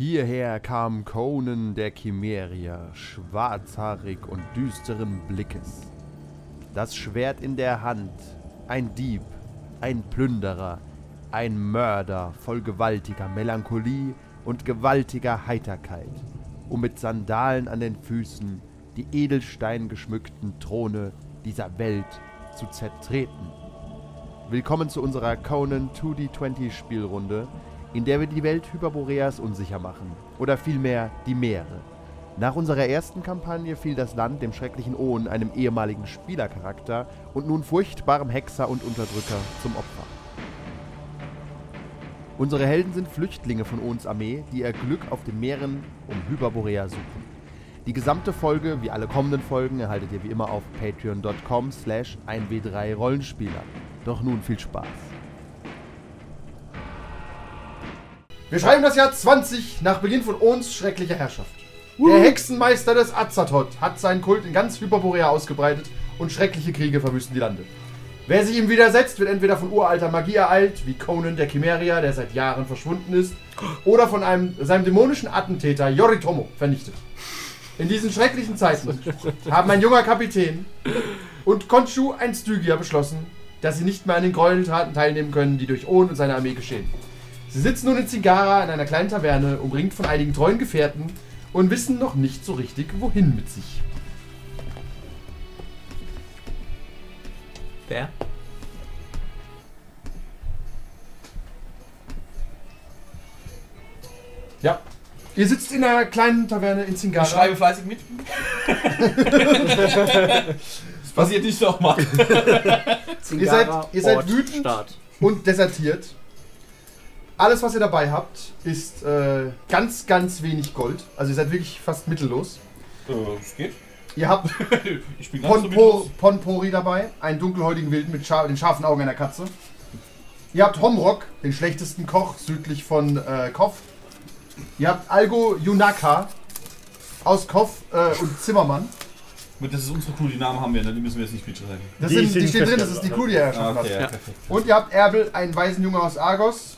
Hierher kam Conan der Chimärier, schwarzhaarig und düsteren Blickes. Das Schwert in der Hand, ein Dieb, ein Plünderer, ein Mörder voll gewaltiger Melancholie und gewaltiger Heiterkeit, um mit Sandalen an den Füßen die edelsteingeschmückten Throne dieser Welt zu zertreten. Willkommen zu unserer Conan 2D20 Spielrunde, in der wir die Welt Hyperboreas unsicher machen. Oder vielmehr die Meere. Nach unserer ersten Kampagne fiel das Land dem schrecklichen Ohn, einem ehemaligen Spielercharakter und nun furchtbarem Hexer und Unterdrücker, zum Opfer. Unsere Helden sind Flüchtlinge von Ohns Armee, die ihr Glück auf den Meeren um Hyperborea suchen. Die gesamte Folge, wie alle kommenden Folgen, erhaltet ihr wie immer auf patreon.com slash 1w3 Rollenspieler. Doch nun viel Spaß. Wir schreiben das Jahr 20 nach Beginn von Ons schrecklicher Herrschaft. Der Hexenmeister des Azathoth hat seinen Kult in ganz Hyperborea ausgebreitet und schreckliche Kriege verwüsten die Lande. Wer sich ihm widersetzt, wird entweder von uralter Magie ereilt, wie Conan der Chimärier, der seit Jahren verschwunden ist, oder von einem, seinem dämonischen Attentäter Yoritomo vernichtet. In diesen schrecklichen Zeiten haben ein junger Kapitän und Konshu ein Stygia beschlossen, dass sie nicht mehr an den Gräueltaten teilnehmen können, die durch Ohn und seine Armee geschehen. Sie sitzen nun in Zingara in einer kleinen Taverne, umringt von einigen treuen Gefährten und wissen noch nicht so richtig, wohin mit sich. Wer? Ja. Ihr sitzt in einer kleinen Taverne in Zingara. Ich schreibe fleißig mit. das passiert nicht nochmal. Ihr seid, ihr seid wütend Start. und desertiert. Alles, was ihr dabei habt, ist äh, ganz, ganz wenig Gold. Also ihr seid wirklich fast mittellos. Äh, Es geht. Ihr habt Ich bin ganz so Ponpo, mittellos. Ponpori dabei, einen dunkelhäutigen Wilden mit scha den scharfen Augen einer Katze. Ihr habt Homrock, den schlechtesten Koch südlich von äh, Koff. Ihr habt Algo Yunaka aus Koff äh, und Zimmermann. Das ist unsere Crew, die Namen haben wir, ne? die müssen wir jetzt nicht mitschreiben. Das Die sind, die sind stehen drin, das ist die Crew, die er Ah, erschaffen okay, hat. ja, perfekt. Und ihr habt Erbel, einen weisen Junge aus Argos.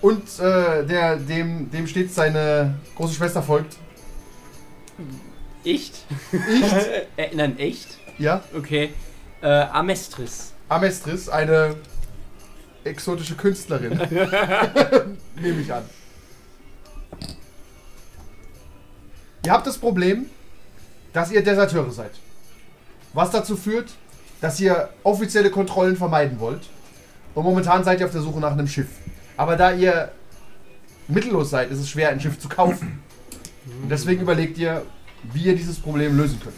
Und äh, der, dem, dem stets seine große Schwester folgt. Echt? Ich, äh, nein, echt? ja, Okay. Äh, Amestris. Amestris, eine exotische Künstlerin. Nehme ich an. Ihr habt das Problem, dass ihr Deserteure seid. Was dazu führt, dass ihr offizielle Kontrollen vermeiden wollt. Und momentan seid ihr auf der Suche nach einem Schiff. Aber da ihr mittellos seid, ist es schwer, ein Schiff zu kaufen. Und deswegen überlegt ihr, wie ihr dieses Problem lösen könnt.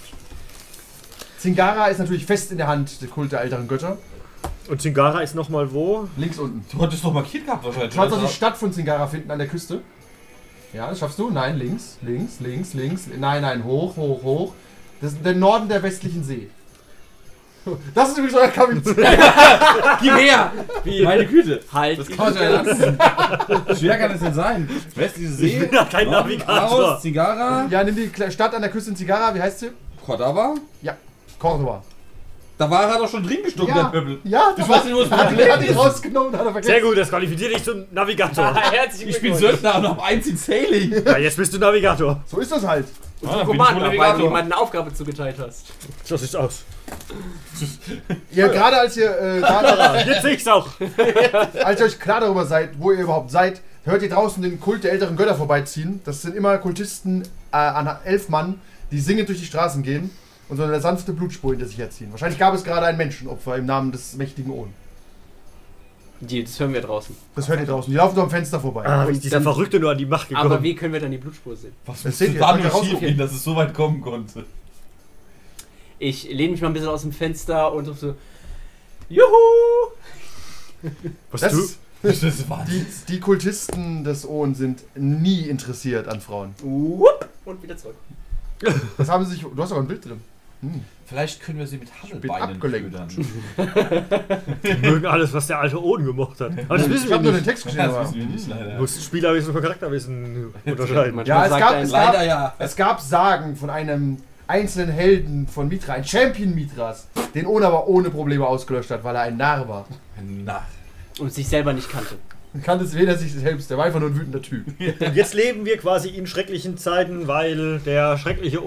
Zingara ist natürlich fest in der Hand der Kult der älteren Götter. Und Zingara ist nochmal wo? Links unten. Du hattest doch markiert gehabt wahrscheinlich. Du kannst doch die Stadt von Zingara finden an der Küste. Ja, das schaffst du. Nein, links, links, links, links. Nein, nein, hoch, hoch, hoch. Das ist der Norden der westlichen See. Das ist übrigens euer Kapitän. Gib her! Wie? Meine Güte! Halt. Das kann man schon lassen. Schwer kann es denn sein? Westliche Ich See, bin ja kein Navigator. Aarhus, Zingara, Ja, nimm die Stadt an der Küste in Zingara. Wie heißt sie? Cordova. Ja, Cordoba. Da war er doch schon drin gestunken, der Ja, Pöbel. ja Ich weiß nicht, wo das Er hat Problem ihn rausgenommen, hat er vergessen. Sehr gut, das qualifiziert dich zum Navigator. Herzlichen Ich bin. Söldner und hab eins in Sailing. Ja, jetzt bist du Navigator. So ist das halt. Ah, Commander, weil du jemand eine Aufgabe zugeteilt hast. So sieht's aus. Ihr, gerade als ihr, äh, gerade Jetzt sehe ich's auch. als ihr euch klar darüber seid, wo ihr überhaupt seid, hört ihr draußen den Kult der älteren Götter vorbeiziehen. Das sind immer Kultisten äh, an elf Mann, die singend durch die Straßen gehen und so eine sanfte Blutspur hinter sich herziehen. Wahrscheinlich gab es gerade ein Menschenopfer im Namen des mächtigen Ohn. Die, das hören wir draußen. Das hört ihr draußen. Die laufen so am Fenster vorbei. Ah, Und ist dieser Verrückte nur an die Macht gekommen. Aber wie können wir dann die Blutspur sehen? Was Das seht denn ihr, ihr nur schief dass es so weit kommen konnte? Ich lehne mich mal ein bisschen aus dem Fenster und so. Juhu! Was Das du? ist, Das ist Wahnsinn. die, die Kultisten des Ohn sind nie interessiert an Frauen. Und wieder zurück. Das haben sie sich. Du hast aber ein Bild drin. Hm. Vielleicht können wir sie mit Hasselbeinen abgelenkt. ködern. Die mögen alles, was der alte Oden gemocht hat. Aber das wissen Ich wir habe nur den. Text geschrieben. Das wissen wir nicht, leider. Du musst Spielerwissen von Charakterwissen unterscheiden. Ja, es gab- ein- es gab- Leider ja. Es gab Sagen von einem einzelnen Helden von Mitra, ein Champion Mitras, den Ohne aber ohne Probleme ausgelöscht hat, weil er ein Narr war. Na, und sich selber nicht kannte. Kann es weder sich selbst, der war einfach nur ein wütender Typ. Und jetzt leben wir quasi in schrecklichen Zeiten, weil der schreckliche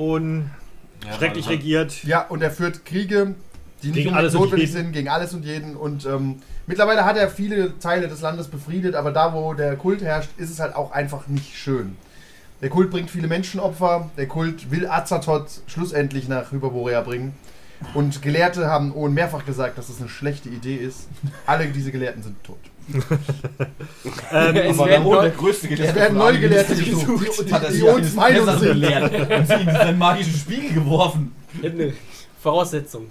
Ohn schrecklich regiert. Ja, und er führt Kriege, die nicht Gegen alles und notwendig jeden. sind, gegen alles und jeden. Und ähm, mittlerweile hat er viele Teile des Landes befriedet, aber da, wo der Kult herrscht, ist es halt auch einfach nicht schön. Der Kult bringt viele Menschenopfer. Der Kult will Azathoth schlussendlich nach Hyperborea bringen. Und Gelehrte haben Owen mehrfach gesagt, dass das eine schlechte Idee ist. Alle diese Gelehrten sind tot. Ähm, Es werden der, neu- der größte Gelehrte Es werden neue Gelehrte gesucht. gesucht, die- die sich uns Meinung sind. und sie in seinen magischen Spiegel geworfen. Eine Voraussetzung.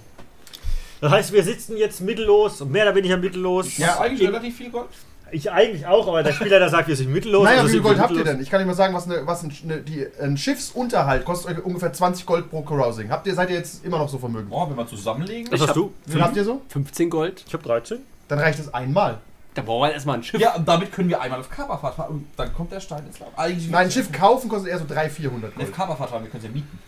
das heißt, wir sitzen jetzt mittellos, mehr oder weniger mittellos. Ja, eigentlich relativ viel Gold. Ich eigentlich auch, aber der Spielleiter sagt, wir sind mittellos. Naja, also wie viel Gold habt ihr denn? Ich kann euch mal sagen, was, eine, was ein, eine, die, ein Schiffsunterhalt kostet euch ungefähr 20 Gold pro Carousing. Habt ihr, seid ihr jetzt immer noch so vermögend? Oh, wenn wir zusammenlegen. Was Ich hast du? Wie viel habt ihr so? 15 Gold. Ich hab 13. Dann reicht es einmal. Da brauchen wir erstmal ein Schiff. Ja, und damit können wir einmal auf Kaperfahrt fahren und dann kommt der Stein ins Land. Eigentlich Nein, ein Schiff kaufen kostet eher so 300, 400 Auf Gold. Kaperfahrt fahren, wir können es ja mieten.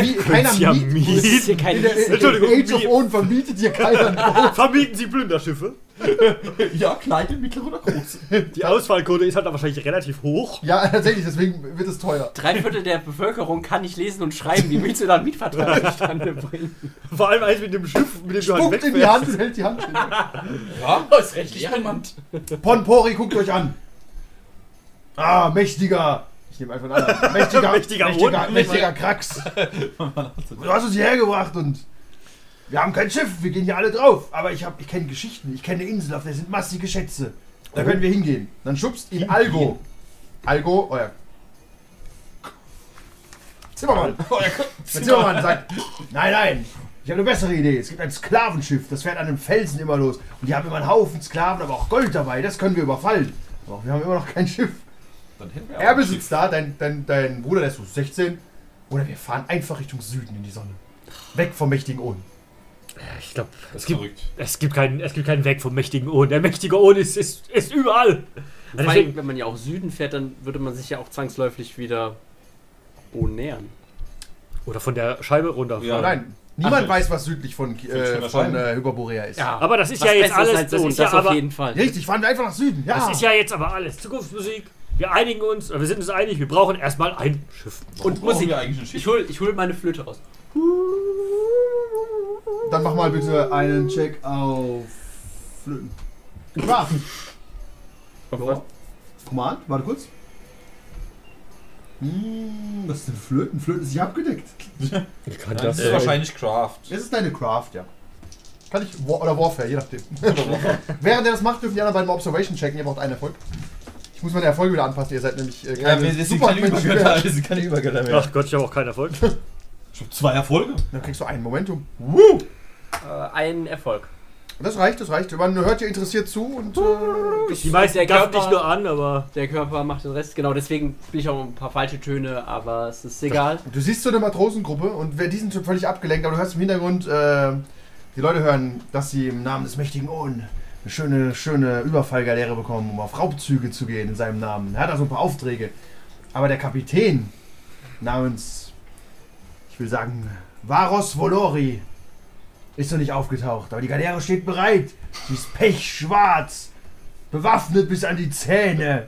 Wie, keiner ja mietet. mieten. Das ist hier kein In der, in Entschuldigung, Age of Own vermietet hier keiner. Vermieten Sie Plünderschiffe. Ja, kleine, mittlere oder große. Die Ausfallquote ist halt wahrscheinlich relativ hoch. Ja, tatsächlich, deswegen wird es teuer. Drei Viertel der Bevölkerung kann nicht lesen und schreiben. Wie willst du da einen Mietvertrag zustande bringen? Vor allem eins mit dem Schiff, mit dem du halt Spuckt in die. Hand und hält die Hand. Ja, Das ist rechtlich relevant. Ponpori, guckt euch an. Ah, mächtiger. Ich nehme einfach einen anderen. Mächtiger, Mächtiger mächtiger, mächtiger Krax. Du hast uns hierher gebracht und wir haben kein Schiff, wir gehen hier alle drauf. Aber ich, hab- ich kenne Geschichten, ich kenne eine Insel, auf der sind massige Schätze. Da können wir hingehen. Dann schubst ihn Algo. Algo, euer Zimmermann. Der Zimmermann sagt, nein, nein, ich habe eine bessere Idee. Es gibt ein Sklavenschiff, das fährt an einem Felsen immer los. Und die haben immer einen Haufen Sklaven, aber auch Gold dabei. Das können wir überfallen. Aber wir haben immer noch kein Schiff. Dann hätten wir Er besitzt da, dein, dein, dein Bruder, der ist so 16. Oder wir fahren einfach Richtung Süden in die Sonne. Weg vom mächtigen Ohn. Ich glaube, es Das gibt, es, gibt keinen, es gibt keinen Weg vom mächtigen Ohn. Der mächtige Ohn ist, ist, ist überall. Vor allem, Deswegen, wenn man ja auch Süden fährt, dann würde man sich ja auch zwangsläufig wieder Ohn nähern. oder von der Scheibe runterfahren. Ja. Nein, niemand Ach, weiß, was südlich von, Von äh, von Schein. äh, Hyperborea ist. Aber das ist Was ja jetzt alles. als Das ist ja das auf jeden Fall. Richtig, fahren wir einfach nach Süden. Ja. das ist ja jetzt aber alles Zukunftsmusik. Wir einigen uns, wir sind uns einig, wir brauchen erstmal ein Schiff. Warum Und Musik. wir eigentlich ein Schiff? Ich hol, ich hol meine Flöte raus. Dann mach mal bitte einen Check auf Flöten. Craft. was? Command, warte kurz. Hm, was ist denn Flöten? Flöten ist nicht abgedeckt. Ich kann das ist wahrscheinlich Craft. Es ist deine Craft, ja. Kann ich, War oder Warfare, je nachdem. Während er das macht, dürfen die anderen beiden mal Observation checken. Ihr braucht einen Erfolg. Ich muss meine Erfolge wieder anpassen. Ihr seid nämlich äh, Ja, wir sind keine. Übergötter. Wir sind keine Übergötter mehr. Ach Gott, ich habe auch keinen Erfolg. Ich hab zwei Erfolge. Dann kriegst du einen Momentum. Woo! Äh, ein Erfolg. Das reicht, das reicht. Man hört dir interessiert zu und äh, das, Die meisten Der Körper- dich nur an, aber Der Körper macht den Rest. Genau, deswegen bin ich auch ein paar falsche Töne, aber es ist egal. du siehst so eine Matrosengruppe und wer- die sind schon völlig abgelenkt, aber du hörst im Hintergrund, äh, die Leute hören, dass sie im Namen des mächtigen Ohn eine schöne, schöne Überfallgaleere bekommen, um auf Raubzüge zu gehen in seinem Namen. Er hat also ein paar Aufträge. Aber der Kapitän namens, ich will sagen, Varos Volori ist noch nicht aufgetaucht. Aber die Galeere steht bereit. Sie ist pechschwarz, bewaffnet bis an die Zähne.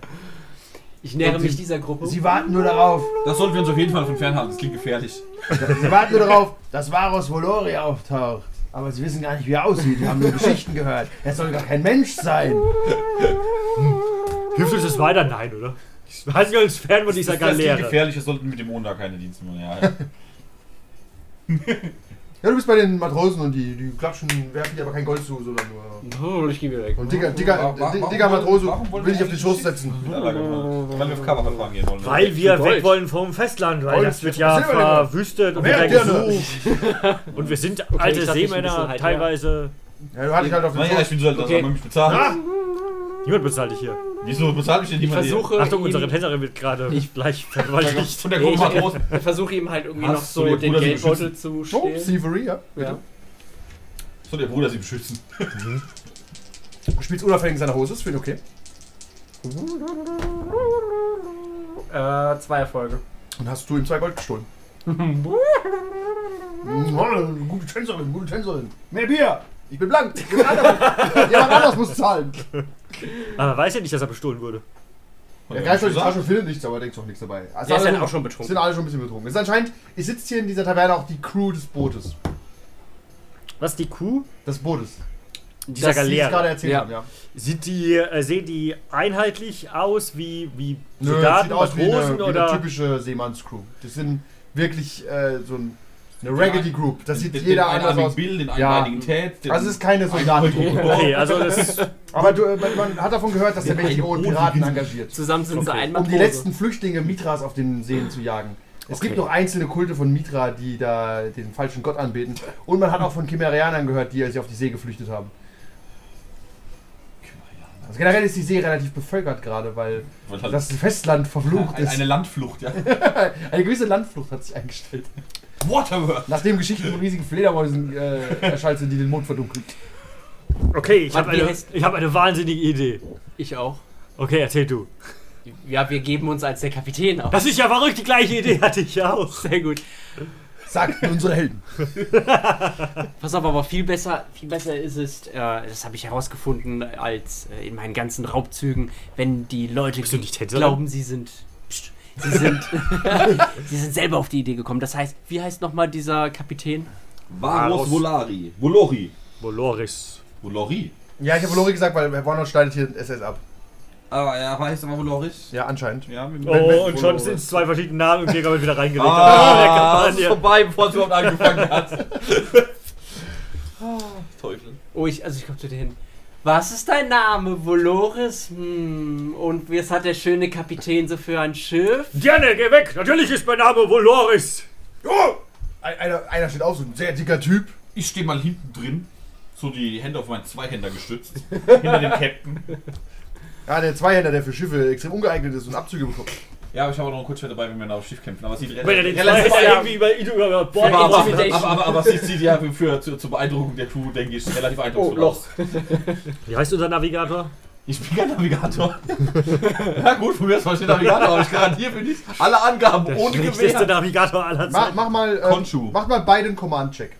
Ich nähere mich dieser Gruppe. Sie warten nur darauf, Das sollten wir uns auf jeden Fall von fernhalten. Das klingt gefährlich. Sie warten nur darauf, dass Varos Volori auftaucht. Aber sie wissen gar nicht, wie er aussieht. Wir haben nur Geschichten gehört. Er soll gar kein Mensch sein. hilft uns das weiter? Nein, oder? Halten wir uns fern von dieser das, das klingt Galeere. gefährlich. Wir sollten mit dem Mond da keine Dienste mehr. Ja, Ja, du bist bei den Matrosen und die, die klatschen, werfen dir aber kein Gold zu, sondern nur. Oh, ich gehe wieder weg. Und Digga, Digga, Warum- warum- Digga Matrose will ich auf den Schoß setzen. Ja. Weil wir auf Kaperfahrt fahren gehen wollen. Weil wir Gold. weg wollen vom Festland, weil Gold, das wird ja verwüstet und gerne? gesucht. Und wir sind ich alte ich Seemänner, halt, teilweise. Ja, du hattest halt auf den Naja, ich Schoß. bin so alt, dass Okay. man mich bezahlt. Ah! Niemand bezahlt dich hier. Wieso denn Ich niemand hier? versuche Achtung, unsere Tänzerin wird gerade Ich- gleich vergewaltigt. Von der Gruppe ich, versuche ihm halt irgendwie noch so den so Geldbeutel zu Oh, stehlen. Thievery, ja. Ja. Soll der Bruder sie beschützen? Du spielst unabhängig in seiner Hose, das finde ich okay. Äh, zwei Erfolge. Und hast du ihm zwei Gold gestohlen. Oh, gute Tänzerin, gute Tänzerin. Mehr Bier! Ich bin blank. Jemand anders, jemand muss zahlen. Aber er weiß ja nicht, dass er bestohlen wurde. Der greift euch die Tasche und findet nichts, aber denkt auch nichts dabei. Also Der ist alle ja auch schon betrunken. Sind alle schon ein bisschen betrunken. Es ist anscheinend, es sitzt hier in dieser Taverne auch die Crew des Bootes. Was, die Kuh? Des Bootes. Dieser Das sie es Galeere. gerade erzählt Ja. haben, ja. Sieht die, äh, sehen die einheitlich aus wie, wie Nö, Soldaten, sieht aus wie eine, Matrosen wie eine oder? typische Seemannscrew. Das sind wirklich äh, so ein, eine Raggedy Group. Das sieht Den- jeder den anders aus. Bild, den Ja. Tät. den- Also es ist keine Soldatengruppe. Okay, also das Aber du, äh, man- hat davon gehört, dass der Boot- Piraten engagiert. Zusammen sind sie Okay. einmal Um die letzten Flüchtlinge Mitras auf den Seen zu jagen. Es Okay. gibt noch einzelne Kulte von Mitra, die da den falschen Gott anbeten. Und man hat auch von Chimerianern gehört, die sich auf die See geflüchtet haben. Also generell ist die See relativ bevölkert gerade, weil halt das Festland verflucht eine, ist. eine Landflucht, ja. Eine gewisse Landflucht hat sich eingestellt. Waterworld. Nachdem Geschichten von riesigen Fledermäusen äh, erschallt sind, die den Mond verdunkeln. Okay, ich habe eine, ich hab eine wahnsinnige Idee. Ich auch. Okay, erzähl du. Ja, wir geben uns als der Kapitän auf. Das ist ja verrückt, die gleiche Idee hatte ich ja auch. Sehr gut. Sagten unsere Helden. Pass auf, aber viel besser, viel besser ist es, äh, das habe ich herausgefunden, als äh, in meinen ganzen Raubzügen, wenn die Leute Bist du nicht Tänzerin? glauben, sie sind. Sie sind. sie sind selber auf die Idee gekommen. Das heißt, wie heißt nochmal dieser Kapitän? Varus Volari. Volori. Voloris. Volori. Ja, ich habe Lori gesagt, weil Herr Warner schneidet hier SS ab. Aber er heißt aber Voloris. Ja, anscheinend. Ja, mit Oh, und schon sind es zwei verschiedene Namen und Jäger wird wieder reingelegt. Ah, Der das ist vorbei, bevor es überhaupt angefangen hat. Teufel. Oh, ich, also ich komme zu dir hin. Was ist dein Name, Voloris? Hm, und was hat der schöne Kapitän so für ein Schiff? Gerne, geh weg! Natürlich ist mein Name Voloris! Oh! Ein- Einer, einer steht auf, so ein sehr dicker Typ. Ich stehe mal hinten drin, so die Hände auf meinen Zweihänder gestützt, hinter dem Captain. Ja, der Zweihänder, der für Schiffe extrem ungeeignet ist und Abzüge bekommt. Ja, aber ich habe auch noch einen Kurzschwert dabei, wenn wir auf Schiff kämpfen. Aber es sieht Wenn er den relativ- irgendwie über, über Bord aber, aber, aber, aber, aber, aber es sieht ja für, für, zur, zur Beeindruckung der Crew, denke ich, relativ eindrucksvoll Oh, Loch. aus. Wie heißt unser Navigator? Ich bin kein Navigator. ja gut, von mir ist mal Navigator, aber ich garantiere für nichts. Alle Angaben Der ohne schlechteste Gewehr. Navigator aller Mach, Zeiten. mach mal, äh, Konshu. mach mal beide einen Command-Check.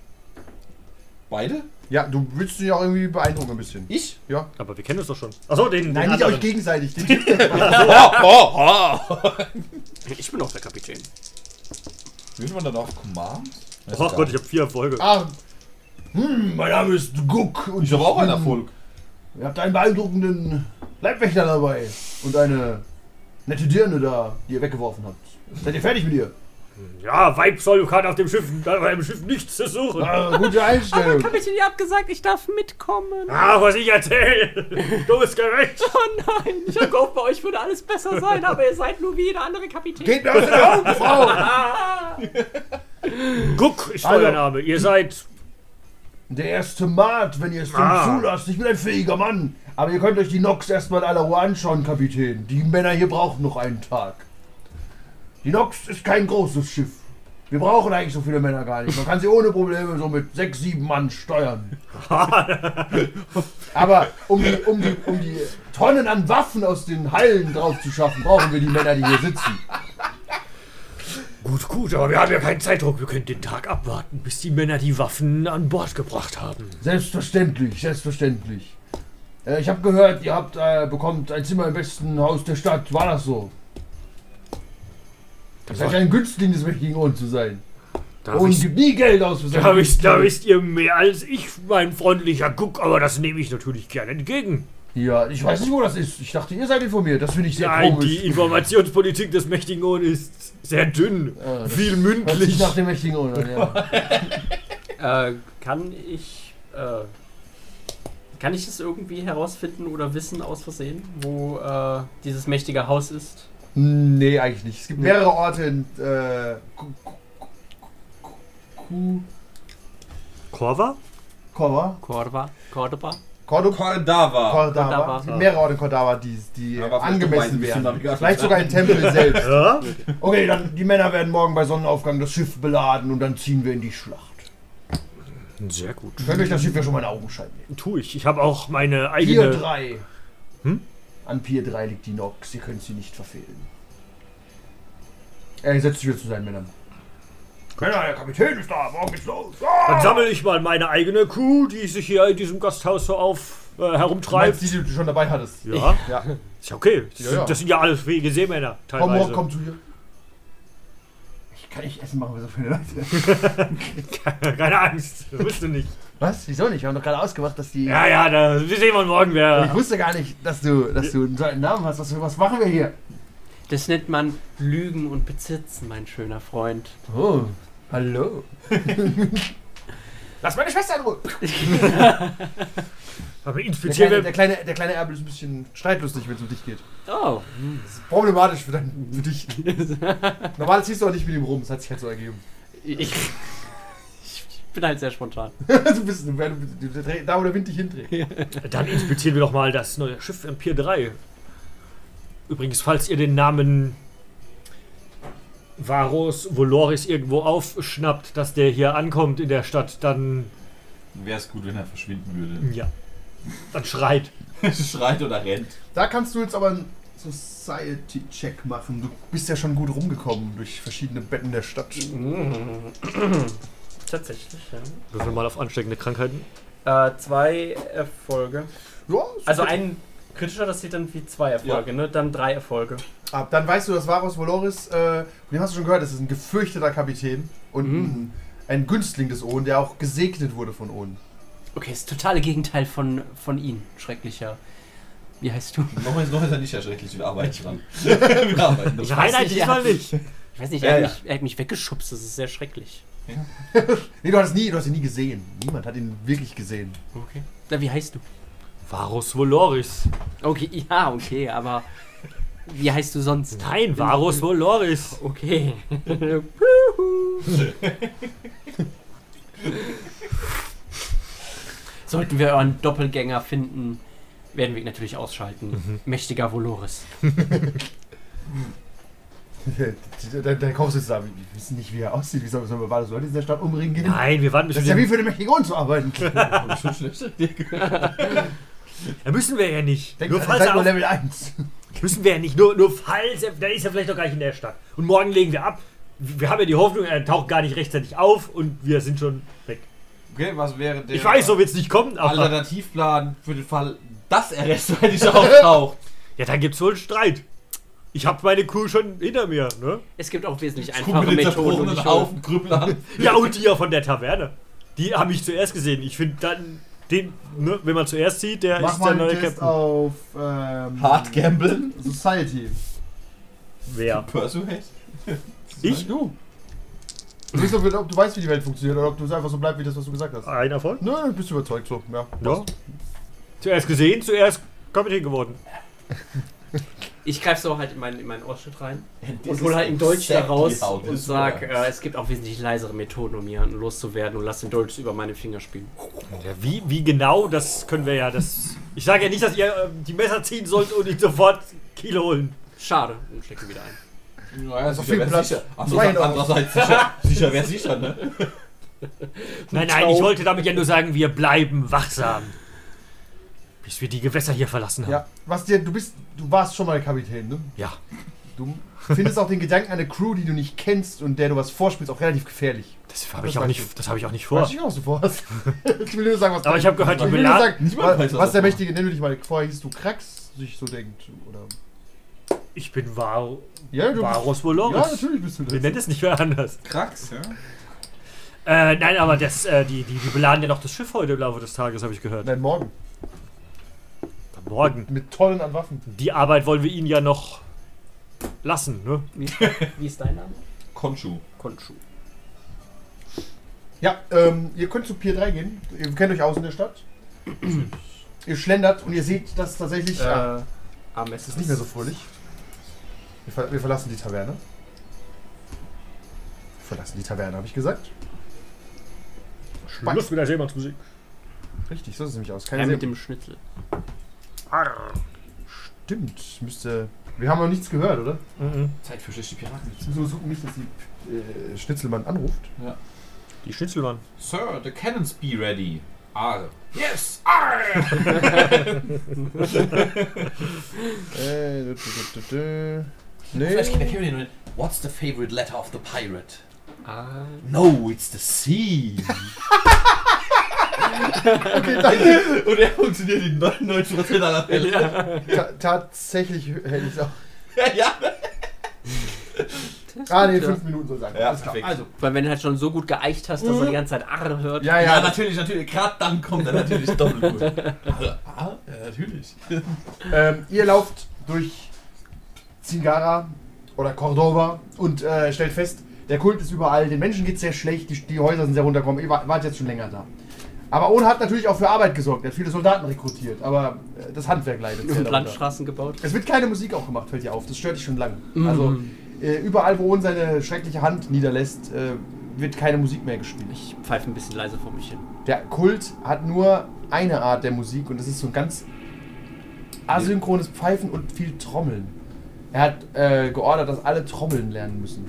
Beide? Ja, du willst dich auch irgendwie beeindrucken ein bisschen. Ich? Ja. Aber wir kennen uns doch schon. Achso, den. Nein, den nicht anderen. euch gegenseitig. Den Typ, Oh, oh, oh. Ich bin auch der Kapitän. Wird man dann auch Command? Ach Gott, ich habe vier Erfolge. ah, hm, mein Name ist Guck und Ich habe auch einen bin- Erfolg. Ihr habt einen beeindruckenden Leibwächter dabei und eine nette Dirne da, die ihr weggeworfen habt. Seid ihr fertig mit ihr? Ja, Weibsoll kann auf dem Schiff, auf einem Schiff nichts zu suchen. Ah, gute Einstellung. Kapitän, ihr habt gesagt, ich darf mitkommen. Ah, was ich erzähle. Du bist gerecht. Oh nein, ich hab gehofft, bei euch würde alles besser sein, aber ihr seid nur wie jeder andere Kapitän. Geht mir aus den Augen, Frau! Guck ist Also- euer Name. Ihr seid. Der erste Mat, wenn ihr es denn Ah. zulasst. Ich bin ein fähiger Mann. Aber ihr könnt euch die Nox erstmal in aller Ruhe anschauen, Kapitän. Die Männer hier brauchen noch einen Tag. Die Nox ist kein großes Schiff. Wir brauchen eigentlich so viele Männer gar nicht. Man kann sie ohne Probleme so mit sechs, sieben Mann steuern. Aber um die, um, die, um die Tonnen an Waffen aus den Hallen drauf zu schaffen, brauchen wir die Männer, die hier sitzen. Gut, gut, aber wir haben ja keinen Zeitdruck. Wir können den Tag abwarten, bis die Männer die Waffen an Bord gebracht haben. Selbstverständlich, selbstverständlich. Äh, ich habe gehört, ihr habt äh, bekommt ein Zimmer im besten Haus der Stadt. War das so? Das ist ein Günstling des mächtigen Ohren zu sein. Da Und wisst, gibt nie Geld aus für da, wisst, da wisst ihr mehr als ich, mein freundlicher Guck, aber das nehme ich natürlich gerne entgegen. Ja, ich weiß nicht, wo das ist. Ich dachte, ihr seid informiert. Das finde ich sehr Nein, komisch. die Informationspolitik des mächtigen Ohn ist sehr dünn, Ja, das viel Hört mündlich. nach dem mächtigen Ohren an, ja. Äh, kann ich. Äh, kann ich es irgendwie herausfinden oder wissen aus Versehen, wo äh, dieses mächtige Haus ist? Nee, eigentlich nicht. Es gibt mehrere Orte in äh, Korva? Corva? Corva? Cordoba? Cordoba? Cordava. Cordava. Cordava. Es gibt mehrere Orte in Cordava, die, die Aber angemessen wären. Navigator. Vielleicht sogar ein Tempel selbst. Ja? Okay, dann die Männer werden morgen bei Sonnenaufgang das Schiff beladen und dann ziehen wir in die Schlacht. Sehr gut. Könnt euch das Schiff ja schon mal in Augenschein nehmen. Tu ich. Ich habe auch meine Pier eigene. 3. Hm? An Pier 3 liegt die Nox. Ihr könnt sie nicht verfehlen. Er setzt sich wieder zu seinen Männern. Ja, der Kapitän ist da, morgen geht's los. Dann sammle ich mal meine eigene Crew, die sich hier in diesem Gasthaus so auf äh, Meinst herumtreibt. du die, die du schon dabei hattest? Ja, Ja. ist ja okay. Das, Ja, sind, ja. das sind ja alles fähige Seemänner Komm, morgen, komm zu mir. Ich kann nicht essen machen für so viele Leute. Keine Angst, das willst du nicht. Was? Wieso nicht? Wir haben doch gerade ausgemacht, dass die... Ja, ja, da, wir sehen uns morgen, Ich wer. wusste gar nicht, dass du, dass du einen solchen Namen hast. Was, was machen wir hier? Das nennt man Lügen und Bezitzen, mein schöner Freund. Oh, hallo. Lass meine Schwester in Ruhe. Aber Der inspizieren kleine, wir. der, kleine, der kleine Erbel ist ein bisschen streitlustig, wenn es um dich geht. Oh, Problematisch für, dein, für dich. Normal ziehst du auch nicht mit ihm rum, das hat sich halt so ergeben. ich, ich bin halt sehr spontan. du bist du, du, du, da, wo der Wind dich hindreht. Dann inspizieren wir doch mal das neue Schiff Empire 3. Übrigens, falls ihr den Namen Varos Voloris irgendwo aufschnappt, dass der hier ankommt in der Stadt, dann. Wäre es gut, wenn er verschwinden würde. Ja. Dann schreit. Schreit oder rennt. Da kannst du jetzt aber einen Society-Check machen. Du bist ja schon gut rumgekommen durch verschiedene Betten der Stadt. Tatsächlich, ja. Würfel mal auf ansteckende Krankheiten. Äh, zwei Erfolge. Ja, Also ein kritischer, das sieht dann wie zwei Erfolge, ne? Dann drei Erfolge. Ah, dann weißt du, dass Varus Voloris, äh, von dem hast du schon gehört, das ist ein gefürchteter Kapitän und Mhm. ein, Günstling des Oden, der auch gesegnet wurde von Oden. Okay, das totale Gegenteil von, von Ihnen. Schrecklicher. Wie heißt du? Noch ist, noch ist er nicht erschrecklich, wir arbeiten dran. wir arbeiten dran. Nein, nein, nicht, diesmal ja. nicht. Ich weiß nicht, Ja, er, ja. hat Mich, er hat mich weggeschubst, das ist sehr schrecklich. Nee, du hast, nie, du hast ihn nie gesehen. Niemand hat ihn wirklich gesehen. Okay. Na, wie heißt du? Varus Voloris. Okay, ja, okay, aber wie heißt du sonst? Nein, Varus Voloris. Okay. Sollten wir euren Doppelgänger finden, werden wir ihn natürlich ausschalten. Mächtiger Voloris. der, der Kopf sitzt da. Wir wissen nicht, wie er aussieht. Wie soll, sollen wir Varus Leute in der Stadt umbringen gehen? Nein, wir warten bis Das ist ja wie für den mächtigen zu arbeiten. schon schlechter Idee. Ja, müssen wir ja nicht. Denk nur falls er nur auf, Level 1. müssen wir ja nicht. Nur, nur falls er, dann ist er vielleicht doch gar nicht in der Stadt. Und morgen legen wir ab. Wir haben ja die Hoffnung, er taucht gar nicht rechtzeitig auf und wir sind schon weg. Okay, was wäre der Ich weiß, so wird es nicht kommen, aber Alternativplan für den Fall, dass er rechtzeitig auftaucht? ja, dann gibt's wohl Streit. Ich habe meine Crew schon hinter mir, ne? Es gibt auch wesentlich einfache Methoden, die Haufen Krüppel an. Ja, und die ja von der Taverne. Die haben mich zuerst gesehen. Ich finde dann, den, ne, wenn man zuerst sieht, der Mach ist mal der einen neue Test Captain. auf ähm, Hard gamblen. Society. Wer? Persuade. Ich? Du. Du, bist, ob, ob du weißt, wie die Welt funktioniert oder ob du es einfach so bleibt, wie das, was du gesagt hast. Ein Erfolg? Nö, du bist überzeugt so. Ja. Ja. Zuerst gesehen, zuerst Kapitän geworden. Ich greife so halt in meinen, in meinen Ausschnitt rein und hole halt im Deutsch da exactly raus how this und sag, äh, es gibt auch wesentlich leisere Methoden, um jemanden loszuwerden und lass den Dolch über meine Finger spielen. Ja, wie, wie genau, das können wir ja. Das, ich sage ja nicht, dass ihr ähm, die Messer ziehen sollt und ihn sofort Kilo holen. Schade, und stecke wieder ein. Naja, So sicher viel Platz. sicher. Andererseits, andererseits sicher, sicher wäre sicher, ne? Nein, nein, ich wollte damit ja nur sagen, wir bleiben wachsam. Bis wir die Gewässer hier verlassen haben. ja. Was dir, du bist, du warst schon mal Kapitän, ne? Ja. Du findest auch den Gedanken einer Crew, die du nicht kennst und der du was vorspielst, auch relativ gefährlich. Das habe ich, auch nicht- das hab ich auch nicht vor. Weiß ich auch, du vorhast. ich will nur sagen, was Aber ich habe gehört, die ich will nur sagen, was, was was der er Mächtige, nenn du dich mal, vorher hieß du Krax, sich so denkt. Oder Ich bin Var ja, du Varus Ja, Voloris. natürlich bist du Wir das. nennen es nicht mehr anders. Krax, ja? Äh, nein, aber das, äh, die, die, die beladen ja noch das Schiff heute im Laufe des Tages, habe ich gehört. Nein, morgen. Morgen. Mit Tonnen an Waffen. Die Arbeit wollen wir ihnen ja noch lassen, ne? Wie, wie ist dein Name? Konshu. Konshu. Ja, ähm, ihr könnt zu Pier 3 gehen. Ihr kennt euch aus in der Stadt. ihr schlendert und ihr seht, dass tatsächlich. ja, Äh, Armes es ist nicht mehr so fröhlich. Wir, ver wir verlassen die Taverne. Wir verlassen die Taverne, habe ich gesagt. Schluss mit der Seemannsmusik. Richtig, so sieht es nämlich aus. Keine Ja, See- mit dem Schnitzel. Stimmt, müsste. Wir haben noch nichts gehört, oder? Mhm. Zeit für schlechte Piraten. Müssen wir gucken, nicht, dass die äh, Schnitzelmann anruft. Die Schnitzelmann. Sir, the cannons be ready. Ah, yes! Äh, dü- dü- dü- dü- dü. Vielleicht kennt nee. Kevin den What's the favorite letter of the pirate? Ah. No, it's the sea. Okay, danke. Und er funktioniert in 99% aller Fälle. Ta tatsächlich hätte ich es auch. Ja, Ah, nee, fünf Minuten soll sein. Ja, Alles klar. perfekt. Also, Weil wenn du halt schon so gut geeicht hast, dass er die ganze Zeit Arre hört. ja, ja, ja. natürlich, natürlich. Gerade dann kommt er natürlich doppelt gut. Ah, ja, natürlich. Ähm, ihr lauft durch Zingara oder Cordoba und äh, stellt fest, der Kult ist überall, den Menschen geht sehr schlecht, die, die Häuser sind sehr runtergekommen, ihr wart wart jetzt schon länger da. Aber Ohn hat natürlich auch für Arbeit gesorgt, er hat viele Soldaten rekrutiert, aber äh, das Handwerk leidet Und. Landstraßen gebaut. Es wird keine Musik auch gemacht, fällt dir auf, das stört dich schon lange. Also äh, überall, wo Ohn seine schreckliche Hand niederlässt, äh, wird keine Musik mehr gespielt. Ich pfeife ein bisschen leise vor mich hin. Der Kult hat nur eine Art der Musik und das ist so ein ganz asynchrones Pfeifen und viel Trommeln. Er hat äh, geordert, dass alle Trommeln lernen müssen.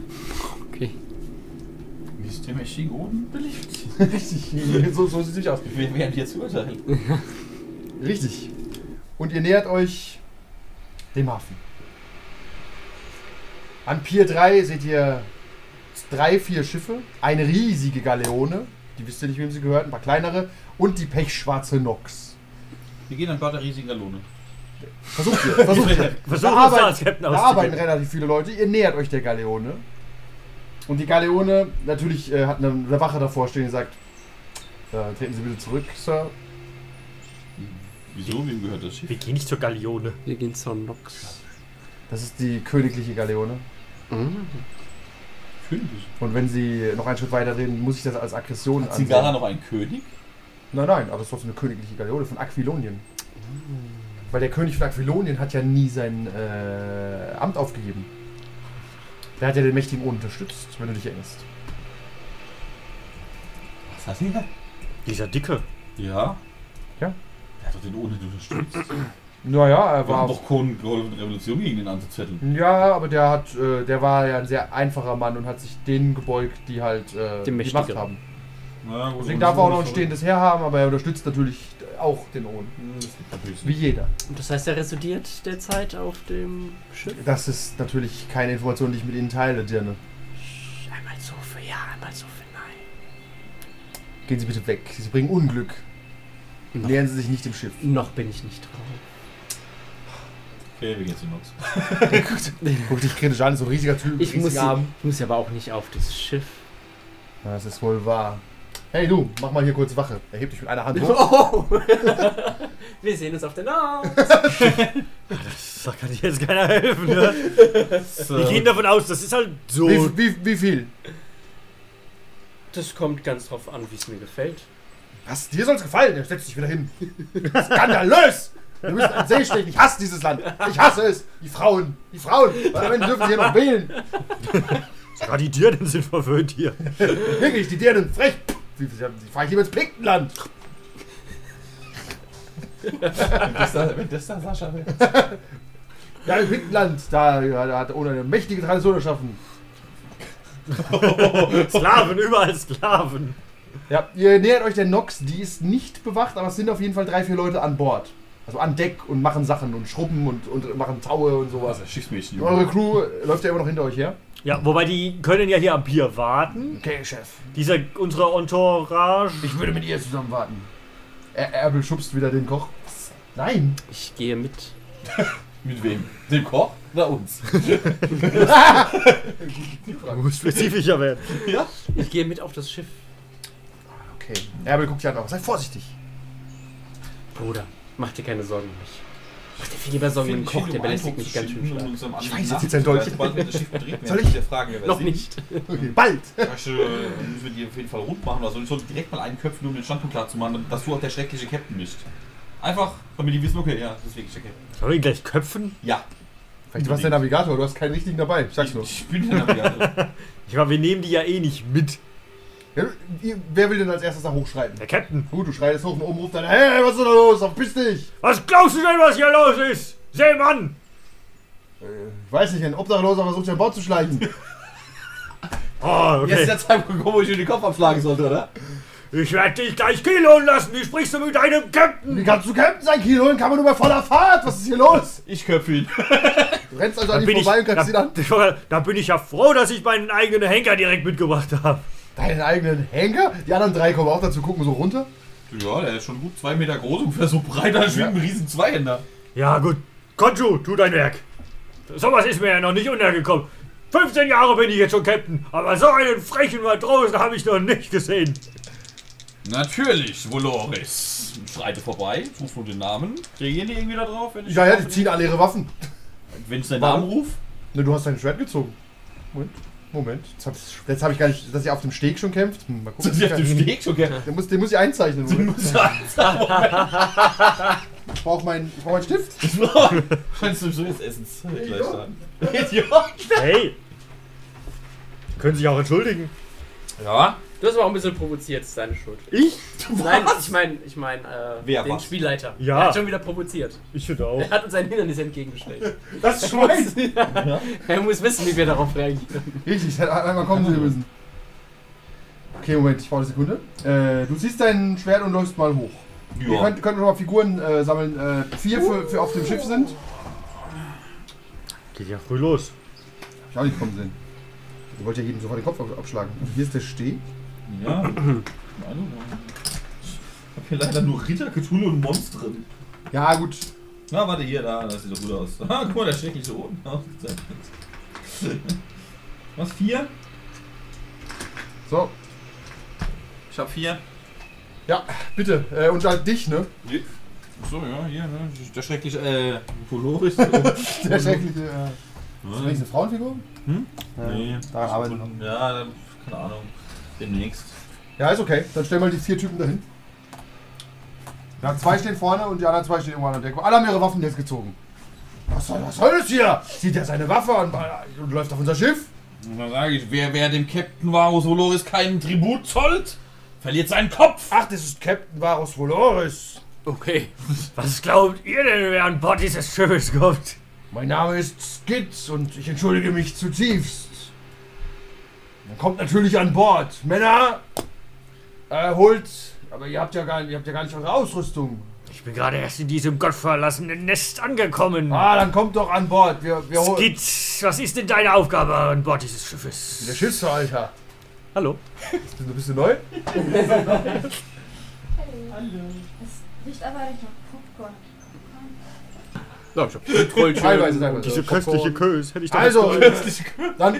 Ist der Machine oben beliebt? Richtig, so, so sieht es nicht aus. Wir werden zu urteilen. Richtig. Und ihr nähert euch dem Hafen. An Pier 3 seht ihr drei, vier Schiffe, eine riesige Galeone, die wisst ihr nicht, wem sie gehört, ein paar kleinere, und die pechschwarze Nox. Wir gehen an Bord der riesigen Galone. Versucht ihr, versucht ihr. Versuch Da arbeiten- da arbeiten relativ viele Leute. Ihr nähert euch der Galeone. Und die Galeone natürlich äh, hat eine, eine Wache davor stehen, die sagt, äh, treten Sie bitte zurück, Sir. Wieso? Wem gehört das Schiff? Wir gehen nicht zur Galeone. Wir gehen zur Nox. Das ist die königliche Galeone. Mhm. Königlich. Und wenn Sie noch einen Schritt weiter reden, muss ich das als Aggression Hat Zingara ansehen. noch einen König? Nein, nein, aber es ist trotzdem eine königliche Galeone von Aquilonien. Weil der König von Aquilonien hat ja nie sein äh, Amt aufgegeben. Der hat ja den mächtigen Ohn unterstützt, wenn du dich erinnerst. Was hat er? Dieser Dicke. Ja. Ja. Er hat doch den ohne unterstützt. Naja, er Wir haben war. doch Kohn geholfen, die Revolution gegen den anzuzetteln. Ja, aber der hat, äh, der war ja ein sehr einfacher Mann und hat sich denen gebeugt, die halt äh, Dem die Macht Mächtigeren. haben. Na gut, Deswegen darf er auch noch ein stehendes Heer haben, aber er unterstützt natürlich auch den Ohn. Das liegt natürlich Wie jeder. Und das heißt, er residiert derzeit auf dem Schiff? Das ist natürlich keine Information, die ich mit Ihnen teile, Dirne. Einmal so für ja, einmal so für nein. Gehen Sie bitte weg. Sie bringen Unglück. Noch, Nähern Sie sich nicht dem Schiff. noch bin ich nicht drauf. Okay, wir gehen zu Nox. Guck dich kritisch an, so ein riesiger Typ. Ich muss, riesigen Arm. ich muss ja aber auch nicht auf das Schiff. Ja, Das ist wohl wahr. Hey du, mach mal hier kurz Wache. Er hebt dich mit einer Hand hoch. Oh! Wir sehen uns auf der Nox. Da kann dir jetzt keiner helfen, ne? Wir gehen davon aus, das ist halt so. Wie, wie, wie viel? Das kommt ganz drauf an, wie es mir gefällt. Was? Dir soll's gefallen? Er setzt dich wieder hin. Skandalös! Wir müssen an See. Ich hasse dieses Land. Ich hasse es. Die Frauen. Die Frauen. Weil am Ende dürfen sie hier noch wählen. Sogar die Dirnen sind verwöhnt hier. Wirklich, die Dirnen. Frech. Fahre ich lieber ins Pinkenland. Wenn das da, wenn das da Sascha will. Ja, im Pinkenland. Da, da hat ohne eine mächtige Tradition erschaffen. Sklaven, überall Sklaven. Ja, ihr nähert euch der Nox. Die ist nicht bewacht, aber es sind auf jeden Fall drei, vier Leute an Bord. Also an Deck und machen Sachen und schrubben und, und machen Taue und sowas. Was? Schiffsmädchen. Eure Crew läuft ja immer noch hinter euch her. Ja, wobei die können ja hier am Pier warten. Okay, Chef. Dieser, unsere Entourage. Ich würde mit ihr zusammen warten. Er Erbel schubst wieder den Koch. Nein. Ich gehe mit. Mit wem? Dem Koch oder uns? Muss spezifischer werden. ja. Ich gehe mit auf das Schiff. Okay. Erbel guckt dich an. Sei vorsichtig. Bruder, mach dir keine Sorgen um mich. Sorgen um den Koch, der belästigt mich ganz schön stark. Ich weiß, jetzt sitzt ein Dolch. Soll ich? fragen, Noch nicht. Okay. Bald. Du, müssen wir die auf jeden Fall rund machen oder so. Ich sollte direkt mal einen köpfen, um den Standpunkt klar zu machen, dass du auch der schreckliche Captain bist. Einfach, damit die wissen, okay, ja, das ist wirklich der Captain. Sollen wir ihn gleich köpfen? Ja, Vielleicht warst du der Navigator. Du hast keinen richtigen dabei. Ich sag's nur. ich bin der Navigator. Ich meine, wir nehmen die ja eh nicht mit. Ja, wer will denn als erstes da hochschreiten? Der Captain. Gut, du schreitest hoch und oben ruft dann, hey, was ist denn da los? Verpiss dich! Was glaubst du denn, was hier los ist? Seemann! Äh, ich weiß nicht, ein Obdachloser versucht sich an Bord zu schleichen. Oh, Jetzt ist okay. der Zeitpunkt gekommen, wo ich dir den Kopf abschlagen sollte, oder? Ich werde dich gleich kiloen lassen. Wie sprichst du mit deinem Captain? Wie kannst du Captain sein, Kilo? Kann man nur bei voller Fahrt. Was ist hier los? Ich köpfe ihn. Du rennst also Da an ihm bin, ich, vorbei und da, greifst ihn an. da bin ich ja froh, dass ich meinen eigenen Henker direkt mitgebracht habe. Deinen eigenen Henker? Die anderen drei kommen auch dazu, gucken so runter. Ja, der ist schon gut zwei Meter groß, ungefähr so breit als wie ein riesen Zweihänder. Ja, gut. Konju, tu dein Werk. Sowas ist mir ja noch nicht untergekommen. 15 Jahre bin ich jetzt schon Captain, aber so einen frechen Matrosen habe ich noch nicht gesehen. Natürlich, Voloris. Schreite vorbei, ruf nur den Namen. Reagieren die irgendwie da drauf, wenn ich, Ja, ja, die ziehen alle ihre Waffen. wenn deinen Warum? Namen ruf? Ne, du hast dein Schwert gezogen. Moment, Moment. Jetzt, hab habe ich gar nicht, dass ihr auf dem Steg schon kämpft. Hm, mal gucken. Sind sie auf dem Steg schon gern? Den muss, den muss ich einzeichnen. Moment. Ich brauche meinen ich brauch meinen Stift. Scheinst du so jetzt essen? Gleich sagen. Idiot! Hey! Können sich auch entschuldigen. Ja, Du hast aber auch ein bisschen provoziert, ist deine Schuld. Ich? Nein, ich meine, ich meine, äh, Wer den was? Spielleiter. Ja. Er hat schon wieder provoziert. Ich finde auch. Er hat uns ein Hindernis entgegengestellt. Das Schwein. er muss wissen, wie wir darauf reagieren. Richtig, hätte einmal kommen sehen müssen. Okay, Moment, ich brauche eine Sekunde. Äh, du ziehst dein Schwert und läufst mal hoch. Ihr ja. könnt, könnt noch mal Figuren äh, sammeln. Äh, vier für, für auf dem Schiff sind. Geht ja früh los. Hab ich auch nicht kommen sehen. Ihr wollt ja jedem sofort den Kopf ab- abschlagen. Und hier ist der Steg. Ja. Keine Ahnung. Ich hab hier leider nur Ritter, Cthulhu und Monster drin. Ja, gut. Na, warte, hier, da, das sieht doch gut aus. Ah, guck mal, der schreckliche Oden. Was, vier? So, Ich hab vier. ja, bitte. Äh, und halt dich, ne? So, ja, hier, ne? Der schreckliche, äh, Voloris. Der schreckliche. Äh, ist das nicht eine Frauenfigur? Hm? Ja, Nee. Daran arbeiten wir noch. Ja, dann, keine Ahnung. Demnächst. Ja, ist okay. Dann stell mal die vier Typen dahin. Ja, zwei stehen vorne und die anderen zwei stehen irgendwo an der Decke. Alle haben ihre Waffen jetzt gezogen. Was soll, was soll das hier? Zieht er seine Waffe und, und läuft auf unser Schiff? Und dann sage ich, wer, wer dem Captain Varus Voloris keinen Tribut zollt, verliert seinen Kopf. Ach, das ist Captain Varus Voloris. Okay. Was glaubt ihr denn, wer an Bord dieses Schiffes kommt? Mein Name ist Skitz und ich entschuldige mich zutiefst. Man kommt natürlich an Bord. Männer, äh, holt. Aber ihr habt ja gar, ihr habt ja gar nicht eure Ausrüstung. Ich bin gerade erst in diesem gottverlassenen Nest angekommen. Ah, dann kommt doch an Bord. Wir, wir holen. Skitz, was ist denn deine Aufgabe an Bord dieses Schiffes? Der Schiffsverhalter. Hallo? Bist du, bist du neu? Es riecht aber nicht nach Popcorn. Ja, ich hab. Teilweise, teilweise. Diese köstliche Kös hätte ich doch Also, jetzt dann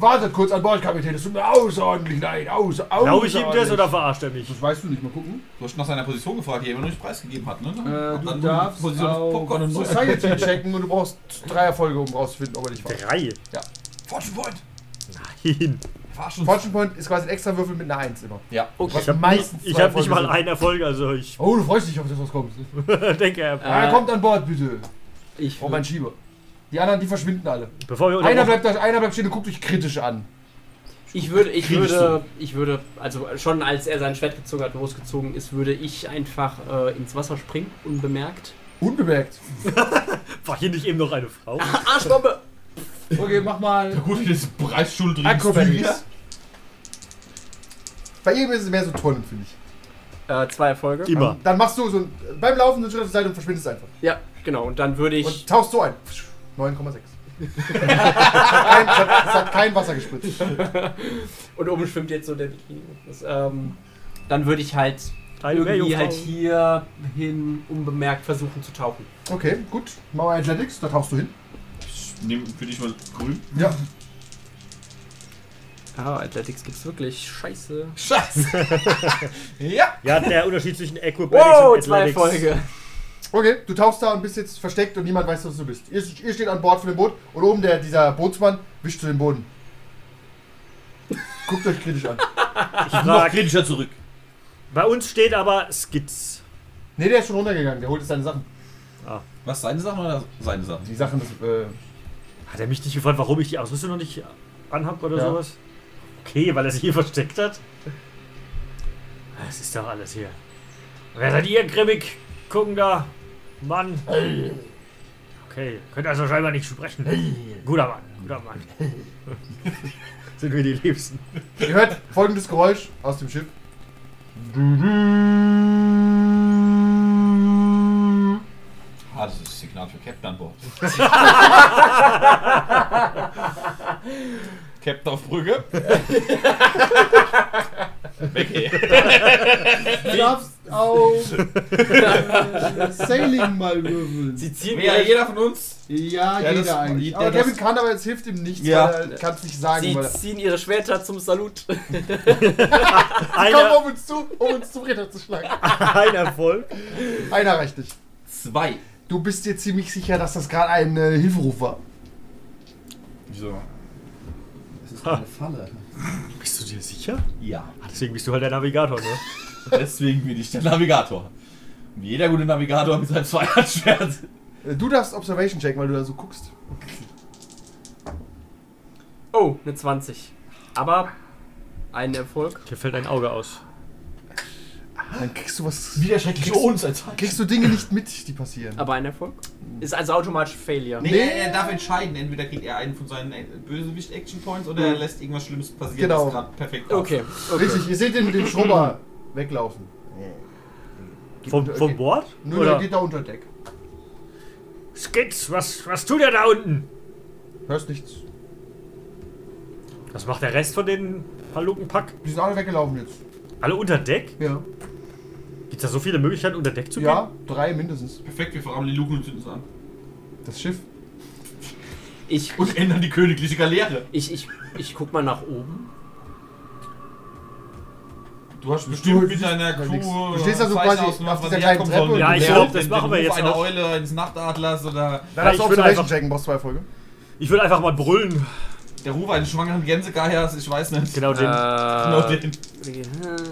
wartet kurz an Bord, Kapitän. Es tut mir außerordentlich leid. Außer, Glaube ich ihm das oder verarscht er mich? Das weißt du nicht. Mal gucken. Du hast nach seiner Position gefragt, die er immer noch nicht preisgegeben hat, ne? Äh, Hat du dann darfst Position auf auf Popcorn und Society checken und du brauchst drei Erfolge, um rauszufinden, ob er dich verarscht. Drei? Fortune Point! Nein. Fortune Point ist quasi ein extra Würfel mit einer Eins immer. Ja. Okay. Ich habe meistens ich zwei hab nicht Erfolge mal einen Erfolg, also ich Oh, du freust dich auf das, was kommt. denke, er- Äh, kommt an Bord, bitte. Ich Oh, mein Schieber. Die anderen, die verschwinden alle. bevor wir Einer bleibt, da, einer bleibt stehen und guckt dich kritisch an. Ich würde, ich würde, ich würde, also schon als er sein Schwert gezogen hat, losgezogen ist, würde ich einfach äh, ins Wasser springen, unbemerkt. Unbemerkt. War hier nicht eben noch eine Frau? Arschbombe! Okay, mach mal Gut, das breitschultriges Acrobatics. Bei ihm ist es mehr so Turnen, finde ich. Äh, zwei Erfolge. Immer. Dann machst du so ein, beim Laufen einen Schritt zur Seite und verschwindest einfach. Ja, genau. Und dann würde ich. Und tauchst so ein. 9,6. Kein- es, hat, es hat kein Wasser gespritzt. Und oben schwimmt jetzt so der Bikini. Das, ähm, dann würde ich halt Eine irgendwie halt hier hin unbemerkt versuchen zu tauchen. Okay, gut. Mal Athletics, da tauchst du hin. Ich nehme für dich mal grün. Ja. Ah, Athletics gibt's wirklich. Scheiße. Scheiße! ja! Ja, der Unterschied zwischen Acrobatics Wow, und zwei Athletics. Okay, du tauchst da und bist jetzt versteckt und niemand weiß, dass du bist. Ihr, ihr steht an Bord von dem Boot und oben der, dieser Bootsmann wischt zu den Boden. Guckt euch kritisch an. Ich frag, kritischer zurück. bei uns steht aber Skits. Ne, der ist schon runtergegangen. Der holt jetzt seine Sachen. Was, seine Sachen oder seine Sachen? Die Sachen, das, äh, Hat er mich nicht gefragt, warum ich die Ausrüstung noch nicht anhab oder Ja. sowas? Okay, weil er sich hier versteckt hat. Das ist doch alles hier. Wer seid ihr, grimmig? Gucken da. Mann. Okay, könnt also scheinbar nicht sprechen. Guter Mann, guter Mann. Sind wir die Liebsten. ihr hört folgendes Geräusch aus dem Schiff. Ah, das ist das Signal für Captain an Bord. Captain auf Brücke. Weg hier. Du darfst auf Sailing mal würfeln. Sie ziehen Ja, jeder von uns. Ja, Ja, jeder das- eigentlich. ja, Aber Kevin kann, aber es hilft ihm nichts, Ja. weil er kann es nicht sagen. sie Weil ziehen ihre Schwerter zum Salut. komm Einer, um uns zu, um uns zum Ritter zu schlagen. ein Erfolg. Einer reicht nicht. Zwei. Du bist dir ziemlich sicher, dass das gerade ein äh, Hilferuf war. Wieso? Das ist eine Falle. Bist du dir sicher? Ja. Ah, Deswegen bist du halt der Navigator, ne? Deswegen bin ich der Navigator. Und jeder gute Navigator mit seinem Zweihandschwert. Äh, Du darfst Observation checken, weil du da so guckst. Oh, eine 20. Aber ein Erfolg. Dir fällt ein Auge aus. Dann kriegst du was. Wieder schrecklich Kriegst- uns als Kriegst du Dinge nicht mit, die passieren. Aber ein Erfolg? Ist also automatisch Failure. Nee, Nee. Er, er darf entscheiden. Entweder kriegt er einen von seinen äh, Bösewicht-Action-Points oder er lässt irgendwas Schlimmes passieren, Genau. das gerade perfekt. Okay, okay. Richtig, ihr seht den, den Schrubber weglaufen. Geht Vom, unter- vom geht- Bord? Nö, Oder? der geht da unter Deck. Skits, was, was tut er da unten? Hörst nichts. Was macht der Rest von den Halukenpack? Die sind alle weggelaufen jetzt. Alle unter Deck? Ja. Gibt es da so viele Möglichkeiten, unter Deck zu gehen? Ja, drei mindestens. Perfekt, wir verrahmen die Luken und zünden es an. Das Schiff. Ich, Und ändern die königliche Galeere. ich, ich, ich guck mal nach oben. Du hast bestimmt Du- mit deiner Crew. nix. Du stehst da so Zeichen quasi ausgemacht, auf wann dieser die kleinen herkommen Treppe und Ja, ich glaub, das den machen wir Ruf jetzt einer noch. Eule eines Nachtadlers oder Dann Ja, darfst ich du würde Observation einfach- checken, brauchst zwei Folge. Ich würde einfach mal brüllen. der Ruf eines schwangeren Gänsegeiers, ich weiß nicht. Genau den. Genau Äh, den.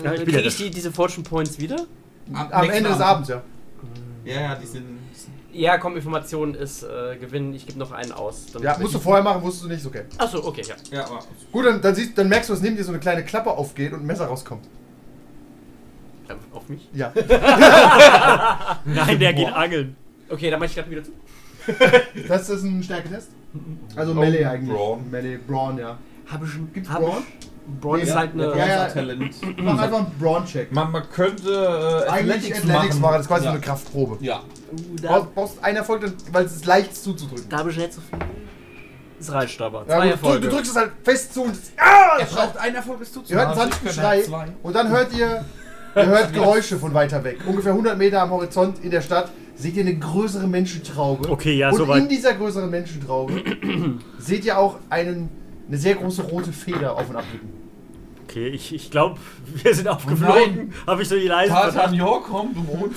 Ja, ich bin Kriege ich das- die, diese Fortune Points wieder? Am nächsten Ende des Abends, ja. Ja, ja, die sind. Ja, komm, Information ist äh, Gewinn. Ich gebe noch einen aus. Dann Ja, musst du vorher machen, wusstest du nicht, okay. Achso, okay, ja. Ja, aber. Gut, dann, dann, siehst, dann merkst du, dass neben dir so eine kleine Klappe aufgeht und ein Messer rauskommt. Ähm, Auf mich? Ja. Nein, der geht angeln. Okay, dann mach ich gerade wieder zu. Das ist ein Stärketest. Also Oh, Melee eigentlich. Brawn. Melee, Brawn, ja. Hab ich schon. Gibt's hab Brawn? Ich- Brawn ist halt eine. ja, ja. Talent. Mach einfach einen Brawn-Check. Man, man könnte äh, Eigentlich Athletics machen, das ist quasi ja. so eine Kraftprobe. Ja. Uh, Du da, brauchst, brauchst einen Erfolg, dann- weil es ist leicht zuzudrücken. da habe ich nicht so viel. Es reicht aber. Ja, Zwei gut, du, Erfolge. du drückst es halt fest zu und es, ah, Er braucht einen Erfolg bis Ihr hört einen sanften Schrei und dann hört ihr, ihr hört Geräusche von weiter weg. Ungefähr 100 Meter am Horizont in der Stadt seht ihr eine größere Menschentraube. Okay, ja, und soweit. in dieser größeren Menschentraube seht ihr auch einen, eine sehr große rote Feder auf und ab blicken. Okay, ich, ich glaube, wir sind aufgeflogen. Habe ich so die leise. York kommt, um Rot.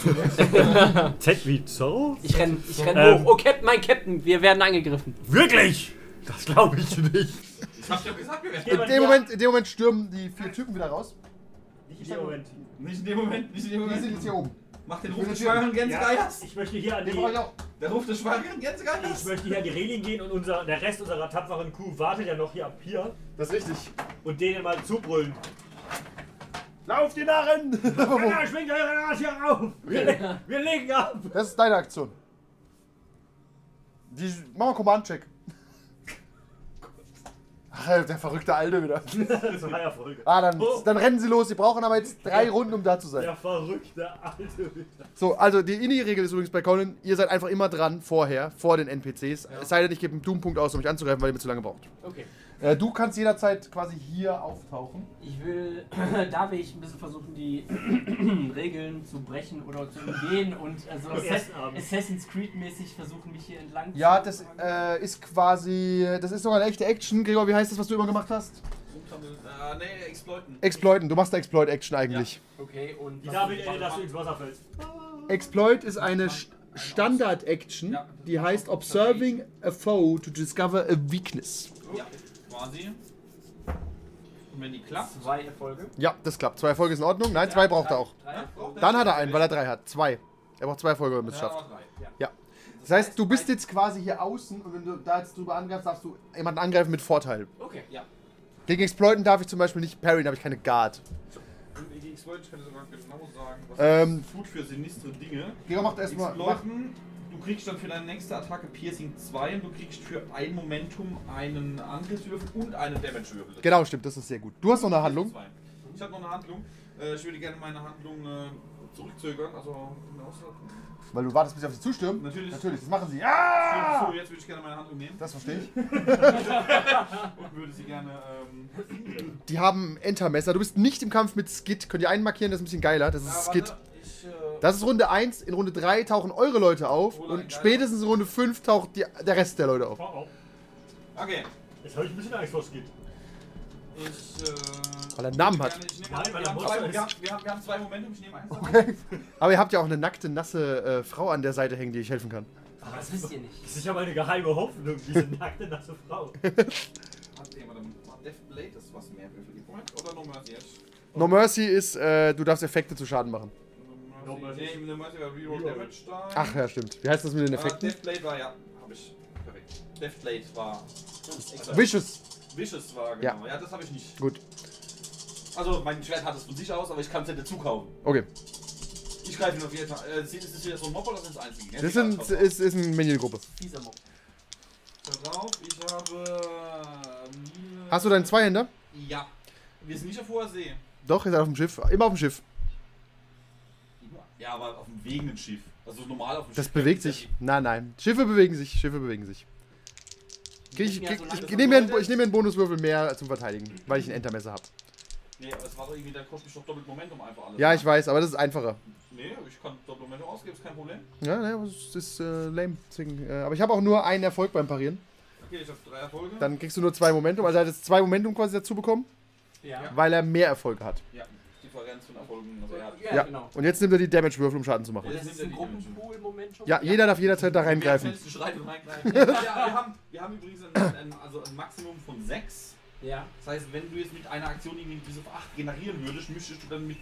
Z wie Zorro? Ich renn, ich renn Ähm. hoch. Oh, Captain, mein Captain, wir werden angegriffen. Wirklich? Das glaube ich nicht. Ich hab ja gesagt, wir werden. In dem, Moment, in dem Moment stürmen die vier Typen wieder raus. Nicht in dem Moment. Nicht in dem Moment, nicht in dem Die sind Moment. jetzt hier oben. Mach den Ich Ruf des schwangeren Gänsegeiers. ich möchte hier an die, Den brauche ich auch. Der Ruf des schwangeren ich Gänsegeiers. möchte hier an die Reling gehen und unser, der Rest unserer tapferen Kuh wartet ja noch hier ab hier Das ist richtig. und denen mal zubrüllen. Lauf, die Narren! Ja, schwingt eure Nase hier rauf! Wir, wir legen ab! Das ist deine Aktion. Die, mach mal Command-Check. Ach, der verrückte Alte wieder. Das war ja Folge. Ah, dann, dann rennen sie los. Sie brauchen aber jetzt drei Runden, um da zu sein. Der verrückte Alte. So, also die Ini-Regel ist übrigens bei Conan, ihr seid einfach immer dran, vorher, vor den NPCs. Es sei denn, ich gebe einen Doom-Punkt aus, um mich anzugreifen, weil ihr mir zu lange braucht. Okay. Äh, du kannst jederzeit quasi hier auftauchen. Ich will, da will ich ein bisschen versuchen, die Regeln zu brechen oder zu umgehen und also Assass. Assassin's Creed-mäßig versuchen, mich hier entlang Ja, zu das äh, ist quasi, das ist sogar eine echte Action. Gregor, wie heißt das, was du immer gemacht hast? Äh, nee, Exploiten. Exploiten, du machst eine Exploit-Action eigentlich. Okay, und. Die David, äh, dass du ins Wasser fällst. Exploit ist eine Standard-Action, Ja. die heißt Observing a Foe to discover a weakness. Ja, quasi. Und wenn die klappt, Zwei Erfolge. Ja, das klappt. Zwei Erfolge ist in Ordnung. Nein, zwei braucht er auch. Dann hat er einen, weil er drei hat. Zwei. Er braucht zwei Erfolge, damit es schafft. Ja. Das heißt, du bist jetzt quasi hier außen und wenn du da jetzt drüber angreifst, darfst du jemanden angreifen mit Vorteil. Okay, ja. Gegen Exploiten darf ich zum Beispiel nicht parryen, da habe ich keine Guard. Die Exploiten, ich könnte sogar genau sagen, was Ähm, tut für sinistre Dinge. Gregor macht erstmal. Exploiten, du kriegst dann für deine nächste Attacke Piercing 2 und du kriegst für ein Momentum einen Angriffswürfel und einen Damagewürfel. genau, stimmt, das ist sehr gut. Du hast noch eine Handlung. Ich habe noch eine Handlung. Äh, ich würde gerne meine Handlung äh, zurückzögern, also. Weil du wartest, bis sie auf sie zustürmen? Natürlich. Natürlich, das machen sie. Ja! So, jetzt würde ich gerne meine Hand umnehmen Das verstehe ich. und würde sie gerne. Ähm, Die haben Entermesser. Du bist nicht im Kampf mit Skid. Könnt ihr einen markieren? Das ist ein bisschen geiler. Das ist ah, Skid. warte, Das ist Runde 1. In Runde 3 tauchen eure Leute auf. Ein Und spätestens in Runde 5 taucht die, der Rest der Leute auf. Oh, oh. okay. Jetzt habe ich ein bisschen Angst, was geht. Ich. Äh, Weil er einen Namen hat. gerne- Ich nehme Nein, wir, haben zwei, ist. wir, haben, wir, haben, wir haben zwei Momentum, ich nehme eins. Okay. Aber ihr habt ja auch eine nackte, nasse äh, Frau an der Seite hängen, die euch helfen kann. Aber das wisst ihr nicht. Das ist ja meine geheime Hoffnung, diese nackte, nasse Frau. Hat jemand dann Death Blade, das ist was mehr für die Moment? Oder No Mercy jetzt? No Mercy ist, äh, du darfst Effekte zu Schaden machen. Nee, No Mercy war Reroll Reroll. Damage da. Ach ja, stimmt. Wie heißt das mit den Äh, Effekten? Death Blade war ja. Hab ich. Perfekt. Death Blade war. Also, Vicious. Vicious war, Ja. genau. Ja, das habe ich nicht. Gut. Also, mein Schwert hat es von sich aus, aber ich kann es nicht dazu kaufen. Okay. Ich greife ihn auf jeden Fall. Äh, ist es wieder so ein Mob oder sind es einzige? Das sind, ist, ist eine Minion-Gruppe. Fieser Mob. drauf. Ich habe. Mine- Hast du deinen Zweihänder? Ja. Wir sind nicht auf hoher See. Doch, ihr seid auf dem Schiff. Immer auf dem Schiff. Ja, aber auf dem wegenden Schiff. Also normal auf dem Das Schiff. bewegt Ja, sich. Nein, nein. Schiffe bewegen sich. Schiffe bewegen sich. Ich, Ja, solange ich, das ich nehme mir, nehme mir einen Bonuswürfel mehr zum Verteidigen, weil ich ein Entermesser habe. Nee, aber es war doch irgendwie, da kostet mich doch doppelt Momentum einfach alles. Ja, ich weiß, aber das ist einfacher. Nee, ich kann doppelt Momentum ausgeben, ist kein Problem. Ja, ne, aber es ist äh, lame. Deswegen, äh, aber ich habe auch nur einen Erfolg beim Parieren. Okay, ich habe drei Erfolge. Dann kriegst du nur zwei Momentum. Also er hat jetzt zwei Momentum quasi dazu bekommen, Ja. weil er mehr Erfolge hat. Ja, Differenz von Erfolgen. Also hat. Ja, Ja. genau. Und jetzt nimmt er die Damage-Würfel, um Schaden zu machen. Das ist ein Gruppenpool im Moment schon. Ja, jeder darf jederzeit da reingreifen. Schnellsten Schreit und reingreifen. ja, wir, haben, wir haben übrigens ein, ein, also ein Maximum von 6. Ja. Das heißt, wenn du jetzt mit einer Aktion irgendwie bis auf 8 generieren würdest, müsstest du dann mit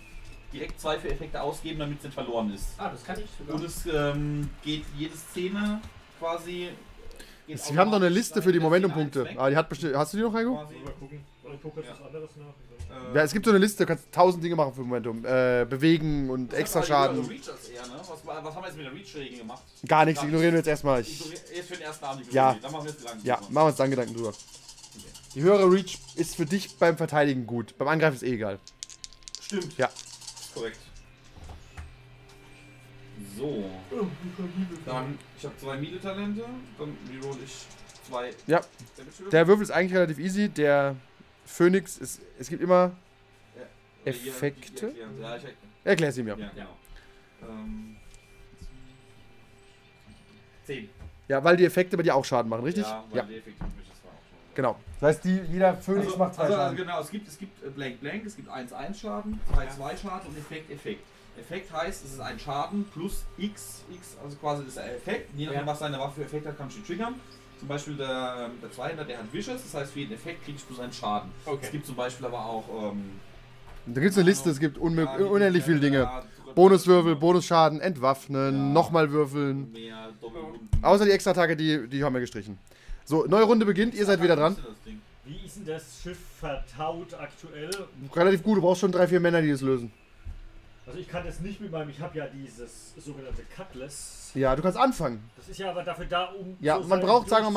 direkt zwei für Effekte ausgeben, damit es nicht verloren ist. Ah, das kann ich sogar. Und es ähm, geht jede Szene quasi. Wir haben doch eine Liste für die Momentum-Punkte. Aber die hat bestimmt. Hast du die noch, Heiko? quasi. Mal gucken. Oder ich gucke jetzt Ja. was anderes nach. Äh, Ja, es gibt so eine Liste, du kannst tausend Dinge machen für Momentum. Äh, bewegen und extra Schaden. eher, ne? was, was haben wir jetzt mit der Reach-Regeln gemacht? Gar nichts, ignorieren wir jetzt erstmal. Ich, Jetzt für den ersten Abend die Ja. Dann machen wir jetzt Gedanken. ja, drüber. machen wir uns dann Gedanken drüber. Die höhere Reach ist für dich beim Verteidigen gut. Beim Angreifen ist eh egal. Stimmt. Ja. Korrekt. So. Dann, ich habe zwei Miele-Talente. Dann reroll ich zwei. Ja. Der Würfel ist eigentlich relativ easy. Der Phoenix ist. Es gibt immer. Ja. Effekte? Ja, ich Erklär's ihm ja. ja, genau. Ähm, zehn. Ja, weil die Effekte bei dir auch Schaden machen, richtig? Ja, weil Ja, die Effekte das war auch schon. genau. Das heißt, die, jeder Phoenix Also, macht zwei also, Schaden. genau, es gibt, es gibt äh, Blank Blank, es gibt 1-1 Schaden, 2-2 Schaden und Effekt Effekt. Effekt heißt, es ist ein Schaden plus X, X, also quasi das ist der Effekt. Je nachdem, Ja. was seine Waffe für Effekt hat, kannst du ihn triggern. Zum Beispiel der, ähm, der Zweihänder, der hat Vicious, das heißt, für jeden Effekt kriegst du seinen Schaden. Okay. Es gibt zum Beispiel aber auch. Ähm, Da gibt es eine Liste, es gibt ja, unendlich viele Dinge. ja, Bonuswürfel, Bonusschaden, entwaffnen, Ja. nochmal würfeln. Mehr. Außer die Extra-Tage, die, die haben wir gestrichen. So, neue Runde beginnt, ihr seid wieder dran. Wie ist denn das Schiff vertaut aktuell? Relativ gut, du brauchst schon drei, vier Männer, die das lösen. Also ich kann das nicht mit meinem, ich habe ja dieses sogenannte Cutlass. Ja, du kannst anfangen. Das ist ja aber dafür da, um... Ja, so man braucht, sagen wir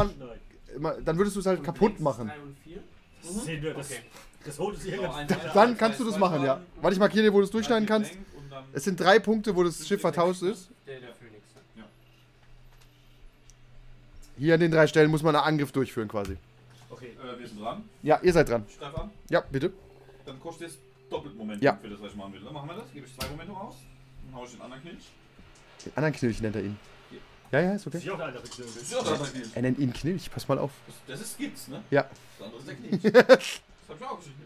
mal, Dann würdest du es halt kaputt machen. 3 und 4. Das sehen wir, das, Okay. das holt es hier So, ganz... ein- Dann kannst du das machen, ja. Warte, ich markiere dir, wo du es durchschneiden kannst. Und dann- Es sind drei Punkte, wo das Schiff vertauscht ist. Der, der Phoenix. Ne? Hier an den drei Stellen muss man einen Angriff durchführen quasi. Okay. Äh, wir sind dran. Ja, ihr seid dran. Stefan, Ja, bitte. dann kostet es doppelt Momentum Ja. für das, was ich machen will. Dann machen wir das. Gebe ich zwei Momentum aus. Dann haue ich den anderen Knilch. Den anderen Knilch nennt er ihn. Ja, ja, ist okay. ist ja auch andere ist ja der andere Knilch. Er nennt ihn Knilch, pass mal auf. Das, das ist Skits, ne? Ja. Das andere ist der Knilch. das hab ich auch geschrieben.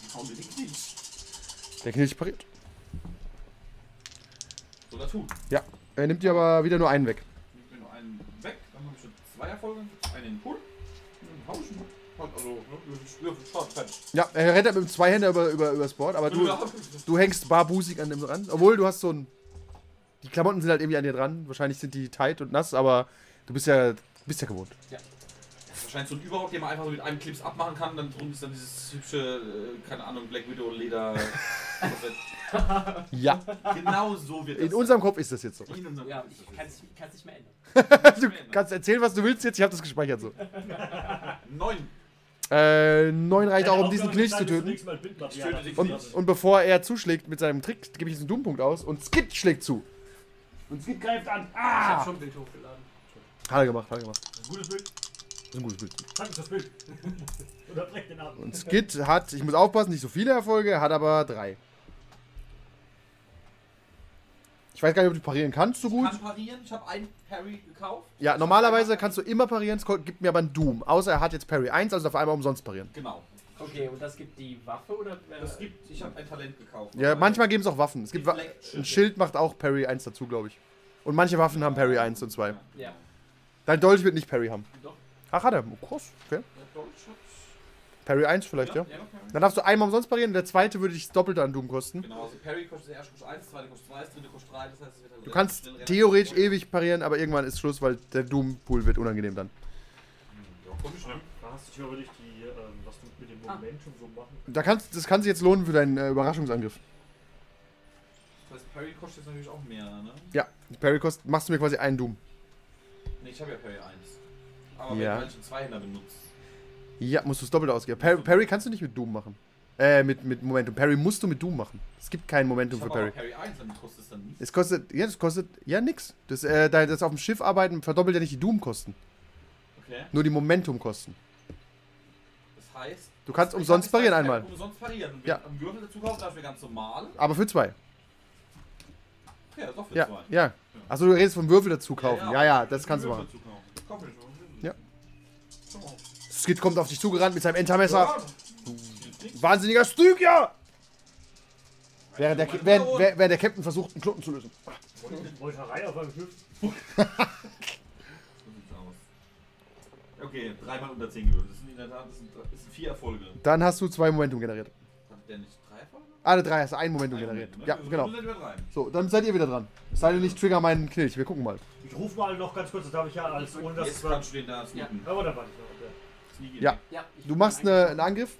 Wie hauen wir den Knilch? Der Knilch pariert. So, das tut. Ja, er nimmt dir aber wieder nur einen weg. Ich bin nur einen weg. Dann habe ich schon zwei Erfolge. Einen in den Pool. Dann hau ich ihn. Halt, Also, ne? Ja, er rennt mit dem Zweihänder über, über, übers Board, aber du, Ja. du hängst barbusig an dem dran. Obwohl, du hast so ein... Die Klamotten sind halt irgendwie an dir dran. Wahrscheinlich sind die tight und nass, aber du bist ja, bist ja gewohnt. Wahrscheinlich so ein Überhaupt, den man einfach so mit einem Clips abmachen kann. Dann drum ist dann dieses hübsche, äh, keine Ahnung, Black Widow Leder. Ja, genau so wird das. in unserem Kopf ist das jetzt so. In unserem Ja, ich kann es nicht mehr ändern. Du kannst erzählen, was du willst jetzt. Ich habe das gespeichert so. Neun. Äh, 9 reicht auch, um diesen Knilch zu töten. Ich Und, und bevor er zuschlägt mit seinem Trick, gebe ich einen Doom-Punkt aus und Skid schlägt zu. Und Skid greift an. Ich Ah! hab schon ein Bild hochgeladen. Hat er gemacht, hat er gemacht. Ein gutes Bild. Das ist ein gutes Bild. Uns das Bild. Unterbrech den Abend. Und Skid hat, ich muss aufpassen, nicht so viele Erfolge, er hat aber drei. Ich weiß gar nicht, ob du parieren kannst so Ich gut. kann parieren, ich habe einen Parry gekauft. Ja, normalerweise kannst du immer parieren, es gibt mir aber einen Doom. Außer er hat jetzt Parry 1, also auf einmal umsonst parieren. Genau. Okay, und das gibt die Waffe oder? äh, Es gibt, ich habe ein Talent gekauft. Ja, manchmal geben es auch Waffen. Es gibt Wa ein Schild macht auch Parry 1 dazu, glaube ich. Und manche Waffen haben Parry 1 und 2. Ja. Dein Dolch wird nicht Parry haben. Doch. Ach, hat er. Oh, krass. Okay. Ja, Deutsch hat- Parry 1 vielleicht, ja. Ja. Dann darfst du einmal umsonst parieren, der zweite würde dich das Doppelte an Doom kosten. Genau, also Parry kostet der erste kostet 1, zweite kostet 2, das dritte kostet 3, das heißt, es wird halt Du kannst theoretisch ewig parieren, aber irgendwann ist Schluss, weil der Doom-Pool wird unangenehm dann. Ja, komm ich schon. Da hast du theoretisch die, ähm, was du mit dem Ah. Momentum so machen Da kannst, das kann sich jetzt lohnen für deinen äh, Überraschungsangriff. Das heißt, Parry kostet jetzt natürlich auch mehr, ne? Ja, Parry kostet, machst du mir quasi einen Doom. Ne, ich habe ja Parry 1. Aber Ja. wenn du einen Zweihänder benutzt. Ja, musst du es doppelt ausgeben. Parry, Parry kannst du nicht mit Doom machen. Äh, mit, mit Momentum. Parry musst du mit Doom machen. Es gibt kein Momentum für Parry. Parry 1, damit kostet es dann nicht. Es kostet, ja, das kostet, ja, nix. Das, äh, da- das auf dem Schiff arbeiten verdoppelt ja nicht die Doom-Kosten. Okay. Nur die Momentum-Kosten. Das heißt. Du kannst umsonst parieren einmal. Umsonst parieren. Und Ja. am Würfel dazu kaufen, dafür ganz normal. Aber für zwei. Ja, doch für Ja, zwei. ja. Achso, du redest vom Würfel dazu kaufen. Ja, ja, das kannst du machen. dazu kaufen. Kauf ich schon. Ja. Skid kommt auf dich zugerannt mit seinem Entermesser. Ja. Wahnsinniger Stygia! Während der, während, während der Captain versucht, einen Knoten zu lösen. Meuterei auf einem Schiff. So sieht's aus. Okay, dreimal unter 10 gewürfelt. Das sind in der Tat das sind, das sind vier Erfolge. Dann hast du zwei Momentum generiert. Hat der nicht drei Erfolge? Alle drei hast du ein Momentum Drei generiert. Momente, ne? Ja, Wir genau. So, dann seid ihr wieder dran. Es sei denn, ich trigger meinen Knilch. Wir gucken mal. Ich ruf mal noch ganz kurz, das darf ich ja als ohne dass Jetzt es war. kannst du den da sneaken. Aber dann ich. Sneaky. Ja. Ja, ich Du machst eine, einen Angriff.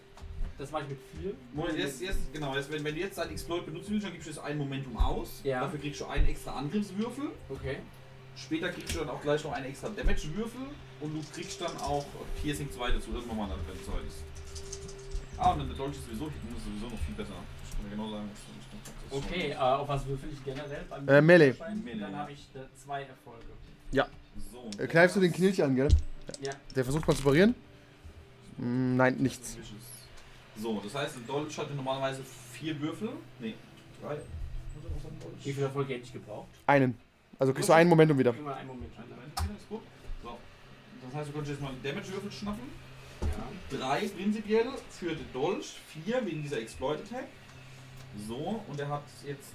Das mache ich mit vier. Moment, jetzt, jetzt, genau, jetzt, wenn, wenn du jetzt dein Exploit benutzen willst, dann gibst du jetzt ein Momentum aus. Ja. Dafür kriegst du einen extra Angriffswürfel. Okay. Später kriegst du dann auch gleich noch einen extra Damage-Würfel. Und du kriegst dann auch Piercing 2 dazu. Das machen wir dann, wenn es soweit ist. Ah, und dann der Dolch ist sowieso, ist sowieso noch viel besser. Ich kann dir genau sagen, was nicht Okay, äh, auf was würfel ich generell? Beim Äh, Melee. Melee, Dann ja. habe ich äh, zwei Erfolge. So, und Äh, kneifst du den Knilch an, gell? Ja. Der versucht mal zu parieren. Mm, nein, nichts. So, das heißt, Dolch hatte normalerweise vier Würfel. Nee, drei. Wie viele Erfolge hätte ich gebraucht? Einen. Also kriegst du einen Momentum wieder. Mal einen Moment. Ein Moment, wieder, ist gut. So. Das heißt, du könntest jetzt mal einen Damage-Würfel schnappen. Ja. Drei prinzipiell für den Dolch, vier wegen dieser Exploit Attack. So, und er hat jetzt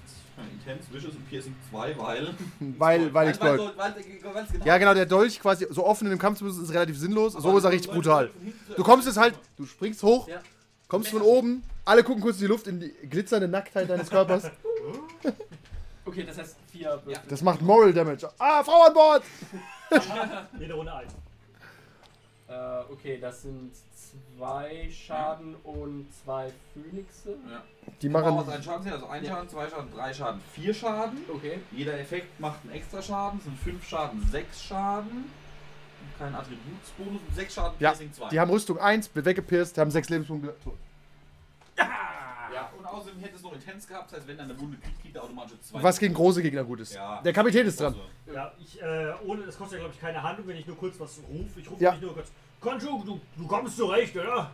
Intense Vicious und Piercing 2, weil. Weil, weil Exploit. Weil, weil, weil, weil's genau Ja, genau, der Dolch quasi so offen in dem Kampf zu müssen, ist relativ sinnlos. So ist er richtig brutal. Du kommst jetzt halt, du springst hoch, Ja. kommst von oben, alle gucken kurz in die Luft, in die glitzernde Nacktheit deines Körpers. Okay, das heißt vier Würfel. Ja. Das macht Moral Damage. Ah, Frau an Bord! Jede Runde ein. Äh, okay, das sind zwei Schaden und zwei Phönixe. Ja. Die Machen machen. einen Schaden, also ein Ja. Schaden, zwei Schaden, drei Schaden, vier Schaden. Okay. Jeder Effekt macht einen extra Schaden, sind fünf Schaden, sechs Schaden. Kein Attributsbonus und sechs Schaden, Ja, Piercing 2. Die haben Rüstung 1, wird weggepierst, haben 6 Lebenspunkte. Tot. Ja, und außerdem hätte es noch Intens gehabt, das heißt, wenn er eine Wunde kriegt, kriegt er automatisch zwei. Was gegen große Gegner gut ist. Ja. Der Kapitän ist dran. Also, Ja, ich, äh, ohne, das kostet ja glaube ich keine Handlung, wenn ich nur kurz was rufe. Ich rufe Ja. nicht nur kurz, Konju, du, du kommst zurecht, oder?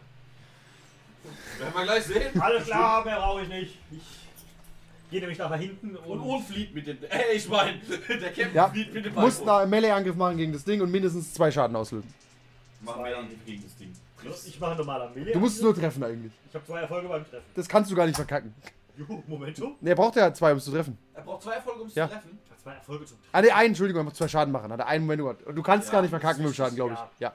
werden wir gleich sehen. Alles klar, mehr brauche ich nicht. Ich gehe nämlich nachher hinten Und und, flieht mit dem. Ey, ich mein, der Captain Ja, flieht mit dem Du musst Balkon. einen Melee-Angriff machen gegen das Ding und mindestens zwei Schaden auslösen. Machen wir dann gegen das Ding. ich mache normaler Melee. Du musst es nur treffen eigentlich. Ich habe zwei Erfolge beim Treffen. Das kannst du gar nicht verkacken. Juhu, Momentum. Ne, er braucht ja zwei, um es zu treffen. Er braucht zwei Erfolge, um es Ja. zu treffen. Ich habe zwei Erfolge zum Treffen. Ah, ne, einen, Entschuldigung, er muss zwei Schaden machen. Hat er einen Moment gehabt. Und du kannst Ja, gar nicht verkacken mit dem Schaden, glaube ich. Ja.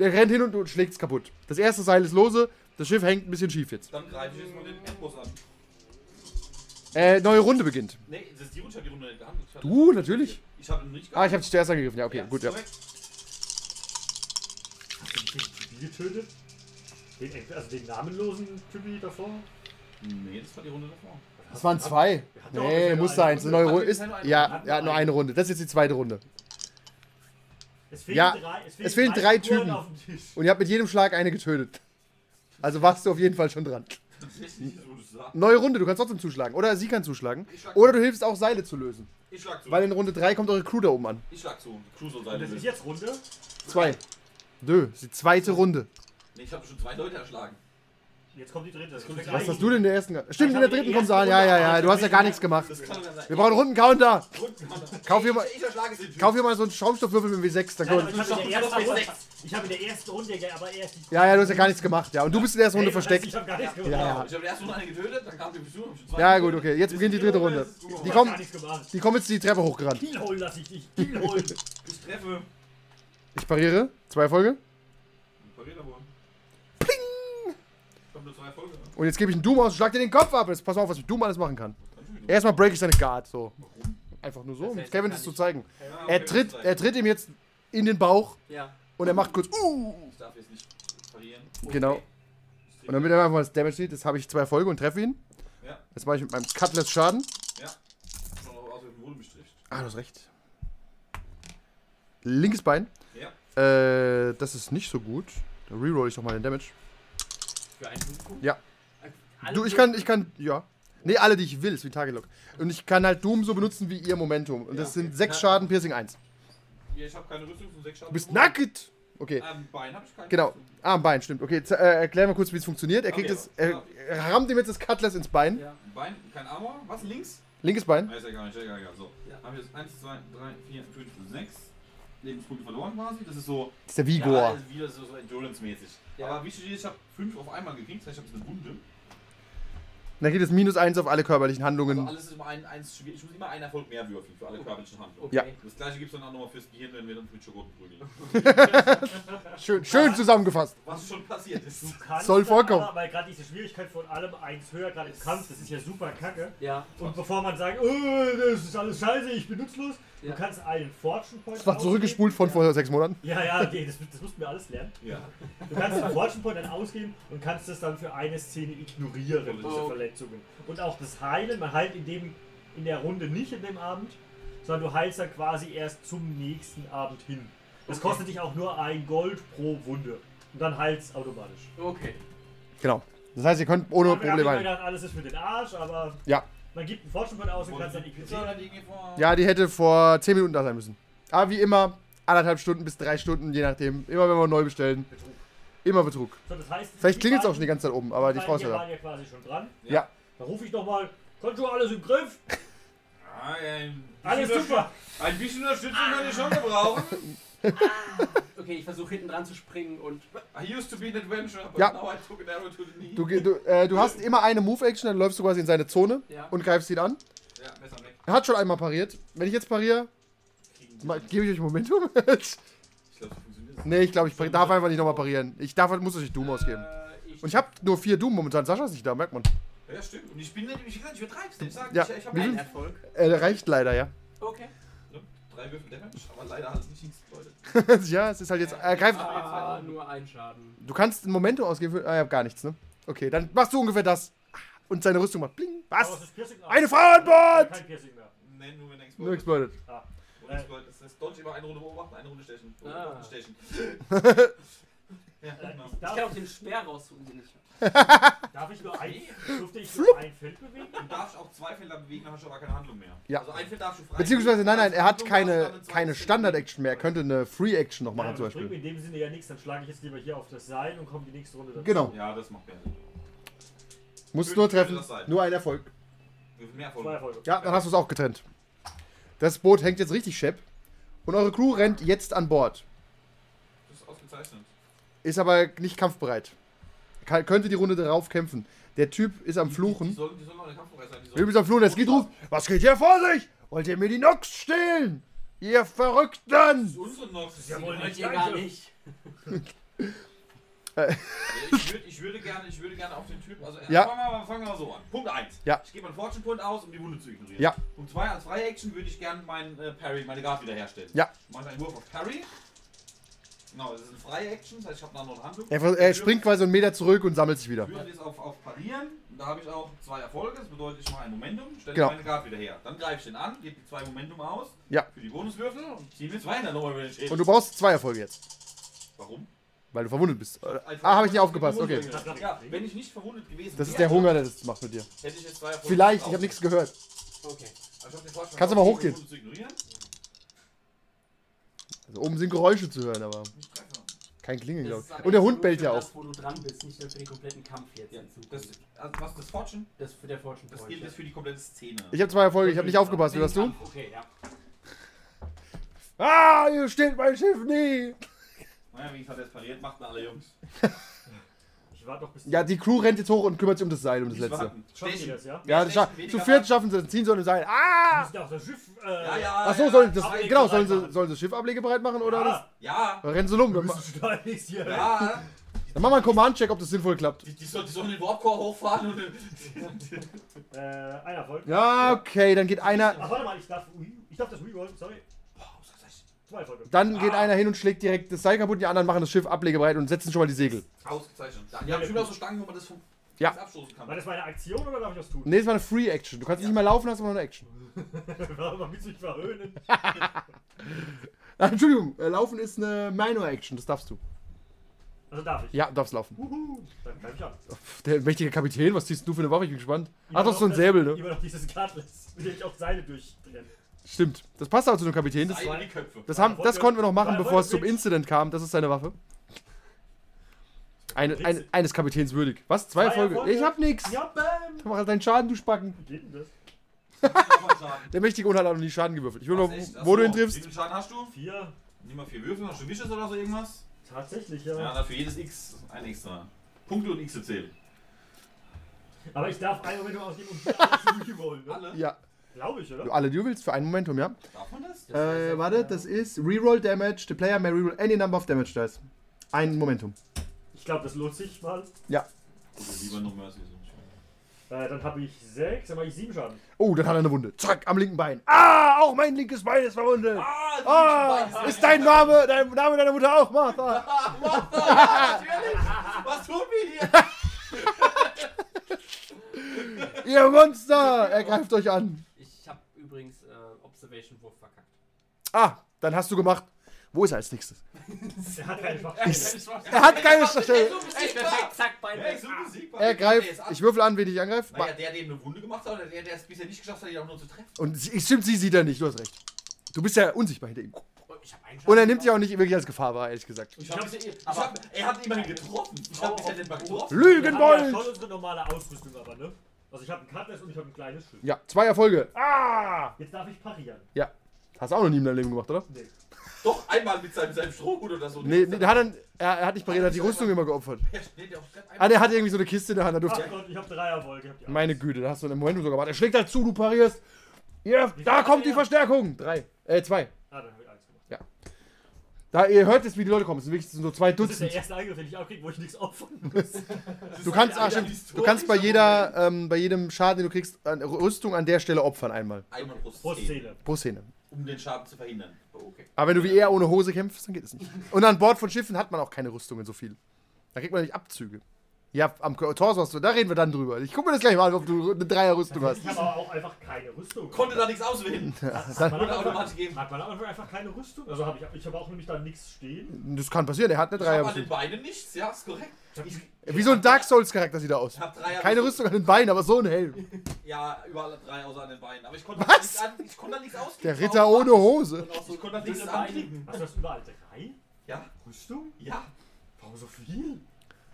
Der rennt hin und du schlägst kaputt. Das erste Seil ist lose, das Schiff hängt ein bisschen schief jetzt. Dann greife ich jetzt mal den Endboss an. Äh, neue Runde beginnt. Nee, das ist die Runde, hab die Runde nicht gehandelt. Ich Du, natürlich. Ich habe ihn nicht Ah, ich habe dich zuerst angegriffen. Ja, okay, Ja, gut, ja. korrekt. Hast du den Typi getötet? Den, also den namenlosen Typi davor? Nee, das war die Runde davor. Das waren zwei. Nee, nur musste eine neue Runde. Ist. Ja, eine Runde? ja, nur eine Runde. Das ist jetzt die zweite Runde. Es fehlen Ja, drei, es fehlen drei Figuren Typen. auf dem Tisch. Und ihr habt mit jedem Schlag eine getötet. Also warst du auf jeden Fall schon dran. Das ist nicht so, du sagst. Neue Runde, du kannst trotzdem zuschlagen. Oder sie kann zuschlagen. Oder zu. du hilfst auch Seile zu lösen. Ich schlag zu. Weil in Runde 3 kommt eure Crew da oben an. ich schlag zu. Die Crew soll Und sein. das ist jetzt Runde. Zwei. Dö, ist die zweite Runde. Nee, ich habe schon zwei Leute erschlagen. Jetzt kommt die dritte. Kommt Was hast du denn in der ersten? Stimmt, in der dritten kommst du erste an. Ja, ja, ja. Du hast ja gar nichts gemacht. Das kann doch sein. Wir brauchen einen Runden-Counter. Kauf hier mal-. Kauf hier mal so einen Schaumstoffwürfel mit W6. Dann Nein, können aber wir ich habe in, der ersten Runde- ich hab in der ersten Runde ja aber erst ja, ja, du hast ja gar nichts gemacht. Ja, und du bist in der ersten Runde versteckt. Ich habe gar nichts Ja, gemacht. ja. Ich habe in der ersten Runde eine getötet, dann kam die Besuch. Ja, gut, okay. Jetzt beginnt die dritte Runde. Die kommen-. Die kommen jetzt die Treppe hochgerannt. Kill holen lass ich dich. Kill holen. Ich treffe. Ich pariere. Zwei Erfolge. Verräter wohl. Pling! Kommt nur zwei Erfolge. Und jetzt gebe ich einen Doom aus und schlag dir den Kopf ab. Jetzt pass mal auf, was ich Doom alles machen kann. Erstmal break ich seine Guard. So. Einfach nur so, um Kevin das zu zeigen. Er tritt, er tritt ihm jetzt in den Bauch Ja. und er macht kurz. Uh, Ich darf jetzt nicht parieren. genau. Und damit er einfach mal das Damage sieht, das habe ich zwei Erfolge und treffe ihn. Ja. Jetzt mache ich mit meinem Cutlass Schaden. Ja. Schon noch aus, wie wurde bestrift. Ah, du hast recht. Linkes Bein. Ja. Äh, das ist nicht so gut. Da reroll ich doch mal den Damage. Für einen Publikum? Ja. Du, ich kann, ich kann, ja. Nee, alle, die ich will, ist wie Tagelog. Und ich kann halt Doom so benutzen wie ihr Momentum. Und Ja, das sind sechs Ja. Schaden, Piercing 1. Ja, ich habe keine Rüstung von sechs Schaden. Du bist nackt! Okay, Am Bein habe ich keine genau. Ah, am Bein, stimmt. Okay, äh, erklär mal kurz, wie es funktioniert. Er kriegt Okay, es, er, ja. er rammt ihm jetzt das Cutlass ins Bein. Ja. Bein, kein Armor. Was, links? Linkes Bein. Ah, ist ja gar nicht, ist ja egal. So. Ja. Haben wir jetzt 1, 2, 3, 4, 5, 6 Lebenspunkte verloren quasi. Das ist so. Das ist der Ja, Vigor. ist wieder so, so Endurance-mäßig. Ja. Aber wichtig ist, ich habe 5 auf einmal gekriegt. Das heißt, ich habe eine Wunde. Dann geht es minus 1 auf alle körperlichen Also Handlungen. alles ist immer ein, eins schwierig. Ich muss immer einen Erfolg mehr würfeln für alle körperlichen Handlungen. Okay. Ja. Das gleiche gibt es dann auch nochmal fürs Gehirn, wenn wir uns mit Schokoden prügeln. Schön, schön zusammengefasst. Was schon passiert ist. Du kannst Soll dann vorkommen. Aber, weil gerade diese Schwierigkeit von allem eins höher, gerade im Kampf, das ist ja super kacke. Ja. Und bevor man sagt, oh, das ist alles scheiße, ich bin nutzlos, Ja. du kannst einen Fortune Point Das war zurückgespult von vor sechs Monaten. Ja, ja, okay, das, das mussten wir alles lernen. Ja. Du kannst den Fortune Point dann ausgeben und kannst das dann für eine Szene ignorieren, diese Oh. Verletzungen. Und auch das Heilen, man heilt in, dem, in der Runde nicht in dem Abend, sondern du heilst dann quasi erst zum nächsten Abend hin. Das Okay. kostet dich auch nur ein Gold pro Wunde. Und dann heilst automatisch. Okay. Genau. Das heißt, ihr könnt ohne Probleme heilen. gedacht, alles ist für den Arsch, aber Ja. Man gibt einen Fortune Point aus und kannst dann Pizza oder irgendwie vor. Ja, die hätte vor 10 Minuten da sein müssen. Aber wie immer, anderthalb Stunden bis drei Stunden, je nachdem. Immer wenn wir neu bestellen. Immer Betrug. So, das heißt, Vielleicht die klingelt es auch schon die ganze Zeit oben, aber die Frau ist ja da. waren ja quasi schon dran. Ja. Da rufe ich nochmal, du alles im Griff? Ah, ein Alles bisschen super. Ein bisschen Unterstützung kann ich schon gebrauchen. Okay, ich versuche hinten dran zu springen und. I used to be an adventurer, but Ja. now I took an arrow to the knee. Du, du, äh, du hast immer eine Move-Action, dann läufst du quasi in seine Zone Ja. und greifst ihn an. Ja, Messer weg. Er hat schon einmal pariert. Wenn ich jetzt pariere, gebe ich euch Momentum. Ich glaube, so funktioniert das. nee, ich glaube, ich pari- darf einfach nicht nochmal parieren. Ich darf, muss euch Doom ausgeben. Äh, ich Und ich habe nur vier Doom momentan. Sascha ist nicht da, merkt man. Ja, stimmt. Und ich bin nicht, ich, wie gesagt, ich übertreib's nicht. Ich sag, Ja. ich, ich hab Wie einen Erfolg. Äh, reicht leider, ja. Okay. Drei Würfel Damage, aber leider halt nicht nichts, Leute. ja, es ist halt jetzt. Er greift. Ah, nur ein Schaden. Du kannst ein Momentum ausgeben. Für, ah, ich hab gar nichts, ne? Okay, dann machst du ungefähr das. Und seine Rüstung macht bling. Was? es Eine Frau an Bord! Kein Piercing mehr. Nee, nur wenn er Nur explodiert. exploded. Ah. Nur. Das ist Dodge immer eine Runde beobachten, eine Runde stechen. Beobachten, Ah. stechen. ja, genau. Ich kann auch den Speer raussuchen, den ich. Darf ich nur ein, durfte ich nur ein Feld bewegen? Du darfst auch zwei Felder bewegen, dann hast du aber keine Handlung mehr. Ja. Also ein Feld darfst du frei Beziehungsweise, nein, nein, er hat keine, keine zwei Standard-Action mehr. Er könnte eine Free-Action noch Ja, machen, aber zum das bringt mir Beispiel. in dem Sinne ja nichts, dann schlage ich jetzt lieber hier auf das Seil und komme die nächste Runde dazu. Genau. Ja, das macht mehr Sinn. Musst nur treffen. Nur ein Erfolg. Mehr Zwei Erfolge? Erfolge. Ja, dann hast du es auch getrennt. Das Boot hängt jetzt richtig schepp. Und eure Crew rennt jetzt an Bord. Das ist ausgezeichnet. Ist aber nicht kampfbereit. Kann, könnte die Runde darauf kämpfen. Der Typ ist am Die, die, Fluchen. sollen, die sollen noch eine sein. Die Der Typ ist am Fluchen. Der Skid ruft: Was geht hier vor sich? Wollt ihr mir die Nox stehlen? Ihr Verrückten! Das ist unsere noch. ja wohl nicht ihr gar nicht. Ja, ich, würd, ich, würde gerne, ich würde gerne auf den Typen. Also, Ja. fangen, wir mal, fangen wir mal so an. Punkt 1. Ja. Ich gebe einen Fortune Point aus, um die Wunde zu ignorieren. Ja. Punkt 2. Als freie Action würde ich gerne meinen äh, Parry, meine Guard wiederherstellen. Ja. Mache einen Wurf auf Parry. Genau, das ist eine freie Action, das heißt, ich habe da noch eine Handlung. Er, er springt quasi einen Meter zurück und sammelt sich wieder. Ich jetzt auf, auf Parieren. Da habe ich auch zwei Erfolge. Das bedeutet, ich mache ein Momentum, stelle Genau. meine Guard wieder her. Dann greife ich den an, gebe die zwei Momentum aus Ja. für die Bonuswürfel und ziehe mir zwei in der Nummer über den Schädel. Und du brauchst zwei Erfolge jetzt. Warum? Weil du verwundet bist. Einfach- Ah, habe ich nicht aufgepasst. Okay. Ja, wenn ich nicht verwundet gewesen Das ist wäre, der Hunger, der das macht mit dir. Hätte ich jetzt zwei Erfolge Vielleicht, ich habe nichts gehört. Okay. Aber ich hab den Kannst du mal hochgehen? Also oben sind Geräusche zu hören, aber Nicht kein Klingeln, Das glaube ich. Und der jetzt Hund bellt ja das, auch. wo du dran bist, nicht nur für den kompletten Kampf jetzt. Ja, das, also was das Fortune? das für der Fortune Das gilt jetzt für die komplette Szene. Ich habe zwei Erfolge, ich habe nicht aufgepasst. Wie Für hast du? Okay, ja. Ah, ihr steht mein Schiff nie. Naja, wie gesagt, er ist pariert, machten alle Jungs. Ich warte doch bis Ja, die Crew rennt jetzt hoch und kümmert sich um das Seil, um das letzte. Schaffen die das, ja? Ja, das scha zu viert schaffen sie, es, ziehen sie an dem Seil. Ah! müssen ja auch das Schiff. Äh, Ja, ja. Ach so, ja, sollen das, Ablege genau, sollen sie, sollen sie das Schiff ablege bereit machen oder das? Ah, Ja, Dann rennen sie rum. nichts hier. ja. dann machen wir einen Command-Check, ob das sinnvoll klappt. Die, die, soll, die sollen den Warpcore hochfahren und. Äh, ein Erfolg. Ja, okay, dann geht einer, Ach, warte mal, ich darf, ich darf das rerollen, sorry. Dann geht einer hin und schlägt direkt das Seil kaputt, die anderen machen das Schiff ablegebereit und setzen schon mal die Segel. Ausgezeichnet. Die haben schon auch so Stangen, wo man das vom Ja. abstoßen kann. War das meine Aktion oder darf ich das tun? Nee, das war eine Free-Action. Du kannst nicht mehr laufen, hast aber noch eine Action. Warum willst du mich verhöhnen? Ah, Entschuldigung, äh, laufen ist eine Minor-Action, das darfst du. Also darf ich. Ja, du darfst laufen. Uhu, dann greif ich an. Der mächtige Kapitän, was ziehst du für eine Waffe? Ich bin gespannt. Immer Ach, doch so ein Säbel, ne? Immer noch dieses Cutlass, mit dem ich auch Seile durchtrenne. Stimmt. Das passt auch zu einem Kapitän. Das, das, haben, das konnten wir noch machen, bevor es zum Incident kam. Das ist seine Waffe. Eine, ein, eines Kapitäns würdig. Was? Zwei Zwei Erfolge? Erfolge. Ich hab nix. Ja, bam! Mach halt deinen Schaden, du Spacken. Wie geht denn das? Der mächtige Hund hat auch noch nie Schaden gewürfelt. Ich will? Ach wo du ihn Wie triffst. viel Schaden hast du? Vier. Nimm mal vier Würfel, hast du Wishes oder so irgendwas? Tatsächlich, ja. Ja, dann für jedes X ein extra. Punkte und X zählen. Aber ich darf einen Moment ausgeben und die alles rerollen, ne? Alle? Ja, Glaube ich, oder? alle, die du willst, für ein Momentum, ja. Darf man das? Äh, warte, das ist Reroll Damage. The player may reroll any number of damage dice. Ein Momentum. Ich glaube, das lohnt sich mal. Ja. Oder lieber noch Mercy. Äh, dann habe ich sechs, dann mache ich sieben Schaden. Oh, dann hat er eine Wunde. Zack, am linken Bein. Ah, auch mein linkes Bein ist verwundet. Ah, Ah, ist dein Name, dein Name deiner Mutter auch Martha? natürlich! Was tun wir hier? Ihr Monster! Er greift euch an. Ich habe übrigens äh, Observation Wurf verkackt. Ah, dann hast du gemacht. Wo ist er als nächstes? Er hat keine Schwach. Er hat keine Stelle. Ey, perfekt, zack, Bein Hey, weg. so Musik. Er greift. Ich würfel an, wen ich angreife. Naja, der, dem eine Wunde gemacht hat, oder der, der es bisher nicht geschafft hat, ihn auch nur zu treffen. Und sie, stimmt, sie sieht er nicht. Du hast recht. Du bist ja unsichtbar hinter ihm. Oh, hab Und er nimmt dich auch nicht wirklich als Gefahr wahr, ehrlich gesagt. Ich hab, hab's- ich hab, er hat immerhin getroffen. Ich hab nicht mal getroffen. Wir haben ja Lügenbold! schon unsere normale Ausrüstung aber, ne? Also ich habe ein Cutlass und ich habe ein kleines Schild. Ja, zwei Erfolge. Ah! Jetzt darf ich parieren. Ja. Hast du auch noch nie in deinem Leben gemacht, oder? Nee. Doch, einmal mit seinem, seinem Strohhut oder so. Nee, nee der hat dann, er, er hat nicht pariert, er hat die Rüstung immer geopfert. Ja, nee, der Ah, der hat irgendwie so eine Kiste in der Hand, da Ach durfte Gott, ich habe drei Erfolge. Ich hab die Meine Güte, da hast du einen Moment sogar gemacht. Er schlägt dazu, du parierst. Ja, da kommt die er? Verstärkung. Drei. Äh, zwei. Ah, dann habe ich eins gemacht. Da, ihr hört jetzt, wie die Leute kommen. Es sind wirklich so zwei Das ist der Dutzend. erste Angriff, den ich abkriege, wo ich nichts opfern muss. Du kannst, stimmt, historischer du kannst bei jeder, ähm, bei jedem Schaden, den du kriegst, an Rüstung an der Stelle opfern einmal. Einmal pro Pro Szene, Szene. Pro Szene. um den Schaden zu verhindern. Oh, okay. Aber wenn du wie er ohne Hose kämpfst, dann geht es nicht. Und an Bord von Schiffen hat man auch keine Rüstungen so viel. Da kriegt man nicht Abzüge. Ja, am Torso hast du, da reden wir dann drüber. Ich guck mir das gleich mal an, ob du eine Dreierrüstung hast. Ich habe aber auch einfach keine Rüstung. Konnte da nichts auswählen. Hat man, automatisch hat man einfach keine Rüstung? Also habe ich, ich habe auch nämlich da nichts stehen. Das kann passieren, er hat eine Ich hab an den Dreierrüstung. Beinen nichts, ja, ist korrekt. Ich, Wie so ein Dark Souls-Charakter sieht er aus. hab Keine Rüstung an den Beinen, aber so ein Helm. Ja, überall drei außer an den Beinen. Aber ich konnte da nichts an, ich konnte da nichts ausgeben. Der Ritter ohne Hose. So, ich konnte da nichts anklicken. Hast du das überall drei? Ja, Rüstung? ja. Warum so viel?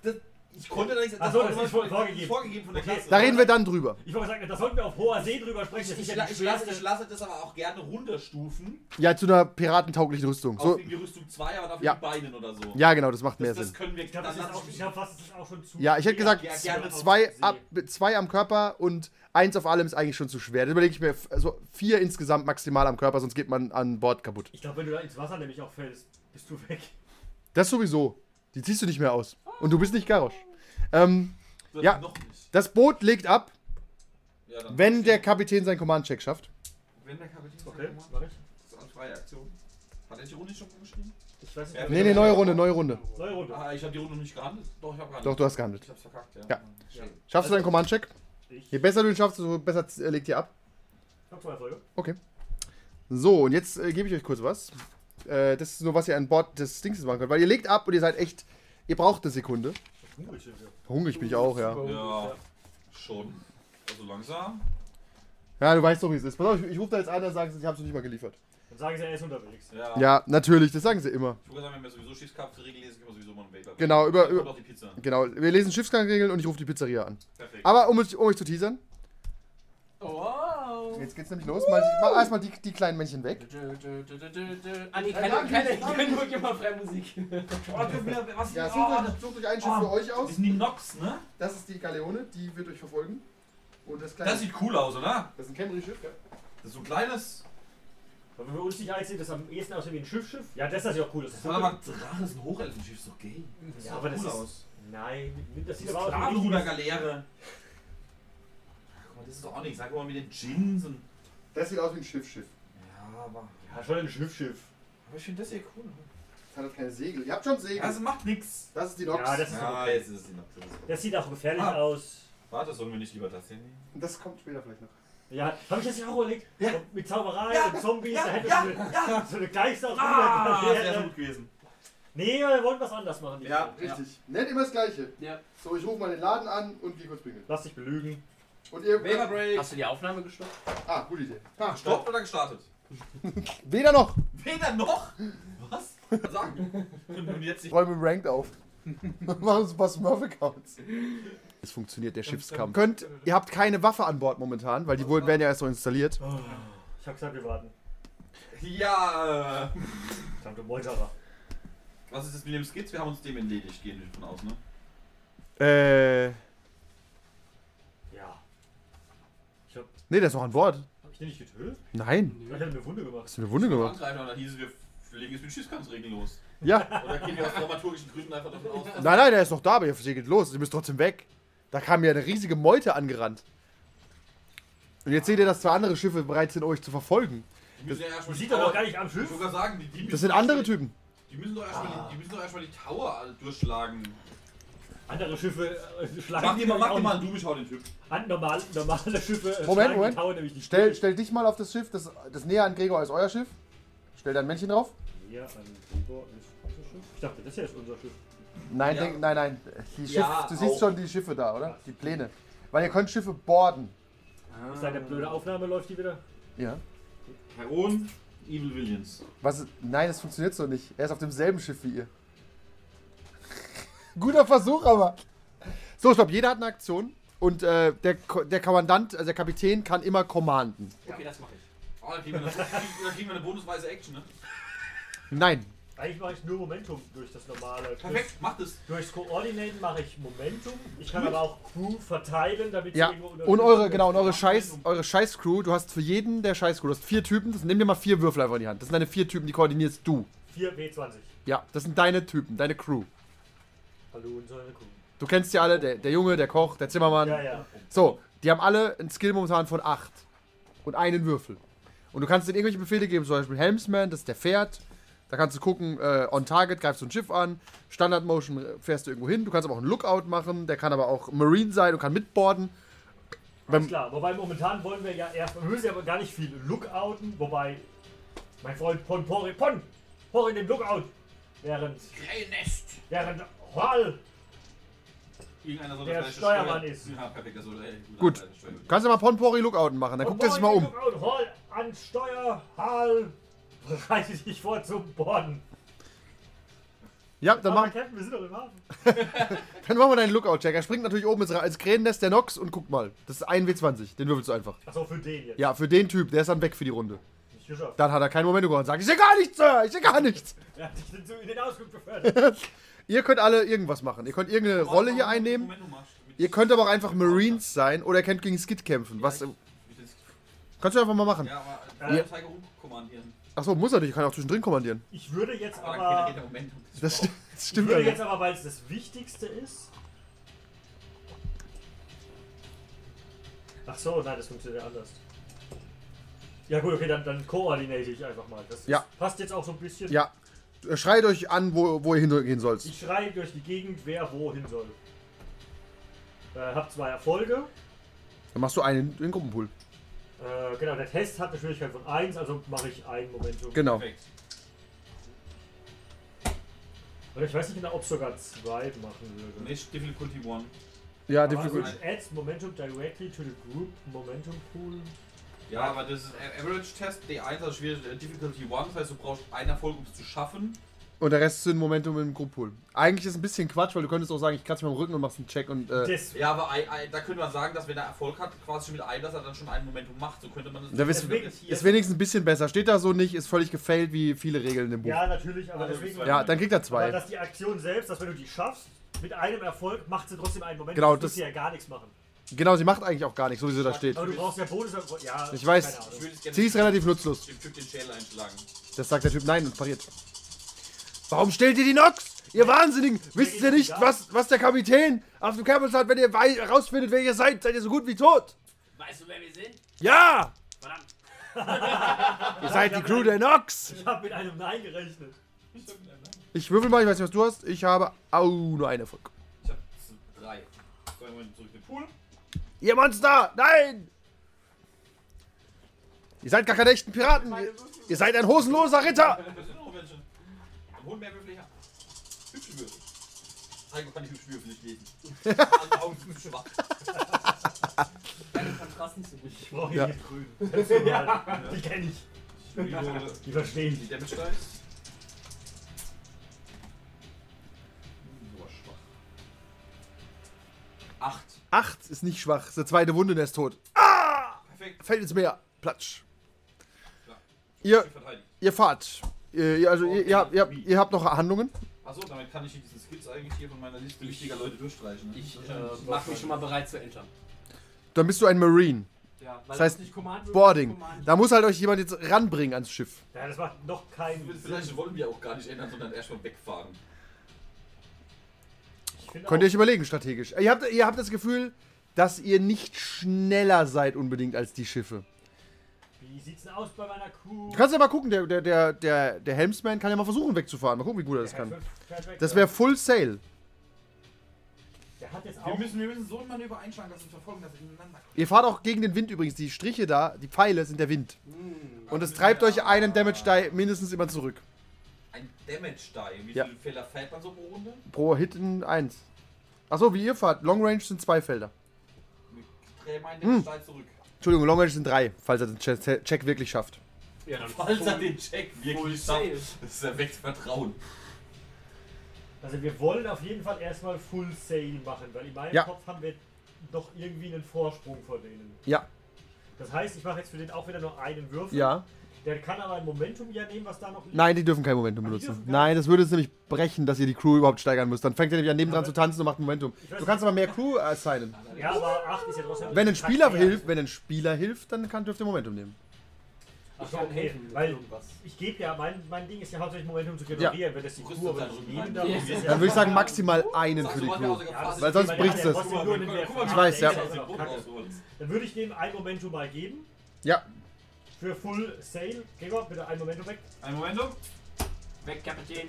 Das, ich konnte da nichts. Ach so, war das ist immer- vorgegeben. vorgegeben von der Okay. Klasse. Da reden wir dann drüber. Ich wollte sagen, da sollten wir auf hoher See drüber sprechen. Das Ich, ich, ja die ich, lasse, ich lasse das aber auch gerne runterstufen. Ja, zu einer piratentauglichen Rüstung. Auf So, irgendwie Rüstung 2, aber dafür Ja. die Beinen oder so. ja, genau, das macht mehr das, das Sinn. können wir Ich glaube, das fast, das ist auch schon zu. Ja, ich hätte gesagt, Ja, gerne. zwei, ab, zwei am Körper und eins auf allem ist eigentlich schon zu schwer. Da überlege ich mir, also vier insgesamt maximal am Körper, sonst geht man an Bord kaputt. Ich glaube, wenn du da ins Wasser nämlich auch fällst, bist du weg. Das sowieso. Die ziehst du nicht mehr aus. Und du bist nicht Garrosch. Ähm, Das ja. Das Boot legt ab, Ja, wenn der Kapitän seinen Command-Check schafft. Wenn der Kapitän Okay, sagt, mach ich. Das ist eine freie Aktion. Hat er die Runde nicht schon geschrieben? Ich weiß nicht. Nee, nee, neue Runde, neue Runde. Neue Runde. Ah, ich habe die Runde noch nicht gehandelt. Doch, ich habe gehandelt. Doch, du hast gehandelt. Ich hab's verkackt, ja. Ja. Schaffst du deinen Command-Check? Ich Je besser du ihn schaffst, desto besser äh, legt ihr ab. habe zwei Erfolge. Okay. So, und jetzt äh, gebe ich euch kurz was. Äh, das ist nur, was ihr an Bord des Dings machen könnt. Weil ihr legt ab und ihr seid echt Ihr braucht eine Sekunde. Hungrig sind wir. Hungrig bin ich auch, ja. Ja, schon. Also langsam. Ja, du weißt doch, wie es ist. Pass auf, ich, ich rufe da jetzt an, dann sagen sie, ich hab's noch nicht mal geliefert. Dann sagen sie, er ist unterwegs. Ja. Ja, natürlich, das sagen sie immer. Ich würde sagen, wenn wir sowieso Schiffskapitelregel lesen, können wir sowieso mal einen Weg Genau, über- Und über- auch die Pizza. Genau, wir lesen Schiffsgangregeln und ich rufe die Pizzeria an. Perfekt. Aber um, um euch zu teasern, Wow. jetzt geht's nämlich los. Mal, mach erstmal die, die kleinen Männchen weg. Ah, nee, keine, keine, keine, nur immer freie Musik. Oh, dürfen wir, was Ja, oh, sucht euch, sucht euch ein Schiff Oh. für euch aus. das sind die Nox, ne? Das ist die Galeone, die wird euch verfolgen. Und das kleine. Das sieht cool aus, oder? das ist ein Camry-Schiff, ja. Das ist so ein kleines. Wenn wir uns nicht einsehen, das am ehesten aussieht wie ein Schiffschiff. Ja, das ist ja auch cool. Das ist mal, Drache ist ein Hochelfenschiff, ist doch gay. Das sieht Ja, doch aber das cool ist- aus. Nein, das sieht Das aber aus wie ein Sklavenruder-Galeere. Guck mal, das ist doch auch nichts. Sag mal mit den Gins und. Das sieht aus wie ein Schiffschiff. Ja, aber. Ja, schon ein Schiffschiff. Aber ich finde das hier cool. Das hat halt keine Segel. Ihr habt schon Segel. Das macht nichts. das ist die Nox. Ja, das ist Ja, okay. jetzt ist es die Nox. Das sieht auch gefährlich Ah. aus. Warte, sollen wir nicht lieber das hier nehmen? Das kommt später vielleicht noch. Ja, habe ich das nicht auch überlegt? Ja. Mit Zauberei Ja, und Zombies, ja, da hätte ja, so, eine, ja. so eine Geister Ah, Ruder- sehr gut gewesen. Nee, wir wollen was anderes machen. Ja. Richtig. Nennt immer das Gleiche. Ja. So, ich rufe mal den Laden an und gehe kurz pingeln. Lass dich belügen. Und ihr. Waiver Break. Hast du die Aufnahme gestoppt? Ah, gute Idee. Ah, Gestoppt oder gestartet? Weder noch. Weder noch? Was? Sagen. Und jetzt Ich nicht. räume Ranked auf. Machen uns ein paar Smurf-Accounts. Es funktioniert der Schiffskampf. Könnt, ihr habt keine Waffe an Bord momentan, weil die wurden, werden ja erst noch installiert. Ich hab gesagt, wir warten. Ja. äh, Tante Meuterer. Was ist das mit dem Skits? Wir haben uns dem entledigt, gehen wir von aus, ne? Äh. Ja. Ich hab, Nee, der ist noch an Bord. hab ich den nicht getötet? Nein. Ich hätte eine Wunde gemacht. Hast du eine Wunde gemacht? Angreifen und dann hieß es, wir wir legen jetzt mit Schießkampfregeln los. Ja. Oder gehen wir aus dramaturgischen Gründen einfach davon aus, Nein, nein, der ist noch da, aber ihr segelt los. Ihr müsst trotzdem weg. Da kam ja eine riesige Meute angerannt. Und jetzt seht ihr, dass zwei andere Schiffe bereit sind, euch zu verfolgen. die müssen ja erstmal Man die sieht doch Tower- noch gar nicht am Schiff. gerade sagen, die, die Das sind doch andere Typen. Die, müssen doch erstmal die, die, müssen doch erstmal die Tower durchschlagen. Andere Schiffe äh, schlagen Mach dir mal, mach dir mal einen Du, ich hau den Typ. An, normal, normale Schiffe äh, Moment, schlagen Moment. die Tower nämlich nicht Stell, durch. stell dich mal auf das Schiff, das, das näher an Gregor als euer Schiff. Stell dein Männchen drauf. Hier an Gregor ist unser Schiff. Ich dachte, das hier ist unser Schiff. Nein, Ja. denk, nein, nein. Die Schiff, Ja, du siehst auch. schon die Schiffe da, oder? Die Pläne. Weil ihr könnt Schiffe boarden. Ist deine blöde Aufnahme, läuft die wieder? Ja. Heron, Evil Williams. Was? ist- Nein, das funktioniert so nicht. Er ist auf demselben Schiff wie ihr. Guter Versuch, aber. So, stopp. Jeder hat eine Aktion. Und äh, der, Ko- der Kommandant, also der Kapitän, kann immer commanden. Okay, das mache ich. Oh, da kriegen wir eine, da kriegen wir eine bonusweise Action, ne? Nein. Eigentlich mache ich nur Momentum durch das normale. Perfekt, mach das. Durchs Koordinaten mache ich Momentum. Ich kann aber auch Crew verteilen, damit sie Ja. irgendwo unter- Und eure, genau, und eure Scheiß, eure Scheiß-Crew, du hast für jeden der Scheiß-Crew, du hast vier Typen, das, nimm dir mal vier Würfel einfach in die Hand. Das sind deine vier Typen, die koordinierst du. 4 W20. Ja, das sind deine Typen, deine Crew. Hallo und Crew. Du kennst die alle, der, der Junge, der Koch, der Zimmermann. Ja, ja. So, die haben alle einen Skill momentan von 8 und einen Würfel. Und du kannst denen irgendwelche Befehle geben, zum Beispiel Helmsman, das ist der Pferd. Da kannst du gucken, äh, on target greifst du ein Schiff an, Standard Motion äh, fährst du irgendwo hin. Du kannst aber auch einen Lookout machen, der kann aber auch Marine sein und kann mitboarden. Alles klar. Wobei momentan wollen wir ja erst, wir müssen ja aber gar nicht viel lookouten, wobei mein Freund Pon Pori Pon Pori in dem Lookout während Krähennest. während Hall Irgendeiner soll Der vielleicht Steuermann Steuer- ist. Ja, perfekt, das soll ey, Gut. Kannst du mal Ponpori Lookouten machen, dann guckt er sich mal um. Hall an Steuer Hall bereite dich vor zum Borden. Ja, dann, Aber mach, Captain, wir sind doch im Hafen. dann machen wir deinen Lookout-Check. Er springt natürlich oben ins, Ra- ins Kränennest der Nox und guck mal. Das ist ein W20, den würfelst du einfach. Achso, für den jetzt. Ja, für den Typ, der ist dann weg für die Runde. Nicht geschafft. Dann hat er keinen Moment und sagt, ich sehe gar nichts, Sir, ich sehe gar nichts. Er hat dich den, in den Ausflug befördert. Ihr könnt alle irgendwas machen. Ihr könnt irgendeine Rolle hier einnehmen. Moment, Ihr könnt aber auch einfach Marines sein oder ihr könnt gegen Skid kämpfen. Was Ja, ich- mit den- kannst du einfach mal machen. Ja, aber Ja. äh, Tiger rumkommandieren. Achso, muss er nicht. Ich kann auch zwischendrin kommandieren. Ich würde jetzt Aber aber. der Momentum. Das, das Ich stimmt würde ja jetzt aber, weil es das Wichtigste ist. Ach so, nein, das funktioniert ja anders. Ja gut, okay, dann, dann koordiniere ich einfach mal. Das ist, Ja. passt jetzt auch so ein bisschen. Ja. Schreit euch an, wo, wo ihr hingehen sollt. Ich schreie durch die Gegend, wer wohin soll. Äh, hab zwei Erfolge. Dann machst du einen in den Gruppenpool. Äh, genau, der Test hat eine Schwierigkeit von 1, also mache ich ein Momentum. Genau. Perfekt. Oder ich weiß nicht genau, ob es sogar zwei machen würde. Nicht Difficulty 1. Ja, Aber Difficulty. also adds momentum directly to the group momentum pool. Ja, aber das ist ein Average-Test. D1 also schwierig, äh, Difficulty 1. Das heißt, du brauchst einen Erfolg, um es zu schaffen. Und der Rest sind Momentum im Gruppool. Eigentlich ist es ein bisschen Quatsch, weil du könntest auch sagen, ich kratze mich am Rücken und machst einen Check und. Äh, Das, Ja, aber ein, ein, da könnte man sagen, dass wenn er Erfolg hat, quasi schon mit einem, dass er dann schon ein Momentum macht. So könnte man das Da interpretieren. ist wenigstens ein bisschen besser. Steht da so nicht, ist völlig gefailt wie viele Regeln im Buch. ja, natürlich, aber Also, deswegen. Ja, dann kriegt er aber zwei. dass die Aktion selbst, dass wenn du die schaffst, mit einem Erfolg macht sie trotzdem einen Moment. Genau, das das- ja gar nichts machen. Genau, sie macht eigentlich auch gar nichts, so wie sie da steht. Aber du brauchst ja Bonus. Ja, Ich weiß. Ich Sie ist relativ nutzlos. dem Typ den Schädel einschlagen. Das sagt der Typ nein und pariert. Warum stellt ihr die Nox? Ihr Wahnsinnigen! Wisst ihr nicht, was, was der Kapitän auf dem Campus hat, wenn ihr herausfindet, wer ihr seid? Seid ihr so gut wie tot? Weißt du, wer wir sind? Ja! Verdammt. Ihr seid die Crew der Nox! Ich habe mit einem Nein gerechnet. Ich würfel mal, ich weiß nicht, was du hast. Ich habe au nur einen Erfolg. Ich habe drei. Zwei Momente zurück in den Pool. Ihr Monster! Nein! Ihr seid gar keine echten Piraten! Ihr, ihr seid ein hosenloser Ritter! Das sind noch. Dann holen mehr Würfel her. Hübsche Würfel. Heiko kann die hübschen Würfel nicht lesen. Alle Augen sind zu schwach. Deine Kontrast nicht so gut. Ich brauche Ja. hier nicht grün. Kannst du mal- Die kenne ich. Die verstehe die ich. Damage Dice. Nur schwach. Acht. Acht ist nicht schwach. Ist der zweite Wunde und er ist tot. Perfekt. Fällt ins Meer. Platsch. Klar. Ihr, ihr fahrt. Ihr, also ihr, ihr, habt, ihr, habt, ihr habt noch Handlungen. Achso, damit kann ich hier diesen Skills eigentlich hier von meiner Liste wichtiger Leute durchstreichen. ne? Ich äh, mache mich schon mal bereit zu entern. Dann bist du ein Marine. Ja, Das heißt, nicht Command Boarding. Command- Da muss halt euch jemand jetzt ranbringen ans Schiff. Ja, das macht noch keinen. Vielleicht wollen wir auch gar nicht ändern, sondern erstmal wegfahren. Könnt ihr euch überlegen, strategisch. Ihr habt, ihr habt das Gefühl, dass ihr nicht schneller seid unbedingt als die Schiffe. Wie sieht's denn aus bei meiner Crew? Du kannst ja mal gucken, der, der, der, der, der Helmsman kann ja mal versuchen wegzufahren. Mal gucken, wie gut er das Der kann. Das wäre Full Sail. Der hat jetzt Wir auch. müssen, wir müssen so ein Manöver einschlagen, dass wir verfolgen, dass wir ineinander kommen. Ihr fahrt auch gegen den Wind übrigens. Die Striche da, die Pfeile sind der Wind. Hm. Und es treibt euch einen Damage Die mindestens immer zurück. Damage Die. Wie Ja. viele Fehler fällt man so pro Runde? Pro Hit in 1. Achso, wie ihr fahrt. Long Range sind zwei Felder. Wir drehen meinen Hm. Damage Die zurück. Entschuldigung, Long Range sind drei, falls er den Check wirklich schafft. Ja, dann Falls er den Check wirklich schafft, das erweckt Vertrauen. Also wir wollen auf jeden Fall erstmal Full Sail machen, weil in meinem Ja. Kopf haben wir doch irgendwie einen Vorsprung vor denen. Ja, Das heißt, ich mache jetzt für den auch wieder nur einen Würfel. ja. Der kann aber ein Momentum ja nehmen, was da noch liegt. Nein, die dürfen kein Momentum benutzen. Nein, das würde es nämlich brechen, dass ihr die Crew überhaupt steigern müsst. Dann fängt ihr nämlich an, nebendran zu tanzen und macht Momentum. Du kannst aber mehr Crew assignen. Ja, aber 8 ist ja trotzdem. Wenn ein Spieler hilft, wenn ein Spieler hilft, dann kann, dürft ihr Momentum nehmen. Ach so, okay. Weil irgendwas. ich gebe ja, mein, mein Ding ist ja hauptsächlich Momentum zu generieren. Wenn das die Crew aber nicht nehmen darf, Ja. Dann würde ich sagen, maximal einen für die Ja, sind. Weil sonst ja mal, von Ich weiß, ja. Dann würde ich dem ein Momentum mal geben. Ja, Für Full Sail. Geh mal bitte ein Momentum weg. Ein Momentum. Weg, Kapitän.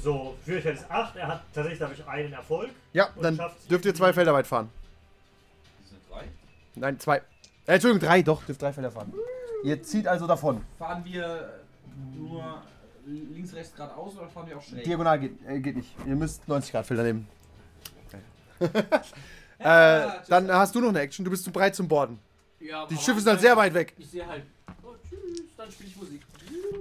So, Schwierigkeit ist 8. Er hat tatsächlich dadurch einen Erfolg. ja, Und dann dürft ihr zwei Felder weit fahren. Die sind drei. Nein, zwei. Äh, Entschuldigung, drei, doch, dürft drei Felder fahren. Ihr zieht also davon. Fahren wir nur links, rechts, geradeaus oder fahren wir auch schräg? Diagonal geht, äh, geht nicht. Ihr müsst 90 Grad Felder nehmen. Äh, dann hast du noch eine Action. Du bist zu breit zum Borden. Ja, Die aber Schiffe sind halt sehr weit weg. Ich sehe halt. Dann spiele ich Musik.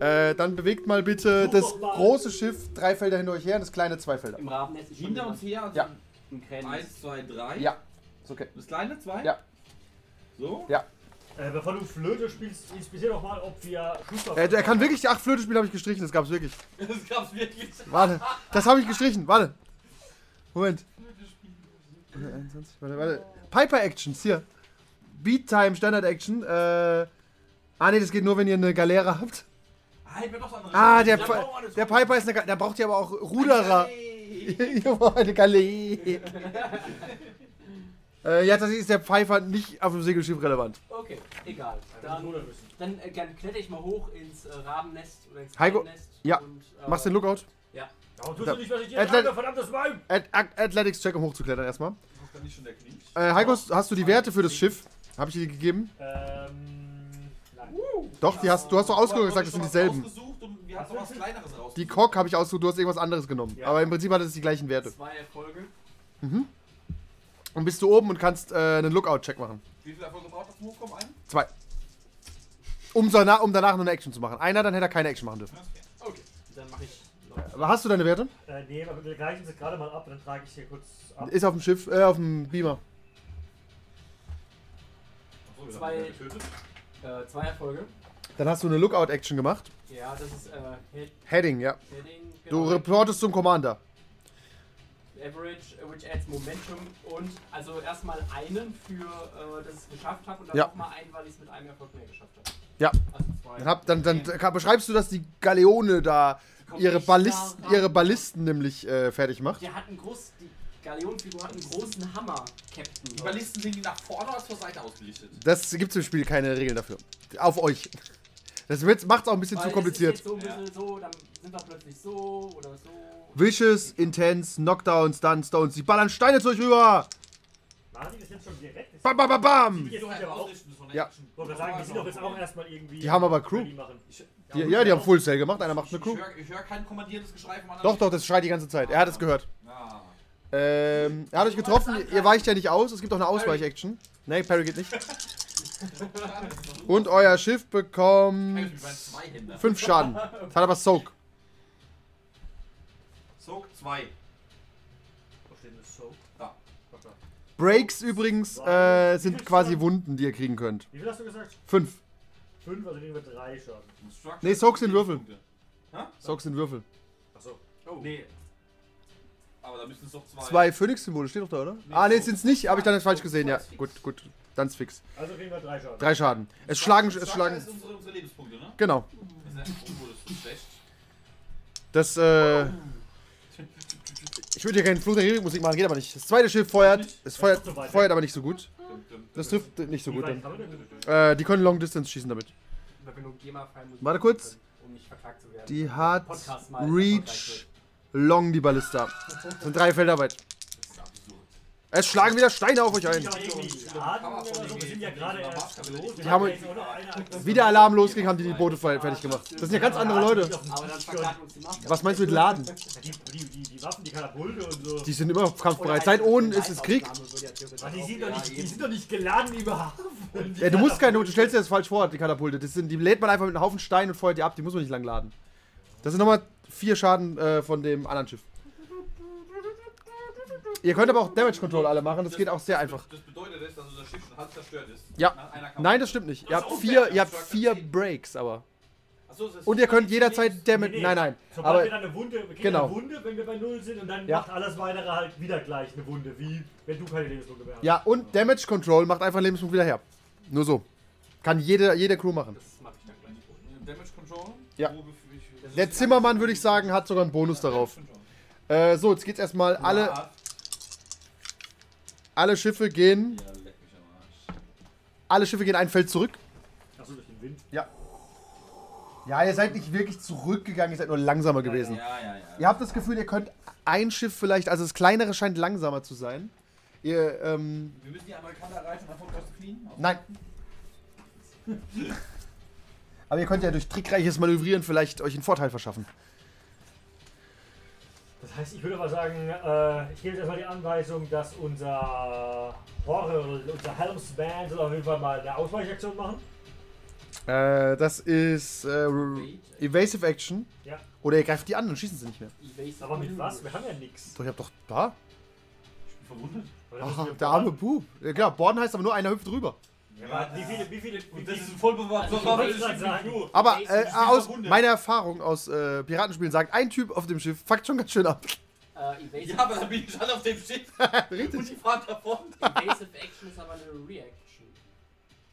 Äh, dann bewegt mal bitte das große Schiff drei Felder hinter euch her und das kleine zwei Felder. Im Rabennest ist schon Hinter uns her, also Ja. Im Krähennest. eins, zwei, drei. Ja, ist okay. Das kleine, zwei? Ja. So? Ja. Äh, bevor du Flöte spielst, inspizier doch mal, ob wir Schusswaffen Äh, er kann wirklich die acht Flöte spielen, habe ich gestrichen. Das gab's wirklich. Das gab's wirklich. Warte, das habe ich gestrichen. Warte. Moment. Äh, 21, warte, warte. Piper Actions, hier. Beat Time, Standard Action. Äh, ah, nee, das geht nur, wenn ihr eine Galeere habt. Halt mir doch so andere Ah, der, Ja, Pi- der. Piper ist eine Ga- Der braucht ja aber auch Ruderer. Ihr braucht eine Galeere. äh, ja, tatsächlich ist der Pfeifer nicht auf dem Segelschiff relevant. Okay, egal. Dann Dann, rudern müssen. dann äh, dann kletter ich mal hoch ins äh, Rabennest oder ins Heiko, ja, Und, äh, Machst den Lookout? Warum tust Da- du nicht, was ich dir Athlet- sage, verdammtes Weib? At At Athletics Check, um hochzuklettern erstmal. Ist da nicht schon der Knie? Äh, Heiko, hast du die Werte für das Schiff? Habe ich dir die gegeben? Ähm. Doch, die hast, du hast doch ausgesucht und gesagt, das sind dieselben. Ausgesucht und wir Tobi hat noch was Kleineres raus. Die Cock habe ich ausgesucht, du hast irgendwas anderes genommen. Ja. Aber im Prinzip hat es die gleichen Werte. Zwei Erfolge. Und bist du oben und kannst äh, einen Lookout-Check machen. Wie viele Erfolge braucht das Hochkommen ein? Zwei. Um, so, na, um danach noch eine Action zu machen. Einer, dann hätte er keine Action machen dürfen. Fair. Okay. Dann mache ich noch. Aber hast du deine Werte? Äh, nee, aber wir gleichen sie gerade mal ab, dann trage ich hier kurz ab. Ist auf dem Schiff, äh, auf dem Beamer. Zwei- getötet. Äh, zwei Erfolge. Dann hast du eine Lookout-Action gemacht. Ja, das ist äh, Head, Heading, ja. Heading. Du genau. reportest zum Commander. Average, which adds Momentum und also erstmal einen für, äh, dass ich es geschafft habe und dann Ja. nochmal einen, weil ich es mit einem Erfolg mehr geschafft habe. Ja. Also zwei. Dann, hab, dann, dann beschreibst du, dass die Galeone da ihre, Ballist, ihre Ballisten nämlich äh, fertig macht. Der hat einen groß, die Galeonenfigur hat einen großen Hammer, Captain. Die Ballisten sind die nach vorne oder zur Seite ausgerichtet? Das gibt im Spiel keine Regeln dafür. Auf euch. Das macht es auch ein bisschen Weil zu kompliziert. So ein bisschen so, dann sind wir plötzlich so oder so. Vicious, Intense, Knockdown, Stun, Stones. Die ballern Steine zu euch rüber. Machen die das jetzt schon direkt? Bam, bam, bam, bam. Die, Ja. Sagen, die sind doch jetzt auch erstmal irgendwie. Die haben aber Crew. Die, ja, die haben Full Sail gemacht. Einer macht eine Crew. ich höre hör kein kommandiertes Geschrei vom anderen. Doch, doch, das schreit die ganze Zeit. Er hat es gehört. Ja. Ähm, er hat euch getroffen. Ihr weicht ja nicht aus. Es gibt auch eine Ausweich-Action. Nee, Parry geht nicht. Und euer Schiff bekommt Hey, wir waren zwei Hände. 5 Schaden. Das hat aber Soak. Soak 2. Wo steht das so? Da. Breaks übrigens äh, sind quasi Wunden, die ihr kriegen könnt. Wie viel hast du gesagt? 5. Fünf, also nehmen wir drei Schaden. Nee, Soaks sind Würfel. Soak sind Würfel. Achso. Oh. Nee. Aber da müssen es doch zwei. Zwei Phoenix-Symbole, steht doch da, oder? Ah, nee, sind es nicht. Habe ich dann jetzt falsch gesehen. Ja, gut, gut. Dann ist fix. Also kriegen wir drei Schaden. Drei Schaden. Es schlagen, es Das schlagen. ist unsere, unsere Lebenspunkte, ne? Genau. Das ist ja- oh, das ist schlecht. Das, äh. Ich würde hier keine Fluch der Musik machen, geht aber nicht. Das zweite Schiff feuert. Es feuert, feuert aber nicht so gut. Das trifft nicht so gut dann. Äh, die können Long Distance schießen damit. Warte kurz. Die hat Reach Long die Ballista. Das sind drei absurd. Es schlagen wieder Steine auf euch ein. Die haben- ja jetzt auch noch eine Aktion. Wie der Alarm losging, haben die die Boote fe- fertig gemacht. Das sind ja ganz andere Leute. Was meinst du mit Laden? Die, Waffen, die Katapulte und so. Die sind immer kampfbereit. Seit ohne ist es Krieg. Die, sind doch nicht, die sind doch nicht geladen überhaupt. Ja, du musst keine, du stellst dir das falsch vor, die Katapulte. Das sind, die lädt man einfach mit einem Haufen Stein und feuert die ab. Die muss man nicht lang laden. Das sind nochmal vier Schaden äh, von dem anderen Schiff. Ihr könnt aber auch Damage Control alle machen. Das geht auch sehr einfach. Das bedeutet, dass unser Schiff schon halb zerstört ist. Ja. Nein, das stimmt nicht. Ihr habt so, vier, ihr habt vier. Breaks, aber. Achso, das ist Und ihr könnt jederzeit Damage. Nee, nee. Nein, nein. Sobald Aber wir dann eine Wunde, wir kriegen Genau. eine Wunde, wenn wir bei Null sind und dann Ja. macht alles weitere halt wieder gleich eine Wunde, wie wenn du keine Lebenspunkte mehr hast. ja, und Damage Control macht einfach Lebenspunkt wieder her. Nur so. Kann jede, jede Crew machen. Das mache ich dann gleich. Damage Control? Ja. Wo Der Zimmermann, würde ich sagen, hat sogar einen Bonus darauf. Äh, so, jetzt geht's erstmal. Alle, alle Schiffe gehen. Alle Schiffe gehen ein Feld zurück. Achso, durch den Wind. Ja. Ja, ihr seid nicht wirklich zurückgegangen, ihr seid nur langsamer gewesen. Ja, ja, ja. Ihr habt das Gefühl, ihr könnt ein Schiff vielleicht, also das kleinere scheint langsamer zu sein. Ihr, ähm, Wir müssen die andere Kante erreichen, um erfolgreich zu fliehen. nein. Aber ihr könnt ja durch trickreiches Manövrieren vielleicht euch einen Vorteil verschaffen. Das heißt, ich würde aber sagen, äh, ich gebe jetzt erstmal die Anweisung, dass unser Horror, unser Helmsman soll auf jeden Fall mal eine Ausweichaktion machen. Äh, das ist äh, Evasive Action. Ja. Oder ihr greift die an und schießen sie nicht mehr. Evasive Aber mit was? Wir haben ja nichts. Doch, ihr habt doch da. Ich bin verwundert. Ach, der arme Bub. Ja, klar, Borden heißt aber nur einer hüpft drüber. Ja, wie viele, wie viele, wie Und das ist ein vollbewahrtes Also, du. Aber äh, aus meiner Erfahrung aus äh, Piratenspielen sagt, ein Typ auf dem Schiff fuckt schon ganz schön ab. Evasive, Ja, aber dann bin ich schon auf dem Schiff und Richtig. die fahren davon. Evasive Action ist aber eine Reaction.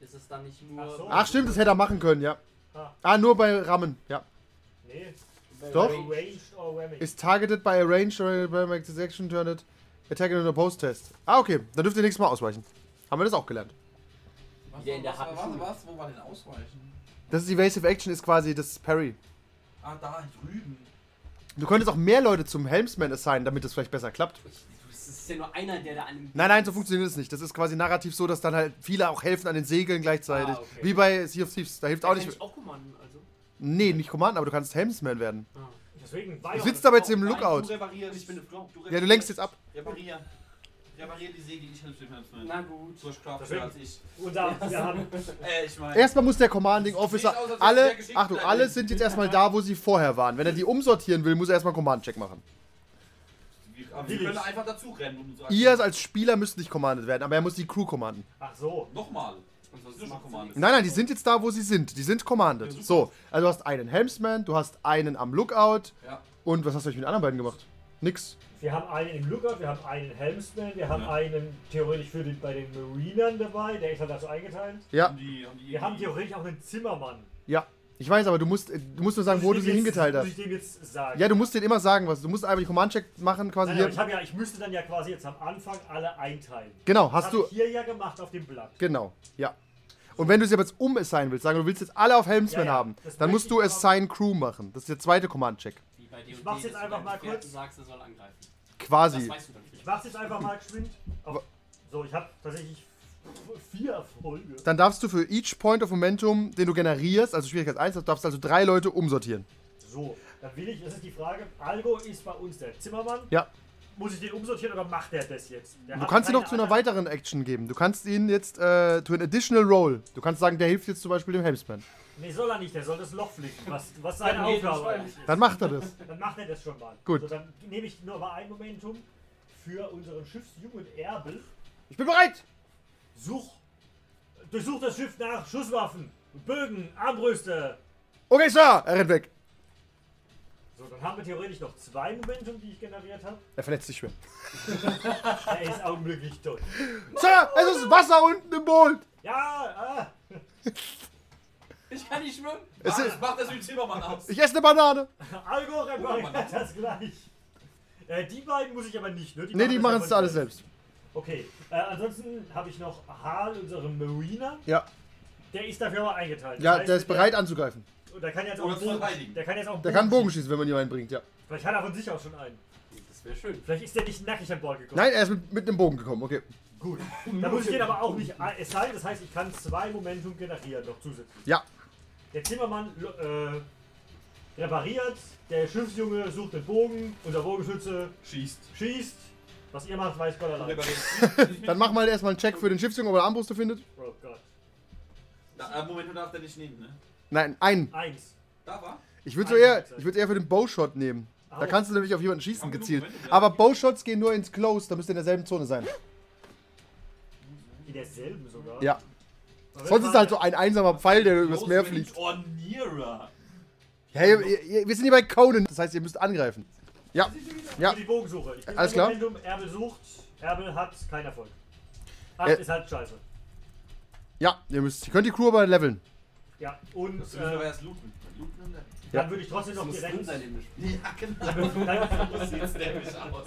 Ist es dann nicht nur. Ach so. Ach stimmt, das hätte er machen können, ja. Ah. Ah, nur bei Rammen, ja. nee, Doch. Ranged or Whamming. Is targeted by a range or by action turn it. Attack in an opposed test. Ah, okay. Dann dürft ihr nächstes Mal ausweichen. Haben wir das auch gelernt. Was, Wieder in der was, harten was, was, wo war denn Ausweichen? Das ist Evasive Action, ist quasi das Parry. Ah, da drüben. Du könntest auch mehr Leute zum Helmsman assignen, damit es vielleicht besser klappt. Es ist ja nur einer, der da an dem. Nein, nein, so funktioniert es nicht. Das ist quasi narrativ so, dass dann halt viele auch helfen an den Segeln gleichzeitig. Ah, okay. Wie bei Sea of Thieves. Da hilft auch Da kann nicht. ich auch commanden, also. Nee, nicht Command, aber du kannst Helmsman werden. Deswegen war Du sitzt auch- aber jetzt im Nein, Lookout. Du reparierst. Ich bin eine Frau. Du Ja, du lenkst jetzt ab. Reparier. Reparier die Säge, ich helfe dem Helfsman. Na gut. Du hast als ich. Unser, wir haben, Äh, ich meine. Erstmal muss der Commanding Officer. Aus, Alle, Achtung, alle sind jetzt erstmal da, wo sie vorher waren. Wenn er die umsortieren will, muss er erstmal Command-Check machen. Aber wir können einfach dazu rennen und so. Ihr als Spieler müsst nicht commandet werden, aber er muss die Crew commanden. ach so. Nochmal. Und. Nein, nein, die sind jetzt da, wo sie sind. Die sind commanded. Ja. So, also du hast einen Helmsman, du hast einen am Lookout Ja. und was hast du euch mit den anderen beiden gemacht? Nix. Wir haben einen im Lookout, wir haben einen Helmsman, wir haben Ja. einen theoretisch für den, bei den Marinern dabei, der ist halt dazu eingeteilt. Ja, Haben die, haben die Wir haben theoretisch auch einen Zimmermann. ja. Ich weiß, aber du musst, äh, du musst nur sagen, wo Muss du ich sie hingeteilt hast. Muss ich dem jetzt sagen? Ja, du musst denen immer sagen, was. Du musst einfach die Command-Check machen, quasi Nein, aber ich, ja, ich müsste dann ja quasi jetzt am Anfang alle einteilen. Genau, Das hast hab du. ich hier ja gemacht auf dem Blatt. Genau, ja. Und wenn du sie aber jetzt umassignen willst, sagen du willst jetzt alle auf Helmsman Ja, ja, haben, das dann musst du Assign Crew machen. Das ist der zweite Command-Check. Bei dir Ich mach's jetzt einfach mal kurz. sagst, er soll angreifen. Das Quasi. weißt du dann Ich mach's jetzt einfach mal geschwind. Auf, so, ich habe tatsächlich vier Erfolge. Dann darfst du für each Point of Momentum, den du generierst, also Schwierigkeit 1, darfst du also drei Leute umsortieren. So, dann will ich, das ist die Frage, Algo ist bei uns der Zimmermann. Ja. Muss ich den umsortieren oder macht der das jetzt? Der Du kannst ihn noch zu einer weiteren Action geben. Du kannst ihn jetzt äh, to an additional role. Du kannst sagen, der hilft jetzt zum Beispiel dem Helmsman. Nee, soll er nicht, der soll das Loch flicken, was, was seine Dann geht Aufgabe ist. Dann macht er das. Dann macht er das schon mal. Gut. So, dann nehme ich nur mal ein Momentum für unseren Schiffsjungen Erbel. Ich bin bereit! Such, durchsuch das Schiff nach Schusswaffen, Bögen, Armbrüste. Okay, Sir! Er rennt weg. So, dann haben wir theoretisch noch zwei Momentum, die ich generiert habe. Er verletzt sich schwer. Er ist augenblicklich tot. Sir, es ist Wasser unten im Boot! Ja, ah, Ich kann nicht schwimmen. Es Mach, ist- das, mach das mit dem Zimmermann aus. Ich esse eine Banane! Algo repariert das gleich. Äh, die beiden muss ich aber nicht, ne? Ne, die das machen es alles selbst. Okay, äh, ansonsten habe ich noch Hal, unseren Mariner. Ja, Der ist dafür aber eingeteilt. Das ja heißt, der ist bereit anzugreifen. Der, der kann jetzt auch Oder einen zu Bogen, verteidigen. der kann jetzt auch einen Der kann einen Bogen schießen. schießen, wenn man ihn reinbringt, ja. Vielleicht hat er von sich aus schon einen. Das wäre schön. Vielleicht ist der nicht nackig an Bord gekommen. Nein, er ist mit, mit einem Bogen gekommen, okay. Gut. Da muss ich den aber auch nicht. Es sei denn, das heißt, ich kann zwei Momentum generieren noch zusätzlich. Ja, Der Zimmermann äh, repariert, der Schiffsjunge sucht den Bogen, unser Bogenschütze Schießt. schießt. Was ihr macht, weiß Gott allein. Dann mach mal erstmal einen Check für den Schiffsjungen, ob er Armbrüste findet. Oh Gott. Da, äh, Moment, du darfst den nicht nehmen, ne? Nein, einen. Eins. Da war. Ich würde so eher, ich würde eher für den Bowshot nehmen. Da kannst du nämlich auf jemanden schießen gezielt. Aber Bowshots gehen nur ins Close, da müsst ihr in derselben Zone sein. In derselben sogar. Ja. Sonst ist halt so ein einsamer Pfeil, der übers Meer fliegt. Ja, ihr, ihr, wir sind hier bei Conan, das heißt, ihr müsst angreifen. Ja, ja. Für die Bogensuche. Ich bin Alles im klar. Momentum, Erbel sucht, Erbel hat keinen Erfolg. Acht Äh. ist halt scheiße. Ja, ihr müsst, ihr könnt die Crew aber leveln. Ja, und Das müssen wir aber äh, erst looten. Looten und dann. dann würde ich trotzdem noch Das direkt. drin sein in dem Spiel. Ja, genau.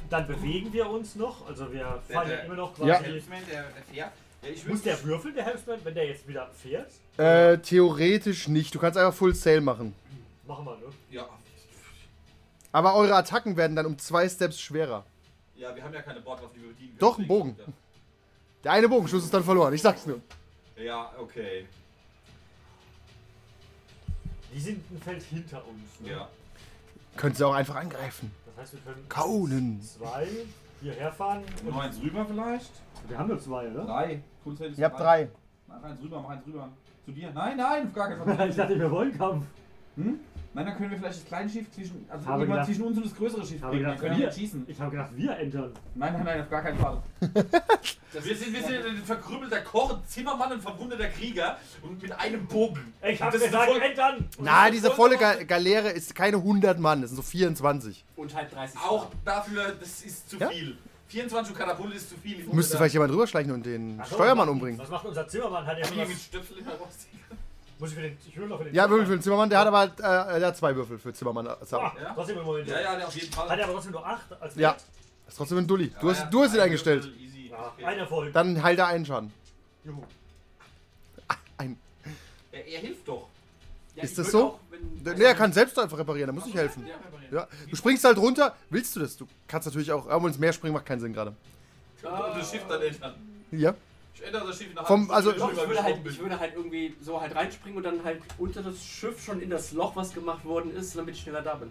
Dann, bewegen wir uns noch. Also wir fahren ja der- immer noch Ja. quasi. Der, der. Ja, ich Muss der würfeln, der Helfsman, wenn der jetzt wieder fährt? Äh, theoretisch nicht. Du kannst einfach Full Sail machen. Machen wir, ne? Ja. Aber eure Attacken werden dann um zwei Steps schwerer. Ja, wir haben ja keine Bordwaffe, die wir bedienen können. Doch, ein Bogen. Der eine Bogenschuss ist dann verloren, ich sag's nur. Ja, okay. Die sind ein Feld hinter uns. Ne? Ja. Könnt ihr auch einfach angreifen. Das heißt, wir können Conan. zwei hierher fahren. Noch eins rüber vielleicht? Wir haben nur zwei, oder? Drei. Ist Ihr habt drei. Mach eins rüber, mach eins rüber. Zu dir? Nein, nein, auf gar keinen Fall. ich dachte, wir wollen Kampf. Hm? Nein, dann können wir vielleicht das kleine Schiff zwischen, also Habe gedacht- zwischen uns und das größere Schiff Habe bringen. Dann gedacht, können wir wir. schießen. Ich habe gedacht, wir entern. Nein, nein, nein, auf gar keinen Fall. wir, sind, wir sind ein verkrümelter Koch, ein Zimmermann, ein verwundeter Krieger und mit einem Bogen. Ich habe gesagt, voll- entern! Na, diese volle Ga Galeere ist keine 100 Mann, das sind so 24. Und halt 30 Auch dafür, das ist zu Ja? viel. 24 Katapulte ist zu viel. Müsste vielleicht jemand rüberschleichen und den Ach Steuermann was- umbringen. Was macht unser Zimmermann? Hat er schon mit was, Stöpsel immer rausziehen. Muss ich für den. Ich will noch für den. Ja, Würfel für Zimmermann. den Zimmermann, der hat aber äh, der hat zwei Würfel für Zimmermann. Ah, Das Ja? Trotzdem im Moment. Ja, ja, der auf jeden Fall. Hat er aber trotzdem nur 8 als Ja. Wert? ist trotzdem ein Dulli. Du Ja, hast, ja, du hast ihn ein eingestellt. Würfel, easy. Ja, Okay. ein Erfolg. Dann heilt er einen Schaden. Juhu. Ein. Er, er hilft doch. Ja, Ist ich das würd so? auch, wenn- Nee, er kann selbst einfach reparieren, er muss nicht helfen. Ja. Du springst halt runter. Willst du das? Du kannst natürlich auch. Aber ins Meer springen macht keinen Sinn gerade. Und das Schiff dann ändern. Ja. Ich ändere das Schiff der Vom- also- Ich Doch, bin ich würde, halt, ich würde halt irgendwie so halt reinspringen und dann halt unter das Schiff schon in das Loch, was gemacht worden ist, damit ich schneller da bin.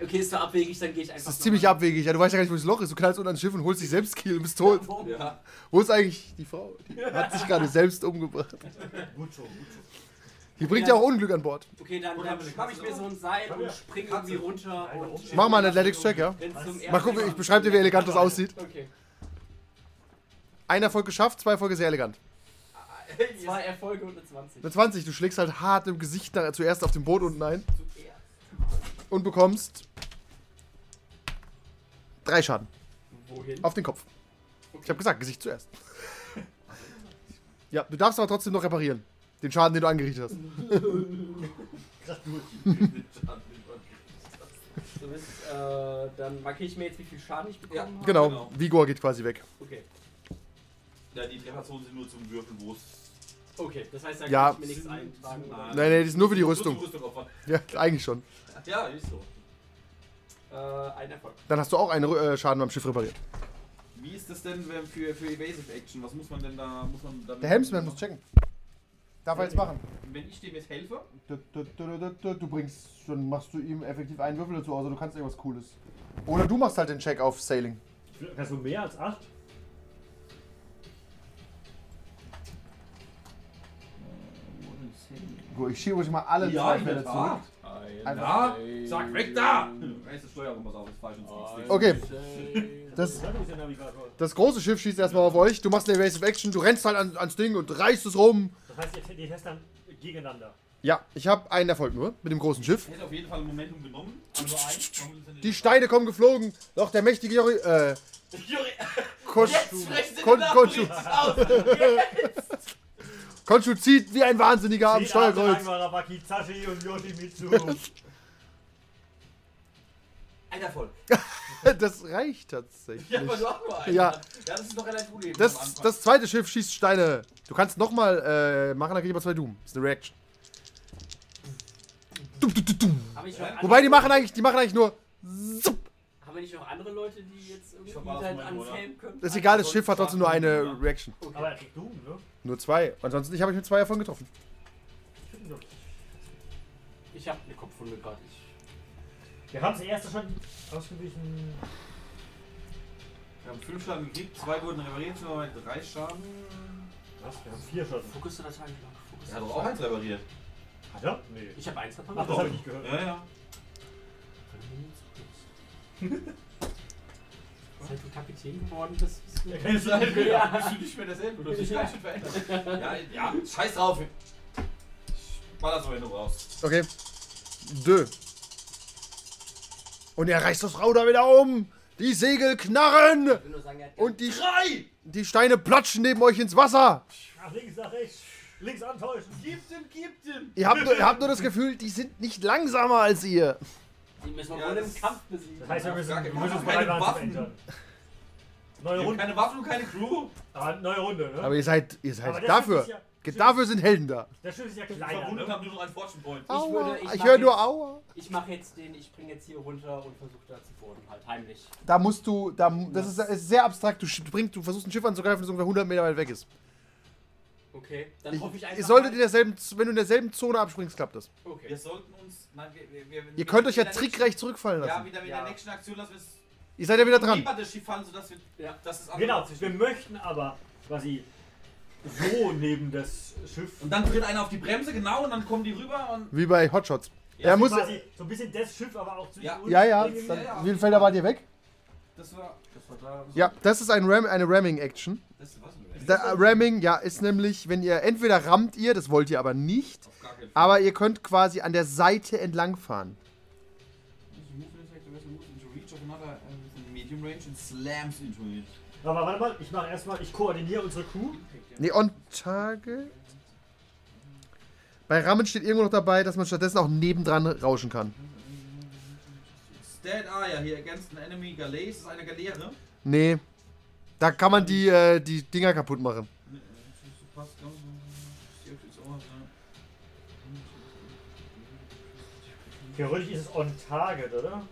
Okay, ist da abwegig, dann gehe ich einfach. Das ist ziemlich abwegig. Ja, du weißt ja gar nicht, wo das Loch ist. Du knallst unter ein Schiff und holst dich selbst Kiel und bist tot. Ja. Wo ist eigentlich die Frau? Die hat sich gerade selbst umgebracht. Gut so, gut so. Die bringt ja auch Unglück an Bord. Okay, dann, dann schnapp ich mir so ein Seil und wir? spring Katze. irgendwie runter und. Mach mal einen Athletics-Check, ja? Mal gucken, ich beschreibe dir, wie elegant das aussieht. Okay. Ein Erfolg geschafft, zwei Erfolge sehr elegant. Zwei Erfolge und eine 20. Eine 20, du schlägst halt hart im Gesicht zuerst auf dem Boot unten ein Zuerst. und bekommst drei Schaden Wohin? auf den Kopf. Ich habe gesagt, Gesicht zuerst. Ja, du darfst aber trotzdem noch reparieren. Den Schaden, den du angerichtet hast. Du bist, äh, dann markiere ich mir jetzt, wie viel Schaden ich bekommen Ja. habe. Genau, Genau. Vigor geht quasi weg. Okay. Ja, die Reparaturen sind nur zum Würfeln, wo es. Okay, das heißt, da Ja. kann ich mir nichts eintragen. Nein. Nein, die ist nur für die Rüstung. Rüstung opfern. Ja, eigentlich schon. Ja, ist so. Äh, ein Erfolg. Dann hast du auch einen äh, Schaden beim Schiff repariert. Wie ist das denn wenn für, für Evasive Action? Was muss man denn da. Muss man damit Der Helmsman muss checken. Darf er jetzt machen? Wenn ich dem jetzt helfe, Du, du, du, du, du, du bringst, dann machst du ihm effektiv einen Würfel dazu, also du kannst irgendwas Cooles. Oder du machst halt den Check auf Sailing. Kannst du mehr als 8? Gut, ich schiebe euch mal alle Ja, zwei in Fälle der Tat. Einfach- Ja, sag weg da! Weißt du, Steuerung, was auf, ist falsch und sonst Okay, das, Das große Schiff schießt erstmal auf euch. Du machst eine Evasive Action, du rennst halt an, ans Ding und reißt es rum. Das heißt, ihr- die testen dann gegeneinander. Ja, ich habe einen Erfolg nur mit dem großen Schiff. Ich hätte auf jeden Fall ein Momentum genommen. Denn Die Steine kommen geflogen, doch der mächtige Jori, äh, Juri, Kosch, jetzt sprechen Sie Kon- den Konshu, zieht wie ein Wahnsinniger am Steuerkreuz. Wakizashi und Yoshimitsu. Ein Erfolg. Das reicht tatsächlich. Ja, aber du auch nur einen. Ja. Ja, das ist doch relativ uneben. Das, das zweite Schiff schießt Steine. Du kannst nochmal äh, machen, dann krieg ich aber zwei Doom. Das ist eine Reaction. Dum, dum, dum, noch Wobei die machen eigentlich, die machen eigentlich nur. Zup. Haben wir nicht noch andere Leute, die jetzt irgendwie halt mal, ans? Helm können? Das ist egal, das Schiff hat trotzdem nur eine Reaction. Okay. Aber er kriegt Doom, ne? Nur zwei. Ansonsten, ich habe mich mit zwei davon getroffen. Ich habe eine Kopfwunde gerade. Ich- Wir haben das erste schon ausgewichen. Wir haben fünf Schaden gekriegt, zwei wurden repariert, sind aber drei Schaden. Was? Wir haben vier Schaden. Fokus der Datei. Fokus Er hat doch auch eins repariert. Hat er? Nee. Ich habe eins davon. Ach, das habe ich nicht gehört. Ja, ja. Seit du Kapitän geworden bist, bist du Ja, sich ja. Bist du nicht mehr derselbe, du hast dich ganz schön verändert. Ja, ja, scheiß drauf. Ich baller das, wenn du brauchst. Okay. Dö. Und er reißt das Rauder wieder um. Die Segel knarren. Sagen, Und die, die Steine platschen neben euch ins Wasser. Nach links, nach rechts. Links antäuschen. Gib dem, gib dem! Ihr habt, nur, ihr habt nur das Gefühl, die sind nicht langsamer als ihr. Die müssen wir Ja, wohl im das- Kampf besiegen. Das heißt, wir müssen, wir keine- müssen uns keine Waffen. Entern. Wir Neue haben Runde. keine Waffen und keine Crew. Ah, neue Runde, ne? Aber ihr seid, ihr Aber seid dafür. Ja- Dafür sind Helden da. Der Schiff ist ja kleiner, Verwundeten ne? haben nur noch einen Fortune Point. Aua. würde- Ich, ich höre nur jetzt- Aua. Ich mache jetzt den, ich springe jetzt hier runter und versuche da zu bohren, halt heimlich. Da musst du, da, das ist, ist sehr abstrakt. Du, springst, du versuchst ein Schiff anzugreifen, das ungefähr 100 Meter weit weg ist. Okay, dann Ich, hoffe ich einfach. ihr solltet in derselben, wenn du in derselben Zone abspringst, klappt das. Wir Okay. sollten uns. Nein, wir, wir, wir, Ihr könnt euch ja trickreich zurückfallen nächsten- Ja, lassen. wieder mit Ja. der nächsten Aktion, dass wir es. Ihr seid ja wieder dran. Fallen, sodass wir. Ja. Das ist Genau, wir möchten aber quasi so neben das Schiff. Und dann tritt einer auf die Bremse, genau, und dann kommen die rüber und. Wie bei Hotshots. Ja, er muss. quasi so ein bisschen das Schiff, aber auch zwischen Ja. uns. Ja, ja. Dann, ja, wie viele Felder wart ihr weg? Das war. Das war da. Das Ja, das ist ein Ram, eine Ramming-Action. Das ist was? Da, Ramming, ja, ist nämlich, wenn ihr entweder rammt ihr, das wollt ihr aber nicht, aber ihr könnt quasi an der Seite entlangfahren. Aber warte mal, ich mache erstmal, ich koordiniere unsere Crew. Nee, on target. Bei Rammen steht irgendwo noch dabei, dass man stattdessen auch nebendran rauschen kann. Stand ah ja hier against an enemy Galley. Ist das eine Galeere? Nee. Da kann man die, äh, die Dinger kaputt machen. Theoretisch ist es on target, oder?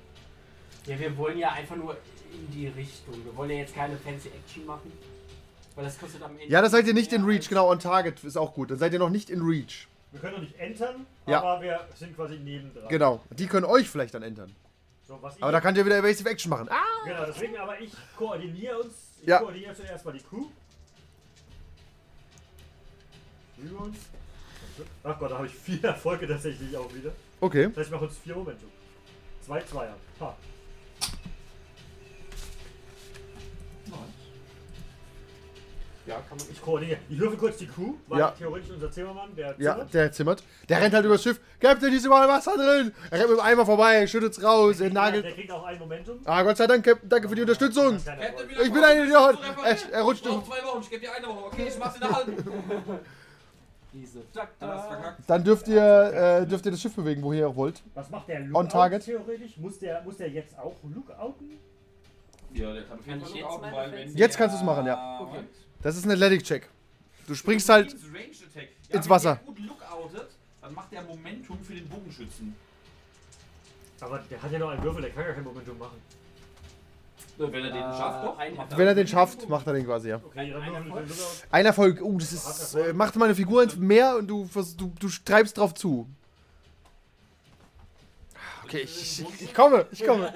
Ja, wir wollen ja einfach nur in die Richtung. Wir wollen ja jetzt keine fancy Action machen. Weil das kostet am Ende. Ja, da seid ihr nicht in Reach, genau, on target ist auch gut. Dann seid ihr noch nicht in Reach. Wir können noch nicht entern, Ja. aber wir sind quasi nebendran. Genau. Die können euch vielleicht dann entern. So, Aber da könnt ihr wieder Evasive Action machen. Ah! Genau, deswegen aber ich koordiniere uns. Ich Ja. koordiniere zuerst mal die Crew. Uns. Ach Gott, da habe ich vier Erfolge tatsächlich auch wieder. Okay. Das heißt, ich mache uns vier Momentum. Zwei Zweier. Ha. Ja, kann man. Ich koordiniere. Ich würfel kurz die Crew, weil Ja. theoretisch unser Zimmermann, der Ja, zimmert. der zimmert. Der rennt halt übers Schiff. Captain, ist überall Wasser drin. Er rennt mit dem Eimer vorbei, schüttet's raus, er der, nagelt. der kriegt auch ein Momentum. Ah, Gott sei Dank, Captain, danke für die Unterstützung. Lange Ich bin ein du, Idiot. du Er- er rutscht Ich zwei Wochen, ich gebe dir eine Woche. Okay, ich mach's in der halben. Diese Dann du dürft ihr, äh, dürft ihr das Schiff bewegen, wo ihr auch wollt. Was macht der On Lookout target. theoretisch? Muss der, muss der jetzt auch lookouten? Ja, der kann auf jeden Kann Fall ich Lookouten, weil wenn Jetzt kannst du's machen, ja. Okay. Das ist ein Athletic-Check. Du springst halt. Ins Attack. ins wenn Wasser. Der gut lookoutet, dann macht der Momentum für den Bogenschützen. Aber der hat ja noch einen Würfel, der kann gar kein Momentum machen. Wenn er den Äh, schafft, doch. ein- macht Wenn er den schafft, macht er den quasi, ja. Okay, Ein Erfolg. Ein Erfolg. Uh, das ist. Äh, macht meine Figur mehr und du, du, du treibst drauf zu. Okay, ich, ich, komme, ich komme.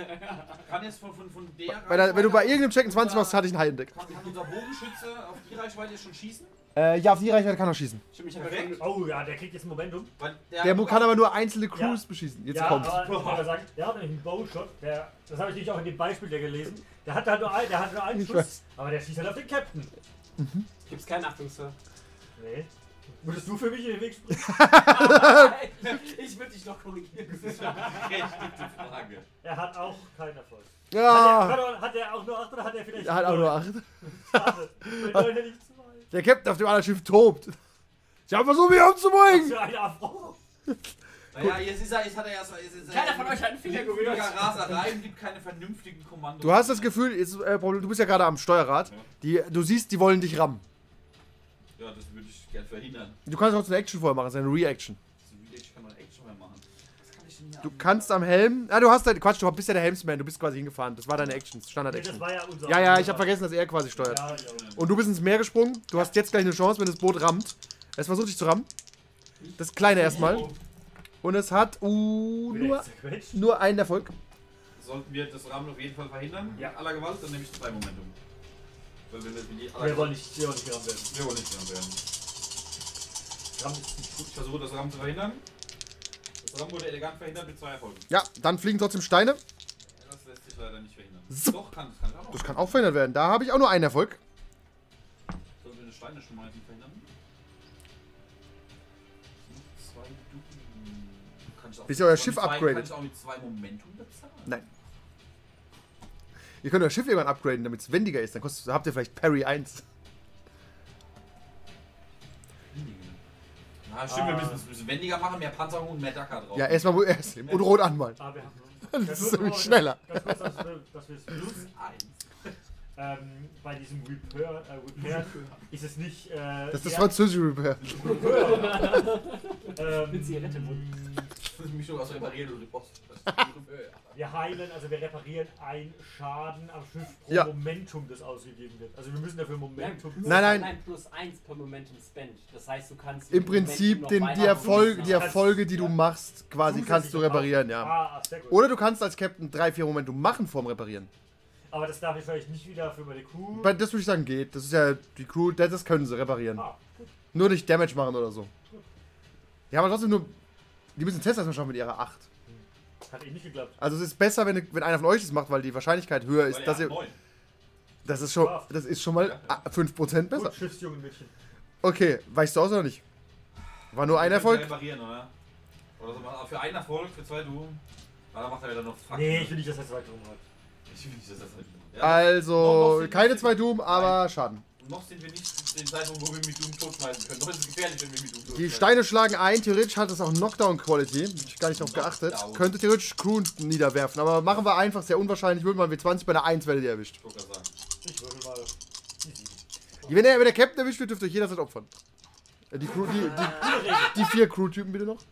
Kann jetzt von, von, von der Bei der, wenn du bei irgendeinem Check 20 machst, hatte ich einen Heidendeck. Kann, kann unser Bogenschütze auf die Reichweite schon schießen? Äh, ja, auf die Reichweite kann er schießen. Stimmt, ich Perfekt. Oh ja, der kriegt jetzt ein Momentum. Weil Der kann aber nur einzelne Crews Ja. beschießen. Jetzt ja, kommt's. aber ich wollte mal sagen, der hat nämlich einen Bowshot, der, das habe ich nämlich auch in dem Beispiel der gelesen. Der hat halt nur, ein, der hat nur einen Ich Schuss, weiß. aber der schießt halt auf den Captain. Gibt's keinen Achtungsfall. Nee. Würdest du für mich in den Weg springen? ich würde dich noch korrigieren. Das ist eine berechtigte Frage. Er hat auch keinen Erfolg. Hat, Ja, er, hat er auch nur 8 oder hat er vielleicht er hat auch nur 8. Schade. Der Captain auf dem anderen Schiff tobt. Ich habe versucht, mich umzubringen. Für eine Afro. Naja, jetzt, ist er, jetzt hat er erst. Er Keiner von euch hat einen Finger gerührt. Raserei und gibt keine vernünftigen Kommandos. Du hast das Gefühl, jetzt, äh, du bist ja gerade am Steuerrad. Die, du siehst, die wollen dich rammen. Ja, das gern verhindern. Du kannst auch eine Action vorher machen, das ist eine Reaction. So wie kann man Action mehr machen. Was kann ich denn hier Du an- kannst am Helm. Ah, du hast halt. Quatsch, du bist ja der Helmsman, du bist quasi hingefahren. Das war deine Action, Nee, Standard-Action. das war ja unser. Ja, ja, ich habe vergessen, dass er quasi steuert. Ja, ja. Und du bist ins Meer gesprungen. Du hast jetzt gleich eine Chance, wenn das Boot rammt. Es versucht dich zu rammen. Das kleine erstmal. Und es hat uh, nur, nur einen Erfolg. Sollten wir das Rahmen auf jeden Fall verhindern? Ja. Aller Gewalt, dann nehme ich zwei Momentum. Weil wir mit die Wir wollen nicht, wir wollen nicht gerammt werden. Wir wollen nicht dran werden. Ich versuche das Rahmen zu verhindern. Das Rahmen wurde elegant verhindert mit zwei Erfolgen. Ja, dann fliegen trotzdem Steine. Das lässt sich leider nicht verhindern. Zup. Doch, kann, das kann auch. Das kann auch verhindert werden. Da habe ich auch nur einen Erfolg. Sollen wir eine Steine schon mal verhindern? Zwei Duken. Kann ich auch Bis ihr euer Schiff upgradet. Kann ich auch mit zwei Momentum bezahlen? Nein. Ihr könnt euer Schiff irgendwann upgraden, damit es wendiger ist. Dann kostet, habt ihr vielleicht Parry 1. Na, stimmt, wir Ah. müssen es ein bisschen wendiger machen, mehr Panzerung und mehr Dacker drauf. Ja, erstmal wo erst und rot anmalen. Ah, wir haben. Das ist nämlich schneller. Ganz kurz, dass wir, dass wir es plus Eins. ähm, bei diesem Repair, äh, Repair ist es nicht. Äh, Das ist das eher- französische Repair. ähm, Mit Zigarette im Mund. Ist eine Mischung aus Reparieren und Ripost. Wir heilen, also wir reparieren einen Schaden am Schiff pro Ja. Momentum, das ausgegeben wird. Also wir müssen dafür Momentum. plus, Nein, nein. Plus 1 per Momentum spend. Das heißt, du kannst. Im Prinzip den, die, boosten. die Erfolge, die du Ja. machst, quasi kannst du reparieren, ja. Ah, sehr gut. Oder du kannst als Captain 3, 4 Momentum machen vorm Reparieren. Aber das darf ich vielleicht nicht wieder für meine Crew. Weil Das würde ich sagen, geht. Das ist ja die Crew, das das können sie reparieren. ah. Nur nicht Damage machen oder so. Die haben aber trotzdem nur. Die müssen Tests erstmal schaffen mit ihrer 8. Hat eben nicht geklappt. Also es ist besser, wenn, wenn einer von euch das macht, weil die Wahrscheinlichkeit höher ist, dass ihr. Neun. Das ist schon, das ist schon mal ah, 5% besser. Gut, Schiffsjungen Mädchen. Okay, weichst du aus oder nicht? War nur ein Erfolg? Reparieren, oder? Oder so für einen Erfolg, für zwei du. Ah, dann macht er wieder noch Fuck. Nee, ich will nicht, dass er zwei drum hat. Ich will nicht, dass das halt. Ja, Also, Noch- noch keine zwei Doom, aber Schaden. Noch sind wir nicht in den Zeitpunkt, wo wir mit Doom totschmeißen können. Noch ist es gefährlich, wenn wir mit Doom Die. Steine schlagen ein, theoretisch hat es auch Knockdown-Quality. Hab ich gar nicht drauf geachtet. Könnte theoretisch Crew niederwerfen, aber machen wir einfach sehr unwahrscheinlich. Würden wir W20 bei einer 1 werdet ihr erwischt. Ich sagen. Würfel mal. Wenn der, wenn der Captain erwischt wird, dürft ihr euch jederzeit opfern. Äh, Die, Crew, die, die, die vier Crew-Typen bitte noch.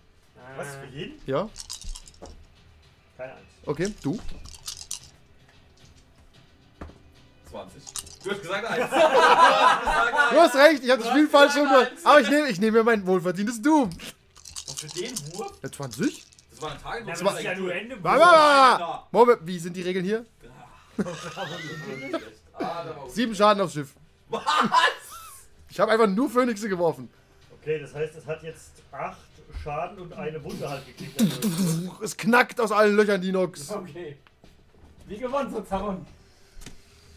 Was für jeden? Ja, Keine Angst. okay, du. 20. Du hast gesagt 1. du hast recht, ich habe das Spiel falsch schon. eins. Aber ich nehme ich nehm mir mein wohlverdientes Doom. Und für den Wurf? Ja, 20? Das war ein Tag. Aber das ist ja nur Ende. Warte, warte, warte. Moment, wie sind die Regeln hier? War Sieben Schaden aufs Schiff. Was? Ich habe einfach nur Phönixe geworfen. Okay, das heißt, es hat jetzt 8 Schaden und eine Wunde halt gekriegt. Also, Es knackt aus allen Löchern die Nox. Okay. Wie gewonnen, so Zaron.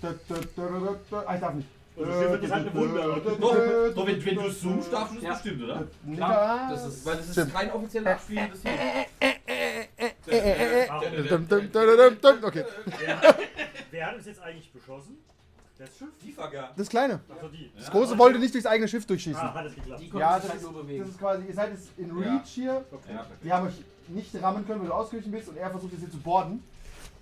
Ah, ich darf nicht. und das Schiff hat jetzt halt eine Wunde. Doch, doch wenn, wenn du zoomst, darfst du das Ja. bestimmt, oder? Klar, das ist. Weil das ist Stimmt. kein offizieller Abspiel des dum. Okay, wer, hat uns jetzt eigentlich beschossen? Das Schiff? Die Fager. das kleine. Also die. Das große wollte nicht durchs eigene Schiff durchschießen. Ah, hat es geklappt. Die Ja, das halt ist, nur das bewegen. ist quasi, ihr seid jetzt in Ja. Reach hier. Ja, Die haben euch nicht rammen können, weil du ausgewichen bist und er versucht jetzt hier zu borden.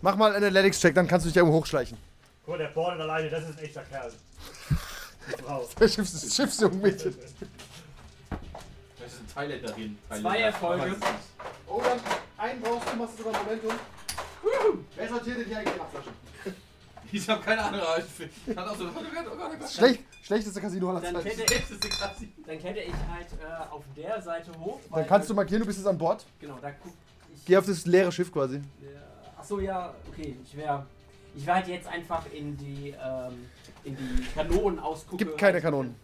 Mach mal einen Athletics-Check, dann kannst du dich irgendwo hochschleichen. Guck mal, der bordet alleine, das ist ein echter Kerl. Die Frau. Der Schiffs Schiffsjungmädchen. Das ist ein Thailänderin. Zwei Erfolge. Oh, dann einen brauchst du, machst du sogar Momentum. Wer sortiert denn hier eigentlich die Abflaschen? Ich habe keine Ahnung, aber ich kann auch so. Oh Gott, oh Gott, oh Gott. Schlecht, schlechteste Casino aller Dann Zeiten. hätte, Das ist krass. dann hätte ich halt äh, auf der Seite hoch. Dann kannst du markieren, du bist jetzt an Bord. Genau, da guck ich. Geh auf das leere Schiff quasi. Achso, ja, okay. Ich wäre. Ich halt jetzt einfach in die, ähm, in die Kanonen ausgucken. Gibt keine Kanonen.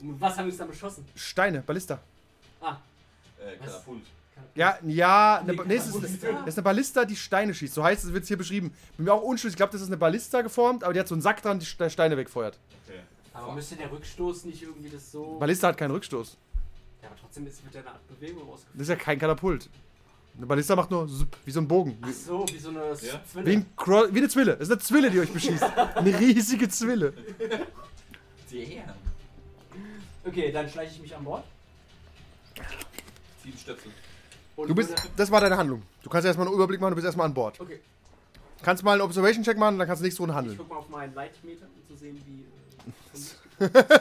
Und was haben wir uns dann beschossen? Steine, Ballista. Ah, Äh, Katapult. Ja, ja, eine, Nee, nee, es ist, das ist eine Ballista, die Steine schießt. So heißt es, wird es hier beschrieben. Bin mir auch unschlüssig. Ich glaube, das ist eine Ballista geformt, aber die hat so einen Sack dran, die Ste- Steine wegfeuert. Okay. aber müsste der Rückstoß nicht irgendwie das so. Ballista hat keinen Rückstoß. Ja, aber trotzdem ist mit der Art Bewegung rausgeführt. Das ist ja kein Katapult. Eine Ballista macht nur zup, wie so ein Bogen. Ach so, wie so eine Ja. Zwille. Wie, ein wie eine Zwille. Das ist eine Zwille, die euch beschießt. Eine riesige Zwille. Damn. Okay, dann schleiche ich mich an Bord. Sieben Stöpsel. Und Du bist, das war deine Handlung. Du kannst erstmal einen Überblick machen, du bist erstmal an Bord. Okay, Kannst mal einen Observation-Check machen, dann kannst du nächste Runde ich handeln. guck mal auf meinen Leitmeter, um zu sehen, wie. Äh,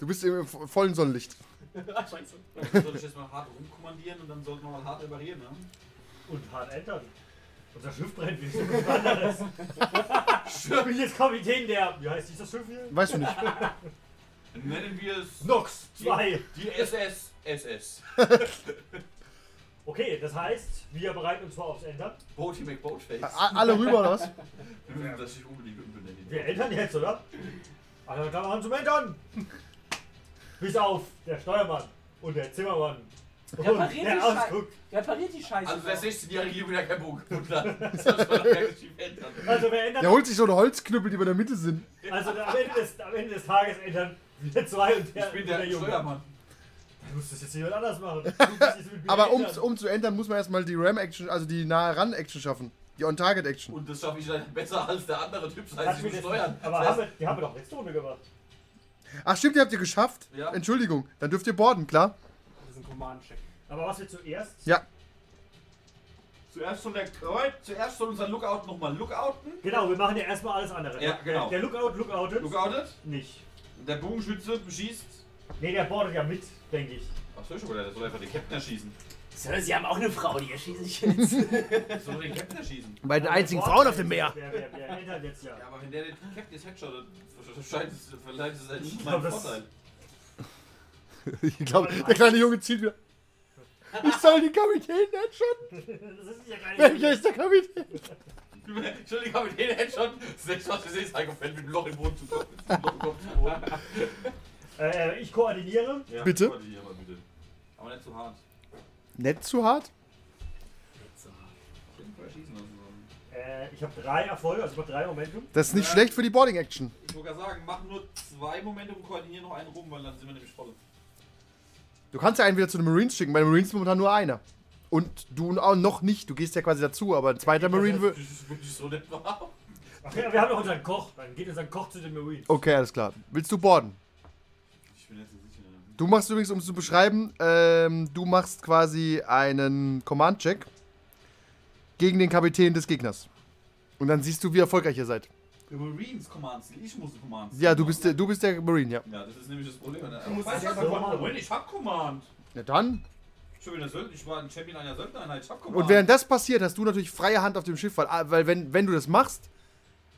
Du bist im vo- vollen Sonnenlicht. Scheiße. Dann soll ich jetzt mal hart rumkommandieren und dann sollten wir mal hart reparieren, ne? Und hart entern. Unser Schiff brennt, wie so was anderes. ich bin jetzt Kapitän der. Wie heißt dieses Schiff hier? Weißt du nicht. Nennen wir es Nox 2. die SS SS. Okay, das heißt, wir bereiten uns vor aufs Entern. Boaty McBoatface. A alle rüber, oder was? Wir müssen das nicht unbedingt umbenennen. Wir entern jetzt, oder? Alle Klammern zum Entern! Bis auf der Steuermann und der Zimmermann und Repariert die, der Schei Ausguck. repariert die Scheiße. Also der doch. 16-jährige Junge, der kein hat. Doch gar nicht ändern. Also wir ändern Der holt sich so eine Holzknüppel, die bei der Mitte sind. Also am Ende des, am Ende des Tages ändern wir zwei und der, Ich bin und der Junge. Steuermann. Du musst das jetzt jemand anders machen. Du musst das jetzt mit mir Aber um, ändern. um zu ändern, muss man erstmal die Ram-Action, also die Nahe-Ran-Action schaffen. Die On-Target-Action. Und das schaffe ich dann besser als der andere Typ, das Hat heißt, mir ich muss das- steuern. Aber Das haben heißt, wir, die haben wir doch letzte Runde gemacht. Ach stimmt, die habt ihr geschafft? Ja. Entschuldigung, dann dürft ihr borden, klar? Das ist ein Command-Check. Aber was wir zuerst. Ja. zuerst soll der Kreuz, zuerst soll unser Lookout nochmal lookouten. Genau, wir machen ja erstmal alles andere. Ja, genau. Der, der Lookout lookoutet Lookoutet. nicht. Der Bogenschütze beschießt. Nee, der bordet ja mit, denke ich. Ach so, schon der soll einfach den Captain erschießen. Sir, Sie haben auch eine Frau, die erschieße ich jetzt. Der soll den Captain erschießen. Bei den einzigen Frauen auf dem Meer. Wir, wir, wir entern jetzt ja. Ja, aber wenn der den Captain jetzt headshottet, scheint es, vielleicht ist es halt nicht Ich mein Vorteil. Ich glaube, der kleine Junge zieht wieder. Ich soll die Kapitän headshotten. Das ist ja gar nicht. Welcher ist der Kapitän? Entschuldigung, aber den Headshot, das nächste, was wir sehen, ist Heiko fällt mit dem Loch im Boden zu Kopf. Mit dem Loch im Kopf zu Boden. Äh, ich koordiniere. Ja, Bitte? hier mal bitte. Aber nicht zu hart. Nett zu hart? Äh, ich habe drei Erfolge, also ich habe drei Momentum. Das ist nicht schlecht für die Boarding-Action. Ich wollte gerade sagen, mach nur zwei Momente und koordinieren noch einen rum, weil dann sind wir nämlich voll. Du kannst ja einen wieder zu den Marines schicken. Bei den Marines ist momentan nur einer. Und du auch noch nicht. Du gehst ja quasi dazu, aber ein zweiter Marine. Das ist wirklich so nett wahr. Ach ja, wir haben noch unseren Koch. Dann geht unser Koch zu den Marines. Okay, alles klar. Willst du boarden? Ich bin jetzt. Du machst übrigens, um es zu beschreiben, ähm, du machst quasi einen Command-Check gegen den Kapitän des Gegners. Und dann siehst du, wie erfolgreich ihr seid. Der Marines Commands, ich muss Commands. Ja, du bist der, du bist der Marine, ja. Ja, das ist nämlich das Problem. musst Ich Command. Moment, ich hab Command. Ja, dann. Ich bin, der Söldner, ich war ein Champion einer Söldnereinheit, ich hab Command. Und während das passiert, hast du natürlich freie Hand auf dem Schiff, weil, weil wenn, wenn du das machst,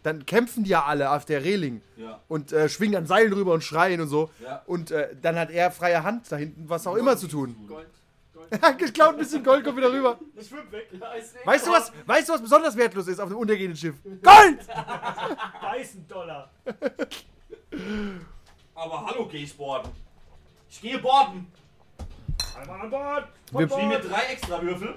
dann kämpfen die ja alle auf der Reling Ja. und äh, schwingen an Seilen rüber und schreien und so. Ja. Und äh, dann hat er freie Hand da hinten, was auch immer zu tun. Gold. Gold. Er hat geklaut ein bisschen Gold, kommt wieder rüber. Ich schwimm weg. Weißt du was, weißt du, was besonders wertlos ist auf dem untergehenden Schiff? Gold! Da ist ein Dollar. Aber hallo, gehe ich borden. Ich gehe borden. Einmal an Bord. Wir- Ich nehme mir drei extra Würfel.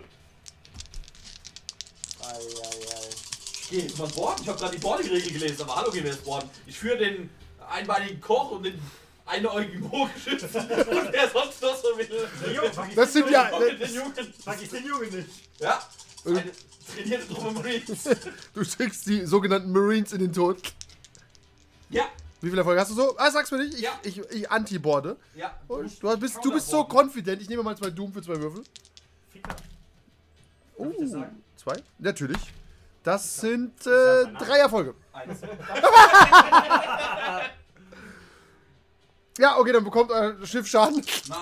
Ei, ei, ei. Ich gehe jetzt mal borden. Ich habe gerade die Boarding-Regel gelesen, aber hallo, gehen wir jetzt borden. Ich führe den einbeinigen Koch und den einäugigen Bogenschützen und wer sonst noch so will. Das sind ja. Den Jungen. Vergiss den Jungen nicht. Ja, eine trainierte Truppe Marines. Du schickst die sogenannten Marines in den Tod. Ja, Wie viele Erfolge hast du so? Ah, sag's mir nicht. Ich, Ja. ich, ich anti-boarde. ja. Und Du bist, du bist so confident. Ich nehme mal zwei Doom für zwei Würfel. Ficker. Oh, ich sagen? zwei? Natürlich. Das sind äh, drei Erfolge. Eins. Ja, okay, dann bekommt euer Schiff Schaden. Nein,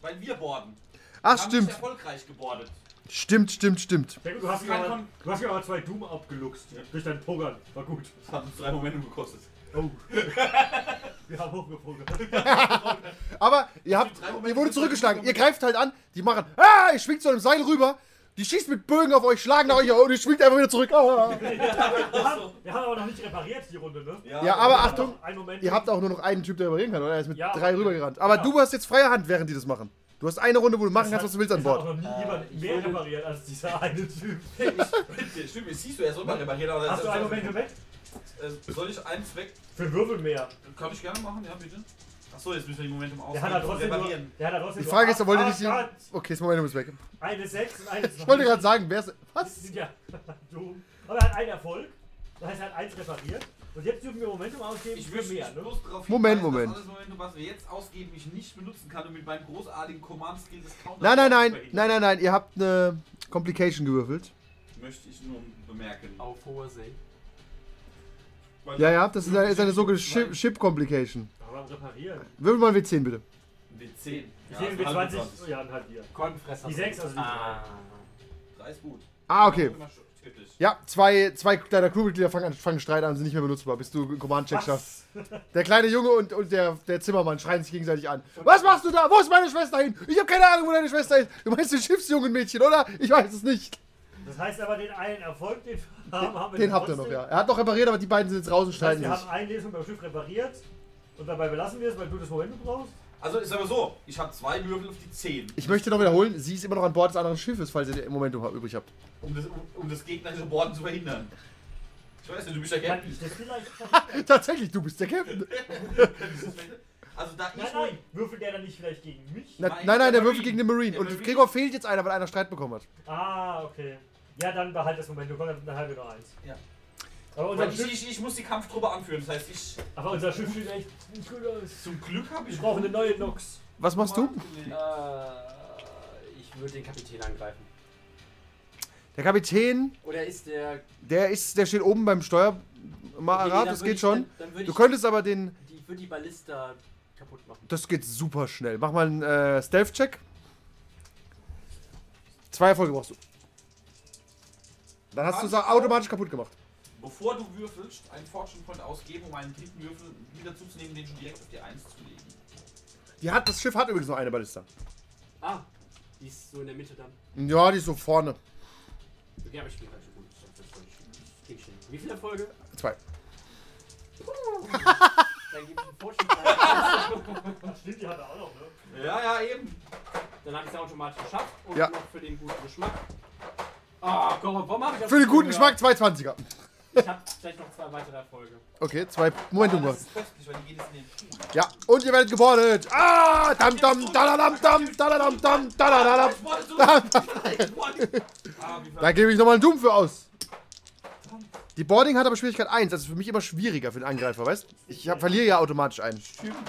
weil wir borden. Ach, Wir stimmt. erfolgreich gebordet. Stimmt, stimmt, stimmt. Sehr gut, Du hast, mir aber, Kon- du hast mir aber zwei Doom abgeluchst. Durch dein Pogern. War gut. Das hat uns drei Momente gekostet. Oh. Wir haben hochgepogert. Aber ihr habt, ihr wurde zurückgeschlagen. Ihr greift halt an, die machen, ah, ich schwingt zu einem Seil rüber. Die schießt mit Bögen auf euch, schlagen nach euch und ihr schwingt einfach wieder zurück. Ah. Wir haben, wir haben aber noch nicht repariert, die Runde, ne? Ja, aber Achtung, Ein Moment. ihr habt auch nur noch einen Typ, der reparieren kann, oder? Er ist mit Ja, drei aber- rübergerannt. Aber Ja. du hast jetzt freie Hand, während die das machen. Du hast eine Runde, wo du machen kannst, was du willst an Es hat auch Bord. noch nie jemand mehr repariert als dieser eine Typ. Stimmt, jetzt siehst du, er soll mal reparieren, aber Hast du einen Moment weg? Äh, Soll ich eins weg? Für einen Würfel mehr. Kann ich gerne machen, ja bitte. Achso, jetzt müssen wir die Momentum aus. Der hat da trotzdem nur, reparieren. der hat da trotzdem Die Frage nur ist, wollt ihr acht- nicht hier... acht- Okay, das Momentum ist weg. Eine 6 und eine 2. Ich wollte gerade sagen, wer ist... Was? ja dumm. Aber er hat einen Erfolg. Das heißt, er hat eins repariert. Und jetzt dürfen wir Momentum ausgeben Ich für möchte mehr, ne? bloß darauf Moment, hinweisen, Moment. dass alles Momentum, was wir jetzt ausgeben, ich nicht benutzen kann und mit meinem großartigen Command-Skill des Counters Nein, nein, nein, nein, nein, nein, ihr habt eine Complication gewürfelt. Möchte ich nur bemerken. Auf hoher See. Weil- Ja, ja, das ist eine, ist eine sogenannte Ship, Ship Complication. Aber reparieren. Würfel mal einen W10 bitte. W10. Ich nehme mit 20. Ja, dann halt hier. Kornfresser. Die sechs, also die Ah. Drei ist gut. Ah, okay. Ja, zwei, zwei deiner Crewmitglieder fangen, an, fangen Streit an sind nicht mehr benutzbar, bis du einen Command-Check schaffst. Der kleine Junge und, und der, der Zimmermann schreien sich gegenseitig an. Was machst du da? Wo ist meine Schwester hin? Ich habe keine Ahnung, wo deine Schwester ist. Du meinst den Schiffsjungenmädchen, oder? Ich weiß es nicht. Das heißt aber, den einen Erfolg, den wir haben, haben wir Den habt ihr noch, ja. Er hat noch repariert, aber die beiden sind jetzt raus und Das heißt, streiten wir sich. haben eine Lesung beim Schiff repariert. Und dabei belassen wir es, weil du das Momentum brauchst. Also ist aber so, ich habe zwei Würfel auf die 10, Ich möchte noch wiederholen, sie ist immer noch an Bord des anderen Schiffes, falls ihr im Momentum übrig habt. um das, um, um das gegnerische Borden zu verhindern. Ich weiß nicht, du bist der Kann Captain. ich das vielleicht? Tatsächlich, du bist der Captain. Also da ich Nein, nein. Würfelt der dann nicht vielleicht gegen mich? Na, Nein, nein, nein, der der Marine. würfelt gegen den Marine. Der Und Marine. Gregor fehlt jetzt einer, weil einer Streit bekommen hat. Ah, okay. Ja, dann behalt das Momentum. Komm, dann haben wir noch eins. Ja. Aber unser, ich, Schiff, ich, ich muss die Kampftruppe anführen, das heißt ich aber unser Schiff sieht echt nicht gut aus. zum Glück habe ich Ich brauche eine neue Nox. Was machst du? Äh, ich würde den Kapitän angreifen. Der Kapitän, Oder ist der. der ist, der steht oben beim Okay, nee, Steuerapparat, dann das würd geht ich- schon. Dann, dann Du ich, könntest aber den, die, ich würde die Ballista kaputt machen. das geht super schnell. Mach mal einen äh, Stealth-Check. Zwei Erfolge brauchst du. Dann hast du es automatisch kaputt gemacht. Bevor du würfelst, einen Fortune Point ausgeben, um einen dritten Würfel wieder zuzunehmen, den schon direkt auf die 1 zu legen. Die hat, das Schiff hat übrigens noch eine Ballista. Ah, die ist so in der Mitte dann. Ja, die ist so vorne. Okay, aber ich spiele halt schon gut. Das ich hin. Wie viele Erfolge? Zwei. Dann gebe ich einen Fortune Stimmt, die hat er auch noch, ne? Ja, ja, eben. Dann habe ich es automatisch geschafft. Und Ja. noch für den guten Geschmack. Ah, komm, warum habe ich das Für den guten? Geschmack zwei 20er. Ich habe vielleicht noch zwei weitere Erfolge. Okay, zwei den Pool. Ja, und ihr werdet gebordet. Ah, dam dam daladam dam daladam dam daladam. Ich Ich Da gebe ich nochmal einen Doom für aus. Die Boarding hat aber Schwierigkeit 1. Das ist für mich immer schwieriger für den Angreifer, weißt Ich hab, verliere ja automatisch einen.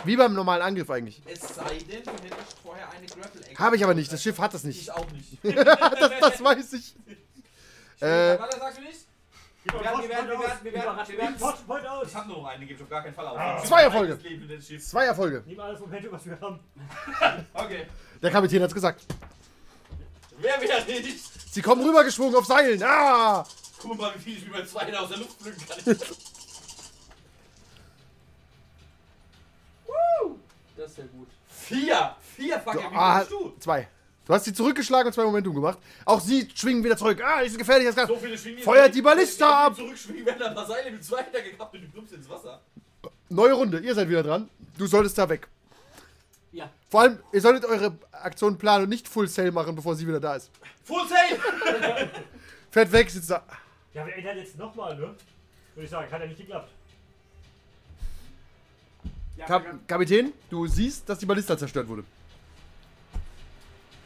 Wie beim normalen Angriff eigentlich. Es sei denn, du hättest vorher eine grapple. Habe ich aber nicht. Das Schiff hat das nicht. Ich auch nicht. Das, das weiß ich. Äh, Warte, sagst du nicht? Wir werden, wir werden, wir werden, wir werden, wir werden. aus. Fortune Point aus. Ich hab nur noch einen, den gebe ich auf gar keinen Fall auf. Ah. Zwei Erfolge. Zwei Erfolge. Nimm alles Momentum, was wir haben. Okay. Der Kapitän hat's gesagt. Wer wieder nicht? Sie kommen rübergeschwungen auf Seilen. Ah! Guck mal, wie viel ich bei zwei aus der Luft pflücken kann. Das ist ja gut. Vier! Vier fucking ah, wie du? zwei. Du hast sie zurückgeschlagen und zwei Momentum gemacht. Auch sie schwingen wieder zurück. Ah, ist gefährlich. Das So Gas. viele schwingen Feuert die Ballista ab! Zurückschwingen, werden ein paar Seile mit zwei hintergekappt und du plumpst ins Wasser. Neue Runde. Ihr seid wieder dran. Du solltest da weg. Ja. Vor allem, ihr solltet eure Aktion planen und nicht Full Sail machen, bevor sie wieder da ist. Full Sail! Fährt weg, sitzt da. Ja, wir ändern jetzt nochmal, ne? Würde ich sagen, hat ja nicht geklappt. Ja, Kap Kapitän, du siehst, dass die Ballista zerstört wurde.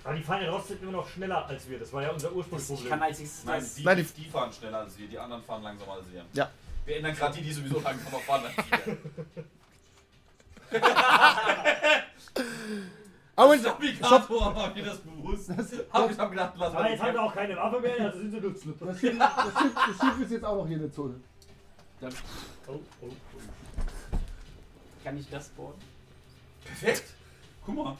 Aber die fahren ja trotzdem immer noch schneller als wir. Das war ja unser ich Ursprungsproblem. kann als nächstes Nein, das. die, Nein, die, die- fahren schneller als wir, die anderen fahren langsamer als wir. Ja. Wir ändern gerade die, die sowieso langsamer fahren als wir. Aber Das Navigator war mir das bewusst. Hab ich hab gedacht, lass Aber mal jetzt haben wir auch keine Waffe mehr, also sind sie nutzlos. das Schiff, das, Schiff, das Schiff ist jetzt auch noch hier in der Zone. Oh, oh, oh. Kann ich das bohren? Perfekt! Guck mal.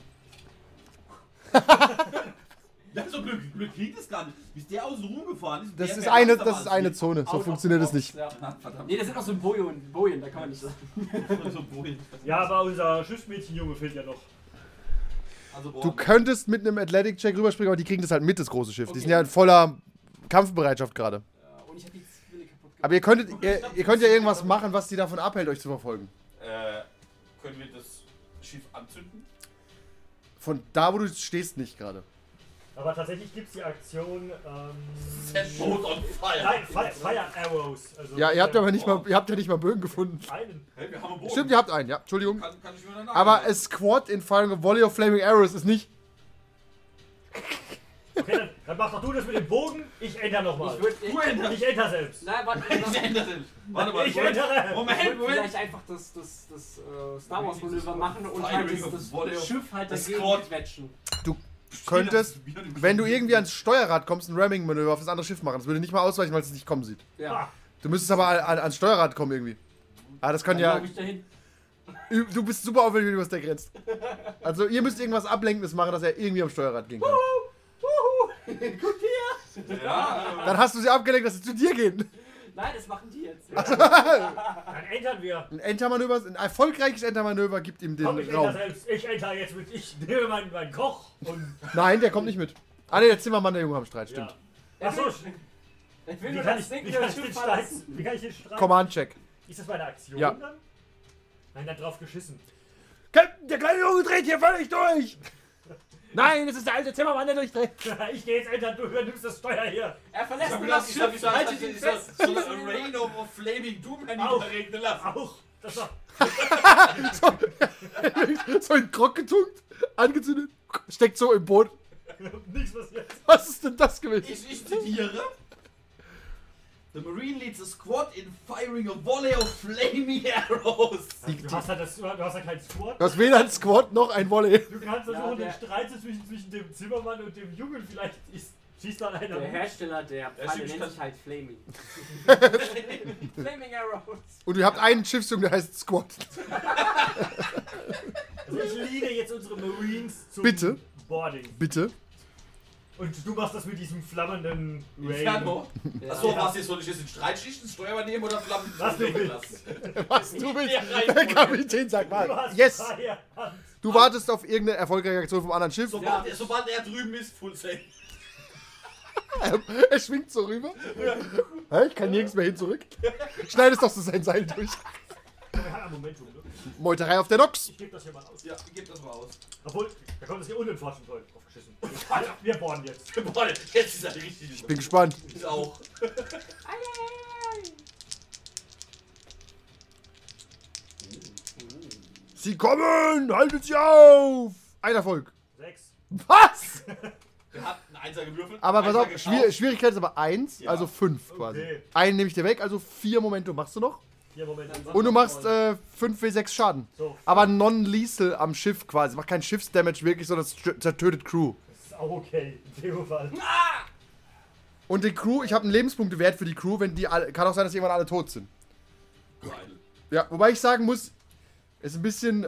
Ja, so Glück, Glück klingt es gar nicht. Wie ist der außen rumgefahren ist? Das der ist eine, das ist eine. Zone. So funktioniert es nicht. Ja. Verdammt. Nee, das sind auch so Bojen, Bojen, da kann man nicht sagen. so Bojen. Ja, aber unser Schiffsmädchenjunge fehlt ja noch. Also, Du könntest mit einem Athletic-Check rüberspringen, aber die kriegen das halt mit, das große Schiff. Die sind ja in voller Kampfbereitschaft gerade. Ja, Und ich hab die Zwille kaputt gemacht. Aber ihr könntet, ihr, ihr könnt ja irgendwas machen, was die davon abhält, euch zu verfolgen. Äh, können wir das Schiff anzünden? Von da, wo du stehst, nicht gerade. Aber tatsächlich gibt es die Aktion. Ähm, Set Boat on fire! Nein, Fire, Fire Arrows. Also Ja, ihr habt aber nicht mal, ihr habt ja nicht mal Bögen gefunden. Einen. Hey, wir haben einen Boot. Stimmt, ihr habt einen, ja. Entschuldigung. Kann, kann ich mir danach Aber a Squad in firing a volley of flaming arrows ist nicht. Okay, dann, dann mach doch du das mit dem Bogen. Ich ändere nochmal. Ich würde. Du änderst. Ich ändere selbst. Nein, warte, Ich ändere den. Warte mal, Ich Moment. ändere. Ich Moment, Moment. vielleicht einfach das, das, das äh, Star Wars Manöver machen und halt das, das Schiff halt das dagegen Squad. quetschen. Du könntest, wenn du irgendwie ans Steuerrad kommst, ein Ramming-Manöver auf das andere Schiff machen. Das würde nicht mal ausweichen, weil es nicht kommen sieht. Ja. Ah, Du müsstest aber an, an, ans Steuerrad kommen irgendwie. Ah, das kann Dann ja. glaub ich dahin. Ü- Du bist super auffällig, wenn du was der grenzt. Also, ihr müsst irgendwas Ablenkendes machen, dass er irgendwie am Steuerrad gehen kann. Guck hier! Ja, Dann hast du sie abgelenkt, dass sie zu dir gehen. Nein, das machen die jetzt. dann ändern wir. Ein Entermanöver, ein erfolgreiches Entermanöver gibt ihm den Komm, ich Raum. selbst. Ich ändere jetzt mit. Ich nehme meinen, meinen Koch und. Nein, der kommt nicht mit. Ah, ne, der Zimmermann, der Junge am Streit, stimmt. Ja. Achso, Ich will wie nur kann das ich, Ding wie kann ich den Schiff Streit? verlassen. Wie kann ich den Streit? Command-Check. Ist das meine Aktion Ja. dann? Nein, dann drauf geschissen. Captain, der kleine Junge dreht hier völlig durch! Nein, es ist der alte Zimmermann, der durchdreht. ich gehe jetzt ändern, du übernimmst das Steuer hier. Er verlässt Ich das Schiff, ich hab haltet gesagt, ihn ich fest. so ein Rain of Flaming Doom Au. regnen lassen. Auch. Das war. so in Krog getunkt, angezündet, steckt so im Boot. Nichts passiert. Was ist denn das gewesen? Ich, ich zitiere. The Marine leads a squad in firing a volley of flaming arrows. Du hast ja das, du hast ja keinen Squad. Du hast weder ein Squad noch ein Volley. Du kannst Ja, versuchen, der- den Streit zwischen, zwischen dem Zimmermann und dem Jungen vielleicht ist, schießt dann einer Der. Hersteller der Pfeile nennt sich halt Flaming. Flaming Arrows. Und ihr habt einen Schiffsjungen, der heißt Squad. Also ich leade jetzt unsere Marines zum Bitte? Boarding. Bitte. Und du machst das mit diesem flammenden Rain. Inferno. Ja. Achso, was jetzt soll ich jetzt den Streitschichten Steuer übernehmen oder Flammen Was du willst. lassen? Was du willst. Ja, Der Kapitän sagt Du mal. hast Yes. Du wartest auf irgendeine erfolgreiche Aktion vom anderen Schiff. Sobald, er, sobald er drüben ist, Full Sail. Er schwingt so rüber. Hä, Ich kann nirgends mehr hin zurück. Schneidest doch so sein Seil durch. Momentum, ne? Meuterei auf der Nox. Ich gebe das hier mal aus. Ja, gib das mal aus. Obwohl, da kommt das hier unten im Drauf geschissen. Alter, wir bohren jetzt. Jetzt ist er richtig. Bin gespannt. Ich auch. Sie kommen! Haltet sie auf! Ein Erfolg. Sechs. Was? Er hat einen Einser gewürfelt. Aber pass auf. Schwier Schwierigkeit ist aber 1, Ja. also 5 quasi. Okay. Einen nehme ich dir weg, also 4 Momentum machst du noch. Hier, Moment. Und du machst äh, 5 W6 Schaden. So, Aber non-lethal am Schiff quasi. Macht kein Schiffsdamage wirklich, sondern zertötet Crew. das ist auch okay. In dem Fall. Und die Crew, ich habe einen Lebenspunktewert für die Crew, wenn die alle, kann auch sein, dass irgendwann alle tot sind. Geil. Ja, wobei ich sagen muss, ist ein bisschen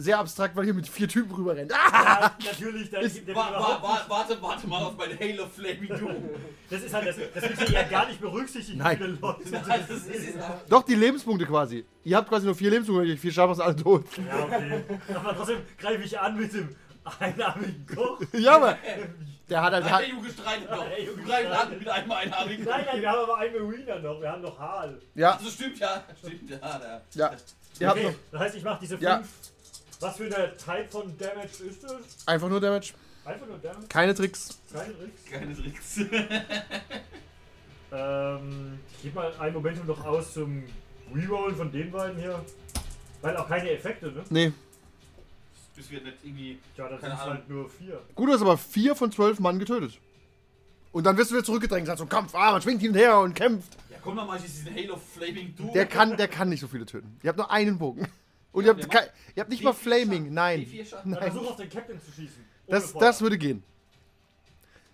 sehr abstrakt, weil hier mit vier Typen rüberrennt. Ah! Ja, natürlich, da der Wa wa wa warte, warte mal auf mein Halo Flaming Doom. Das ist halt, das, das wird hier ja gar nicht berücksichtigt, Nein. viele Leute sind. Das ist, ist, Doch, die Lebenspunkte quasi. Ihr habt quasi nur vier Lebenspunkte, wenn ihr vier Schafe sind alle tot. Ja, okay. Aber trotzdem greife ich an mit dem einarmigen Koch. Ja, aber der hat halt. Alter, Junge, streitet doch. Ey, Junge, Du greifst streitet. an mit einem einarmigen. Nein, nein, wir haben aber einen Mariner noch. Wir haben noch Hal. Ja, Also stimmt ja. Stimmt ja. Der. ja. Okay, noch das heißt, ich mache diese fünf. Ja. Was für eine Type von Damage ist das? einfach nur Damage. Einfach nur Damage? Keine Tricks. Keine Tricks? Keine Tricks. Ähm, ich gebe mal ein Momentum noch aus zum Rerollen von den beiden hier. Weil auch keine Effekte, ne? Nee. Bis wir nicht irgendwie. Tja, das sind halt nur vier. Gut, du hast aber vier von zwölf Mann getötet. Und dann wirst du wieder zurückgedrängt, sagst so Kampf, ah, man schwingt hin und her und kämpft. Ja, komm mal, ich diesen Halo Flaming Doom. Der kann, der kann nicht so viele töten. Ihr habt nur einen Bogen. Und Ja, ihr, habt ihr habt nicht mal D4 Flaming, Schaden. nein. D4 Schaden. Dann Nein. versuch auf den Captain zu schießen. Das, das würde gehen.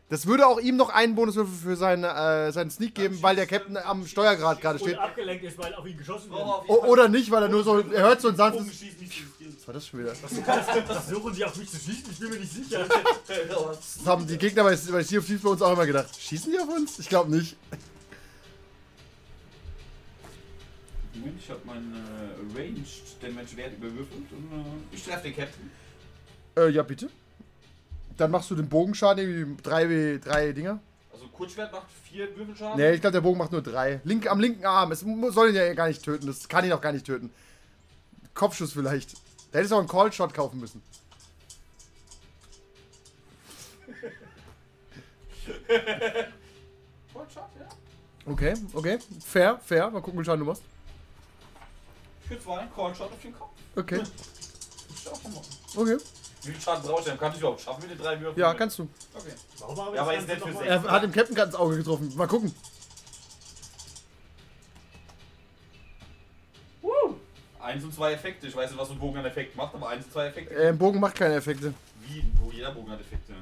Das würde auch ihm noch einen Bonuswürfel für seinen, äh, seinen Sneak geben, weil der Captain am Steuergrad gerade Und steht. abgelenkt ist, weil auf ihn geschossen wird. auf jeden O oder nicht, weil er nur so, er hört so ein sanftes... Was war das schon wieder? Versuchen sie auf mich zu schießen? Ich bin mir nicht sicher. Das haben die Gegner bei, bei Sea of Thieves bei uns auch immer gedacht. Schießen die auf uns? Ich glaube nicht. Moment, ich habe meinen äh, Ranged Damage Wert überwürfelt und äh, ich treffe den Captain. Äh, ja, bitte. Dann machst du den Bogenschaden, irgendwie drei, drei Dinger. Also Kurzschwert macht 4 Würfelschaden. Nee, ich glaube, der Bogen macht nur drei. Link, am linken Arm. Es mu- soll ihn ja gar nicht töten. Das kann ihn auch gar nicht töten. Kopfschuss vielleicht. Da hättest du auch einen Call-Shot kaufen müssen. Kurzschwert, ja. Okay, okay. Fair, fair. Mal gucken, wie viel Schaden du machst. Für 2, Callshot auf den Kopf. Okay, Ich auch schon machen. okay. Wie viel Schaden brauche ich denn? Kann ich überhaupt schaffen mit den drei Würfeln? Ja, kannst du. Okay. Warum haben wir Ja, aber das jetzt nicht für mal- sechs. Er hat dem Captain gerade ins Auge getroffen. Mal gucken. Eins und zwei Effekte. Ich weiß nicht, was so ein Bogen an Effekt macht, aber eins und zwei Effekte. Äh, ein Bogen macht keine Effekte. Wie? Wo jeder Bogen hat Effekte.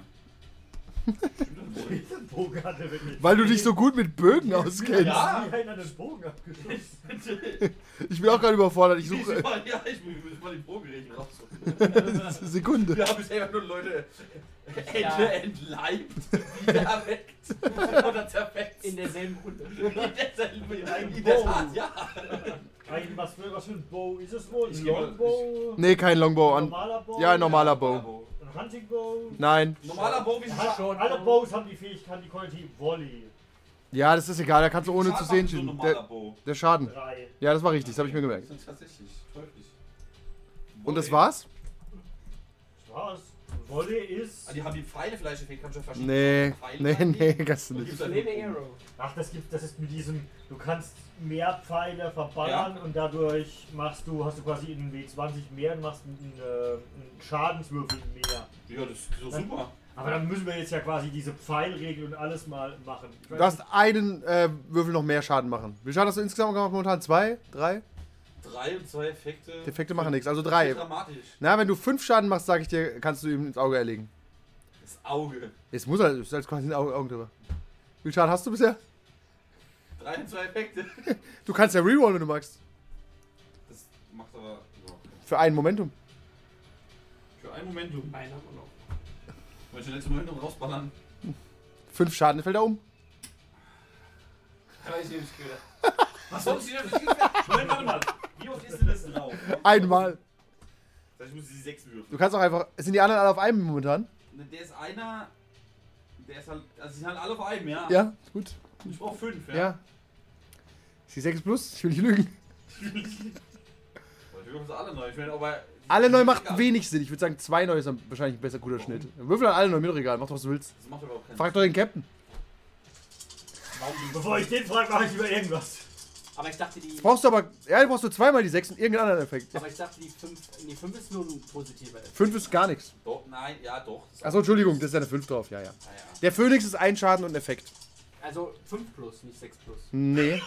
Weil du dich so gut mit Bögen auskennst. Ja. Wie einer den Bogen abgeschossen. Ich bin auch gerade überfordert. Ich Ich suche ja, ich muss mal die Bogenregeln raus. Sekunde. Wir haben bisher nur Leute entleibt, wieder weckt oder zerfetzt. In derselben Runde. In derselben in der. Tat, ja. Was für, was für ein Bow ist es wohl? Ein Ich Longbow? Nee, kein Longbow Ein normaler Bow? Ja, ein normaler Bow. Ein Hunting Bow? Nein. Normaler Bow, wie Hat schon. Alle Bows haben die Fähigkeit, die Qualität Volley. Ja, das ist egal. Da kannst du ohne zu sehen schießen. Der, der Schaden. Drei. Ja, das war richtig. Das habe ich mir gemerkt. Das ist tatsächlich. Und das war's? Das war's. Volley ist. Ah, die haben die Pfeile vielleicht Effekt, kannst du ja verschiedene Nee. Pfeile Nee, nee, kannst du nicht. Ach, das gibt, das ist mit diesem, du kannst mehr Pfeile verballern und dadurch machst du, hast du quasi in W20 mehr und machst einen, äh, einen Schadenswürfel mehr. Ja, das ist so super. Aber dann müssen wir jetzt ja quasi diese Pfeilregel und alles mal machen. Du darfst einen äh, Würfel noch mehr Schaden machen. Wie Schaden hast du insgesamt gemacht? Momentan zwei? Drei? Drei und zwei Effekte. Die Effekte machen nichts. Also Das drei. ist Dramatisch. Na, wenn du fünf Schaden machst, sage ich dir, kannst du ihm ins Auge erlegen. Das Auge. Jetzt muss er, ist jetzt quasi ein Auge, Augen drüber. Wie viel Schaden hast du bisher? Drei und zwei Effekte. Du kannst ja rerollen, wenn du magst. Das macht aber. Ja. Für ein Momentum. Für einen Moment, du. Einen haben wir noch. Wollte ich letzten Moment noch rausballern. Fünf Schaden, fällt er um. Weiß ich nicht. Was soll ich denn für Moment, warte mal. Wie oft ist denn das drauf? Einmal. Das heißt, ich muss die sechs würfeln. Du kannst auch einfach. Sind die anderen alle auf einem momentan? Ne, Der ist einer. Der ist halt. Also, sie sind halt alle auf einem, ja. Ja, gut. Ich brauch fünf, ja. Ja. Ist die 6 plus? Ich will nicht lügen. Ich würfel sie alle neu. Ich meine, aber. Alle neu macht wenig Sinn. Ich würde sagen, zwei neu ist dann wahrscheinlich ein besser guter Schnitt. Würfel an alle neu, mir doch egal. Mach doch, was du willst. Das macht überhaupt keinen Frag doch den Captain. Bevor ich den frage, mache ich über irgendwas. Aber ich dachte, die. Brauchst du aber. Ja, du brauchst du zweimal die 6 und irgendeinen anderen Effekt. Aber ich dachte, die 5. Nee, 5 ist nur ein positiver Effekt. 5 ist gar nichts. Doch, nein, ja, doch. Achso, Entschuldigung, das ist ja eine 5 drauf. Ja, ja. Ah, ja. Der Phönix ist ein Schaden und ein Effekt. Also 5 plus, nicht 6 plus. Nee.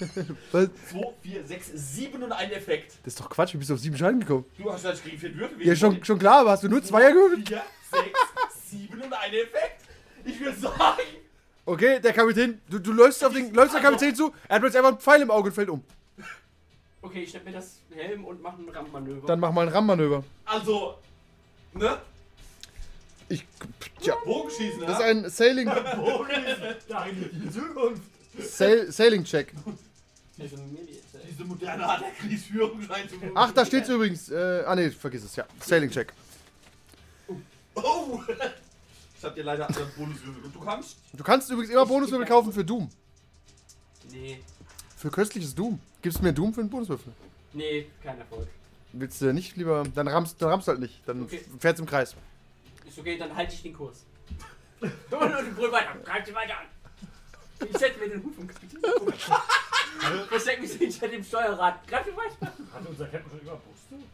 Was? 2, 4, 6, 7 und ein Effekt. Das ist doch Quatsch, wie bist du auf 7 Schaden gekommen? Du hast halt gegen vier Würfel. Ja, schon, schon klar, aber hast du nur Zweier gewürfelt? 4, 6, 7 und ein Effekt. Ich würde sagen. Okay, der Kapitän, du, du läufst auf den, läufst der Kapitän zu, er hat plötzlich einfach einen Pfeil im Auge und fällt um. Okay, ich schnapp mir das Helm und mache ein Rammmanöver. Dann mach mal ein Rammmanöver. Also, ne? Ich. Tja. Bogenschießen, Das ist ein Sailing, Dahin in die Zukunft. Sail, Sailing Check. Diese moderne Art der Kriegsführung scheint zu Ach, da steht's übrigens. Äh, ah, nee, vergiss es, ja. Sailing Check. Oh! Ich hab dir leider andere Bonuswürfel. Und du kannst? Du kannst übrigens immer Bonuswürfel kaufen für Doom. Nee, Für köstliches Doom. Gibst du mir Doom für einen Bonuswürfel? nee, kein Erfolg. Willst du nicht lieber. Dann rammst, dann rammst du halt nicht. Dann Okay. fährt's im Kreis. Ist okay, dann halte ich den Kurs. und, und brüll weiter, greif sie weiter an. Ich setze mir den Hut vom Kapitän. Versteck mich hinter dem Steuerrad. Greif ihn weiter. Hatte unser Captain schon immer Brüste?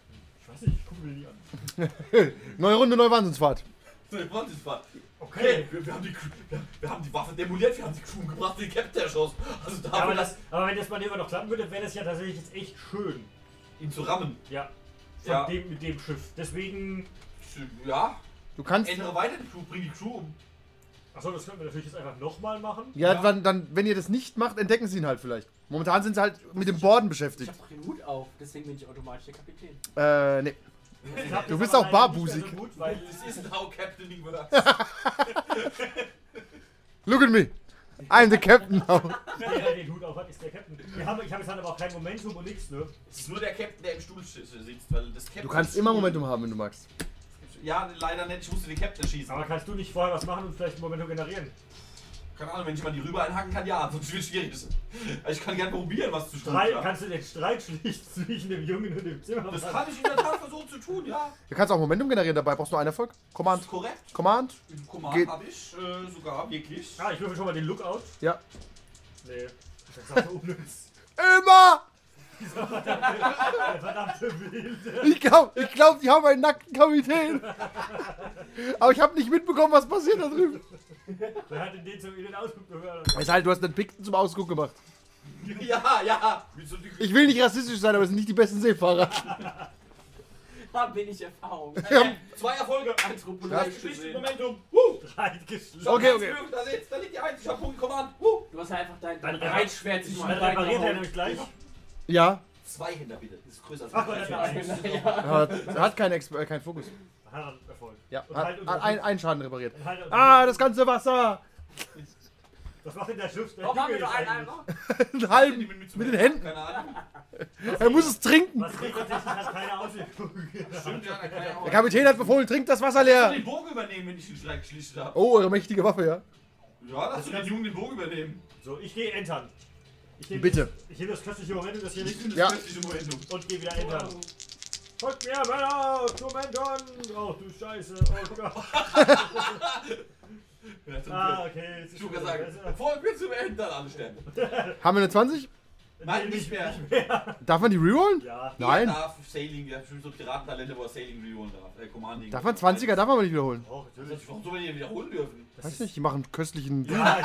Ich weiß nicht, ich gucke mir die an. Neue Runde, neue Wahnsinnsfahrt. So, der Wahnsinnsfahrt. Okay. Okay, wir, wir, haben die, wir, wir haben die Waffe demoliert, wir haben die Crew umgebracht, den Captain erschossen. Also Ja, dafür, aber, das das, aber wenn das Manöver noch klappen würde, wäre das ja tatsächlich jetzt echt schön. ihn zu rammen. Ja. Von Ja. dem mit dem Schiff. Deswegen. Ja, Du kannst. ändere weiter die Crew, bring die Crew um. Achso, das können wir natürlich jetzt einfach nochmal machen. Ja, Ja. Dann, dann, wenn ihr das nicht macht, entdecken sie ihn halt vielleicht. Momentan sind sie halt mit dem Borden Ich beschäftigt. hab doch den Hut auf, deswegen bin ich automatisch der Kapitän. Äh, nee. Du bist auch barbusig. So gut, weil This isn't how captaining works. Look at me. I'm the captain now. der den Hut auf hat, ist der Captain. Wir haben, ich habe jetzt halt aber auch kein Momentum und nichts, ne? Es ist nur der Captain, der im Stuhl sitzt, weil das Captain Du kannst immer Momentum haben, wenn du magst. Ja, leider nicht, ich musste den Captain schießen. Aber kannst du nicht vorher was machen und vielleicht ein Momentum generieren? Keine Ahnung, wenn ich mal die rüber einhaken kann, ja, sonst wird es schwierig. Ich kann gerne probieren, was zu tun. Streit, ja. kannst du den Streit schlichten zwischen dem Jungen und dem Zimmer? Das kann ich in der Tat versuchen zu tun, ja. Du kannst auch Momentum generieren dabei. Brauchst du nur einen Erfolg? Das Command. ist korrekt. Command. Command habe ich äh, sogar wirklich. Ah, ich würfel schon mal den Lookout. Ja. Nee. Das ist auch unnütz. Immer! Der verdammte Wilde. Ich glaub, ich glaub, die haben einen nackten Kapitän. Aber ich habe nicht mitbekommen, was passiert da drüben. Wer hat denn den zum in den Ausguck gehört? Ist halt, du hast den Pikten zum Ausguck gemacht. Ja, ja. Ich will nicht rassistisch sein, aber es sind nicht die besten Seefahrer. Hab wenig Erfahrung. Ja. Zwei Erfolge. Richtig gesehen. Momentum. Woo. Streit geschlagen. Okay, okay. Da, sitzt, da liegt die Eins. Ich hab Punkt Command. Woo. Du hast einfach dein, dein Reitschwert sich Dann repariert er nämlich gleich. Ja, Zwei Händer bitte. Das ist größer als Ach, aber er hat keinen, äh, keinen Fokus. Hat er Erfolg. Ja, Und hat halt unter- ein, einen Schaden repariert. Halt- Ah, das ganze Wasser! Was macht denn der Schiff? Der Warum haben wir nur jetzt einen eigentlich? Eimer? Einen halben. Mit, Mit den Händen. Keine Ahnung. Er muss es trinken. Was geht tatsächlich hat keine Auswirkungen. Stimmt, ja. Der Kapitän hat befohlen, trinkt das Wasser Ich kann leer. den Bogen übernehmen, wenn ich den Schlag geschlichtet habe. Oh, eure mächtige Waffe, ja. Ja, lass du den Jungen den Bogen übernehmen. So, ich gehe entern. Ich nehme Bitte. Das, ich nehme das köstliche Momentum, das hier Ich liegt, finde Ja. das plötzliche Momentum. und gehe wieder entern. Folgt mir, Männer! Momentum! Oh, du Scheiße! Oh Gott! Ja, Ah, okay. jetzt ist Ich gesagt, Also, folgt mir zum Ende, dann alle sterben. Haben wir eine 20? Nein, nicht mehr. Darf man die rerollen? Ja. Nein. Er darf Sailing, ja, bestimmt so Piratentalente, wo er Sailing reholen darf. Äh, Commanding. Darf man 20er, darf man aber nicht wiederholen. Oh, natürlich. Warum soll man die wiederholen dürfen? Weiß nicht, die machen köstlichen. Ja,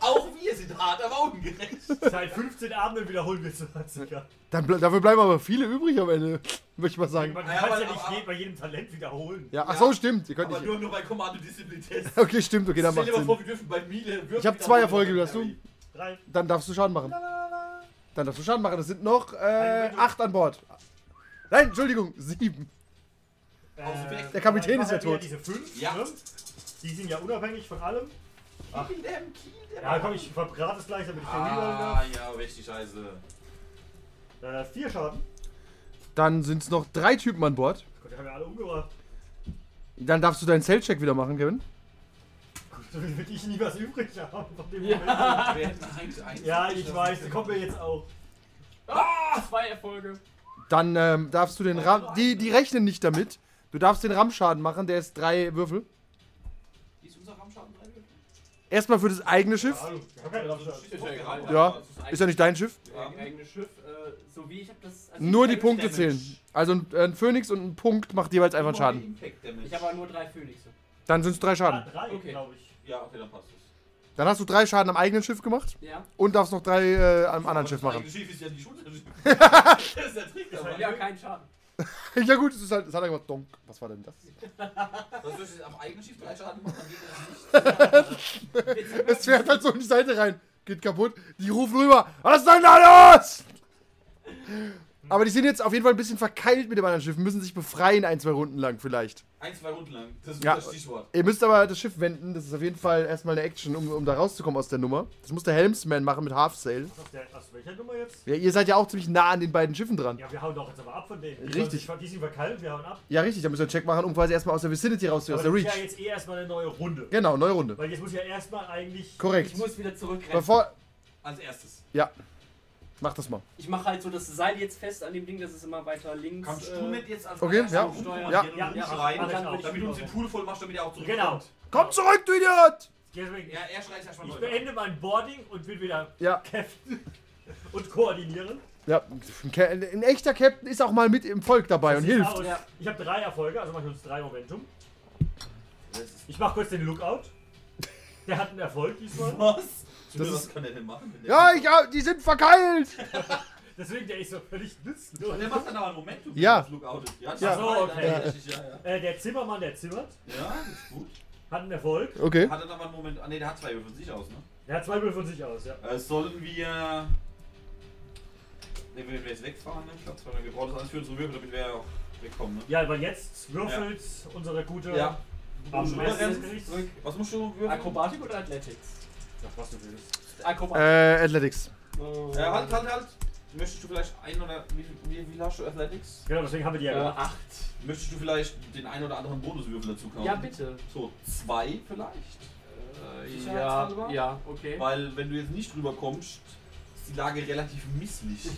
Auch wir sind hart, aber ungerecht. seit 15 Abenden wiederholen wir 20er. Dann, ble dafür bleiben aber viele übrig am Ende, möchte ich mal sagen. Man Ja, kann aber- ja nicht aber- je, bei jedem Talent wiederholen. Ja, ach so, stimmt. Ihr könnt Aber nicht. nur, nur bei Kommando Disziplin Test. Okay, stimmt, okay, dann Stell macht dir mal vor, wir dürfen bei Miele Ich habe zwei Erfolge, wie hast du? Drei. Dann darfst du Schaden machen. Dann darfst du Schaden machen. Es sind noch äh, acht an Bord. Nein, Entschuldigung, sieben. Äh, Der Kapitän ich ist ja tot. Diese fünf, Ja. ne? Die sind ja unabhängig von allem. Kill them, kill them. Ja, komm, ich verbrate es gleich, damit ich den Ah, ja, richtig scheiße. Äh, vier Schaden. Dann sind es noch drei Typen an Bord. Gott, die haben ja alle umgebracht. Dann darfst du deinen Cell-Check wieder machen, Kevin. Gut, so will ich nie was übrig haben von dem Ja. Moment. Wir hätten eigentlich eins. Ja, ich weiß, das kommt mir jetzt auch. Ah, zwei Erfolge. Dann ähm, darfst du den Ram. Die, die rechnen nicht damit. Du darfst den Rammschaden machen, der ist drei Würfel. Erstmal für das eigene Schiff. Ja Das ist ja nicht dein Schiff. Äh, äh, das. also Nur die Punkte Damage. zählen. Also ein, ein Phönix und ein Punkt macht jeweils einfach einen Schaden. Ich habe aber nur drei Phönixe. Dann sind es drei Ah, Schaden. drei, Okay. glaube ich. Ja, okay, dann passt es. Dann hast du drei Schaden am eigenen Schiff gemacht Ja? und darfst noch drei äh, am anderen Schiff Das machen. eigene Schiff ist ja unser Schiff. das ist der Trick dabei. Ja, kein Schaden. ja gut, es ist halt, das hat gemacht. Donk. Was war denn das? Was ich jetzt am eigenen Schiff drei Schaden machen? Dann geht das nicht. Es fährt halt so in die Seite rein. Geht kaputt. Die rufen rüber. Was ist denn da los? Aber die sind jetzt auf jeden Fall ein bisschen verkeilt mit dem anderen Schiff, müssen sich befreien ein, zwei Runden lang vielleicht. Ein, zwei Runden lang. Das ist Ja. das Stichwort. Ihr müsst aber das Schiff wenden, das ist auf jeden Fall erstmal eine Action, um, um da rauszukommen aus der Nummer. Das muss der Helmsman machen mit Half Sail. Der, aus welcher Nummer jetzt? Ja, ihr seid ja auch ziemlich nah an den beiden Schiffen dran. Ja, wir hauen doch jetzt aber ab von denen. Die Richtig. sollen sich- Die sind verkeilt, wir hauen ab. Ja, richtig, da müsst ihr einen Check machen, um quasi erstmal aus der Vicinity rauszugehen, aus der das ist Reach. ja jetzt eh erstmal eine neue Runde. Genau, neue Runde. Weil jetzt muss ja erstmal eigentlich. Korrekt. Ich muss wieder zurückrennen. Bevor. Als erstes. Ja. Mach das mal. Ich mache halt so das Seil jetzt fest an dem Ding, dass es immer weiter links. Kannst äh, du nicht jetzt als Okay, ja. Steuern Ja. und Ja, ja, dann auch. will ich damit du uns den Pool voll machst, damit er auch zurückkommt? Genau. Komm zurück, du Idiot! Deswegen, Ja, er schreit erstmal ich neu. beende mein Boarding und will wieder Ja. capten und koordinieren. Ja, ein, ein echter Captain ist auch mal mit im Volk dabei und Sieht hilft. aus. Ja. Ich habe drei Erfolge, also mache ich uns drei Momentum. Ich mache kurz den Lookout. Der hat einen Erfolg diesmal. Was? Das was ist- kann der denn machen? Ja, ich, ja, die sind verkeilt! Deswegen, der ist so völlig nützlos. Und der macht dann aber ein Momentum. wenn Ja. er das. Ja, Ja. Ach so, okay. Ja, richtig, ja, ja. Äh, der Zimmermann, der zimmert, ja, das ist gut. hat einen Erfolg. Okay. Hat er dann mal einen Moment. Ah, ne, der hat zwei Würfel von sich aus, ne? Der hat zwei Würfel von sich aus, ja. Äh, sollen wir. Ne, wenn wir jetzt wegfahren, ne? Ich glaube, wir brauchen das alles für unsere Würfel, damit wir auch wegkommen, ne? Ja, weil jetzt würfelt unsere gute. Ja. Am. Was musst du würfeln? Akrobatik oder Athletics? Das, was du willst. Akrobatik. Äh, Athletics. Oh. Ja, halt, halt, halt. Möchtest du vielleicht ein oder. Wie, wie, wie hast du Athletics? Genau, deswegen haben wir die ja Äh, gemacht. acht. Möchtest du vielleicht den ein oder anderen Bonuswürfel dazu kaufen? Ja, bitte. So, zwei vielleicht? Äh, ja, ja, okay. Weil, wenn du jetzt nicht rüberkommst, ist die Lage relativ misslich.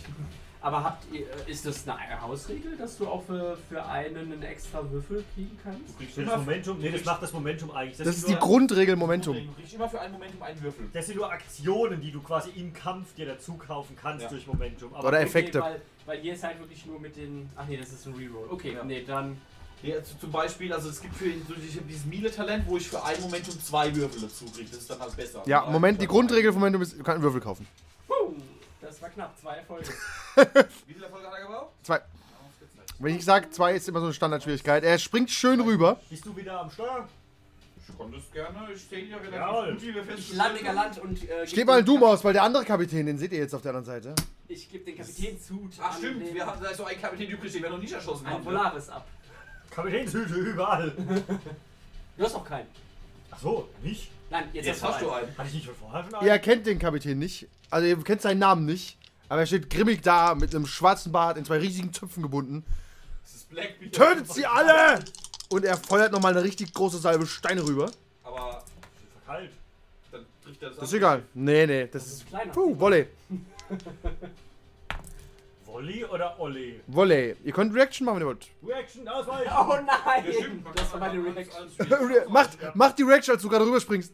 Aber habt ihr, ist das eine Hausregel, dass du auch für, für einen einen extra Würfel kriegen kannst? Du kriegst Das immer, Momentum, nee, das macht das Momentum eigentlich. Das ist sind die Grundregel Momentum. Du kriegst immer für ein Momentum einen Würfel. Das sind nur Aktionen, die du quasi im Kampf dir dazu kaufen kannst Ja. durch Momentum. Aber Oder Okay, Effekte. weil, weil hier ist halt wirklich nur mit den. Ach nee, das ist ein Reroll. Okay, Ja. nee, dann. Ja, also zum Beispiel, also es gibt für hab dieses Miele-Talent, wo ich für ein Momentum zwei Würfel dazu kriege. Das ist dann halt besser. Ja, Moment, die Grundregel von Momentum ist, du kannst einen Würfel kaufen. Puh, das war knapp. Zwei Erfolge. ein. Wie viele Erfolge hat er gebraucht? Zwei. Wenn ich sage, zwei ist immer so eine Standardschwierigkeit. Er springt schön rüber. bist du wieder am Steuer? Ich konnte es gerne, ich stehe ja relativ Jawohl. gut, wie wir Ich festgestellt lande haben. galant und. Äh, Steht geb mal den du Kap- aus, weil der andere Kapitän, den seht ihr jetzt auf der anderen Seite. Ich gebe den Kapitänshut. Ach an stimmt, wir hatten da ist so einen Kapitän übrig, den wir noch nicht erschossen Ein haben. Polaris ab. Kapitänshüte überall. Du hast noch keinen. Ach so, nicht? Nein, jetzt, Jetzt hast du einen. Hatte ich nicht von vorher schon Ihr kennt den Kapitän nicht. Also ihr kennt seinen Namen nicht. Aber er steht grimmig da mit einem schwarzen Bart in zwei riesigen Zöpfen gebunden. Das ist Blackbeard. Tötet sie alle! Und er feuert nochmal eine richtig große Salbe Steine rüber. Aber Verkalt. dann trifft er das Das ist egal. Nee, nee, das ist. kleiner. Puh, Volley. Volley oder Olli? Volley. Ihr könnt Reaction machen, wenn ihr wollt. Reaction, ausweichen! Oh nein! Das war meine Reaction. macht, macht die Reaction, als du gerade rüberspringst.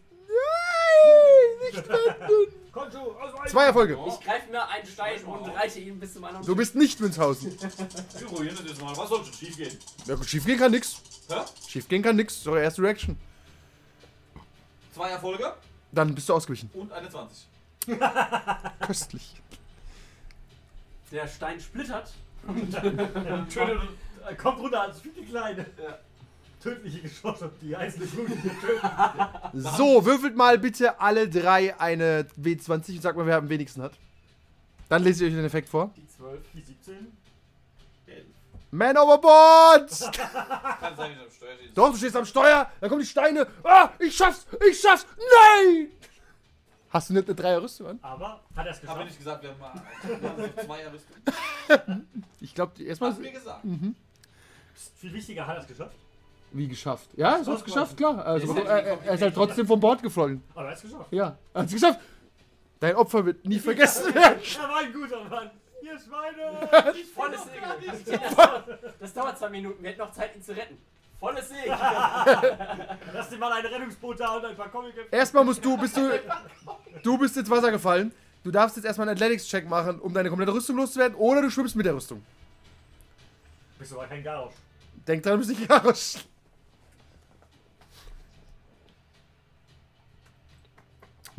Nein, nicht wenden. Konto, ausweichen! Zwei Erfolge. Ich greife mir einen Stein und reite ihn bis zum anderen Du bist nicht Münzhausen. Wir ruinieren das jetzt mal. Was soll schon schief gehen? Ja, gut, schief gehen kann nix. Hä? Schief gehen kann nix. So, erste Reaction. Zwei Erfolge Dann bist du ausgewichen. und eine 20. Köstlich. Der Stein splittert. Tötet und, äh, kommt runter als viele kleine. Ja. Tödliche Geschosse, die einzelne töten. So, würfelt mal bitte alle drei eine W20 und sagt mal, wer am wenigsten hat. Dann lese ich euch den Effekt vor. Die 12. Die 17. Man overboard! Kann sein, dass ich am Steuer stehe. Doch, du stehst am Steuer, dann kommen die Steine. Ah, ich schaff's, ich schaff's. Nein! Hast du nicht eine Dreierrüstung an? Aber hat er es Hab geschafft? ich nicht gesagt, wir haben mal wir haben so zwei Rüstungen. Ich glaube, erstmal Hast du mir gesagt. Viel wichtiger, hat er es geschafft? Wie geschafft. Ja, so hat's geschafft, klar. Also, Ist er, er, er ist halt trotzdem vom Bord geflogen. Aber er hat es geschafft. Ja, er hat's geschafft. Dein Opfer wird nie vergessen werden. Er war ein guter Mann. Ihr Schweine! Volles Segel. Das dauert, das dauert zwei Minuten. Wir hätten noch Zeit, ihn zu retten. Volles Segel. Lass dir mal ein Rettungsboot da und ein paar Comic Erstmal musst du, bist du, du bist ins Wasser gefallen. Du darfst jetzt erstmal einen Athletics-Check machen, um deine komplette Rüstung loszuwerden, oder du schwimmst mit der Rüstung. Bist du aber kein Garausch. Denk dran, du bist nicht Jarosch.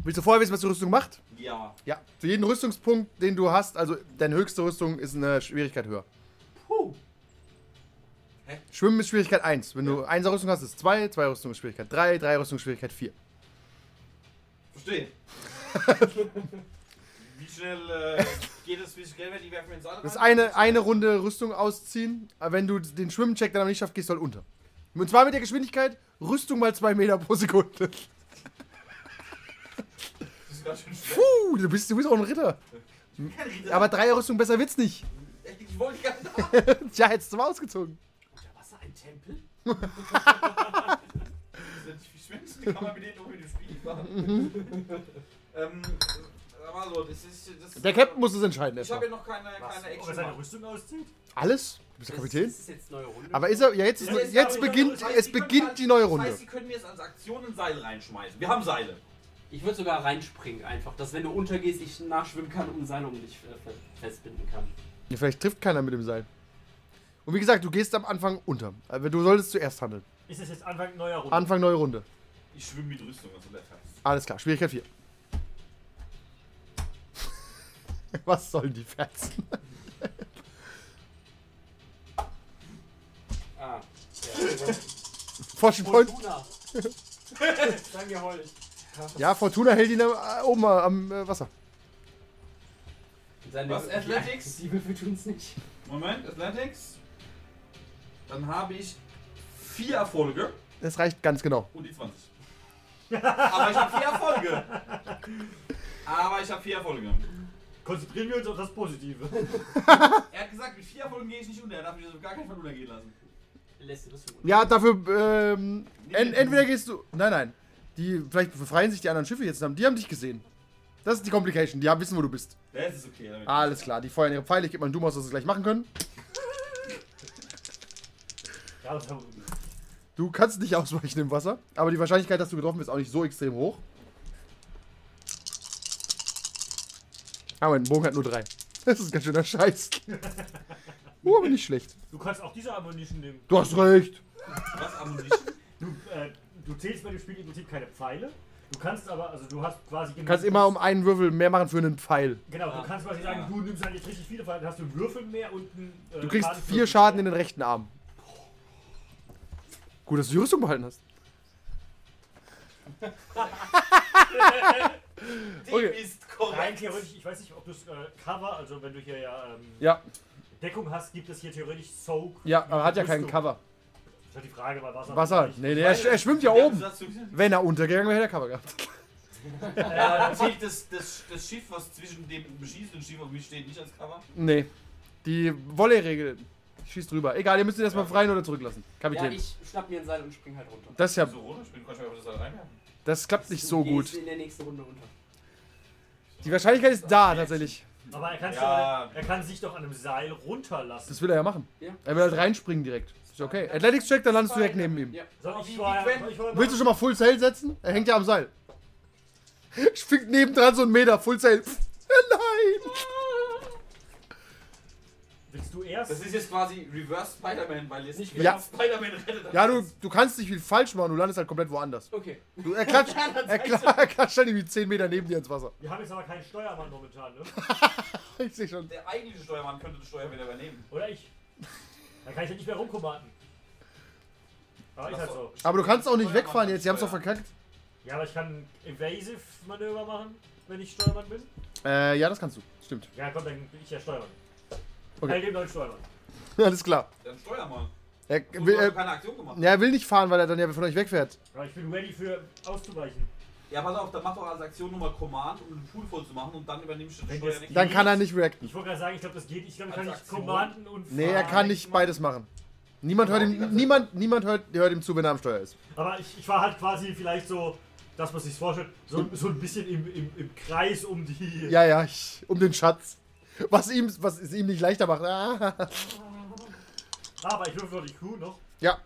Willst du vorher wissen, was die Rüstung macht? Ja. Ja. Für jeden Rüstungspunkt, den du hast, also deine höchste Rüstung, ist eine Schwierigkeit höher. Puh. Schwimmen ist Schwierigkeit 1. Wenn du 1 Rüstung hast, ist 2, 2 Rüstung ist Schwierigkeit 3, 3 Rüstung ist Schwierigkeit 4. Verstehe. Wie schnell äh, geht es, wie viel Geld die werfen ins All Das ist eine, eine Runde Rüstung ausziehen. Aber wenn du den Schwimmcheck dann aber nicht schaffst, gehst du halt unter. Und zwar mit der Geschwindigkeit Rüstung mal 2 Meter pro Sekunde. Das ganz schön. Puh, du bist, du bist auch ein Ritter. Aber Dreierrüstung besser wird's nicht. Ich wollte gar nicht. Tja, hättest du mal ausgezogen. Unter Wasser ein Tempel? Das viel schwänzen, die kann man mit denen nur mit dem Spiel ähm, so, das ist. Das Der Captain muss es entscheiden Ich habe ja noch keine, keine Ob er Action. seine. Rüstung auszieht? Alles? Du bist der Das- Kapitän? Das ist jetzt neue Runde. Aber ist er. Ja, jetzt, ist, Das jetzt aber- beginnt, das es beginnt die neue Das Runde. heißt, Sie können mir jetzt als Aktion ein Seil reinschmeißen. Wir haben Seile. Ich würde sogar reinspringen einfach, dass wenn du untergehst, ich nachschwimmen kann und ein Seil um dich äh, fe- festbinden kann. Ja, vielleicht trifft keiner mit dem Seil. Und wie gesagt, du gehst am Anfang unter. Aber du solltest zuerst handeln. Ist es jetzt Anfang neuer Runde? Anfang neue Runde. Ich schwimme mit Rüstung, also der. Alles klar, Schwierigkeit 4. Was sollen die Ferzen? Ah, ja. Fortune Point. Fortuna. Mir heute. Ja, Fortuna hält ihn äh, oben am äh, Wasser. Seine Was, Athletics? Die Würfel tun's nicht. Moment, Athletics. Dann habe ich vier Erfolge Das reicht ganz genau. und die 20. Aber ich habe vier Erfolge. Aber ich habe vier Erfolge. Konzentrieren wir uns auf das Positive. Er hat gesagt, mit vier Erfolgen gehe ich nicht unter. Er darf mich also gar keinen Fall untergehen lassen. Lässt die Rüstung Ja, dafür, ähm, en, entweder gehst du. Nein, nein. Die, vielleicht befreien sich die anderen Schiffe jetzt. Die haben dich gesehen. Das ist die Complication. Die haben wissen, wo du bist. Das ist okay. Damit. Alles klar, die feuern ihre Pfeile. Ich gebe mal einen Doom aus, dass sie gleich machen können. Du kannst nicht ausweichen im Wasser, aber die Wahrscheinlichkeit, dass du getroffen bist, auch nicht so extrem hoch. Aber mein Bogen hat nur drei. Das ist ein ganz schöner Scheiß. Uh, aber nicht schlecht. du kannst auch diese Ammunition nehmen. Du hast recht. Was Ammunition? Du, äh, du zählst bei dem Spiel im Prinzip keine Pfeile. Du kannst aber, also du hast quasi Du kannst immer um einen Würfel mehr machen für einen Pfeil. Genau, Ja. du kannst quasi sagen, du nimmst halt jetzt richtig viele Pfeile, dann hast du einen Würfel mehr und einen. Äh, Du kriegst vier Schaden in den rechten Arm. Gut, dass du die Rüstung behalten hast. Die Okay. ist Rein korrekt. theoretisch, ich weiß nicht, ob du das äh, Cover, also wenn du hier ja ähm, Ja, Deckung hast, gibt es hier theoretisch Soak. ja, aber hat ja keinen. Cover. Das ist halt die Frage, weil Wasser. Wasser. Nee, nee, er, sch- er schwimmt ja oben. Wenn er untergegangen wäre, hätte er Cover gehabt. Äh, zählt das, das, das Schiff, was zwischen dem beschießenden Schiff und mir steht, nicht als Cover? Nee. Die Volley-Regel. Schießt drüber. Egal, ihr müsst ihn erstmal Ja. freien oder zurücklassen. Ja, Kapitän. ich schnapp mir ein Seil und spring halt runter. das ist ja. So, oder? Ich bin quatsch, ob das da reinwerfen. Das klappt nicht so gut. in der nächsten Runde unter. Die Wahrscheinlichkeit ist da tatsächlich. Aber er kann, sich Ja. doch, er kann sich doch an einem Seil runterlassen. Das will er ja machen. Ja. Er will halt reinspringen direkt. Ist okay. Athletics Check, dann landest du direkt neben ihm. Ja. Soll Wie- ich wie vorher. Gwen- soll ich vorher Willst du schon mal Full Sail setzen? Er hängt ja am Seil. Springt nebendran so ein Meter. Full Sail. Pff, Nein! Willst du erst? Das ist jetzt quasi Reverse Spider-Man, weil jetzt nicht Ja. Spider-Man rettet. Ja, du, du kannst nicht viel falsch machen. Du landest halt komplett woanders. Okay. Du, er klatscht, er, kla- er klatscht dann irgendwie 10 Meter neben dir ins Wasser. Wir haben jetzt aber keinen Steuermann momentan, ne? Ich sehe schon. Der eigentliche Steuermann könnte das Steuer wieder übernehmen. Oder ich? Dann kann ich ja nicht mehr rumkommanden. Aber ist halt so. Aber du kannst auch nicht Steuermann wegfahren jetzt. Sie haben es doch verkackt. Ja, aber ich kann Evasive-Manöver machen, wenn ich Steuermann bin. Äh, ja, das kannst du. Stimmt. Ja, komm, dann bin ich ja Steuermann. Okay. Okay. dem neuen Steuermann. Alles klar. Dann Steuermann. Er Du will, hast äh, keine Aktion gemacht. ja, er will nicht fahren, weil er dann ja von euch wegfährt. Aber ich bin ready für auszuweichen. Ja, pass auf, dann mach doch als Aktion nochmal Command, um den Pool voll zu machen und dann übernimmst du das Wenn Steuer nicht. Dann kann er nicht reacten. Ich wollte gerade sagen, ich glaube, das geht. Ich glaube, ich kann Als nicht Aktion? commanden und Nee, er kann nicht beides machen. Niemand hört ihm, niemand, niemand hört, hört ihm zu, wenn er am Steuer ist. Aber ich, ich war halt quasi vielleicht so, das, was sich vorstellt, so, so ein bisschen im, im, im Kreis um die. Ja, ja, ich, um den Schatz. Was ihm, was es ihm nicht leichter macht. Ah. Aber ich würfel noch die Crew noch. Ja,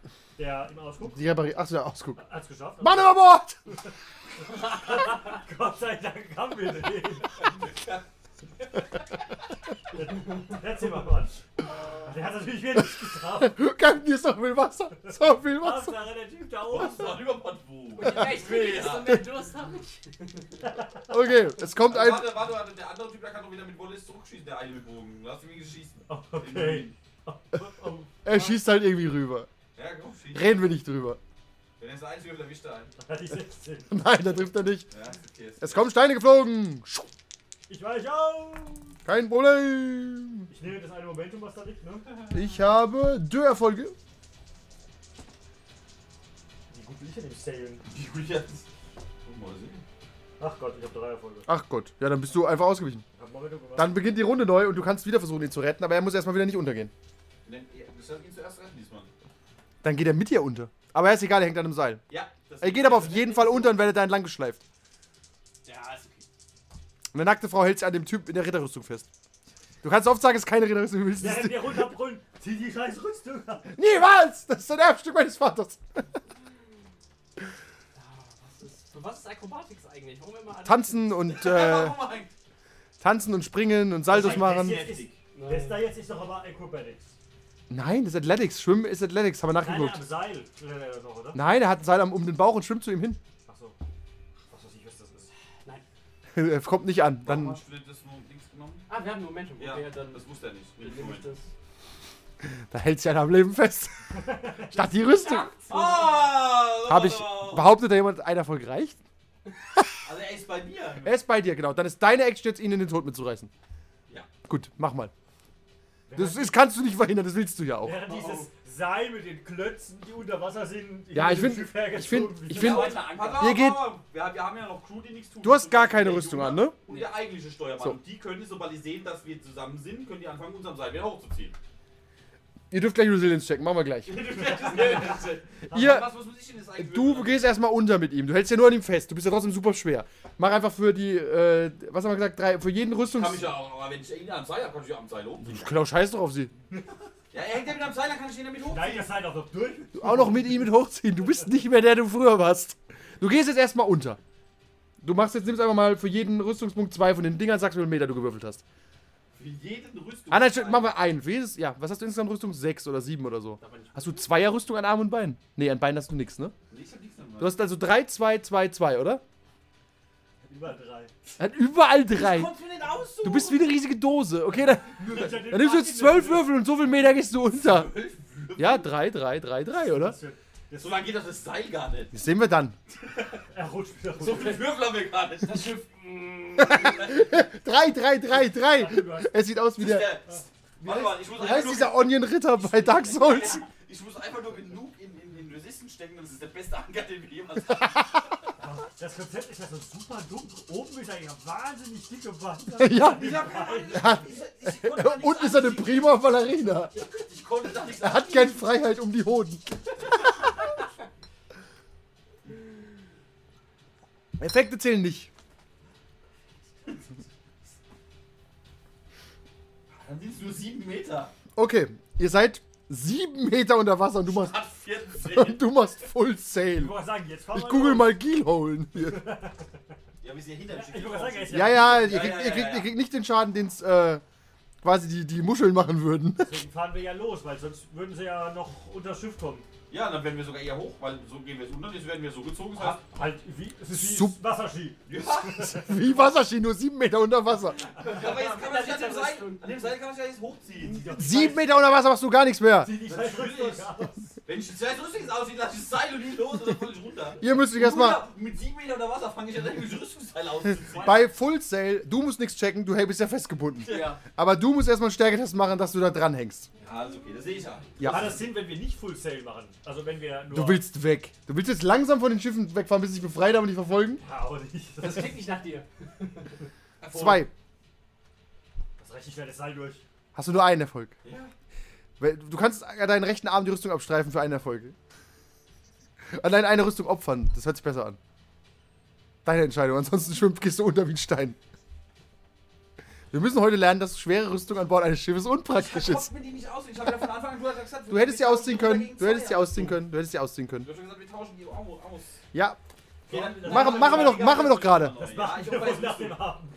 Der im Ausguck die repariert. Achso, der Ausguck. hat's geschafft. Mann über Bord! Gott sei Dank haben wir den. Erzähl mal, Mann. Der hat natürlich wieder nichts geschafft. Captain, hier ist doch viel Wasser. So viel Wasser. Hauptsache der Typ da oben. Was war Überbord wo? Ich will jetzt noch mehr Durst habe ich. Okay, es kommt ein. Warte, warte, warte, der andere Typ, der kann doch wieder mit Wallace zurückschießen, der eine mit Bogen. Lass ihn wenigstens schießen. Okay. Oh, oh. Er schießt halt irgendwie rüber. Ja, komm, schieß. Reden wir nicht drüber. Wenn er ist der Einzige, erwischt er einen. Hatte ich 16. Nein, da trifft er nicht. Ja, okay. Es kommen Steine geflogen. Ich weiß auch. Kein Problem. Ich nehme das eine Momentum, was da liegt, ne? Ich habe Dö-Erfolge. Wie gut bin ich denn im Sailen? Wie gut jetzt? Guck mal sehen. Ach Gott, ich habe drei Erfolge. Ach Gott, ja, dann bist du einfach ausgewichen. Ich. Dann beginnt die Runde neu und du kannst wieder versuchen, ihn zu retten, aber er muss erstmal wieder nicht untergehen. Du sollst ihn zuerst. Dann geht er mit dir unter. Aber er ist egal, er hängt an einem Seil. Ja. das- Er geht aber auf jeden Fall unter und werdet da entlang geschleift. Ja, ist okay. Und eine nackte Frau hält sich an dem Typ in der Ritterrüstung fest. Du kannst oft sagen, es ist keine Ritterrüstung, du willst es Während wir runterbrüllen, zieh die scheiß Rüstung an. Niemals! Das ist ein Erbstück meines Vaters. Was ist, für was ist Acrobatics eigentlich? Warum immer alle- Tanzen und, äh, Warum eigentlich? tanzen und springen und Saltos machen. Das ist, das da jetzt ist doch aber Acrobatics. Nein, das ist Athletics. Schwimmen ist Athletics, haben wir Nein, nein, nachgeguckt. am Seil. Äh, noch, oder? Nein, er hat ein Seil um den Bauch und schwimmt zu ihm hin. Achso. Was weiß ich, was das ist. er kommt nicht an. Warum Dann, hast du das nur links genommen? Ah, wir haben Momentum. Ja, Okay, dann das wusste er nicht. nehme ich das. da hält sich einer am Leben fest. Statt die Rüstung. Ah! Habe ich, behauptet da jemand, ein Erfolg reicht? Also er ist bei mir. Er ist bei dir, genau. Dann ist deine Action jetzt, ihn in den Tod mitzureißen. Ja. Gut, mach mal. Das ist, kannst du nicht verhindern, das willst du ja auch. Während dieses Seil mit den Klötzen, die unter Wasser sind, Ja, ich mit dem find- Schiff hergezogen ich find- wird. ich Ja, find- weiter Anker. Pass auf, Ihr geht-. Wir, wir haben ja noch Crew, die nichts tun. Du hast gar keine Rüstung Junge an, ne? Und der eigentliche Steuermann. So. Und die können, sobald die sehen, dass wir zusammen sind, können die anfangen, unserem Seil wieder hochzuziehen. Ihr dürft gleich Resilience checken, machen wir gleich. Ihr, was muss ich denn jetzt eigentlich du gehst erstmal unter mit ihm. Du hältst ja nur an ihm fest. Du bist ja trotzdem super schwer. Mach einfach für die, äh, was haben wir gesagt, drei, für jeden Rüstungs... Kann mich ja auch, aber wenn ich ihn am Seil habe, kann ich ja am Seil hochziehen. Genau, scheiß doch auf sie. Ja, er hängt ja mit am Seil, dann kann ich ihn damit Nein, hochziehen. ihr seid doch noch durch. Du auch noch mit ihm mit hochziehen. Du bist nicht mehr der, du früher warst. Du gehst jetzt erstmal unter. Du machst jetzt, nimmst einfach mal für jeden Rüstungspunkt zwei von den Dingern, sagst, wie viele Meter du gewürfelt hast. Für jeden Rüstung. Ah, nein, stimmt, machen wir ein. Für jedes, ja, was hast du insgesamt Rüstung? Sechs oder sieben oder so. Hast du Zweierrüstung an Arm und Bein? Nee, an Bein hast du nichts, ne? Nee, ich hab nichts dabei. Du hast also drei, zwei, zwei, zwei, oder? Über drei. Er hat überall drei. Du mir den aussuchen? Du bist wie eine riesige Dose. Okay, dann, dann nimmst du jetzt zwölf Würfel und so viel Meter gehst du unter. Ja, drei, drei, drei, drei, oder? So lange geht doch das Seil gar nicht. Das sehen wir dann. Er rutscht wieder So runter. viel Würfel haben wir gar nicht. Das Schiff. Drei, drei, drei, drei. Es sieht aus wie der. Der, warte mal, ich muss Wie einfach heißt dieser Onion Ritter bei Dark Souls? ich muss einfach nur genug in, in, in Resisten stecken, das ist der beste Anker, den wir jemals hatten. Das Konzept ist ja so super dumm. Oben ist er ja wahnsinnig dicke Wand. Ja. Keine nichts Unten ist er eine prima Ballerina. Ich konnte da nichts Er hat gern Freiheit um die Hoden. Effekte zählen nicht. Dann sind es nur 7 Meter. Okay, ihr seid sieben Meter unter Wasser und du machst, Hat 14. und du machst Full Ich Sail. wollte sagen, jetzt fahren Ich wir google los. mal Keelholen hier. Ja, wir sind ja hinter dem Schiff. Ich wollte sagen, er ist Ja, ja, ihr Ja, kriegt, ja, ihr ja, kriegt, ja. ihr kriegt nicht den Schaden, den es äh, quasi die, die Muscheln machen würden. Deswegen fahren wir ja los, weil sonst würden sie ja noch unter das Schiff kommen. Ja, dann werden wir sogar eher hoch, weil so gehen wir jetzt unter, jetzt werden wir so gezogen. Das heißt, Halt, wie, es ist wie Sup- Wasserski. ja, Wie Wasserski, nur sieben Meter unter Wasser. aber jetzt kann man sich an dem Seil, an dem Seil kann man sich ja jetzt hochziehen. Sieben Meter unter Wasser machst du gar nichts mehr. Zieh die scheiß Rüstung aus. Wenn ich zuerst lustig aussieht, lasse ich das Seil und nie los und dann falle ich runter. Ihr müsst euch erstmal Bruder, Mit 7 Meter unter Wasser fange ich ja dann mit Rüstungsteil auszuziehen. bei Full Sail, du musst nichts checken, du bist ja festgebunden. Ja. Aber du musst erstmal einen Stärketest machen, dass du da dran hängst. Ja, alles okay, das sehe ich ja. Ja. Hat das Sinn, wenn wir nicht Full Sail machen? Also wenn wir nur... Du willst weg. Du willst jetzt langsam von den Schiffen wegfahren, bis sie dich befreit haben und dich verfolgen? Ja, aber nicht. Das klingt nicht nach dir. Zwei. Das reicht nicht mehr das Seil durch. Hast du nur einen Erfolg. Ja. Du kannst an deinen rechten Arm die Rüstung abstreifen für einen Erfolg. Allein eine Rüstung opfern, das hört sich besser an. Deine Entscheidung, ansonsten schwimmt gehst du unter wie ein Stein. Wir müssen heute lernen, dass schwere Rüstung an Bord eines Schiffes unpraktisch ist. konnte mir die nicht aus. Ich habe ja von Anfang an du hast ja gesagt, Du hättest sie ausziehen können. Du hättest sie ausziehen aus. können. Du hättest sie ausziehen können. Du hast schon gesagt, wir tauschen die aus. aus. Ja, Machen- machen wir doch- machen wir doch gerade. Das Ja, machen wir wohl nach dem Abend.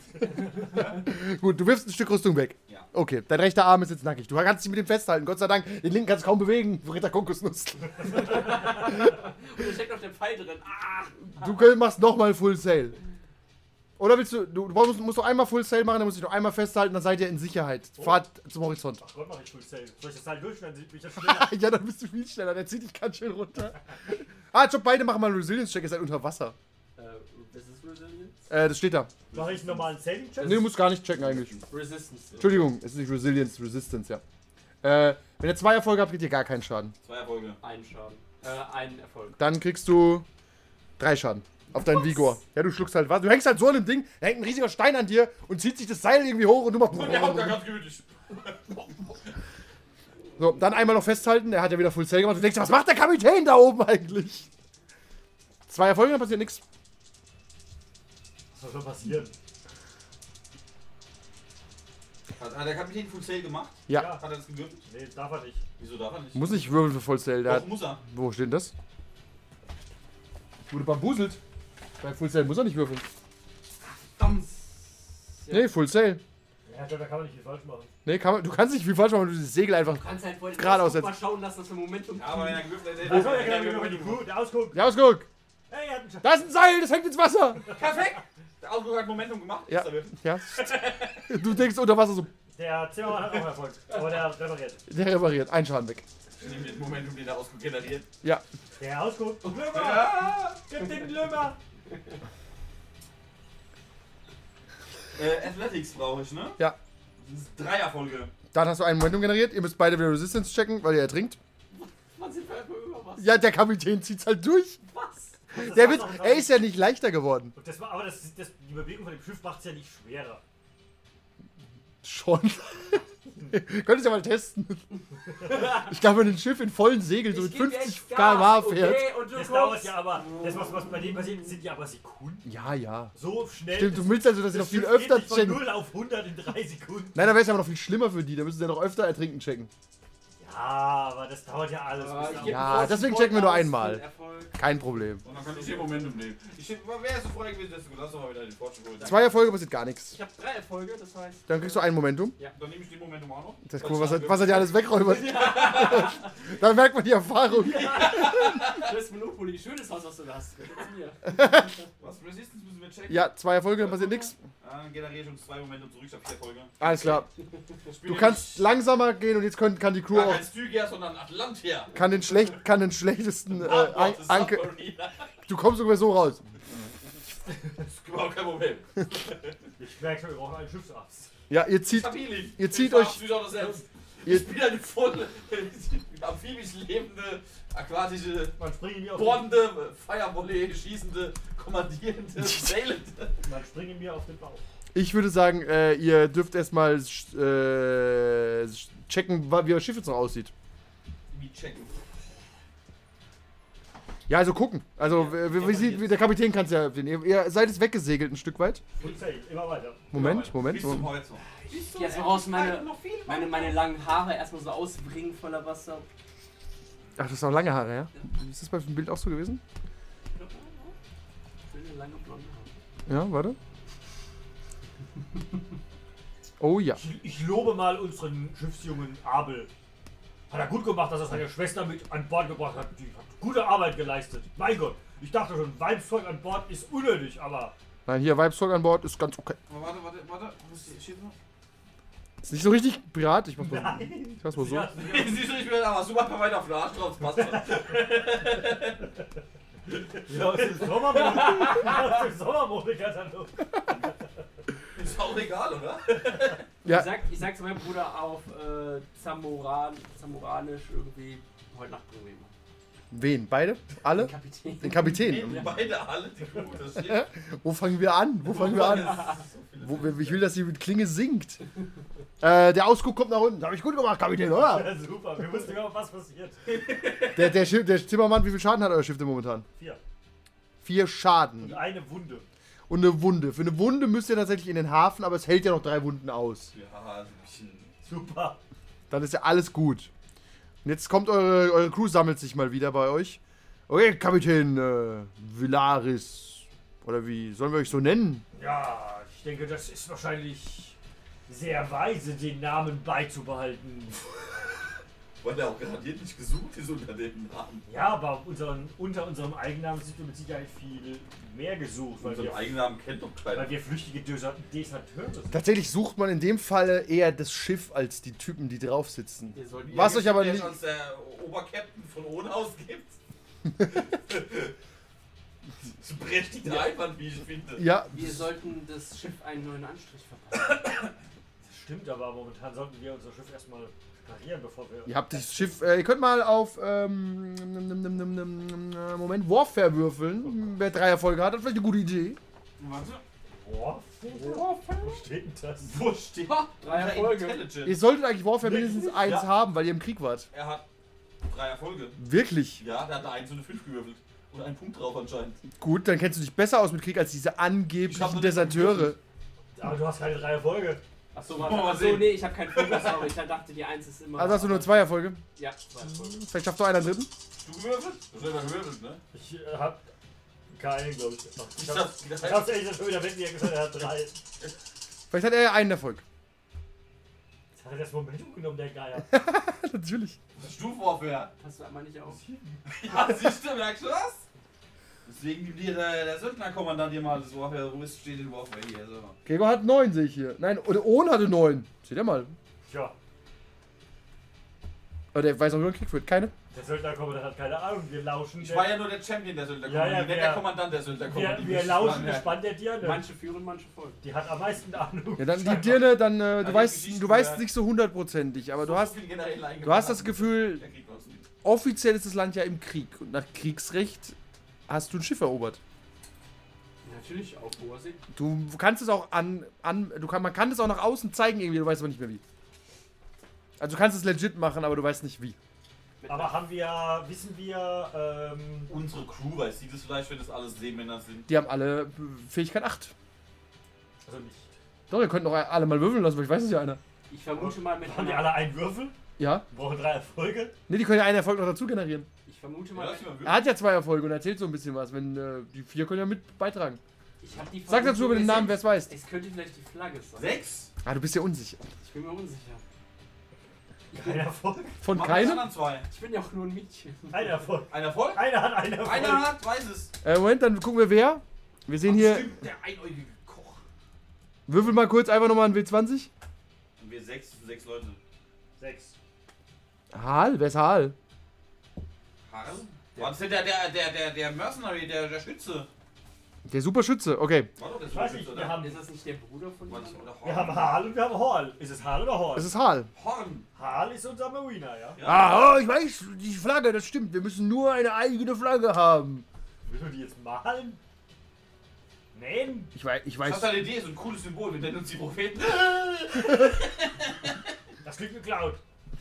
gut, du wirfst ein Stück Rüstung weg. Ja. Okay, dein rechter Arm ist jetzt nackig. Du kannst dich mit dem festhalten. Gott sei Dank, den linken kannst du kaum bewegen. Ritter Kokosnuss. Und da steckt noch der Pfeil drin. Ah! Du machst nochmal Full Sail. Oder willst du, du musst, musst noch einmal Full Sail machen, dann musst du dich noch einmal festhalten, dann seid ihr in Sicherheit. Fahrt zum Horizont. Ach Gott, mach ich Full Sail. Soll ich das Seil durch, dann bin ich ja schneller. ja, dann bist du viel schneller, der zieht dich ganz schön runter. Ah, Job, beide machen mal einen Resilience-Check, ihr seid unter Wasser. Äh, das ist Resilience. Äh, das steht da. Mache ich einen normalen Saving-Check? Nee, du musst gar nicht checken eigentlich. Resistance. Entschuldigung, es ist nicht Resilience, Resistance, ja. Äh, wenn ihr zwei Erfolge habt, kriegt ihr gar keinen Schaden. Zwei Erfolge. Ein Schaden. Äh, ein Erfolg. Dann kriegst du drei Schaden. Auf deinen Vigor. Ja, du schluckst halt was. Du hängst halt so an dem Ding, da hängt ein riesiger Stein an dir und zieht sich das Seil irgendwie hoch und du machst. Und der haut da ganz gemütlich. So, dann einmal noch festhalten. Er hat ja wieder Full Sail gemacht. Du denkst, was macht der Kapitän da oben eigentlich? Zwei Erfolge, dann passiert nichts. Was soll schon passieren? Hat, hat der Kapitän Full Sail gemacht? Ja. Ja. Hat er das gewürfelt? Nee, darf er nicht. Wieso darf er nicht? Muss nicht würfeln für Full Sail. Der Doch, hat, muss er. wo steht denn das? Wurde bambuselt. Bei Full Sail muss er nicht würfeln. Dams. Ja. Nee, Full Sail. Ja, da kann man nicht viel falsch machen. Nee, kann man, du kannst nicht viel falsch machen, wenn du das Segel einfach. Du kannst halt Gerade den aussetzen. mal schauen lassen, dass wir Momentum Ja, aber wenn er gewürfelt hätte, Achso, hätte ja, er genau, gewürfelt. die Kuh, der Ausguck. Ja, Ausguck! Hey, er hat einen Schaden. Da ist ein Seil, das hängt ins Wasser! Perfekt! Der Ausdruck hat Momentum gemacht. Ja. Ja. Du denkst unter Wasser so, Der Zimmermann hat auch Erfolg. Aber der repariert. der repariert, ein Schaden weg. Ich nehme den Momentum, den der Ausdruck generiert. Ja. Der Ausguck. Glümmer! Ja. Gib den Glümmer! Äh, Athletics brauche ich, ne? Ja. Das ist drei Erfolge. Dann hast du einen Momentum generiert, ihr müsst beide wieder Resistance checken, weil ihr ertrinkt. Man sind wir einfach über was. Ja, der Kapitän zieht's halt durch. Was? Das Der einen er ist ja nicht leichter geworden. Und das, war- aber das, das, die Bewegung von dem Schiff macht es ja nicht schwerer. Schon. Könntest ja mal testen. Ich glaube, wenn ein Schiff in vollen Segeln so mit Ich geb 50 jetzt Gas, km/h fährt. Okay, und du Das dauert ja aber, das was, was bei dem passiert, sind ja aber Sekunden. Ja, ja. So schnell. Stimmt, du willst also, dass sie noch viel öfter nicht von checken. 0 auf 100 in 3 Sekunden. Nein, da wäre es aber noch viel schlimmer für die. Da müssen sie ja noch öfter ertrinken checken. Ja, aber das dauert ja alles. Bis ich geb Ja, einen deswegen checken wir nur einmal. Erfolg. Kein Problem. Und dann kann ich den Momentum nehmen. Ich wäre so vorher gewesen, dass du lass doch mal wieder den Fortune holen. Zwei Erfolge passiert gar nichts. Ich habe drei Erfolge, das heißt. Dann kriegst du ein Momentum. Dann nehme ich den Momentum auch noch. Das ist cool, was er, was er dir alles wegräumt. Dann merkt man die Erfahrung. Das ist Monopoly. Schönes Haus, was du da hast. Gehört mir. Was? Resistance müssen wir checken. Ja, zwei Erfolge, dann passiert nichts. Ah, Dann generiere ich uns zwei Momentum zurück, ich habe vier Erfolge. Alles klar. Du kannst langsamer gehen und jetzt können, kann die Crew auch kein Stygia, sondern Atlantia. kann den, schlecht, kann den schlechtesten äh, An Gott, das Anke. Submarine. Du kommst sogar so raus. Das ist überhaupt kein Problem. Ich merke schon, wir brauchen einen Schiffsarzt. Ja, ihr zieht, hab ihr zieht Ich euch- Ich bin eine voll amphibisch lebende, aquatische, Man springt mir auf bohrende, Firevolley schießende, kommandierende, sailende. den, man springt mir auf den Bauch. ich würde sagen, äh, ihr dürft erstmal äh, checken, wa- wie euer Schiff jetzt noch aussieht. Wie checken. Ja, also gucken. Also, Ja, wie, wie sieht, wie, der Kapitän kann es ja. Ihr, ihr seid jetzt weggesegelt ein Stück weit. Immer weiter. Moment, Moment. Bis zum. Horizont. Ich jetzt mal raus, meine, meine, meine langen Haare erstmal so ausbringen voller Wasser. Ach, das ist auch lange Haare, ja? Ist das bei dem Bild auch so gewesen? Schöne lange blonde Haare. Ja, warte. Oh ja. Ich, ich lobe mal unseren Schiffsjungen Abel. Hat er gut gemacht, dass er seine Schwester mit an Bord gebracht hat. Die hat gute Arbeit geleistet. Mein Gott, ich dachte schon, Weibszeug an Bord ist unnötig, aber Nein, hier Vibestalk an Bord ist ganz okay. Aber Warte, warte, warte. Ist nicht so richtig Pirat. Ich mach mal, nein. ich mach's mal so. Sie hat- Siehst du, ich bin aber super per weiter auf den Arsch drauf, passt schon. Ja, aus dem Sommermode. aus dem Sommermode-Katalog. Ist auch egal, oder? Ja. Ich, sag, ich sag zu meinem Bruder auf äh, Zamoran, Zamoranisch irgendwie heute Nacht bringen. Wen? Beide? Alle? Kapitän. Den Kapitän. Beide alle die das. Wo fangen wir an? Wo fangen wir an? Wo, ich will, dass die mit Klinge singt. Äh, der Ausguck kommt nach unten. Hab ich gut gemacht, Kapitän, oder? Ja, super, wir wussten überhaupt, was passiert. Der, der, Schiff, der Zimmermann, wie viel Schaden hat euer Schiff denn momentan? Vier. Vier Und Schaden. eine Wunde. Und eine Wunde. Für eine Wunde müsst ihr tatsächlich in den Hafen, aber es hält ja noch drei Wunden aus. Ja, ein bisschen. Super. Dann ist ja alles gut. Und jetzt kommt eure, eure Crew, sammelt sich mal wieder bei euch. Okay, Kapitän äh, Villaris. Oder wie sollen wir euch so nennen? Ja, ich denke, das ist wahrscheinlich sehr weise, den Namen beizubehalten. Weil der auch garantiert nicht gesucht ist unter dem Namen. Ja, aber unseren, unter unserem Eigennamen sind wir mit Sicherheit viel mehr gesucht, weil, Unseren wir, Eigennamen kennt doch keiner. weil wir flüchtige Deserteure sind. Tatsächlich sucht man in dem Falle eher das Schiff als die Typen, die drauf sitzen. Was euch aber nicht. als der Oberkapitän von ohne aus gibt. Das ist ein berechtigter Einwand, wie ich finde. Ja, Wir sollten das Schiff einen neuen Anstrich verpassen. Das stimmt, aber momentan sollten wir unser Schiff erstmal reparieren, bevor wir. ihr habt das Schiff. Äh, ihr könnt mal auf. Ähm, nimm, nimm, nimm, nimm, nimm, nimm, Moment, Warfare würfeln. Wer drei Erfolge hat, hat vielleicht eine gute Idee. Warte. Boah, Wo steht denn das? Wo steht? Drei Erfolge. Ihr solltet eigentlich Warfare Wirklich? mindestens eins Ja. haben, weil ihr im Krieg wart. Er hat drei Erfolge. Wirklich? Ja, der hat eine 1 und eine 5 gewürfelt. Und einen Punkt drauf anscheinend. Gut, dann kennst du dich besser aus mit Krieg als diese angeblichen Deserteure. Aber du hast keine drei Erfolge. Achso, warte. mal Achso, nee, ich habe keinen Fokus, aber ich dachte, die 1 ist immer. Also hast du nur zwei Erfolge. Ja, zwei Erfolge. Vielleicht schafft doch einer einen dritten. Du gewürfelt? Du hast selber gewürfelt, ne? Ich äh, hab keinen, glaube ich. Noch. Ich Ich hab's, ich hab's echt schon wieder weg, wie er gesagt hat, er hat drei. Vielleicht hat er einen Erfolg. Jetzt hat er das Momentum genommen, der Geier. Natürlich. Stufenwarfare. Passt du einmal nicht auf. Ja, siehst du, merkst du das? Deswegen gibt dir der, der Söldnerkommandant hier mal das Warfare. Wo ist, steht in Warfare hier? So. Gregor hat neun, sehe ich hier. Nein, oder Ohn hatte neun. Seht ihr mal. Tja, Aber der weiß auch, wie man Krieg führt. Keine? der Söldnerkommandant hat keine Ahnung. Wir lauschen. Ich der- war ja nur der Champion der Söldnerkommandant, Ja, ja, der wer- Kommandant der wir, Söldnerkommandant. wir lauschen gespannt der Dirne. Manche führen, manche folgen. Die hat am meisten Ahnung. Ja, dann die Dirne, dann, äh, du weißt, du weißt nicht so hundertprozentig, aber du hast, du hast das Gefühl, Der offiziell ist das Land ja im Krieg und nach Kriegsrecht hast du ein Schiff erobert. Natürlich auf hoher See. Du kannst es auch an, an du kann, man kann es auch nach außen zeigen irgendwie, du weißt aber nicht mehr wie. Also du kannst es legit machen, aber du weißt nicht wie. Aber haben wir, wissen wir, ähm, Unsere Crew weiß sie das vielleicht, wenn das alles Seemänner sind. Die haben alle äh, Fähigkeit 8. also nicht. Doch, ihr könnt doch alle mal würfeln lassen, weil ich weiß es ja einer. ich vermute mal mit Haben die einer. alle einen Würfel? Ja? Brauchen drei Erfolge? Ne, die können ja einen Erfolg noch dazu generieren. Vermute mal. Er hat ja zwei Erfolge und erzählt so ein bisschen was. Wenn äh, die vier können ja mit beitragen. Ich hab die Sag dazu über den Namen, wer es weiß. Es könnte vielleicht die Flagge sein. Sechs? Ah, du bist ja unsicher. Ich bin mir unsicher. Kein Erfolg. Von die keinem? anderen zwei. Ich bin ja auch nur ein Mädchen. Ein Erfolg. Ein Erfolg? Einer hat einen Erfolg. Einer hat, weiß es. Äh, Moment, dann gucken wir wer. Wir sehen hier. Stimmt, der einäugige Koch. Würfel mal kurz einfach nochmal ein W20. Und wir sechs, sechs Leute. Sechs. Hal, wer ist Hal? War das denn der, der, der, der, der Mercenary, der, der Schütze? Der Superschütze, okay. War doch der Ich weiß Superschütze, nicht, oder? wir haben, Ist das nicht der Bruder von War das oder Horn? wir haben Hal und wir haben Hall. Ist es Hal oder Hall? Es ist Hal. Horn. Hal ist unser Mariner, ja? Ja. Ah, oh, ich weiß, die Flagge, das stimmt. Wir müssen nur eine eigene Flagge haben. Willst du die jetzt malen? Nähen? Ich weiß, ich Das weiß. ist eine Idee, so ein cooles Symbol. Wir nennen uns die Propheten. Das klingt geklaut.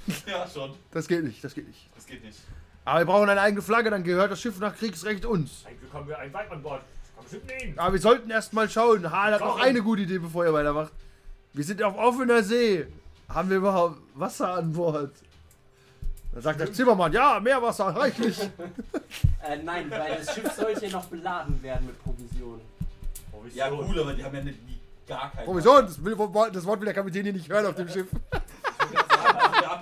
ja, schon. Das geht nicht, das geht nicht. Das geht nicht. Aber wir brauchen eine eigene Flagge, dann gehört das Schiff nach Kriegsrecht uns. Eigentlich bekommen wir ein Weib an Bord. Das kann bestimmt nähen. Aber wir sollten erst mal schauen. Hal hat noch Kochen. eine gute Idee, bevor er weitermacht. Wir sind auf offener See. Haben wir überhaupt Wasser an Bord? Dann sagt der Zimmermann, ja, Meerwasser, reichlich. Äh, nein, weil das Schiff sollte ja noch beladen werden mit Provisionen. Provision. Ja, cool, aber die haben ja nicht, nie, gar keinen. Provision, das, will, das Wort will der Kapitän hier nicht hören auf dem Schiff.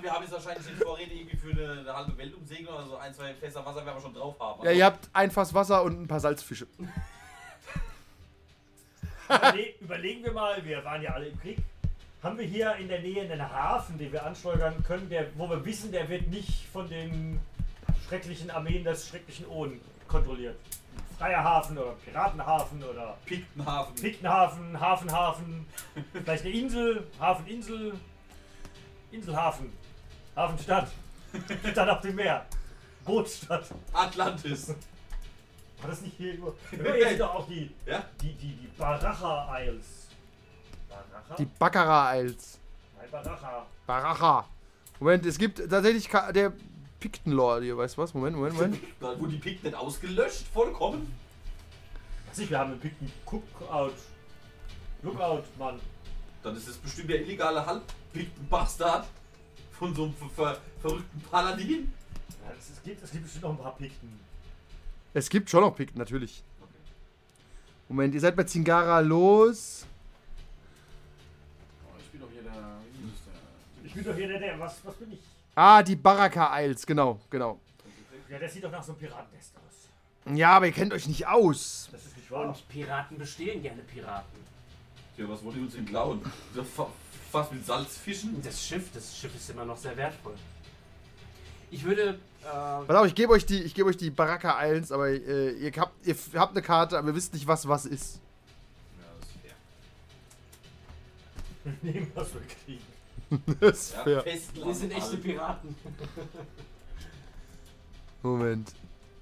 Wir, haben, wir haben jetzt wahrscheinlich die Vorräte irgendwie für eine, eine halbe Welt umsegeln oder so ein, zwei Fässer Wasser werden wir schon drauf haben. Ja, ihr habt ein Fass Wasser und ein paar Salzfische. Überle überlegen wir mal, wir waren ja alle im Krieg. Haben wir hier in der Nähe einen Hafen, den wir ansteuern können, der, wo wir wissen, der wird nicht von den schrecklichen Armeen des schrecklichen Oden kontrolliert? Freier Hafen oder Piratenhafen oder Piktenhafen. Piktenhafen, Hafenhafen, vielleicht eine Insel, Hafeninsel, Inselhafen, Hafenstadt, Stadt auf dem Meer, Bootstadt. Atlantis. War das nicht hier irgendwo? Hier sind doch auch die, Ja? die, die, die Baracha Isles. Baracha? Die Baccarat Isles. Nein, Baracha. Baracha. Moment, es gibt tatsächlich Ka- der Piktenlord hier, weißt du was? Moment, Moment, Moment. Da wurden die Pikten ausgelöscht, vollkommen. Was ich, wir haben einen Picken Cookout. Lookout, Mann. Dann ist es bestimmt der illegale Halbpikten-Bastard von so einem ver ver verrückten Paladin. Ja, es, es, gibt, es gibt bestimmt noch ein paar Pikten. Es gibt schon noch Pikten, natürlich. Moment, ihr seid bei Zingara los. Oh, ich bin doch hier der. Ich bin doch hier der, der, was, was bin ich? Ah, die Baraka Isles, genau, genau. Ja, der sieht doch nach so einem Piratennest aus. Ja, aber ihr kennt euch nicht aus. Das ist nicht wahr. Und Piraten bestehlen gerne Piraten. Tja, was wollt ihr uns denn klauen? Fast mit Salz fischen? Das Schiff, das Schiff ist immer noch sehr wertvoll. Ich würde. Äh, Pass auf, ich gebe euch die, ich gebe euch die Baraka Islands, aber äh, ihr, habt, ihr habt eine Karte, aber ihr wisst nicht, was was ist. Ja, das ist fair. Nehmen, was wir kriegen. das ist Ja, fair. Festland wir sind echte. Piraten. Moment.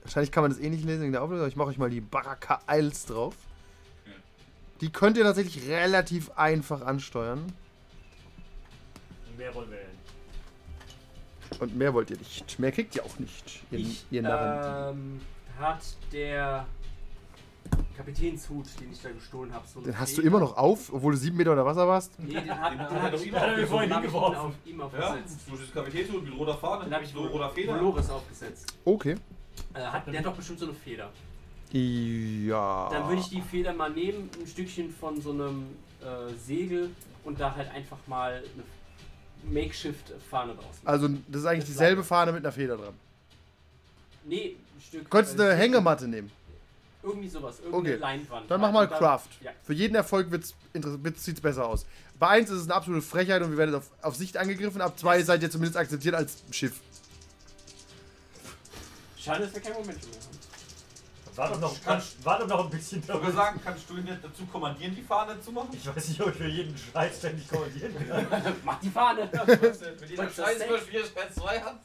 Wahrscheinlich kann man das eh nicht lesen in der Auflösung, aber ich mache euch mal die Baraka Isles drauf. Ja. Die könnt ihr tatsächlich relativ einfach ansteuern. Mehr wollen wir ja nicht. Und mehr wollt ihr nicht. Mehr kriegt ihr auch nicht, ihr, Ich, ihr Narren. ähm, hat der Kapitänshut, den ich da gestohlen habe, so eine Den hast du immer noch auf, obwohl du sieben Meter unter Wasser warst? Nee, den hat, Den hat er ich, immer Hat er mir vorhin hingeworfen. auf ihm Ja, aufgesetzt. du das Kapitätshut mit roter Fahne, Den habe ich so roter Feder. Dolores aufgesetzt. Okay. Äh, hat, der hat doch bestimmt so eine Feder. Ja. Dann würde ich die Feder mal nehmen, ein Stückchen von so einem äh, Segel und da halt einfach mal eine Makeshift-Fahne draus machen. Also, das ist eigentlich dieselbe Fahne mit einer Feder dran. Nee, ein Stück. Du könntest äh, eine Hängematte nehmen. Irgendwie sowas, irgendeine Okay. Leinwand. Dann mach mal Craft. Ja. Für jeden Erfolg wird's, wird's, sieht's besser aus. Bei 1 ist es eine absolute Frechheit und wir werden auf, auf Sicht angegriffen. Ab 2 seid ihr zumindest akzeptiert als Schiff. Schade, dass wir keinen Moment mehr haben. War doch noch, Kannst- war doch noch ein bisschen Ich würde sagen, kannst du ihn nicht dazu kommandieren, die Fahne zu machen? Ich weiß nicht, ob ich für jeden Scheiß ständig kommandieren kann. Mach die Fahne! Mit dieser Scheiße, wo Schwierigkeit 2 hat.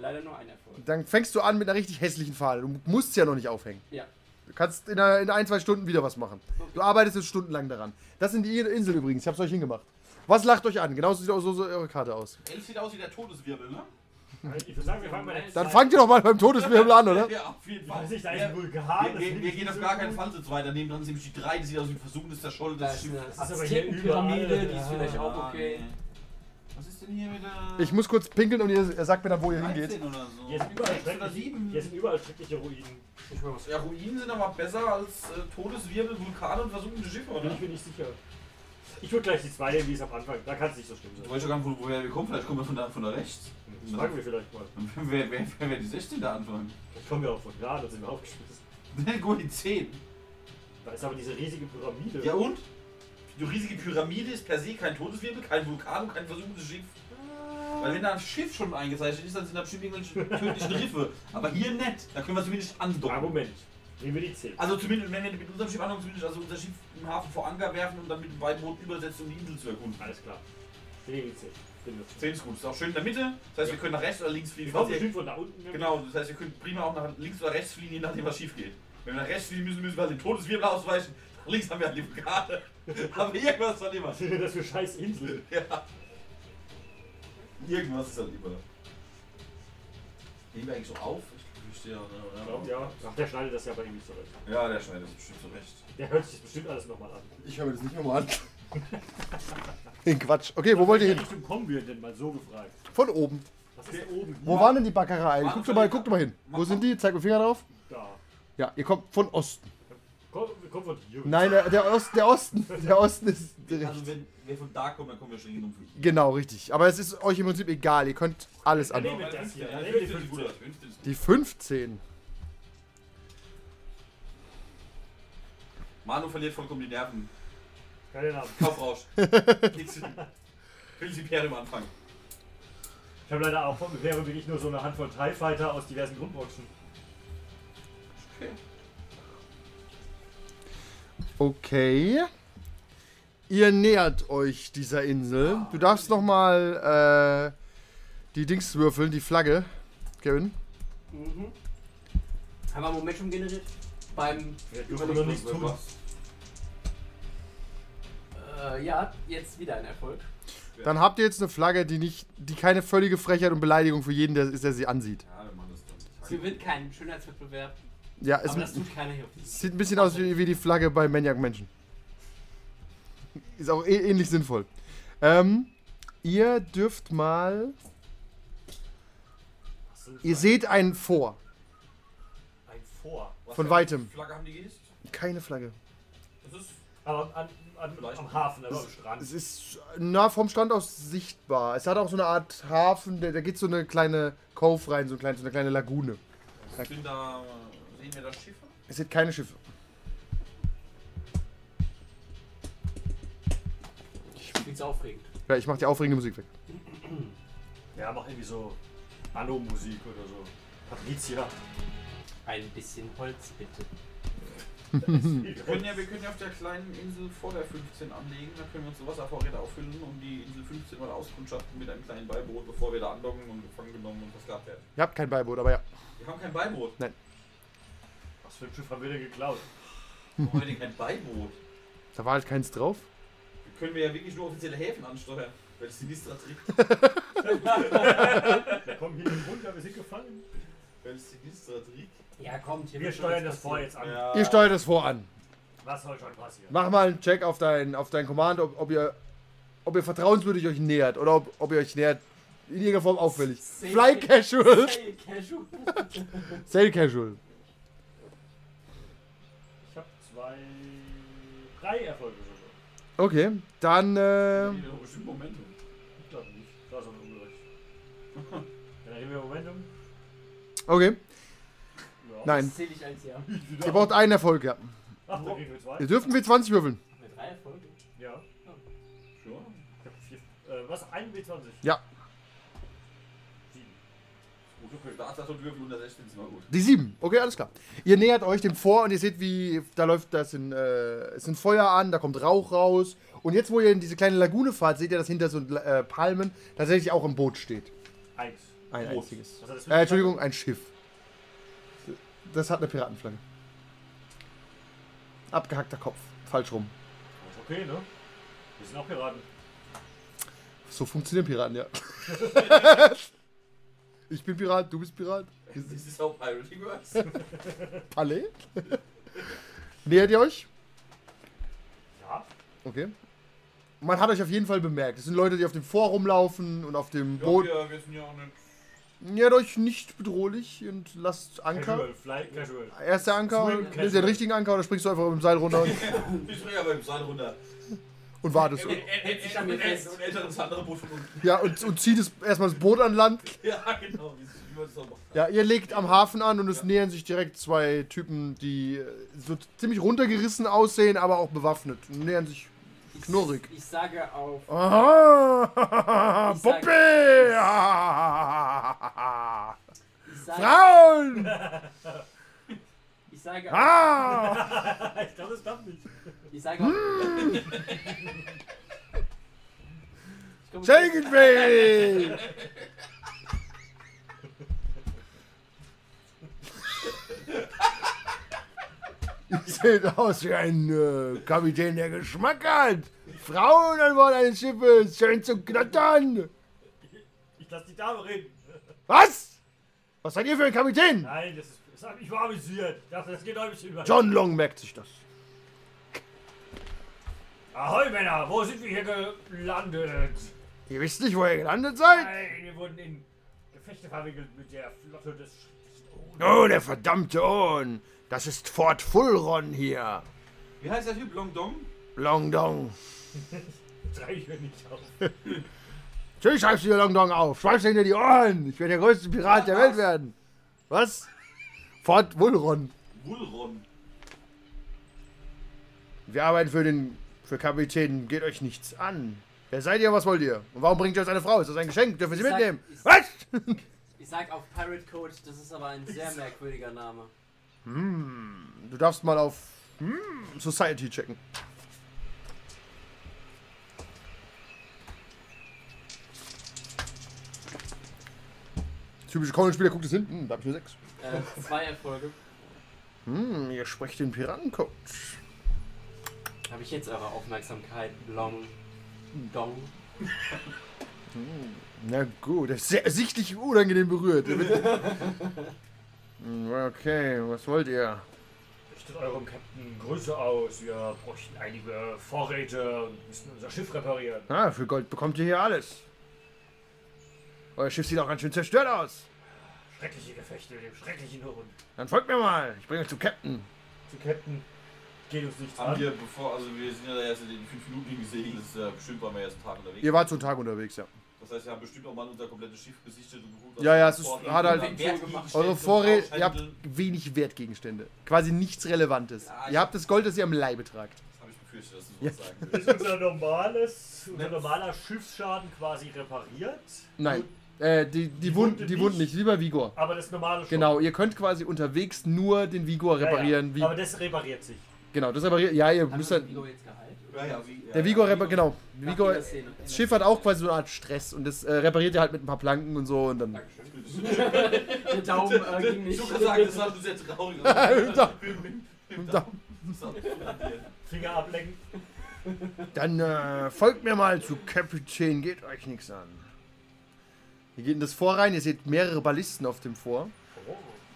Leider nur ein Erfolg. Dann fängst du an mit einer richtig hässlichen Fahne. Du musst sie ja noch nicht aufhängen. Ja. Du kannst in, einer, in ein, zwei Stunden wieder was machen. Du arbeitest jetzt stundenlang daran. Das sind die Inseln übrigens. Ich hab's euch hingemacht. Was lacht euch an? Genauso sieht auch so, so eure Karte aus. Elf sieht aus wie der Todeswirbel, ne? Ich würde sagen, wir fangen mal jetzt Dann fangt ihr doch mal beim Todeswirbel an, oder? Ja, auf jeden Ich Fall. weiß nicht, da ist Wir- ein Vulkan. Wir, das wir, wir ich gehen auf so gar keinen. Fall so weiter. Neben dran ist nämlich die 3, die sieht aus wie ein versunkenes Da des ist Schiffes. eine ist aber hier Aztekenpyramide, die ist ja. vielleicht auch okay. Was ist denn hier wieder? Ich muss kurz pinkeln und ihr, sagt mir dann, wo ihr 13 hingeht. oder so. Hier sind überall Sechs oder schreckliche, sieben. hier sind überall schreckliche Ruinen. Ja, Ruinen sind aber besser als äh, Todeswirbel, Vulkane und versunkene Schiffe, oder? Ich bin nicht sicher. Ich würde gleich die zwei nehmen, wie es am Anfang. Da kann es nicht so schlimm Du sein. weißt ja gar nicht, wo- woher wir kommen. Vielleicht kommen wir von da, von da rechts. Das fragen wir vielleicht mal. Wer, wer, wer, wer die 16 da anfangen? Vielleicht kommen wir auch von da, da sind wir aufgeschmissen. Ne, gut, die 10. Da ist aber diese riesige Pyramide. Ja und? Die riesige Pyramide ist per se kein Todeswirbel, kein Vulkan und kein versunkenes Schiff. Weil wenn da ein Schiff schon eingezeichnet ist, dann sind da bestimmt irgendwelche tödlichen Riffe. Aber hier nicht. Da können wir zumindest andocken. Argument. Nehmen wir die 10. Also zumindest, wenn wir mit unserem Schiff andocken, zumindest also unser Schiff im Hafen vor Anker werfen und dann mit dem beiden Booten übersetzen, um die Insel zu erkunden. Alles klar. Wir nehmen die 10. Bin das. 10 ist gut. Ist auch schön in der Mitte. Das heißt, wir können nach rechts oder links fliegen. Ihr- bestimmt von da unten. Genau, das heißt, wir können prima auch nach links oder rechts fliegen, je nachdem, was schief geht. Wenn wir nach rechts fliegen müssen, müssen wir halt den Todeswirbel ausweichen. Nach links haben wir halt die Vulkane. Aber irgendwas dann immer. Das für scheiß Inseln? Ja. Irgendwas ist halt immer. Nehmen wir eigentlich so auf? Ich stehe ja, Ich oder? glaube, ja. Ach, der schneidet das ja aber irgendwie zurecht. Ja, der schneidet das bestimmt zurecht. Der hört sich das bestimmt alles nochmal an. Ich höre mir das nicht nochmal an. Den Quatsch. Okay, wo wollt ihr In hin? Richtung kommen wir denn mal so gefragt? Von oben. Was ist oben? Wo waren denn die Backereien? Guck doch mal, guck doch mal hin. Wo sind die? Zeig mit dem Finger drauf. Da. Ja, ihr kommt von Osten. Komm, wir kommen von hier. Nein, der, der, Ost, der Osten. Der Osten ist. Also, wenn wir von da kommen, dann kommen wir schon hin um fünf. Genau, richtig. Aber es ist euch im Prinzip egal. Ihr könnt alles an. nee. Nehmen wir das hier. Ja, Nehmen wir die 15 ist gut. 15. 15 ist gut. Die 15. Manu verliert vollkommen die Nerven. Keine Namen. Kaufrausch. Sie Imperium anfangen. Ich habe leider auch vom Imperium wirklich nur so eine Handvoll TIE Fighter aus diversen Grundboxen. Okay. Okay. Ihr nähert euch dieser Insel. Du darfst nochmal äh, die Dings würfeln, die Flagge. Kevin. Mhm. Haben wir Momentum generiert? Beim. Nichts tun. Äh, ja, jetzt wieder ein Erfolg. Dann habt ihr jetzt eine Flagge, die nicht, die keine völlige Frechheit und Beleidigung für jeden der ist, der sie ansieht. Ja, wir machen das dann. gewinnt keinen Schönheitswettbewerb. Ja, es aber das tut keiner hier auf sieht ein bisschen aus wie, wie die Flagge bei Maniac Menschen. Ist auch eh, ähnlich sinnvoll. Ähm, ihr dürft mal. Ihr seht einen vor. ein Vor. Was Von für weitem. Flagge haben die gehisst? Keine Flagge. Das ist. Aber an, an, am Hafen, aber am Strand. Es ist nah vom Strand aus sichtbar. Es hat auch so eine Art Hafen, da, da geht so eine kleine Cove rein, so, ein klein, so eine kleine Lagune. Da. Sehen wir da Schiffe? Es sind keine Schiffe. Ich find's aufregend. Ja, ich mach die aufregende Musik weg. Ja, mach irgendwie so Anno-Musik oder so. Patricia. Ein bisschen Holz, bitte. Wir können, ja, wir können ja auf der kleinen Insel vor der 15 anlegen, dann können wir unsere Wasservorräte auffüllen und die Insel 15 mal auskundschaften mit einem kleinen Beiboot, bevor wir da andocken und gefangen genommen und versklavt werden. Ihr habt kein Beiboot, aber ja. Wir haben kein Beiboot. Was für ein Schiff haben wir denn geklaut? Warum haben wir denn kein Beiboot? Da war halt keins drauf. Wir können wir ja wirklich nur offizielle Häfen ansteuern, weil es Sinistra trägt. Wir kommen hier runter, wir sind gefallen. Weil es Sinistra trägt. Ja, kommt, hier Wir steuern das vor jetzt an. Ja. Ihr steuert es voran. Was soll schon passieren? Mach mal einen Check auf dein, auf dein Command, ob, ob ihr ob ihr vertrauenswürdig euch nähert oder ob, ob ihr euch nähert in irgendeiner Form auffällig. Safe- Fly casual. Sail casual. Sail casual. Ich habe zwei, drei Erfolge sogar. Okay, dann äh, haben bestimmt Momentum. Ich glaube nicht. Da ist aber ungerecht. Generieren wir Momentum? okay. Nein, Das zähle ich als ja. ihr braucht einen Erfolg, ja. Ach, da kriegen wir zwei. Ihr dürft mit 20 würfeln. Mit drei Erfolgen. Ja. Sure. Ich hab vier. Äh, was? Ein W20? Ja. Sieben. Gut, okay. Da hat das und Würfel unter 16 sind mal gut. Die 7. Okay, alles klar. Ihr nähert euch dem vor und ihr seht, wie da läuft das in, äh, es sind Feuer an, da kommt Rauch raus. Und jetzt, wo ihr in diese kleine Lagune fahrt, seht ihr, dass hinter so äh, Palmen tatsächlich auch ein Boot steht. Eins. Ein Boot. einziges. Äh, Entschuldigung, ein Schiff. Das hat eine Piratenflagge. Abgehackter Kopf. Falsch rum. Ist okay, ne? Wir sind auch Piraten. So funktionieren Piraten, ja. ich bin Pirat, du bist Pirat. Das ist auch Pirating Works. Palais? Nähert ihr euch? Ja. Okay. Man hat euch auf jeden Fall bemerkt. Es sind Leute, die auf dem Vor rumlaufen und auf dem Ja, Boot. wir, wir sind ja auch nicht. Nähert euch nicht bedrohlich und lasst Anker. Casual, fly casual. Erster Anker, Swim nimmst casual. den richtigen Anker oder springst du einfach mit dem Seil runter und, Ich springe aber im Seil runter. und wartest. Und, sich an mir fest. und älter das andere Boot von unten. Ja, und, und zieht es erstmal das Boot an Land. Ja, genau. Wie man das auch macht. Ja, ihr legt am Hafen an und es Ja. nähern sich direkt zwei Typen, die äh, so ziemlich runtergerissen aussehen, aber auch bewaffnet. Und nähern sich Ich- Knurrig. Ich sage auf. Puppe! Ich sage, Frauen! ich sage, Ah! ich glaube, das klappt nicht. ich sage auf. Hm. Ich komme- Irgendwie! Seht aus wie ein äh, Kapitän, der Geschmack hat. Frauen an Bord eines Schiffes, schön zu knattern. Ich lasse die Dame reden. Was? Was seid ihr für ein Kapitän? Nein, das, ist, das hat mich mal amüsiert. Ich dachte, das geht euch über. John Long merkt sich das. Ahoi, Männer, wo sind wir hier gelandet? Ihr wisst nicht, wo ihr gelandet seid? Nein, wir wurden in Gefechte verwickelt mit der Flotte des Sch- Oh, der verdammte Ohn. Das ist Fort Fulron hier. Wie heißt der Typ? Long Dong? Long Dong. Schreibe ich mir nicht auf. Natürlich schreibst du dir Long Dong auf. Schreibst dir hinter die Ohren. Ich werde der größte Pirat der Welt werden. Was? Fort Fulron. Wulron. Wir arbeiten für den für Kapitän. Geht euch nichts an. Wer seid ihr? Was wollt ihr? Und warum bringt ihr uns eine Frau? Ist das ein Geschenk? Dürfen wir sie Ich sag- mitnehmen? ich- Was? Ich sag auf Pirate Code, das ist aber ein sehr merkwürdiger Name. Du darfst mal auf hm, Society checken. Typische Conan-Spieler guckt es hin. Hm, da hab ich nur sechs. Äh, zwei Erfolge. Hm, ihr sprecht den Piratencode. Habe ich jetzt eure Aufmerksamkeit? Long Dong. Na gut, er ist sehr sichtlich unangenehm berührt. Okay, was wollt ihr? Richtet eurem Captain Grüße aus. Wir bräuchten einige Vorräte und müssen unser Schiff reparieren. Ah, für Gold bekommt ihr hier alles. Euer Schiff sieht auch ganz schön zerstört aus. Schreckliche Gefechte mit dem schrecklichen Hund. Dann folgt mir mal. Ich bringe euch zum Captain. Zu Captain geht uns nichts Haben an. wir, bevor, also wir sind ja erst in den 5 Minuten gesegelt, das ist ja bestimmt waren wir erst einen Tag unterwegs. Ihr wart so einen Tag unterwegs, ja. Das heißt, wir haben bestimmt auch mal unser komplettes Schiff besichtet und geguckt. was Ja, ja, es ist- hat halt- Eure Vorräte, ihr habt wenig Wertgegenstände. Quasi nichts Relevantes. Ja, Ihr habt das Gold, das ihr am Leibe tragt. Das habe ich befürchtet, dass du Ja. sowas sagen Ist würdest. unser normales, unser normaler Schiffsschaden quasi repariert? Nein. Äh, die, die, Wunden, die Wunden nicht, lieber Vigor. Aber das normale schon. Genau, ihr könnt quasi unterwegs nur den Vigor Ja, ja. reparieren. Wie, Aber das repariert sich. genau, das repariert. Ja, ihr Haben müsst wir halt. Vigo jetzt geheilt? Ja, ja, wie, ja, Der Vigor repariert, genau. Vigor, dieser Szene. das Schiff hat auch quasi so eine Art Stress und das äh, repariert ihr halt mit ein paar Planken und so und dann. Der Daumen äh, ging nicht. Ich hab gesagt, das war sehr traurig. Da- da- Finger ablenken. Dann äh, folgt mir mal zu Kapitän, geht euch nichts an. Ihr geht in das Vor rein, ihr seht mehrere Ballisten auf dem Vor.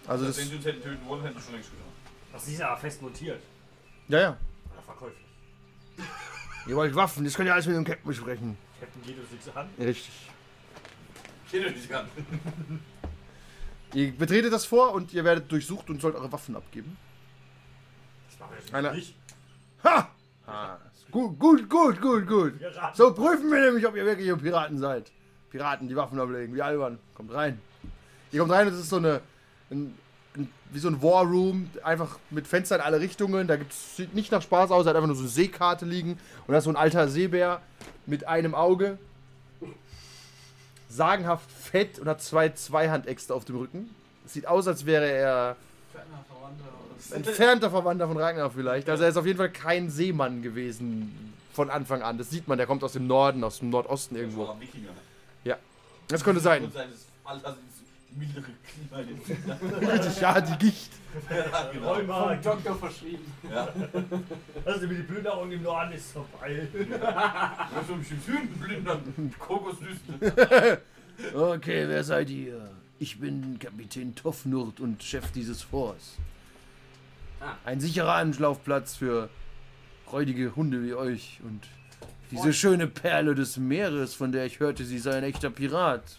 Also das. Wenn hätten töten wollen, hätten wir schon längst getan. Das ist ja fest montiert. Ja, ja. Ihr wollt Waffen, das könnt ihr alles mit dem Captain besprechen. Captain geht uns nichts an. Richtig. Steht euch nicht an. Ihr betretet das Vor und ihr werdet durchsucht und sollt eure Waffen abgeben. Das machen wir jetzt Einer- nicht. Ha! Ah, gut, gut, gut, gut, gut. So prüfen wir nämlich, ob ihr wirkliche Piraten seid. Piraten, die Waffen ablegen, wie albern. Kommt rein. Ihr kommt rein es ist so eine. Ein, ein, wie so ein War Room, einfach mit Fenstern in alle Richtungen. Da gibt's, sieht nicht nach Spaß aus, hat einfach nur so eine Seekarte liegen. Und da ist so ein alter Seebär mit einem Auge. Sagenhaft fett und hat zwei Zweihandäxte auf dem Rücken. Es sieht aus, als wäre er entfernter Verwandter von Ragnar vielleicht. Also er ist auf jeden Fall kein Seemann gewesen von Anfang an. Das sieht man, der kommt aus dem Norden, aus dem Nordosten irgendwo. Wikinger. Das könnte sein. Mildere Klima. Richtig, ja, die Gicht. ja, genau. Rheuma. Vom Doktor verschrieben. Ja. Also mit den Plünderungen im Norden ist vorbei. Was soll mich im Süden blindern? Kokosnüsse. Okay, wer seid ihr? Ich bin Kapitän Toffnurt und Chef dieses Forts. Ah. Ein sicherer Anlaufplatz für räudige Hunde wie euch und diese schöne Perle des Meeres, von der ich hörte, sie sei ein echter Pirat.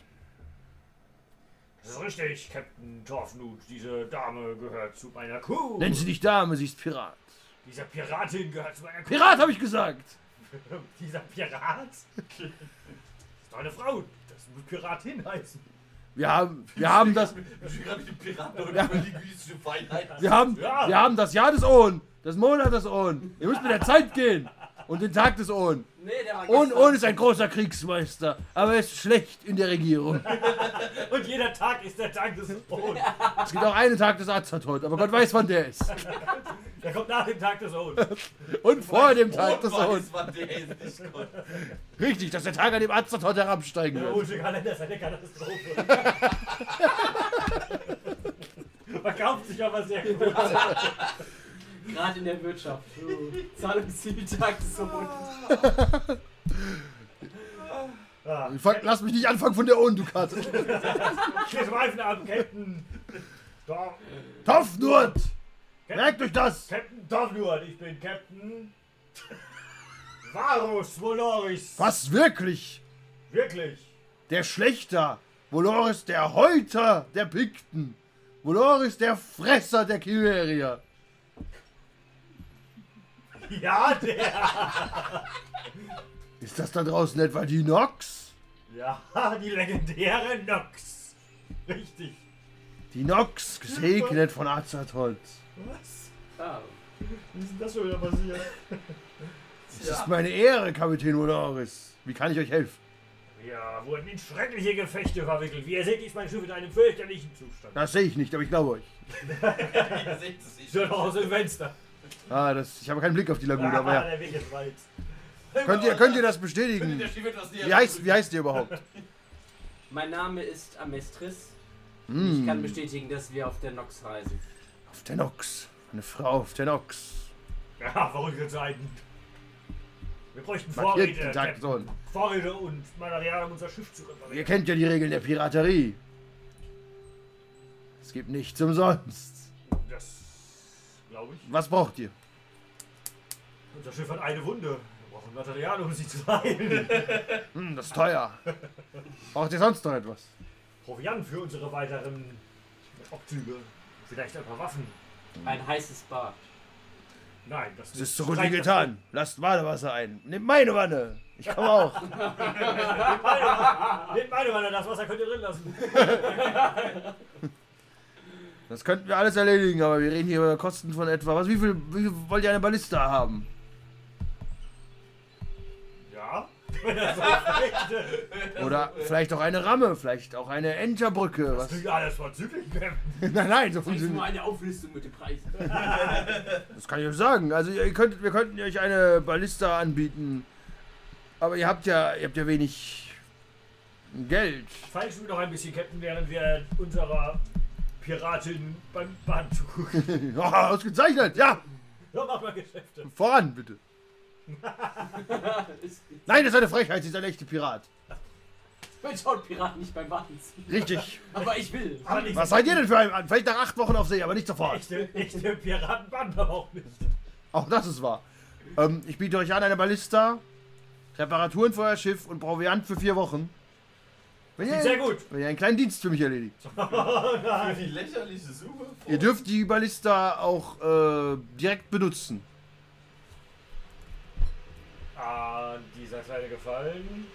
Das ist richtig, Captain Torfnut. Diese Dame gehört zu meiner Crew. Nenn sie nicht Dame, sie ist Pirat. Dieser Piratin gehört zu meiner Crew. Pirat, habe ich gesagt! Dieser Pirat? Das ist doch eine Frau. Das muss Piratin heißen. Wir haben, wir haben das, Ich bin gerade mit dem Piraten und Ja. über linguistische Feinheit. wir haben, wir haben das Jahr des Ohn, das Monat des Ohn. Ihr müsst mit der Zeit gehen und den Tag des Ohn. Nee, der war Und gestern. Ohn ist ein großer Kriegsmeister, aber er ist schlecht in der Regierung. Und jeder Tag ist der Tag des Ohn. Es gibt auch einen Tag des Azathoth, aber Gott weiß, wann der ist. Der kommt nach dem Tag des Ohn. Und vor dem Tag des Ohn. der. Richtig, dass der Tag an dem Azathoth herabsteigen Der wird. Ohnsche Kalender ist eine Katastrophe. Verkauft sich aber sehr gut. Gerade in der Wirtschaft. Zahlungsziel Tag des Sohn. Ja. Fang- Lass mich nicht anfangen von der Ohn, du Katze. Wir schweifen ab, Captain. Toffnurt! Merkt euch das! Captain Torfnut, ich bin Captain. Varus Voloris. Was wirklich? Wirklich. Der Schlechter. Voloris der Häuter der Pikten. Voloris der Fresser der Chimerier. Ja, der. Ist das da draußen etwa die Nox? Ja, die legendäre Nox. Richtig. Die Nox, gesegnet von Azathoth. Was? Ah, Wie ist denn das schon wieder passiert? Es ist meine Ehre, Kapitän Voloris. Wie kann ich euch helfen? Wir wurden in schreckliche Gefechte verwickelt. Wie ihr seht, ist mein Schiff in einem fürchterlichen Zustand. Das sehe ich nicht, aber ich glaube euch. Ihr seht es Ich höre doch aus dem Fenster. Ah, das, ich habe keinen Blick auf die Lagune, aber Ah, ja. der Weg ist weit. Könnt ihr, könnt ihr das bestätigen? Wie heißt, wie heißt ihr überhaupt? mein Name ist Amestris. Ich Hm, kann bestätigen, dass wir auf der Nox reisen. auf der Nox. Eine Frau auf der Nox. Ja, verrückte Zeiten. Wir bräuchten Vorräte, Captain. Vorräte und Material, um unser Schiff zu reparieren. Ihr kennt ja die Regeln der Piraterie. Es gibt nichts umsonst. Das glaube ich. Was braucht ihr? Unser Schiff hat eine Wunde. Wir brauchen Material, um sie zu heilen. Hm, das ist teuer. Braucht ihr sonst noch etwas? Proviant für unsere weiteren Obzüge. Vielleicht ein paar Waffen. Ein heißes Bad. Nein, das Es ist so gut wie getan. Lasst Badewasser ein. Nehmt meine Wanne. Ich komme auch. Nehmt meine Wanne, das Wasser könnt ihr drin lassen. Das könnten wir alles erledigen, aber wir reden hier über Kosten von etwa. Was, wie, viel, wie viel wollt ihr eine Ballista haben? Ja, er. Oder vielleicht auch eine Ramme, vielleicht auch eine Enterbrücke. Was? Klingt alles vorzüglich, Captain. Nein, nein, so Das ist funktioniert nur eine Auflistung mit dem Preis. Das kann ich euch sagen. Also ihr könntet, wir könnten euch eine Ballista anbieten. Aber ihr habt ja, ihr habt ja wenig Geld. Falsch mir noch ein bisschen, Captain, während wir unserer Piratin beim Bahn zugucken. Ja, ausgezeichnet, ja. So macht man Geschäfte. Voran, bitte. Nein, das ist eine Frechheit, sie ist ein echter Pirat. Man schaut Piraten nicht beim Warten zu. Richtig. Aber ich will. Aber nicht Was seid ihr denn für ein... Vielleicht nach acht Wochen auf See, aber nicht sofort. echte, echte Piratenband aber auch nicht. Auch das ist wahr. Ähm, ich biete euch an eine Ballista, Reparaturen für euer Schiff und Proviant für vier Wochen. Wenn ihr, Sehr gut. wenn ihr einen kleinen Dienst für mich erledigt. Für die lächerliche Summe. Ihr dürft die Ballista auch äh, direkt benutzen. Ah, dieser kleine Gefallen.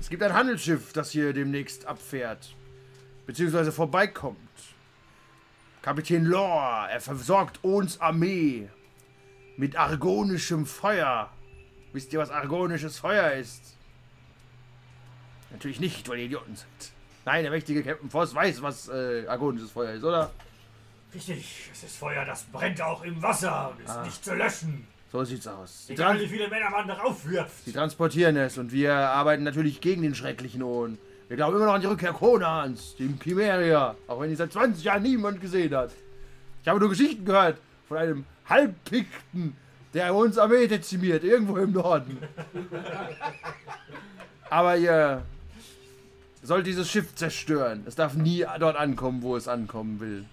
Es gibt ein Handelsschiff, das hier demnächst abfährt. Beziehungsweise vorbeikommt. Kapitän Lore, er versorgt uns Armee mit argonischem Feuer. Wisst ihr, was argonisches Feuer ist? Natürlich nicht, weil ihr Idioten seid. Nein, der mächtige Captain Voss weiß, was äh, argonisches Feuer ist, oder? Richtig, es ist Feuer, das brennt auch im Wasser und ist Ah. nicht zu löschen. So sieht's aus. Die, Egal wie viele Männer man darauf wirft. die transportieren es und wir arbeiten natürlich gegen den schrecklichen Ohn. Wir glauben immer noch an die Rückkehr Konans, dem Chimeria, auch wenn ihn seit 20 Jahren niemand gesehen hat. Ich habe nur Geschichten gehört von einem Halbpikten, der uns Armee dezimiert, irgendwo im Norden. Aber ihr sollt dieses Schiff zerstören. Es darf nie dort ankommen, wo es ankommen will.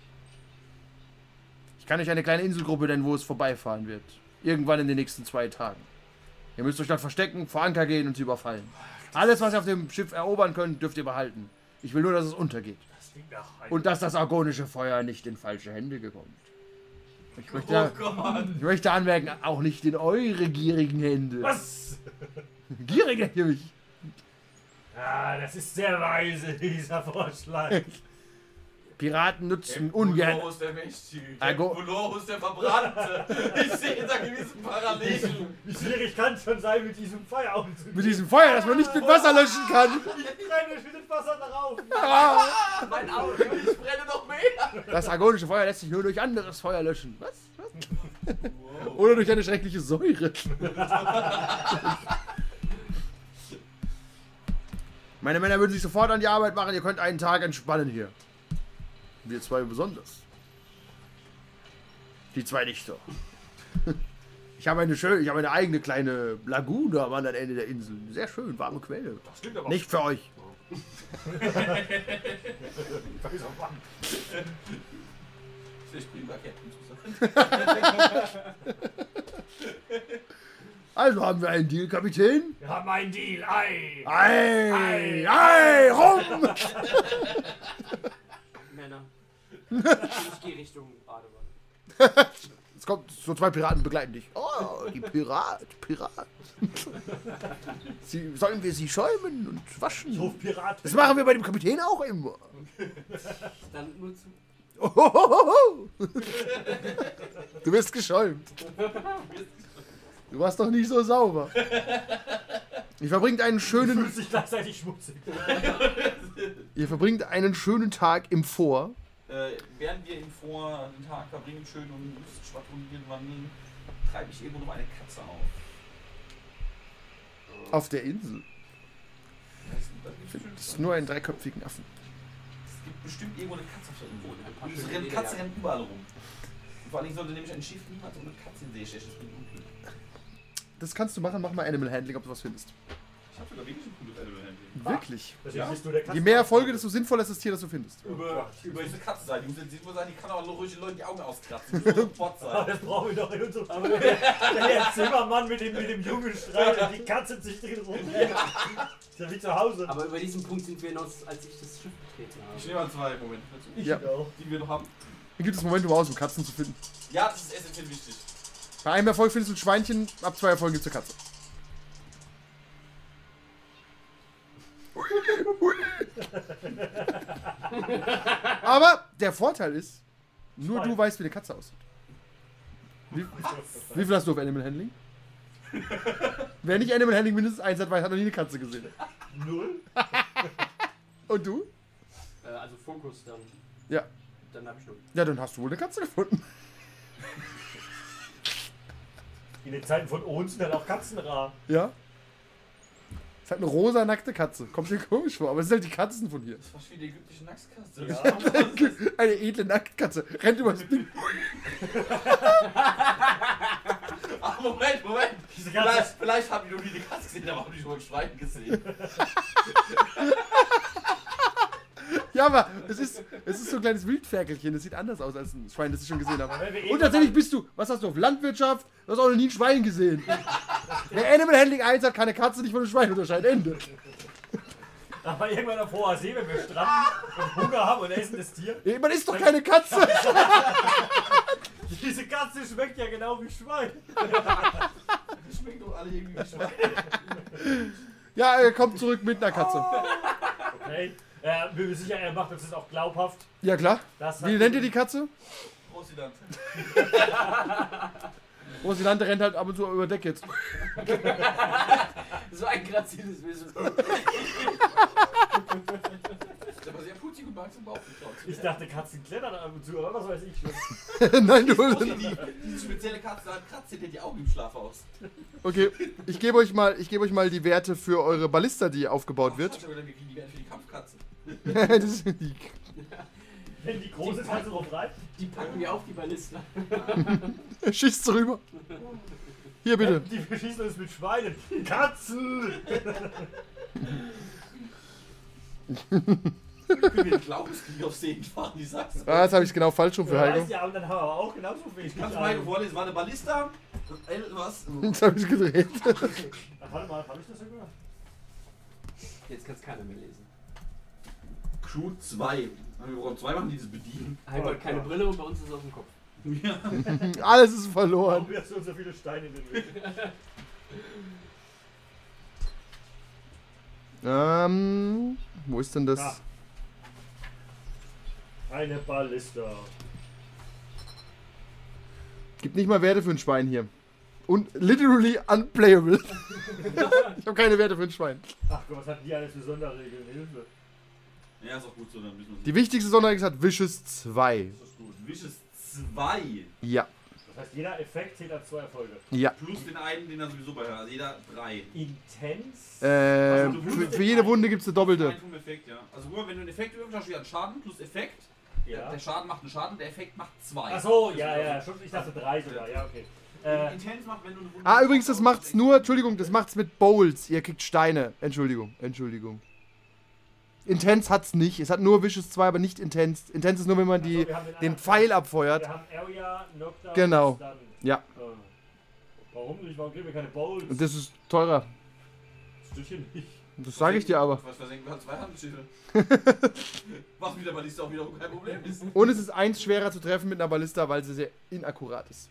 Ich kann euch eine kleine Inselgruppe nennen, wo es vorbeifahren wird. Irgendwann in den nächsten zwei Tagen. Ihr müsst euch dort verstecken, vor Anker gehen und sie überfallen. Alles, was ihr auf dem Schiff erobern könnt, dürft ihr behalten. Ich will nur, dass es untergeht. Und dass das argonische Feuer nicht in falsche Hände kommt. Ich möchte, ich möchte anmerken, auch nicht in eure gierigen Hände. Was? Gierig nennt ihr mich. Ja, das ist sehr weise, dieser Vorschlag. Piraten nutzen ungern. Vulorus der Mächtige. Argo- Vulorus der Verbrannte. Ich sehe da gewisse Parallelen. Wie schwierig kann es schon sein, mit diesem Feuer umzugehen? Mit diesem Feuer, das man nicht mit Wasser löschen kann. Ich brenne mit dem Wasser darauf. Ah, Mein Auge, ich brenne noch mehr. Das argonische Feuer lässt sich nur durch anderes Feuer löschen. Was? Was? Oder durch eine schreckliche Säure. Meine Männer würden sich sofort an die Arbeit machen. Ihr könnt einen Tag entspannen hier. Wir zwei besonders. Die zwei nicht so. Ich habe eine schöne, ich habe eine eigene kleine Lagune am anderen Ende der Insel. Sehr schön, warme Quelle. Das klingt aber Nicht für euch. Ich bin Captain Also haben wir einen Deal, Kapitän. Wir haben einen Deal. Ei. Ei, ei, rum! Männer. Ich gehe Richtung Badewanne. Es kommt so zwei Piraten begleiten dich. Oh, die Pirat, Pirat. Sie, sollen wir sie schäumen und waschen? ruf Pirat. Das machen wir bei dem Kapitän auch immer. Dann nur zu. Ohohoho. Du wirst geschäumt. Du warst doch nicht so sauber. Ihr verbringt einen schönen, Fühlt sich gleichzeitig schmutzig. ihr verbringt einen schönen Tag im Vor. Äh, während wir im Vor den Tag verbringen, schön und schwadronieren, wandeln, treibe ich irgendwo noch eine Katze auf. Auf der Insel. Das ist- nur einen dreiköpfigen Affen. Es gibt bestimmt irgendwo eine Katze auf der Insel. Schöne es rennt, überall rum. Und vor allen Dingen sollte nämlich ein Schiff niemals ohne Katze in See stechen. Das bringt Unglück. Das kannst du machen, mach mal Animal Handling, ob du was findest. Ich habe sogar wirklich ein cooles Animal Handling. Wirklich. Deswegen Ja. du der Je mehr Erfolge, desto sinnvoller ist das Tier, das du findest. Über, über diese Katze sein. Die muss jetzt wohl sein, die kann aber nur ruhig den Leuten die Augen auskratzen. Die muss so ein Bot Aber sein. das brauchen wir doch in unserem Aber der, der Zimmermann mit dem, mit dem Jungen streitet und die Katze sich drin rum. Ist ja wie zu Hause. Aber über diesen Punkt sind wir hinaus, als ich das Schiff betreten Ich habe. nehme mal zwei Momente dazu, ich Ja. auch. die wir noch haben. Dann gibt es Momentum aus, um Katzen zu finden. Ja, das ist essentiell wichtig. Bei einem Erfolg findest du ein Schweinchen, ab zwei Erfolgen gibt es eine Katze. Aber der Vorteil ist, nur du weißt, wie eine Katze aussieht. Wie, wie viel hast du auf Animal Handling? Wer nicht Animal Handling mindestens eins hat, weiß, hat noch nie eine Katze gesehen. Null? Und du? Äh, also Fokus dann. Ja. Dann hab ich nur. Ja, dann hast du wohl eine Katze gefunden. In den Zeiten von uns sind halt auch Katzen rar. Ja. Es hat eine rosa nackte Katze. Kommt dir komisch vor, aber es sind halt die Katzen von hier. Das war wie die ägyptische Nacktskatze. Ja. Eine edle Nacktkatze. Rennt über das Ding. Ach, Moment, Moment. Katze- Vielleicht, vielleicht haben die noch nie eine Katze gesehen, aber haben die schon mal ein Schwein gesehen. Ja, aber es ist, es ist so ein kleines Wildferkelchen. Das sieht anders aus als ein Schwein, das ich schon gesehen habe. Und tatsächlich bist du, was hast du auf Landwirtschaft? Du hast auch noch nie ein Schwein gesehen. Wer Animal Handling 1 hat, kann eine Katze nicht von einem Schwein unterscheiden. Ende. Aber irgendwann auf hoher See, wenn wir stranden und Hunger haben und essen das Tier. Ey, Man ist doch keine Katze. Diese Katze schmeckt ja genau wie Schwein. Die schmecken doch alle irgendwie wie Schwein. Ja, er kommt zurück mit einer Katze. Okay. Äh, bin mir sicher, er macht uns das auch glaubhaft. Ja, klar. Das Wie nennt ihr die Katze? Rosiland. Rosilante rennt halt ab und zu über Deck jetzt. So ein graziles Wesen. Ich dachte, Katzen klettern ab und zu, aber was weiß ich. Nein, du. Die, diese spezielle Katze, da kratzt dir die Augen im Schlaf aus. Okay, ich gebe euch mal, ich gebe euch mal die Werte für eure Ballista, die aufgebaut Ach, wird. Kriegen die Werte für die. das ist die, Wenn die große Katze drauf reibt. Die packen wir auf die Ballista. schießt rüber. Hier bitte. Die beschießen uns mit Schweinen. Katzen! Ich bin mir Glaubenskrieg auf Seen fahren, die sagst Ah, das habe ich genau falsch rum für Ja, Heiko. ja, aber dann haben wir aber auch genauso wenig. Kannst du mal Heiko vorlesen? War eine Ballista? Was? Das habe ich gedreht. Ach, warte mal, hab ich das sogar? Jetzt kann es keiner mehr lesen. Crew 2. Wir brauchen zwei machen, die das bedienen. Heiko hat keine Brille und bei uns ist es auf dem Kopf. Ja. Alles ist verloren. Warum wirst du so viele Steine in den Weg? Ähm, wo ist denn das? Ah. Eine Ballista. Gibt nicht mal Werte für ein Schwein hier. Und literally unplayable. ich habe keine Werte für ein Schwein. Ach Gott, was hatten die alles für Sonderregeln? Hilfe. Ja, ist auch gut so, dann müssen wir Die wichtigste Sonderregel hat Vicious 2. Das ist gut. Wishes 2. Ja, Das heißt, jeder Effekt zählt als zwei Erfolge. ja. Plus den einen, den er sowieso bei hat. Also jeder 3. Intens. Äh, für, für jede Wunde gibt es eine doppelte. Ein vom Effekt, ja. Also nur wenn du einen Effekt würfelst, hast du einen Schaden plus Effekt. Der, ja. der Schaden macht einen Schaden, der Effekt macht 2. Ach so, ja, ja, schon, ich dachte drei sogar, ja, okay. Äh, Intens macht, wenn du eine Wunde Ah, übrigens, das macht's nur, Entschuldigung, das macht's mit Bowls. Ihr kriegt Steine. Entschuldigung, Entschuldigung. Intense hat's nicht. Es hat nur Vicious 2, aber nicht Intense. Intense ist nur, wenn man die, Also, den Pfeil abfeuert. wir haben Area, Knockdown, Genau. Stun. Ja, Äh, warum nicht? Warum kriegen wir keine Bowls? und das ist teurer. Stückchen nicht. Das sage ich dir aber. Was versenken wir? Zwei Handschiffe. Was wieder mal auch wiederum kein Problem ist. Und es ist eins schwerer zu treffen mit einer Ballista, weil sie sehr inakkurat ist.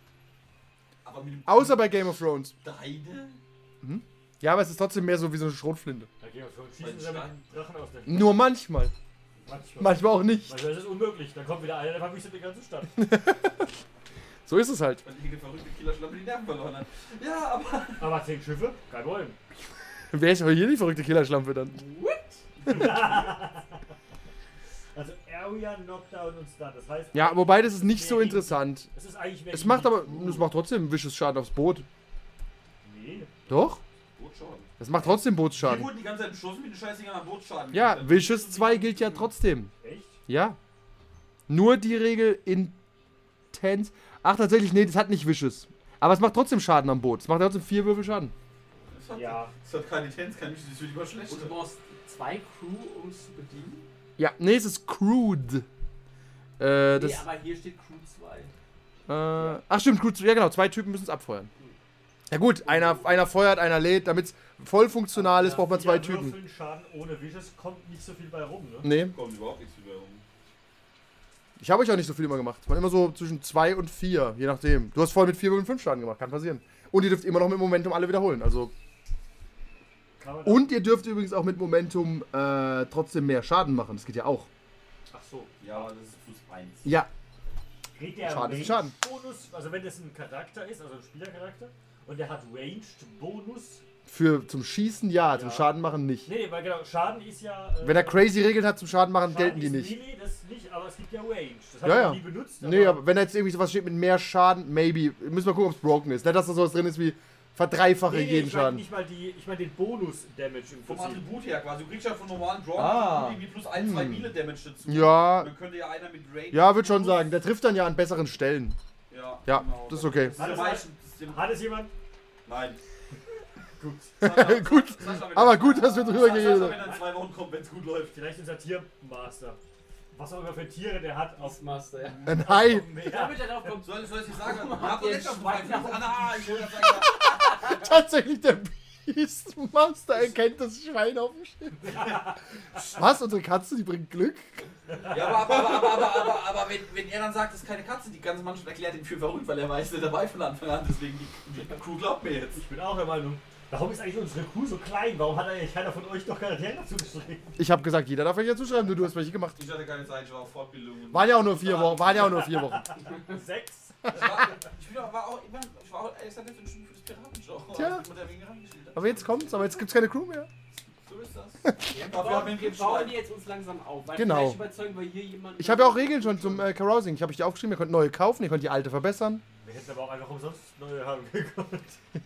Aber mit dem Außer bei Game of Thrones. Deine? Ja, aber es ist trotzdem mehr so wie so eine Schrotflinte. Da gehen wir schon schießen sie mit dem Drachen aus der Nur manchmal. Manchmal. Manchmal auch nicht. Manchmal ist es unmöglich. Dann kommt wieder einer, der verwüstet die ganze Stadt. So ist es halt. Weil die verrückte Killerschlampe die Nerven verloren hat. Ja, aber. Aber zehn Schiffe? Kein Problem. Wer ist aber hier die verrückte Killerschlampe dann? Also Area, Knockdown und Stun. Das heißt. Ja, wobei das ist nicht so interessant. Es ist eigentlich mehr Es macht die aber, es macht trotzdem Vicious Schaden aufs Boot. Nee. Doch? Das macht trotzdem Die Bootsschaden. wurden die ganze Zeit beschossen mit den Scheißdingern am Bootsschaden. Ja, Vicious 2 gilt ja trotzdem. Echt? Ja. Nur die Regel Intense. Ach, tatsächlich, nee, das hat nicht Vicious. Aber es macht trotzdem Schaden am Boot. Es macht trotzdem vier Würfel Schaden. Das hat, Ja. das hat keine Intens, kein Misch, das wird immer schlechter. Und du brauchst zwei Crew, um es zu bedienen. Ja, nee, es ist crude. Äh, Nee, aber hier steht Crew 2. Äh, ach, stimmt, crude. Ja, genau, zwei Typen müssen es abfeuern. Ja, gut, einer, einer feuert, einer lädt. Damit es voll funktional ist, braucht man zwei Typen. Würfeln Schaden ohne Vicious kommt nicht so viel bei rum, ne? Nee, kommt überhaupt nichts wieder rum. ich habe euch auch nicht so viel immer gemacht. Es waren immer so zwischen zwei und vier, je nachdem. Du hast voll mit vier Würfeln fünf Schaden gemacht, kann passieren. Und ihr dürft immer noch mit Momentum alle wiederholen. Also Kann man Und ihr dürft übrigens auch mit Momentum äh, trotzdem mehr Schaden machen. Das geht ja auch. Ach so. Ja, aber das ist plus 1. Ja, Kriegt der Schaden ist Schaden. Bonus, also wenn das ein Charakter ist, also ein Spielercharakter, Und der hat Ranged Bonus. Für zum Schießen ja, zum Ja. Schaden machen nicht. Nee, weil genau, Schaden ist ja. äh, Wenn er crazy Regeln hat zum Schaden machen, Schaden gelten die ist nicht. Melee, das nicht, aber es gibt ja Range. Das Ja, habe ich ja. nie benutzt. Nee, aber wenn da jetzt irgendwie sowas steht mit mehr Schaden, maybe. Müssen wir gucken, ob es broken ist. Nicht, dass da sowas drin ist wie verdreifache nee, nee, jeden ich mein Schaden. nicht mal die, ich meine den Bonus-Damage im Vom. Attribut her quasi. Du kriegst ja von normalen Draw Ah. irgendwie plus 1, 2 Hm. Melee Damage dazu. Ja, Dann könnte ja einer mit Range. ja, würde schon sagen. Der trifft dann ja an besseren Stellen. Ja, Ja, genau. das ist okay. Hat es- Hat es jemand? Nein. Gut. Sascha- Gut, Sascha, wenn aber er- gut, dass wir drüber Sascha, geredet wenn er in zwei Wochen kommt, wenn es gut läuft. Vielleicht unser Tiermaster. Was auch immer für Tiere der hat auf Master, ja. Ein Hai. Meer. Damit er drauf kommt. Soll, soll ich sagen? Warum Hab habt doch ihr nicht ein auf Schwein Schwein. auf- Ah, ich wollte gerade sagen, Tatsächlich der Beastmaster erkennt das Schwein auf dem Schiff. Was? Unsere Katze, die bringt Glück? Ja, aber, aber, aber, aber, aber, aber, aber wenn, wenn er dann sagt, das ist keine Katze, die ganze Mannschaft erklärt ihn für verrückt, weil er weiß, der dabei von Anfang an. Deswegen, die, die Crew glaubt mir jetzt. Ich bin auch der Meinung. Warum ist eigentlich unsere Crew so klein? Warum hat eigentlich keiner von euch noch Charaktere dazu geschrieben? Ich habe gesagt, jeder darf welche zuschreiben, nur du hast welche gemacht. Ich hatte keine Zeit, ich war auf Fortbildung. Waren ja auch nur vier Wochen. Waren ja auch nur vier Wochen. Sechs? Ich war, ich bin auch, war auch, immer- ich war auch ein für das Piratenshow. Tja. Mit der wegen reingespielt hat. Aber jetzt kommt's, aber jetzt gibt's keine Crew mehr. So ist das. Haben wir bauen, wir bauen die jetzt uns langsam auf. Weil Genau. Vielleicht überzeugen wir hier jemanden. Ich habe ja auch Regeln schon zum äh, Carousing. Ich habe euch die aufgeschrieben, ihr könnt neue kaufen, ihr könnt die alte verbessern. Wir hätten aber auch einfach umsonst neue haben gekonnt.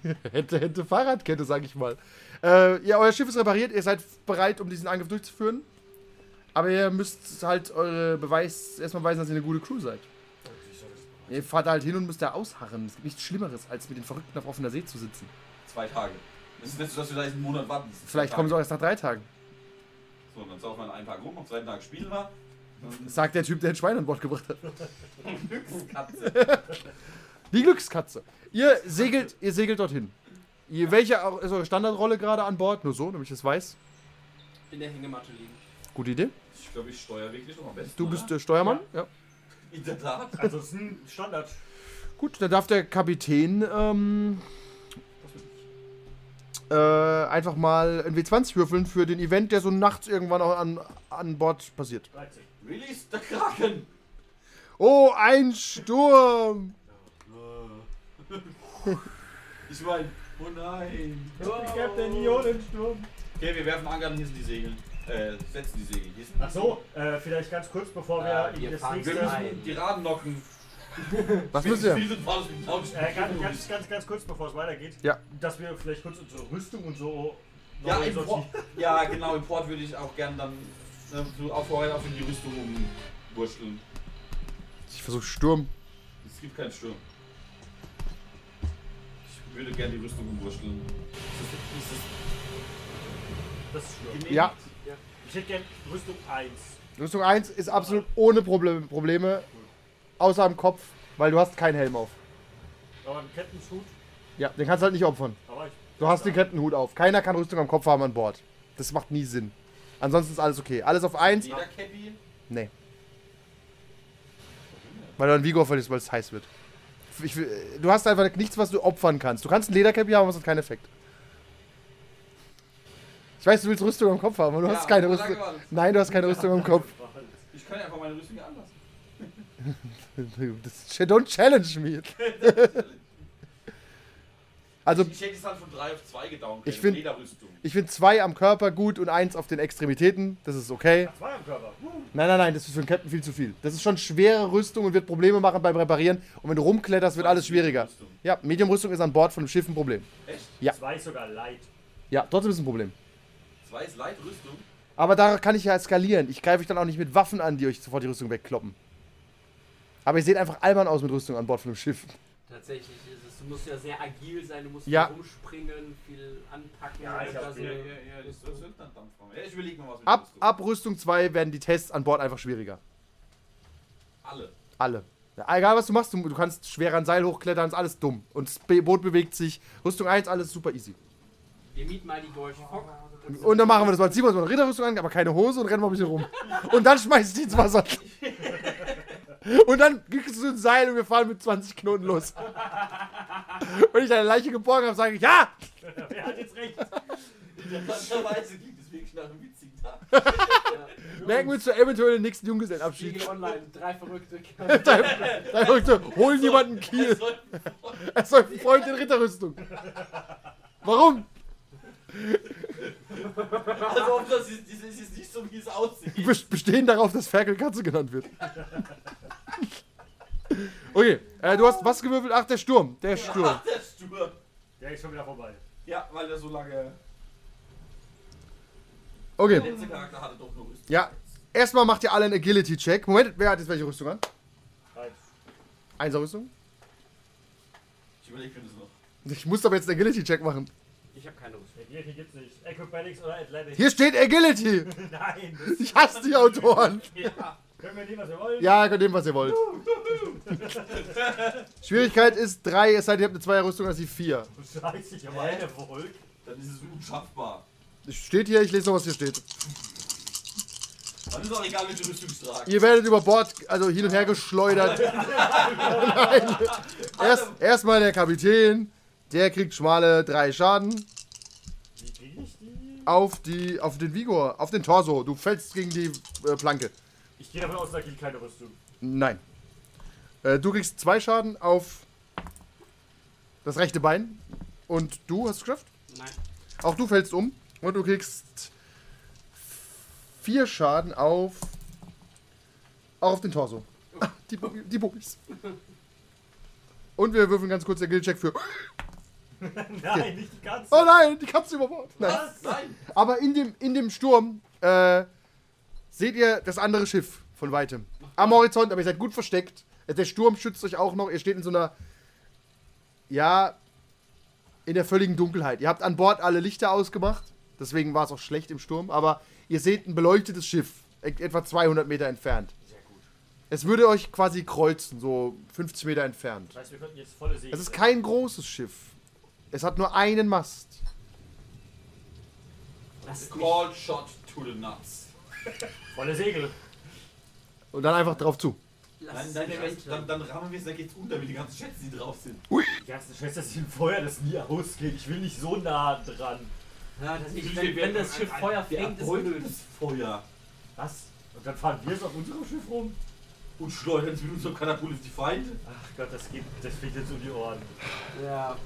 Hätte, hätte Fahrradkette, sag ich mal. Äh, ja, euer Schiff ist repariert, ihr seid bereit, um diesen Angriff durchzuführen. Aber ihr müsst halt eure Beweis erstmal beweisen, dass ihr eine gute Crew seid. Ihr fahrt halt hin und müsst da ausharren. Es gibt nichts Schlimmeres, als mit den Verrückten auf offener See zu sitzen. Zwei Tage. Es ist nicht so, dass wir da jetzt einen Monat warten. Das Vielleicht kommen sie auch erst nach drei Tagen. So, dann saufen wir einen Tag rum, am zweiten Tag spielen wir. Sagt der Typ, der ein Schwein an Bord gebracht hat. Glückskatze. Die Glückskatze. Ihr segelt, ihr segelt dorthin. Ihr, welche ist eure Standardrolle gerade an Bord? Nur so, damit ich das weiß. in der Hängematte liegen. Gute Idee. Ich glaube, ich steuere wirklich noch am besten. Du bist oder? der Steuermann? Ja. In der Tat. Also es ist ein Standard. Gut, dann darf der Kapitän ähm, äh, einfach mal ein W20 würfeln für den Event, der so nachts irgendwann auch an, an Bord passiert. 13. Release der Kraken! Oh, ein Sturm! Ich meine, oh nein. Ich hab den Ionensturm. Okay, wir werfen Anker und hier sind die Segel. Äh, setzen die Segel. Hier sind Ach so, äh, vielleicht ganz kurz, bevor wir Äh, in wir das fahren nächste... Wir müssen die Raden knocken. Was müsst ihr? Äh, ganz, ganz, ganz, ganz kurz, bevor es weitergeht. Ja. Dass wir vielleicht kurz unsere Rüstung und so... Ja, neu im sortieren. Port, ja, genau, im Port würde ich auch gern dann äh, so auch vorher auf in die Rüstung umwurschteln. Ich versuche Sturm. Es gibt keinen Sturm. Ich würde gern die Rüstung umwurschteln. Ist das, ist Das ist das schlimm. genehmigt? Ja. Ich hätte gern Rüstung 1. Rüstung 1 ist absolut ohne Problem, Probleme. Außer am Kopf, weil du hast keinen Helm auf. Aber ein Kettenschut. Ja, den kannst du halt nicht opfern. Aber ich... Du hast den Kettenhut auf. Keiner kann Rüstung am Kopf haben an Bord. Das macht nie Sinn. Ansonsten ist alles okay. Alles auf 1. Jeder Cappy. Nee. Weil du an Vigor verlierst, weil es heiß wird. Ich, du hast einfach nichts, was du opfern kannst. Du kannst ein Ledercappy haben, aber es hat keinen Effekt. Ich weiß, du willst Rüstung am Kopf haben, aber du Ja, hast keine Rüstung. Nein, du hast keine Rüstung am Kopf. Ich kann ja einfach meine Rüstung hier anlassen. Das, don't challenge me. Also, Ich hätte es dann von 3 auf 2 gedownt. Ich find- finde zwei am Körper gut und eins auf den Extremitäten. Das ist okay. Zwei am Körper. Uh. Nein, nein, nein, das ist für einen Captain viel zu viel. Das ist schon schwere Rüstung und wird Probleme machen beim Reparieren. Und wenn du rumkletterst, wird alles schwieriger. Rüstung. Ja, Medium-Rüstung ist an Bord von einem Schiff ein Problem. Echt? Ja. Zwei ist sogar light. Ja, trotzdem ist es ein Problem. 2 ist Leitrüstung. Aber da kann ich ja skalieren. Ich greife euch dann auch nicht mit Waffen an, die euch sofort die Rüstung wegkloppen. Aber ihr seht einfach albern aus mit Rüstung an Bord von einem Schiff. Tatsächlich ist es, du musst ja sehr agil sein, du musst Ja. viel rumspringen, viel anpacken. Ja, ich hab das ist Söldnerdampfraum. Ja, ich überlege mal was mit Ab, Rüstung. ab Rüstung 2 werden die Tests an Bord einfach schwieriger. Alle. Alle. Ja, egal was du machst, du, du kannst schwer an Seil hochklettern, ist alles dumm. Und das Boot bewegt sich. Rüstung 1, alles super easy. Wir mieten mal die Golf Fock. Und dann machen wir das mal. Ziehen wir uns mal eine Ritterrüstung an, aber keine Hose und rennen mal ein bisschen rum. Und dann schmeiß ich die ins Wasser. Und dann kriegst du ein Seil und wir fahren mit 20 Knoten los. Wenn ich deine Leiche geborgen habe, sage ich, ja! Wer hat jetzt recht? Interessanterweise klingt es klingt nach einem witzigen Tag. Ja. Merken wir zur eventuellen nächsten Junggesellenabschied. Spiegel Online, drei Verrückte. Drei Leute holen jemanden Kiel. Er soll ein Freund in Ritterrüstung. Warum? Also, ob das ist, das ist jetzt nicht so, wie es aussieht. Best- Bestehen darauf, dass Ferkel Katze genannt wird. Okay, äh, du hast was gewürfelt? Ach, der Sturm. Der Sturm. Ach, der Sturm. Der ist schon wieder vorbei. Ja, weil der so lange. Der Okay, letzte Charakter hatte doch nur Rüstung. ja. Erstmal macht ihr alle einen Agility-Check. Moment, wer hat jetzt welche Rüstung an? Nein. Einser-Rüstung? Ich überlege mir das noch. Ich muss aber jetzt einen Agility-Check machen. Ich habe keine Rüstung. Agility gibt's nicht. Acrobatics oder Athletics? Hier steht Agility. Nein. Das Ich hasse die Autoren. Ja. können wir nehmen, was wir wollen. Ja, könnt nehmen, was ihr wollt. Schwierigkeit ist 3, es sei denn, ihr habt eine Zweierrüstung, das ist die 4. Scheiße, ich habe eine Volk. Dann ist es unschaffbar. Steht hier, ich lese noch, was hier steht. Dann ist auch egal, welche Rüstung ich trage. Ihr werdet über Bord, also hin und her geschleudert. Nein. Erst, erstmal der Kapitän, der kriegt schmale 3 Schaden Wie kriege ich die? Auf, die, auf den Vigor, auf den Torso. Du fällst gegen die äh, Planke. Ich gehe davon aus, da gilt keine Rüstung. Nein. Äh, du kriegst 2 Schaden auf das rechte Bein. Und du hast es geschafft? Nein. Auch du fällst um. Und du kriegst 4 Schaden auf. Auch auf den Torso. Ah, Die, die Bubis. Und wir würfeln ganz kurz den Guild-Check für. Nein, nicht die ganze. Oh nein, die Katze über Bord. Nein. Was? Nein. Aber in dem, in dem Sturm äh, seht ihr das andere Schiff von weitem. Am Horizont, aber ihr seid gut versteckt. Der Sturm schützt euch auch noch. Ihr steht in so einer. Ja. In der völligen Dunkelheit. Ihr habt an Bord alle Lichter ausgemacht. Deswegen war es auch schlecht im Sturm. Aber ihr seht ein beleuctetes Schiff. e- Etwa 200 Meter entfernt. Sehr gut. Es würde euch quasi kreuzen, so 50 Meter entfernt. Das heißt, wir könnten jetzt volle Segel. Es ist kein großes Schiff. Es hat nur einen Mast. Lass. Call shot to the nuts. volle Segel. Und dann einfach drauf zu. Lass Nein, nein, dann, dann rammen wir es, dann geht's unter, wie die ganzen Schätze, die drauf sind. Die ganzen Schwester sind Feuer, das nie ausgeht. Ich will nicht so nah dran. Ja, das Ich wenn, wenn das Schiff Feuer fängt, ist blöd. Feuer Was? Und dann fahren wir es auf unserem Schiff rum? Und schleudern es mit unserem Katapult auf die Feinde. Ach Gott, das geht, das fliegt jetzt um die Ohren. Ja.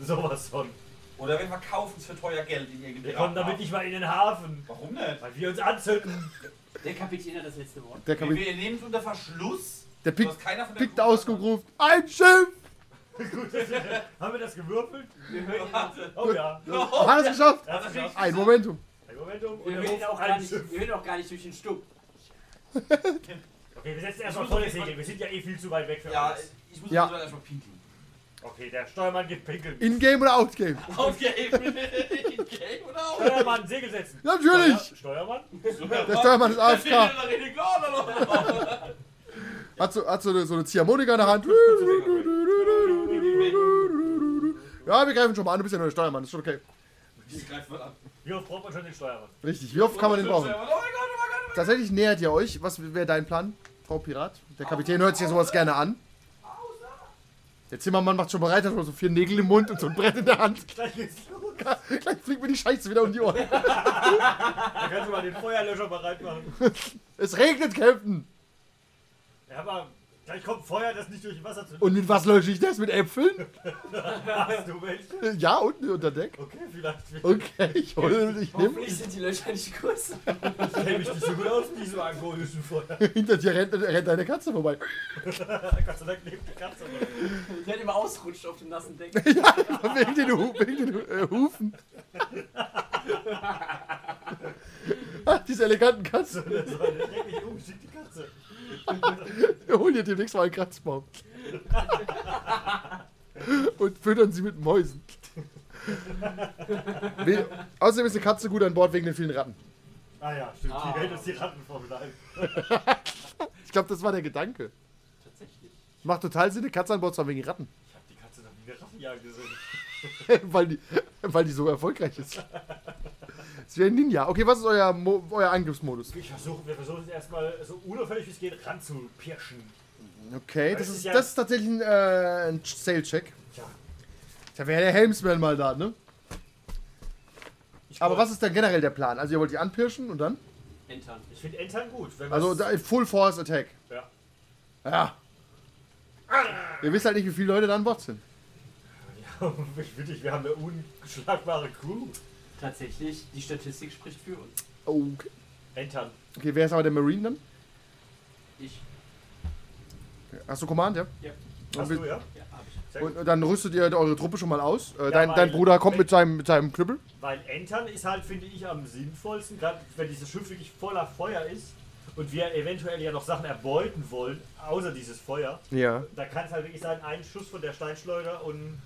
Sowas von. Oder wir verkaufen es für teuer Geld in Wir irgendeinem kommen damit nicht mal in den Hafen, Warum nicht? weil wir uns anzünden. Der Kapitän hat das letzte Wort. Der, Wir, Kapitän, wir nehmen es unter Verschluss. der sodass pickt, ausgerufen. Ein Schiff! Haben wir das gewürfelt? Wir hören ihn Oh ja. Hat es geschafft? Ein Momentum. Ein Momentum und wir hören ihn wir auch gar nicht durch den Stuck. Okay, wir setzen erstmal volle Segel. Wir sind ja eh viel zu weit weg für Ja, alles. ich muss Ja. ja. erstmal pinkeln. Okay, der Steuermann geht pinkeln. In-game oder Outgame? Outgame. In-game oder out? Steuermann, Segel setzen. Natürlich! Steuer, Steuermann? Der Steuermann ist AFK. in oder Hat so, hat so, eine, so eine Ziehharmonika in der Hand. Ja, wir greifen schon mal an. Du bist ja nur der Steuermann. Ist schon okay. Ich greif mal an. Wie oft braucht man schon den Steuermann? Richtig. Wie oft kann man den brauchen? Oh oh Gott. Tatsächlich nähert ihr euch. Was wäre dein Plan, Frau Pirat? Der Kapitän hört sich ja sowas gerne an. Der Zimmermann macht schon bereit, hat schon so vier Nägel im Mund und so ein Brett in der Hand. Gleich geht's los. Gleich fliegt mir die Scheiße wieder um die Ohren. Da kannst du mal den Feuerlöscher bereit machen. Es regnet, Captain. Ja, aber gleich kommt Feuer, das nicht durch Wasser zu Und mit was lösche ich das? Mit Äpfeln? Hast du welche? Ja, unten unter Deck. Okay, vielleicht. Okay, ich hole, ich nehme. Hoffentlich sind die Löcher nicht kurz. Ich kenne mich nicht so gut aus mit diesem alkoholischen Feuer. Hinter dir rennt, rennt eine Katze vorbei. Gott sei Dank lebt die Katze noch. Der hat immer ausrutscht auf dem nassen Deck. wegen den, Hu wegen den äh, Hufen. ah, diese eleganten Katzen. Das war eine schrecklich ungeschickte Katze. Wir holen dir demnächst mal einen Kratzbaum. Und füttern sie mit Mäusen. We Außerdem ist eine Katze gut an Bord wegen den vielen Ratten. Ah ja, stimmt. Ah. Die Welt ist die Rattenformel ein. Ich glaube, das war der Gedanke. Tatsächlich. Macht total Sinn, eine Katze an Bord zu haben wegen Ratten. Ich hab die Katze noch nie eine Rattenjagd gesehen. weil, die, weil die so erfolgreich ist. Es wäre ein Ninja. Okay, was ist euer, Mo euer Angriffsmodus? Ich versuche, wir versuchen es erstmal so unauffällig wie es geht ranzupirschen. Okay, Das das ist ist, ja- das ist tatsächlich ein, äh, ein Sale-Check. Tja. Da wäre der Helmsman mal da, ne? Ich Aber was ist dann generell der Plan? Also ihr wollt die anpirschen und dann? Entern. Ich finde Entern gut. Wenn Also da, Full Force Attack. Ja. Ja. Ihr wisst halt nicht, wie viele Leute da an Bord sind. Ja, wirklich, wir haben eine unschlagbare Crew. Tatsächlich, die Statistik spricht für uns. Okay. Entern. Okay, wer ist aber der Marine dann? Ich. Hast du Command, ja? Ja. Hast du, ja? Ja, hab ich. Sehr und, gut. dann rüstet ihr eure Truppe schon mal aus. Äh, dein, weil- dein Bruder kommt mit seinem, mit seinem Knüppel. Weil Entern ist halt, finde ich, am sinnvollsten, gerade wenn dieses Schiff wirklich voller Feuer ist und wir eventuell ja noch Sachen erbeuten wollen, außer dieses Feuer. Ja. Da kann es halt wirklich sein, ein Schuss von der Steinschleuder und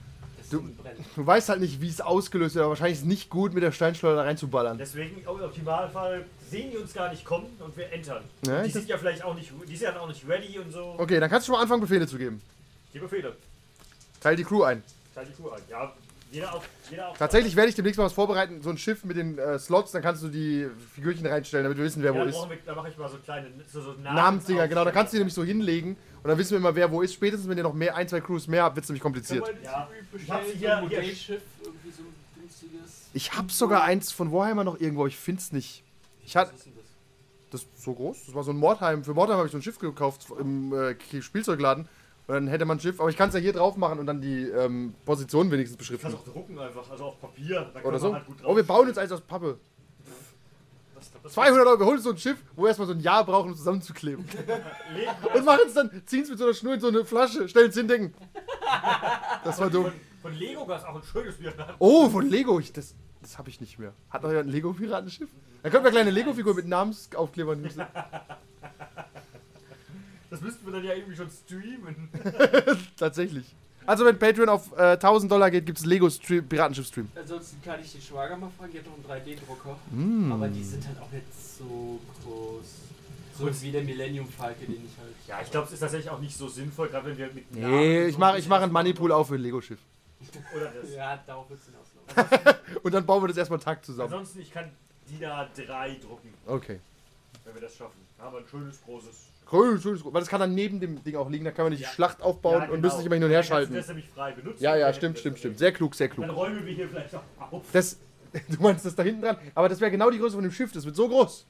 Du-. Du weißt halt nicht, wie es ausgelöst wird, aber wahrscheinlich ist es nicht gut, mit der Steinschleuder da reinzuballern. deswegen im Optimalfall sehen die uns gar nicht kommen und wir entern. Ja, die ich- sind ja vielleicht auch nicht, die sind ja auch nicht ready und so. Okay, dann kannst du schon mal anfangen, Befehle zu geben. Die Befehle. Teil die Crew ein. Teil die Crew ein. Ja, jeder auf, jeder auf. Tatsächlich werde ich demnächst mal was vorbereiten, so ein Schiff mit den äh, Slots, dann kannst du die Figürchen reinstellen, damit wir wissen, wer Ja, wo ist. wir- da mache ich mal so kleine so, so Namensdinger, genau, da kannst du die nämlich so hinlegen und dann wissen wir immer, wer wo ist. Spätestens, wenn ihr noch mehr, ein, zwei Crews mehr habt, wird es nämlich kompliziert. Ja, ich hab sie Bestellen, hier- so ein hier- Modellschiff, irgendwie so ein günstiges. Ich hab sogar eins von Warhammer noch irgendwo, aber ich find's nicht. Ich hatte Was ist denn das? das ist so groß. Das war so ein Mordheim. Für Mordheim habe ich so ein Schiff gekauft im äh, Spielzeugladen. Und dann hätte man ein Schiff, aber ich kann es ja hier drauf machen und dann die ähm, Position wenigstens beschriften. kann auch drucken einfach, also auf Papier. Oder so. Halt Oh, wir bauen uns eins aus Pappe. Das, das 200 Euro, wir holen uns so ein Schiff, wo wir erstmal so ein Jahr brauchen, um zusammenzukleben. Leben Und machen es dann, ziehen es mit so einer Schnur in so eine Flasche, stellen es hin, denken. Das war dumm. Von, von Lego gab es auch ein schönes Bier. Oh, von Lego. Ich, das das habe ich nicht mehr. Hat noch jemand ein Lego-Piratenschiff? Da könnte man kleine Lego-Figur mit Namensaufklebern nehmen. Das müssten wir dann ja irgendwie schon streamen. Tatsächlich. Also, wenn Patreon auf äh, 1000 Dollar geht, gibt es Lego-Piratenschiff-Stream. Ansonsten kann ich den Schwager mal fragen, die hat noch einen 3D-Drucker. Mm. Aber die sind halt auch nicht so groß. So wie der Millennium Falke, den ich halt. Ja, ich glaube, es ist tatsächlich auch nicht so sinnvoll, gerade wenn wir mit Nee, ich mache ich mach ein Moneypool auf für ein Lego-Schiff. Oder das. Ja, darauf wird es hinauslaufen. Und dann bauen wir das erstmal einen Tag zusammen. Ansonsten, ich kann die da drei drucken, Okay. wenn wir das schaffen. Wir ein schönes, großes. Cool, Weil das kann dann neben dem Ding auch liegen, da kann man nicht Ja. die Schlacht aufbauen Ja, und müssen genau. nicht immer hin und her schalten. Das nämlich frei benutzen. Ja, ja, stimmt, stimmt, stimmt. Sehr klug, sehr klug. Dann räumen wir hier vielleicht auch auf. Das, du meinst das da hinten dran? Aber das wäre genau die Größe von dem Schiff, das wird so groß.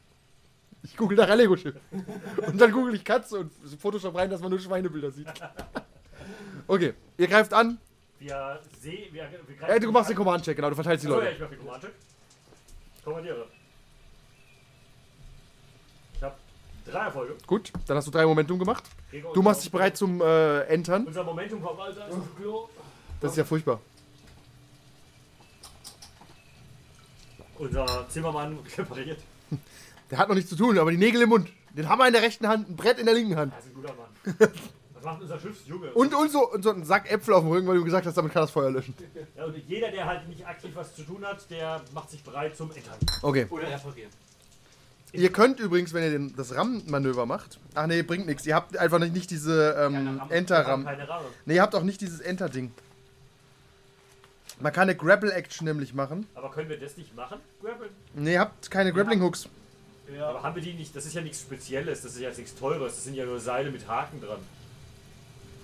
Ich google nach Lego-Schiff. Und dann google ich Katze und Photoshop rein, dass man nur Schweinebilder sieht. Okay, ihr greift an. Wir sehen. Wir, wir Äh, du machst den Command-Check, genau, du verteilst die Achso, ja, Leute. ich mach den Command-Check. Kommandiere. Ich hab drei Erfolge. Gut, dann hast du drei Momentum gemacht. Gregor Du machst dich bereit zum äh, Entern. Unser Momentum-Verwalter ist auf dem Klo. Das ist ja furchtbar. Unser Zimmermann repariert. Der hat noch nichts zu tun, aber die Nägel im Mund. Den Hammer in der rechten Hand, ein Brett in der linken Hand. Er ist ein guter Mann. Was macht unser Schiffsjunge? Und, und, so, und so einen Sack Äpfel auf dem Rücken, weil du gesagt hast, damit kann das Feuer löschen. Ja, und jeder, der halt nicht aktiv was zu tun hat, der macht sich bereit zum Entern. Okay. Oder reparieren. Ihr könnt übrigens, wenn ihr den, das RAM-Manöver macht. Ach nee, bringt nichts. Ihr habt einfach nicht, nicht diese ähm, Keine Ram. Enter-RAM. Nee, ihr habt auch nicht dieses Enter-Ding. Man kann eine Grapple-Action nämlich machen. Aber können wir das nicht machen? Grappeln? Nee, ihr habt keine Grappling-Hooks. Aber haben wir die nicht? Das ist ja nichts Spezielles, das ist ja jetzt nichts Teures, das sind ja nur Seile mit Haken dran.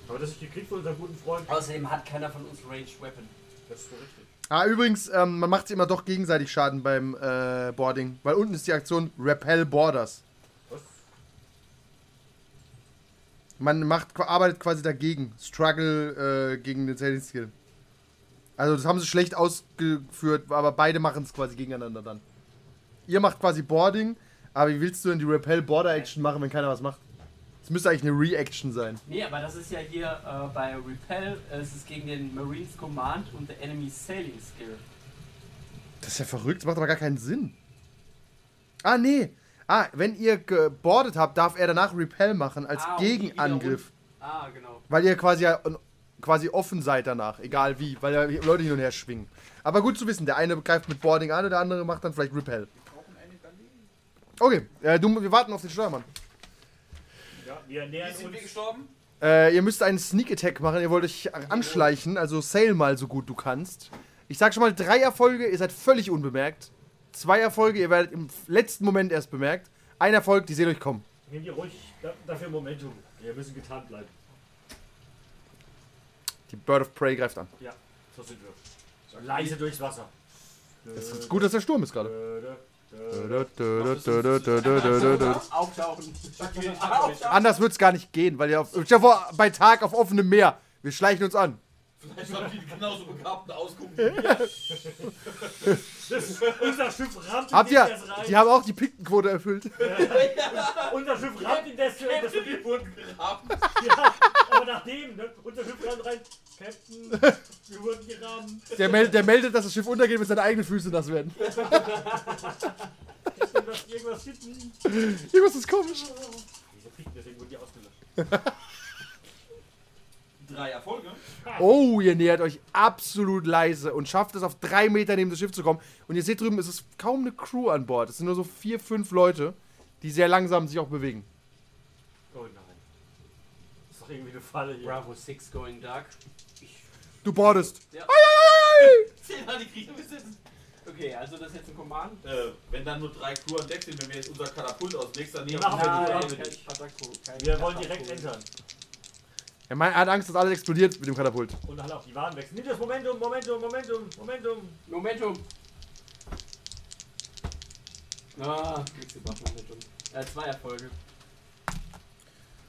Aber das ich gekriegt von unserem guten Freund. Außerdem hat keiner von uns Ranged Weapon. Das ist so richtig. Ah, übrigens, ähm, man macht sich immer doch gegenseitig Schaden beim äh, Boarding. Weil unten ist die Aktion Repel Borders. Was? Man macht, arbeitet quasi dagegen. Struggle äh, gegen den Saving Skill. Also das haben sie schlecht ausgeführt, aber beide machen es quasi gegeneinander dann. Ihr macht quasi Boarding, aber wie willst du denn die Repel Border Action machen, wenn keiner was macht? Es müsste eigentlich eine Reaction sein. Nee, aber das ist ja hier äh, bei Repel, äh, es ist gegen den Marines Command und der Enemy Sailing Skill. Das ist ja verrückt, das macht aber gar keinen Sinn. Ah, nee. Ah, wenn ihr gebordet habt, darf er danach Repel machen als Ah, Gegenangriff. Ah, genau. Weil ihr quasi ja quasi offen seid danach, egal wie, weil ja Leute hin und her schwingen. Aber gut zu wissen, der eine greift mit Boarding an und der andere macht dann vielleicht Repel. Okay, äh, du, wir warten auf den Steuermann. Wir nähern Wie sind wir uns. gestorben? Äh, ihr müsst einen Sneak Attack machen, ihr wollt euch anschleichen, also sail mal so gut du kannst. Ich sag schon mal, drei Erfolge, ihr seid völlig unbemerkt. Zwei Erfolge, ihr werdet im letzten Moment erst bemerkt. Ein Erfolg, die seht euch kommen. Nehmt ihr ruhig da, dafür Momentum. Wir müssen getarnt bleiben. Die Bird of Prey greift an. Ja, so sind wir. Leise durchs Wasser. Es ist gut, dass der Sturm ist gerade. Anders wird's gar nicht gehen, weil ihr auf, stell vor, bei Tag auf offenem Meer. Wir schleichen uns an. Vielleicht haben die genauso begabten Ausgucken. Unser Schiff rammt Habt in ihr, das rein. die haben auch die Piktenquote erfüllt. Unser Schiff rammt in das, das Wir wurden gerahmt. Ja, aber nachdem, ne? Unser Schiff rammt rein. Captain, wir wurden gerammt. Der, mel der meldet, dass das Schiff untergeht, wenn seine eigenen Füße nass werden. Irgendwas, irgendwas hinten. Irgendwas ist komisch. Diese Piken, deswegen wurden die ausgelöscht. Drei Erfolge. Oh, ihr nähert euch absolut leise und schafft es auf drei Meter neben das Schiff zu kommen. Und ihr seht drüben, es ist kaum eine Crew an Bord. Es sind nur so vier, fünf Leute, die sehr langsam sich auch bewegen. Oh nein. Das ist doch irgendwie eine Falle hier. Bravo 6 going dark. Ich, Du bordest. Ja. Zehnmal die Krieger besitzen. okay, also das ist jetzt ein Command. Äh, wenn dann nur drei Crew an Deck sind, wenn wir jetzt unser Katapult aus nächster Nähe Wir machen kein Wir wollen direkt entern. Er meint, er hat Angst, dass alles explodiert mit dem Katapult. Und dann auch die Waren wechseln. Nimm das Momentum, Momentum, Momentum, Momentum. Momentum. Ah, nichts gemacht, Momentum. Äh, zwei Erfolge.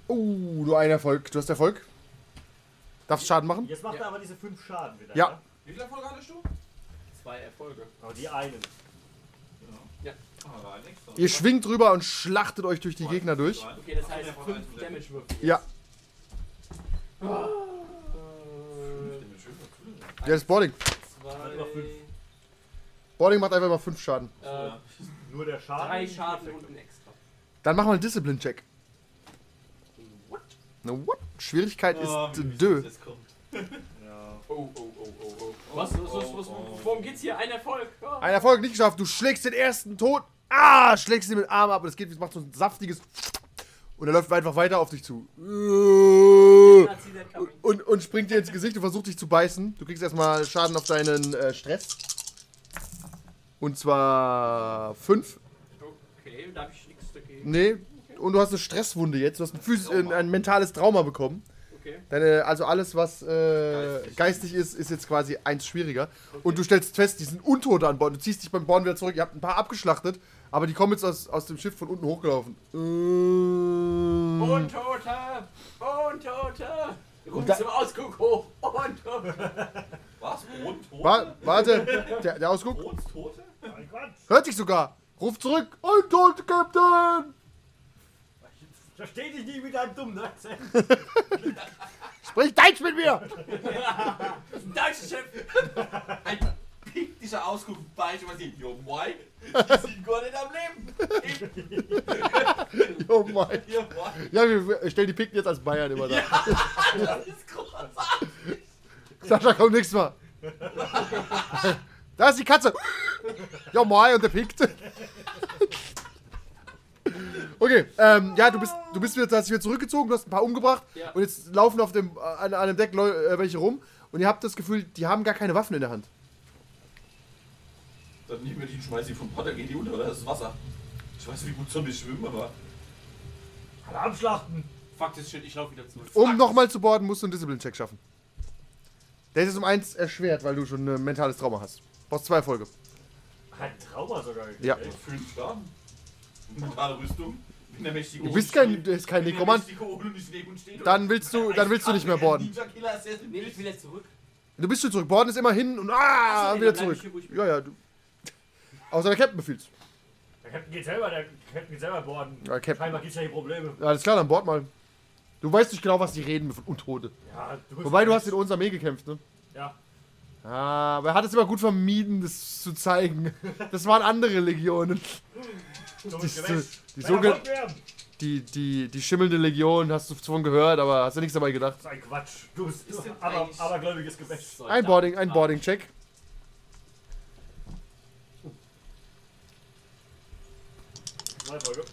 Oh, du ein Erfolg. Du hast Erfolg. Darfst Schaden machen? Jetzt macht Ja. er aber diese fünf Schaden wieder. Ja. ne? Wie viele Erfolge hattest du? Zwei Erfolge. Aber die einen. Ja. Ihr schwingt rüber und schlachtet euch durch die Gegner durch. Okay, das heißt einfach fünf eins weg. Damage Würfel. Ja, Äh, ja, das Boarding. Boarding macht einfach mal 5 Schaden. äh, Nur der Schaden. drei Schaden und ein extra. Dann machen wir einen Discipline-Check. Na, what? Schwierigkeit Ah, ist dö. Oh, oh, oh, oh, oh. Was, was, was, was, worum geht's hier? Ein Erfolg. Ja. Ein Erfolg nicht geschafft. Du schlägst den ersten tot. Ah, schlägst ihn mit dem Arm ab und es geht, es macht so ein saftiges. Und er läuft einfach weiter auf dich zu. Und, und springt dir ins Gesicht und versucht dich zu beißen. Du kriegst erstmal Schaden auf deinen äh, Stress. Und zwar 5. Okay, da hab ich nichts dagegen. Nee. Und du hast eine Stresswunde jetzt. Du hast ein, phys äh, ein mentales Trauma bekommen. Okay. Deine, also alles, was äh, Geistig. geistig ist, ist jetzt quasi eins schwieriger. Und du stellst fest, die sind Untote an Bord. Du ziehst dich beim Borden wieder zurück. Ihr habt ein paar abgeschlachtet, aber die kommen jetzt aus, aus dem Schiff von unten hochgelaufen. Äh, Untote! Untote! Ruf zum Ausguck hoch! Untote! Was? Rot, Tote? wa warte, der, der Ausguck Rot, Tote? Ein Quatsch. hört dich sogar. Ruf zurück. Untote, Captain! Versteh dich nicht mit deinem dummen Akzent. Sprich Deutsch mit mir! Das ist ein deutsches Schiff! Ein bei schon mal sehen. Jo, moi. Die sind gar nicht am Leben. Jo, moi. Ja, wir stellen die Picken jetzt als Bayern immer da. Das ist großartig. Sascha, komm nächstes Mal. Da ist die Katze. Ja, moi, und der pickt. Okay, ähm, ja, du bist, du bist wieder, hast dich wieder zurückgezogen, du hast ein paar umgebracht Ja. und jetzt laufen auf dem, an, an dem Deck Leu äh, welche rum und ihr habt das Gefühl, die haben gar keine Waffen in der Hand. Dann nehmen wir die und schmeißen die vom Potter, gehen die unter, oder? Das ist Wasser. Ich weiß nicht, wie gut Zombies schwimmen, aber. Alle abschlachten. Fuck das Shit, ich lauf wieder zurück. Um nochmal zu borden, musst du einen Discipline-Check schaffen. Der ist jetzt um eins erschwert, weil du schon ein mentales Trauma hast. Brauchst zwei Erfolge. Ein Trauma sogar. Ja. ey. Fünf Schaden. Mentale Rüstung. Bin der mächtige Du bist kein, du bist kein der Nekromant. Dann willst du, dann willst du nicht mehr Assassin. Nee, ich will jetzt zurück. Du bist schon zurück. Borden ist immer hin und ah, Ach so, nee, wieder zurück. Ja, ja. Du. Außer der Captain befiehlst. Der Captain geht selber, der Captain geht selber borden. Ja, Captain. Scheinbar gibt's ja hier Probleme. Ja, alles klar, dann bord mal. Du weißt nicht genau, was die reden von Untote. Ja, du bist Wobei, du hast in unserer Armee gekämpft, ne? Ja. Ah, aber er hat es immer gut vermieden, das zu zeigen. Das waren andere Legionen. Die- die Erfolg werden. Die, die, die schimmelnde Legion, hast du davon gehört, aber hast du nichts dabei gedacht. Das ist ein Quatsch. Du bist Ist denn aber, eigentlich- abergläubiges Gewäsch. Ein Boarding, ein Boarding-Check. Zwei Folge.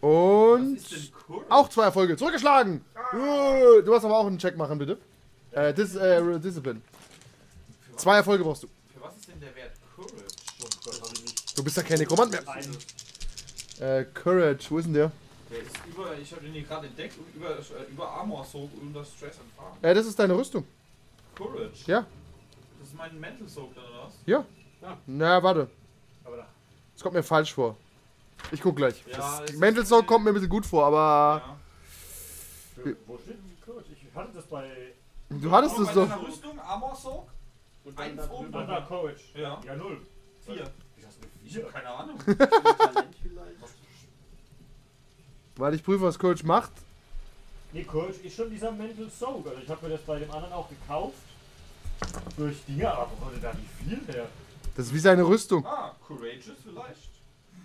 Und auch zwei Erfolge. Zurückgeschlagen! Äh, Du musst aber auch einen Check machen, bitte. Äh, Dis äh, Discipline. Zwei Erfolge brauchst du. Für was ist denn der Wert Courage? Du bist ja kein Nekromant mehr. Äh, Courage, wo ist denn der? Der ist über, ich habe den hier gerade entdeckt, über, äh, über Armor Soak und das Stress Farm. Äh, das ist deine Rüstung. Courage? Ja, Das ist mein Mental Soak dann, oder was? ja. Na, warte. Aber da. Das kommt mir falsch vor. Ich guck gleich. Ja, das Mental Soul kommt mir ein bisschen gut vor, aber Ja. Für, wo steht denn Courage? Ich hatte das bei. du hattest es bei doch. deiner Rüstung, Armor Soak? Und Eins da oben. da, Courage. Ja. Ja, null. Vier. Wie hast du eine Ich Vier? hab keine Ahnung. Weil ich prüfe, was Coach macht. Nee, Courage ist schon dieser Mental Soak. Also ich habe mir das bei dem anderen auch gekauft. Durch Dinge, aber wo denn da die viel her? Das ist wie seine Rüstung. Ah, Courageous vielleicht.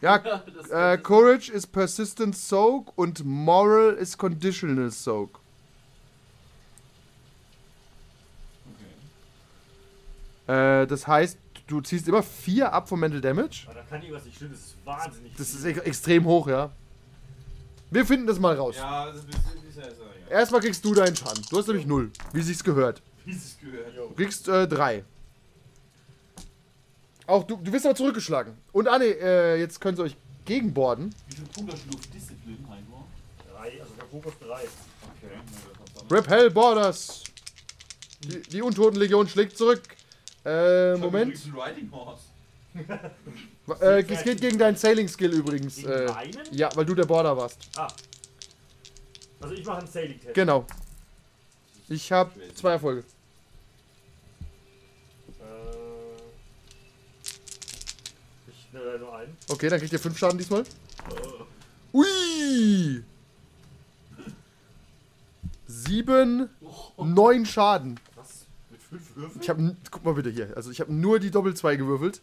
Ja, äh, Courage ist Persistent Soak und Moral ist Conditional Soak. Okay. Äh, das heißt, du ziehst immer 4 ab vom Mental Damage. Aber da kann irgendwas nicht stimmen. Das ist wahnsinnig. Das ist viel. e extrem hoch, ja. Wir finden das mal raus. Ja, das ist ist ja, ist ja. Erstmal kriegst du deinen Schaden. Du hast nämlich 0, wie sich's gehört. Wie es gehört. Du kriegst 3. Auch du, du wirst aber zurückgeschlagen. Und Anne, äh, jetzt könnt ihr euch gegenborden. Wie viel Punkte hast du auf Disziplin, Heiko? Drei, also der Fokus drei. Okay. dann. Repel Borders. Die, die Untotenlegion schlägt zurück. Äh, Moment. Riding Horse. Äh, es geht gegen deinen Sailing Skill übrigens. Gegen Äh, meinen? ja, weil du der Border warst. Ah. Also ich mache einen Sailing-Test. Genau. Ich habe zwei Erfolge. Ich nehme nur einen. Okay, dann kriegt ihr 5 Schaden diesmal. Ui! 7, 9 Schaden. Was? Mit fünf Würfeln? Ich habe, guck mal bitte hier. Also ich habe nur die Doppel 2 gewürfelt.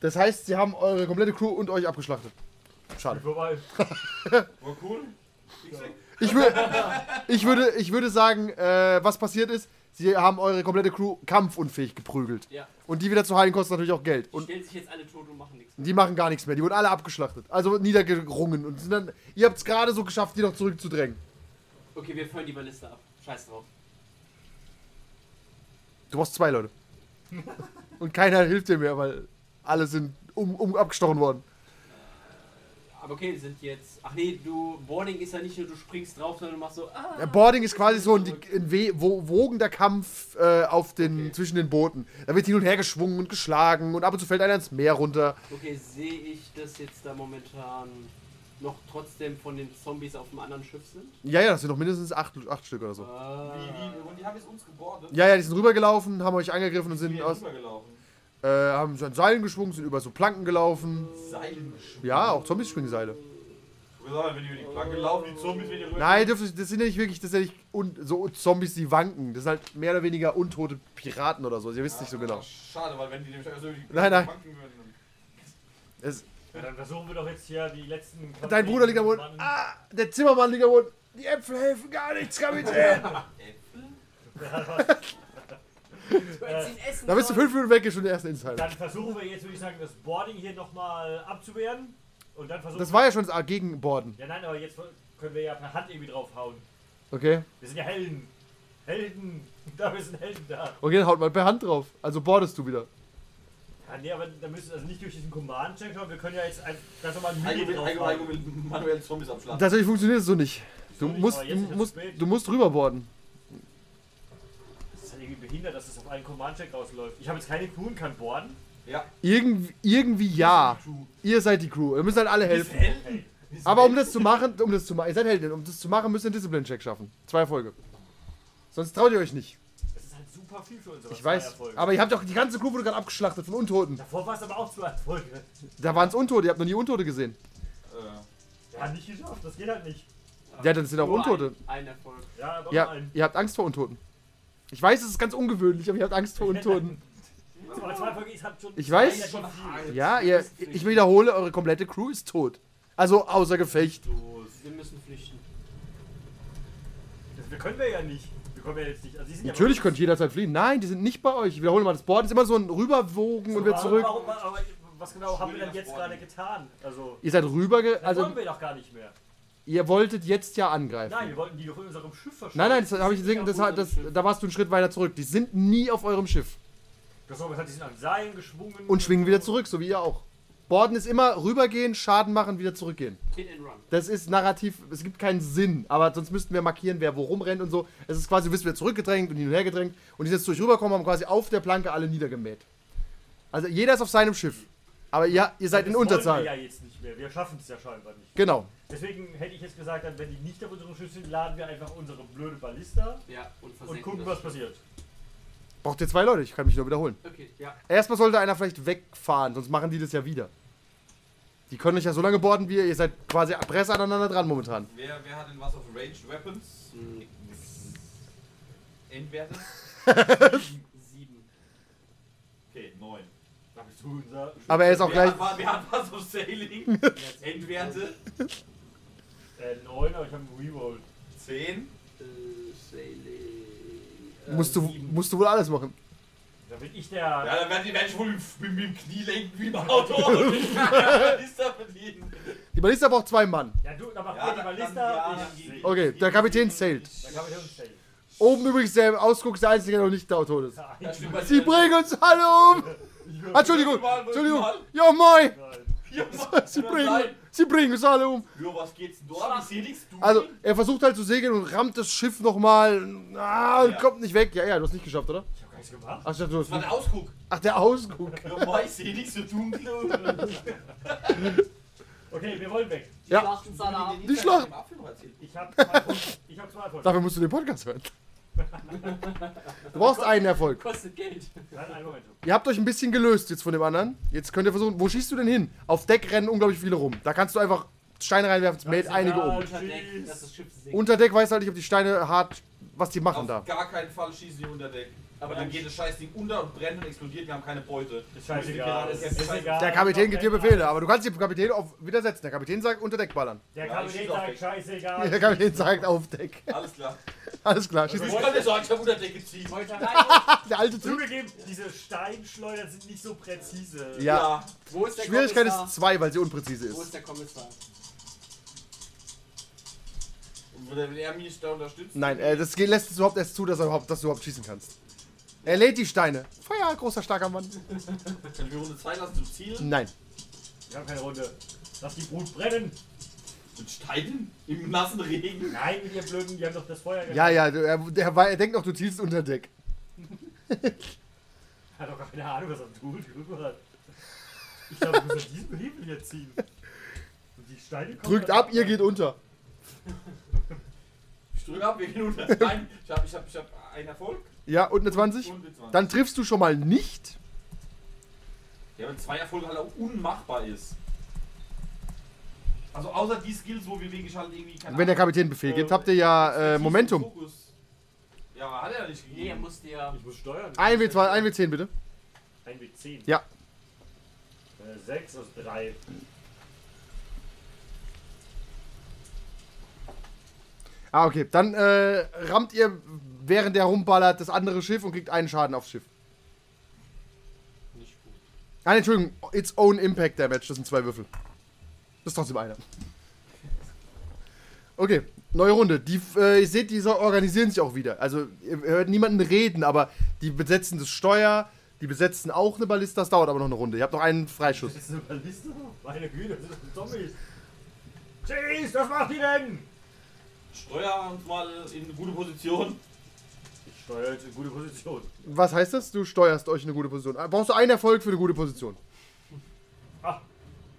Das heißt, sie haben eure komplette Crew und euch abgeschlachtet. Schade. Vorbei. War cool. Gesagt, Ich, wür ich, würde, ich würde sagen, äh, was passiert ist, sie haben eure komplette Crew kampfunfähig geprügelt. Ja. Und die wieder zu heilen kostet natürlich auch Geld. Die Und stellen sich jetzt alle tot und machen nichts. die machen gar nichts mehr. Die wurden alle abgeschlachtet. Also niedergerungen. Und sind dann, ihr habt es gerade so geschafft, die noch zurückzudrängen. Okay, wir feuern die Balliste ab. Scheiß drauf. Du brauchst zwei Leute. Und keiner hilft dir mehr, weil alle sind um, um abgestochen worden. Aber okay, sind jetzt. Ach nee, du. Boarding ist ja nicht nur, du springst drauf, sondern du machst so. Ah, Ja, Boarding ist quasi so ein, ein we- wo- wogender Kampf äh, auf den, Okay. zwischen den Booten. Da wird hin und her geschwungen und geschlagen und ab und zu fällt einer ins Meer runter. Okay, sehe ich, dass jetzt da momentan noch trotzdem von den Zombies auf dem anderen Schiff sind? Ja, ja, das sind noch mindestens acht, acht Stück oder so. wie, Ah. wie, und die haben jetzt uns gebordet. Ja, ja, die sind rübergelaufen, haben euch angegriffen und Wie sind sind aus, rübergelaufen. Äh, haben so an Seilen geschwungen, sind über so Planken gelaufen. Seilen geschwungen. Ja, auch Zombies schwingen Seile. Ich sagen, wenn die über die Planke laufen, die Zombies, die rüber. Nein, das sind ja nicht wirklich, das sind ja nicht un, so Zombies, die wanken. Das sind halt mehr oder weniger untote Piraten oder so. Ihr wisst nicht so genau. Ah, Schade, weil wenn die nämlich also über die Nein, nein. banken würden. dann- Es, Ja, dann versuchen wir doch jetzt hier die letzten. dein Bruder liegt am Boden. Mann- Ah, der Zimmermann liegt am Boden. Die Äpfel helfen gar nichts, Kapitän. Äpfel? Du hättest ihn essen Da bist du fünf Minuten weg, ist schon der erste Insider. Dann versuchen wir jetzt, würde ich sagen, das Boarding hier nochmal abzuwehren. Und dann versuchen Das war ja schon das Gegenborden. Ja, nein, aber jetzt können wir ja per Hand irgendwie draufhauen. Okay. Wir sind ja Helden. Helden. Da wir sind Helden da. Okay, dann haut mal per Hand drauf. Also bordest du wieder. Ja, nee, aber da müssen wir also nicht durch diesen Command-Check schauen. Wir können ja jetzt ein, ganz normal manuell Zombies abschlagen. Tatsächlich funktioniert es so nicht. Du nicht, musst, du musst, du musst rüberborden. Irgendwie behindert, dass das auf einen Command-Check rausläuft. Ich habe jetzt keine Crew und kann boarden. ja. Irgendwie, irgendwie ja. Ihr seid die Crew. Ihr müsst halt alle helfen. Okay. Aber um das zu machen, um das zu machen, ihr seid Helden, um das zu machen, müsst ihr einen Discipline-Check schaffen. Zwei Erfolge. Sonst traut ihr euch nicht. Das ist halt super viel für uns. Ich weiß. Erfolge. Aber ihr habt doch die ganze Crew wurde gerade abgeschlachtet von Untoten. Davor war es aber auch zwei Erfolge. Da waren es Untote, ihr habt noch nie Untote gesehen. Äh, Ja, nicht geschafft. Das geht halt nicht. Ja, dann sind auch Untote. Ein, ein Erfolg. Ja, aber Ja, ein. ihr habt Angst vor Untoten. Ich weiß, es ist ganz ungewöhnlich, aber ihr habt Angst vor Untoten. Ich weiß. Ja, ihr, ich wiederhole, eure komplette Crew ist tot. Also außer Gefecht. Wir müssen flüchten. Das wir können wir ja nicht. Wir können ja jetzt nicht. Also die sind Natürlich ja könnt ihr jederzeit fliehen. Nein, die sind nicht bei euch. Ich wiederhole mal, das Board ist immer so ein Rüberwogen und wieder Warum- zurück. Warum, aber was genau haben wir denn jetzt gerade getan? Also. Ihr seid rüber, Das also wollen wir doch gar nicht mehr. Ihr wolltet jetzt ja angreifen. Nein, wir wollten die doch in unserem Schiff verschwinden. Nein, nein, das habe ich gesehen, das, das, da warst du einen Schritt weiter zurück. Die sind nie auf eurem Schiff Das war, die sind an Seilen geschwungen. und schwingen wieder zurück, so wie ihr auch. Borden ist immer rübergehen, Schaden machen, wieder zurückgehen. Hit and run. Das ist narrativ, es gibt keinen Sinn, aber sonst müssten wir markieren, wer wo rumrennt und so. Es ist quasi, du bist wieder zurückgedrängt und hin und her gedrängt und die sind jetzt durch rüberkommen, haben quasi auf der Planke alle niedergemäht. Also jeder ist auf seinem Schiff. Aber ja, ihr seid in Das wollen Unterzahl. Wir ja jetzt nicht mehr. Wir schaffen es ja scheinbar nicht. Genau. Deswegen hätte ich jetzt gesagt, dann, wenn die nicht auf unserem Schiff sind, laden wir einfach unsere blöde Ballista Ja, und und gucken, das was passiert. Braucht ihr zwei Leute, ich kann mich nur wiederholen. Okay, ja. Erstmal sollte einer vielleicht wegfahren, sonst machen die das ja wieder. Die können euch ja so lange borden, wie ihr, ihr seid quasi Press aneinander dran momentan. Wer, wer hat denn was auf Ranged Weapons? Hm, Endwerte? Sieben. Okay, 9. Da bist du unser. Aber er ist auch wer, gleich. hat, wa- wer hat was auf Sailing? Endwerte? Äh, 9, aber ich habe einen Reroll. 10. Äh, Sailing. Äh, Musst du, musst du wohl alles machen. Da bin ich der. Ja, dann werden die Menschen wohl mit, mit dem Knie lenken wie im Auto. und ist da bedienen. Die Ballista braucht zwei Mann. Ja, du, da mach Ja, die Ballista. dann- ich ja, dann- Okay, der Kapitän zählt. Ich uns safe. Oben übrigens der Ausguck ist der einzige, der noch nicht da tot ist. Ja, Sie bringen uns alle um! Entschuldigung, Entschuldigung. Ja, moin! Ja, Sie bringen, sie bringen uns alle um. Ja, was geht's denn da? Wie seligst du? Also, er versucht halt zu segeln und rammt das Schiff nochmal. Ah, und Ja. kommt nicht weg. Ja, ja, du hast nicht geschafft, oder? Ich hab gar nichts gemacht. Ach, ich dachte, du hast Das war nicht. der Ausguck. Ach der Ausguck. Ja, Mai, seh nicht so dunkel. Okay, wir wollen weg. Ja. Schlachten alle ab. Die Schlacht. Ich hab zwei Punkte. Ich hab zwei Erfolge. Dafür musst du den Podcast hören. Du brauchst einen Erfolg. Kostet Geld. Ihr habt euch ein bisschen gelöst jetzt von dem anderen. Jetzt könnt ihr versuchen. Wo schießt du denn hin? Auf Deck rennen unglaublich viele rum. Da kannst du einfach Steine reinwerfen, es mäht einige um. Unter Deck, dass das Schiff sinkt. Unter Deck weißt du halt nicht, ob die Steine hart, was die machen Auf da. gar keinen Fall schießen die unter Deck. Aber dann geht das Scheißding unter und brennt und explodiert. Wir haben keine Beute. Ist scheißegal. Ist Ist egal. Der Kapitän gibt dir Befehle, aber du kannst den Kapitän auf widersetzen. Der Kapitän sagt unter Deck ballern. Der Ja, ich Kapitän auf sagt Deck. scheißegal. Der Kapitän sagt auf Deck. Alles klar. Alles klar, schieß Ich los. kann dir sagen, ich habe unter Deck rein. Der alte Typ. Zugegeben, diese Steinschleudern sind nicht so präzise. Ja. Wo ist der Schwierigkeit Kommissar? ist 2, weil sie unpräzise Wo ist ist. der Kommissar? Und wenn er mich da unterstützt. Nein, äh, das lässt es überhaupt erst zu, dass, er überhaupt, dass du überhaupt schießen kannst. Er lädt die Steine. Feuer, großer, starker Mann. Kann ich mir Runde Zeit lassen zum Zielen? Nein. Wir haben keine Runde. Lass die Brut brennen. Mit Steinen? Im nassen Regen? Nein, ihr Blöden, die haben doch das Feuer Ja, ja, du- er, der, war- er denkt noch, du zielst unter Deck. Hat doch gar keine Ahnung, was er tut. Mal. Ich glaube, ich muss an diesem Hebel hier ziehen. Und die Steine kommen Drückt dann- ab, ihr geht unter. Ich drücke ab, wir gehen unter. Nein, ich habe ich hab, ich hab einen Erfolg. Ja, und eine 20. Und eine 20. Dann triffst du schon mal nicht. Ja, wenn zwei Erfolge halt auch unmachbar ist. Also außer die Skills, wo wir wirklich halt irgendwie keine Und wenn der Kapitän Befehl gibt, äh, habt ihr ja äh, Momentum. Ja, aber hat er ja nicht Nee, er gegeben. muss dir. Ich muss steuern. 1W2, 1W10 bitte. 1 w 10. Ja. Äh, 6 aus 3. Ah, okay. Dann äh, rammt ihr, während der rumballert, das andere Schiff und kriegt einen Schaden aufs Schiff. Nicht gut. Ah, nee, Entschuldigung. Its own Impact Damage. Das sind zwei Würfel. Das ist trotzdem einer. Okay, neue Runde. Die, äh, ihr seht, die organisieren sich auch wieder. Also, ihr hört niemanden reden, aber die besetzen das Steuer, die besetzen auch eine Ballista. Das dauert aber noch eine Runde. Ihr habt noch einen Freischuss. Das ist eine Balliste? Meine Güte, das sind Zombies. Jeez, was macht die denn? Steuer uns mal in eine gute Position. Ich jetzt in gute Position. Was heißt das? Du steuerst euch in eine gute Position. Ah, Brauchst du einen Erfolg für eine gute Position? Ah,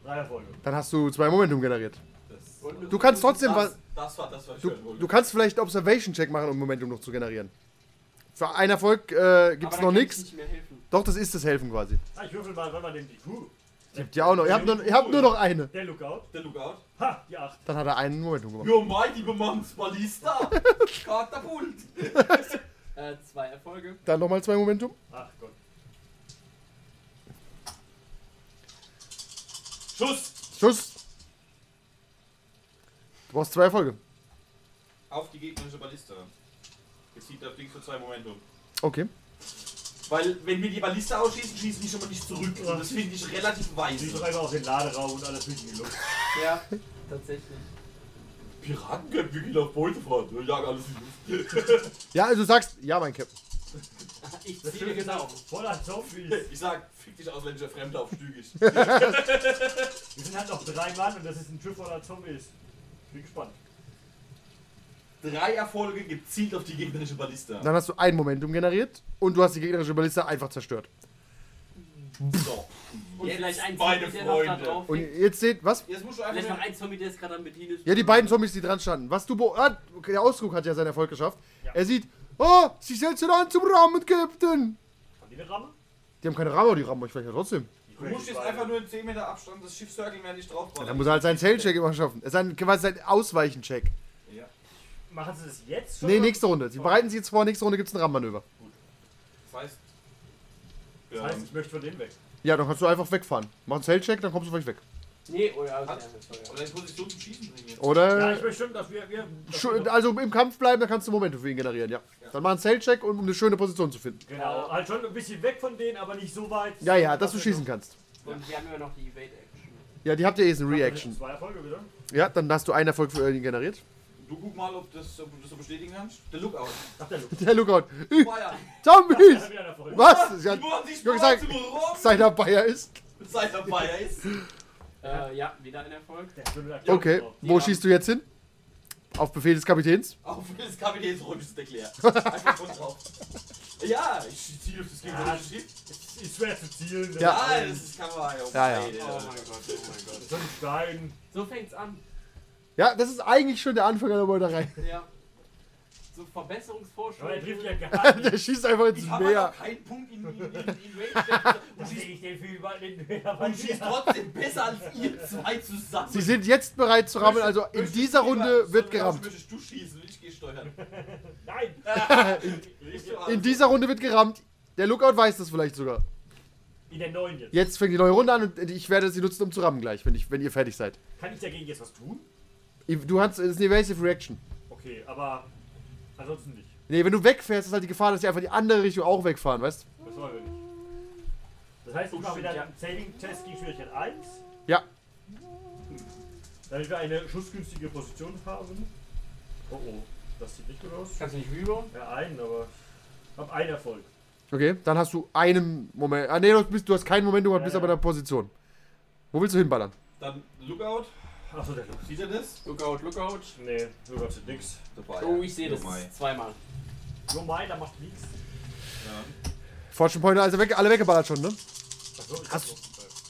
drei Erfolge. Dann hast du zwei Momentum generiert. Das, Du kannst trotzdem was. das, war das, was ich Du, du kannst vielleicht Observation-Check machen, um Momentum noch zu generieren. Für einen Erfolg äh, gibt's Aber noch nichts. ich. Doch, das ist das Helfen quasi. Ah, ich würfel mal, wann man denn die Kuh? Gibt ja auch noch. Ihr habt nur, ihr habt nur noch eine. Der Lookout. Der Lookout. Ha, die 8. Dann hat er einen Momentum gemacht. Jo, mein lieber Manns, Ballista. Katapult. Äh, zwei Erfolge. Dann nochmal zwei Momentum. Ach Gott. Schuss. Schuss. Du brauchst zwei Erfolge. Auf die gegnerische Ballista. Jetzt zieht das Ding für zwei Momentum. Okay. Weil, wenn wir die Ballista ausschießen, schießen die schon mal nicht zurück. Und das finde ich relativ weise. doch einfach auf den Laderaum und alles fliegt in die Luft. Ja, tatsächlich. Piraten können wirklich auf Beutefahrt. Wir jagen alles in die Luft. Ja, also du sagst, ja, mein Cap. Ich ist genau. Voller Zombies. Ich sag, fick dich ausländischer Fremder auf Stügig. Wir sind halt noch drei Mann und das ist ein Schiff voller Zombies. Bin gespannt. Drei Erfolge gezielt auf die gegnerische Ballista. Dann hast du ein Momentum generiert und du hast die gegnerische Ballista einfach zerstört. So. Und Jetzt, vielleicht ein meine Zombie, der noch da Freunde. drauf Und liegt. jetzt seht, was? Jetzt musst du einfach Vielleicht noch nur- ein Zombie, der jetzt gerade am Bedienen ist. Ja, die beiden Zombies, die dran standen. Was du ah, okay, Der Ausdruck hat ja seinen Erfolg geschafft. Ja. Er sieht, oh, sie setzen an zum Rahmen, Captain. Haben die eine Ramme? Die haben keine Ramme, aber die rammen euch vielleicht ja trotzdem. Du musst jetzt einfach nur in 10 Meter Abstand das Schiff circlen, wenn nicht drauf Ja, dann muss er halt seinen Sail-Check immer schaffen. Es ist ein, quasi sein Ausweichen-Check. Ja. Machen sie das jetzt schon? Nee, nächste Runde. Sie bereiten sich jetzt vor, nächste Runde gibt es ein Rammmanöver. Das heißt. Das heißt, ich möchte von denen weg. Ja, dann kannst du einfach wegfahren. Mach einen Sail-Check, dann kommst du vielleicht weg. Nee, oh ja, sorry. oder in Position zum Schießen bringen jetzt. Oder. Ja, ich schon, dass wir. wir dass also im Kampf bleiben, dann kannst du Momente für ihn generieren, ja. Dann mach einen Sail-Check, um um eine schöne Position zu finden. genau, halt schon ein bisschen weg von denen, aber nicht so weit. Ja, ja, dass du schießen kannst. Und wir haben immer noch die Evade-Action. Ja, die habt ihr eh, ist eine Reaction. Zwei Erfolge wieder. Ja, dann hast du einen Erfolg für ihn generiert. Du guck mal, ob, das, ob du das so bestätigen kannst. Der Lookout. Ach, der Luke. Der Lookout. Zombies! Was? Ja, Die wurden sich Ich gesagt, Rum, seiner Bayer ist. seit er Feuer ist. Äh, ja, wieder ein Erfolg. Okay, wo schießt du jetzt hin? Auf Befehl des Kapitäns? Auf das Kapitäns römisches Erklär. Einfach von drauf. Ja, ich ziele auf das gegnerische Schiff. Es ist schwer zu zielen. Ja. Ja, das ist Kamera. Ja, ja. Oh mein Gott, oh mein Gott. So ein Stein. So fängt's an. Ja, das ist eigentlich schon der Anfang der Meuterei. Ja. So Verbesserungsvorschläge. Aber er trifft ja gar nicht. Der schießt einfach ins Ich habe Meer. noch keinen Punkt in, in, in, in Range und schießt, ich den viel über den Meer. und schießt trotzdem besser als ihr zwei zusammen. Sie sind jetzt bereit zu rammen, also in Möchtest dieser Runde wird gerammt. Möchtest du schießen und ich gehe steuern. Nein! Also. In dieser Runde wird gerammt. Der Lookout weiß das vielleicht sogar. In der neuen jetzt. Jetzt fängt die neue Runde an und ich werde sie nutzen, um zu rammen gleich, wenn, ich, wenn ihr fertig seid. Kann ich dagegen jetzt was tun? Du hast, das ist eine Evasive Reaction. Okay, aber ansonsten nicht. Nee, wenn du wegfährst, ist halt die Gefahr, dass die einfach die andere Richtung auch wegfahren, weißt Das wollen wir nicht. Das heißt, ich mache wieder Ja. einen Saving-Test gegen Schwierigkeit 1. Ja. Damit wir eine schussgünstige Position haben. Oh oh, das sieht nicht gut aus. Kannst du nicht rerollen? Ja, einen, aber ich habe einen Erfolg. Okay, dann hast du einen Moment. Ah, nee, du, bist, du hast keinen Moment, du Ja, bist ja. aber in der Position. Wo willst du hinballern? Dann Lookout. Achso, der. Sieht er das? Lookout, Lookout. Nee, Luke hat nix. Dabei. Oh, ich sehe das Mai. zweimal. Nur mein, da macht nichts. Ja. Fortune Pointer, also weg, alle weggeballert schon, ne? Achso, ich Hast- hab noch-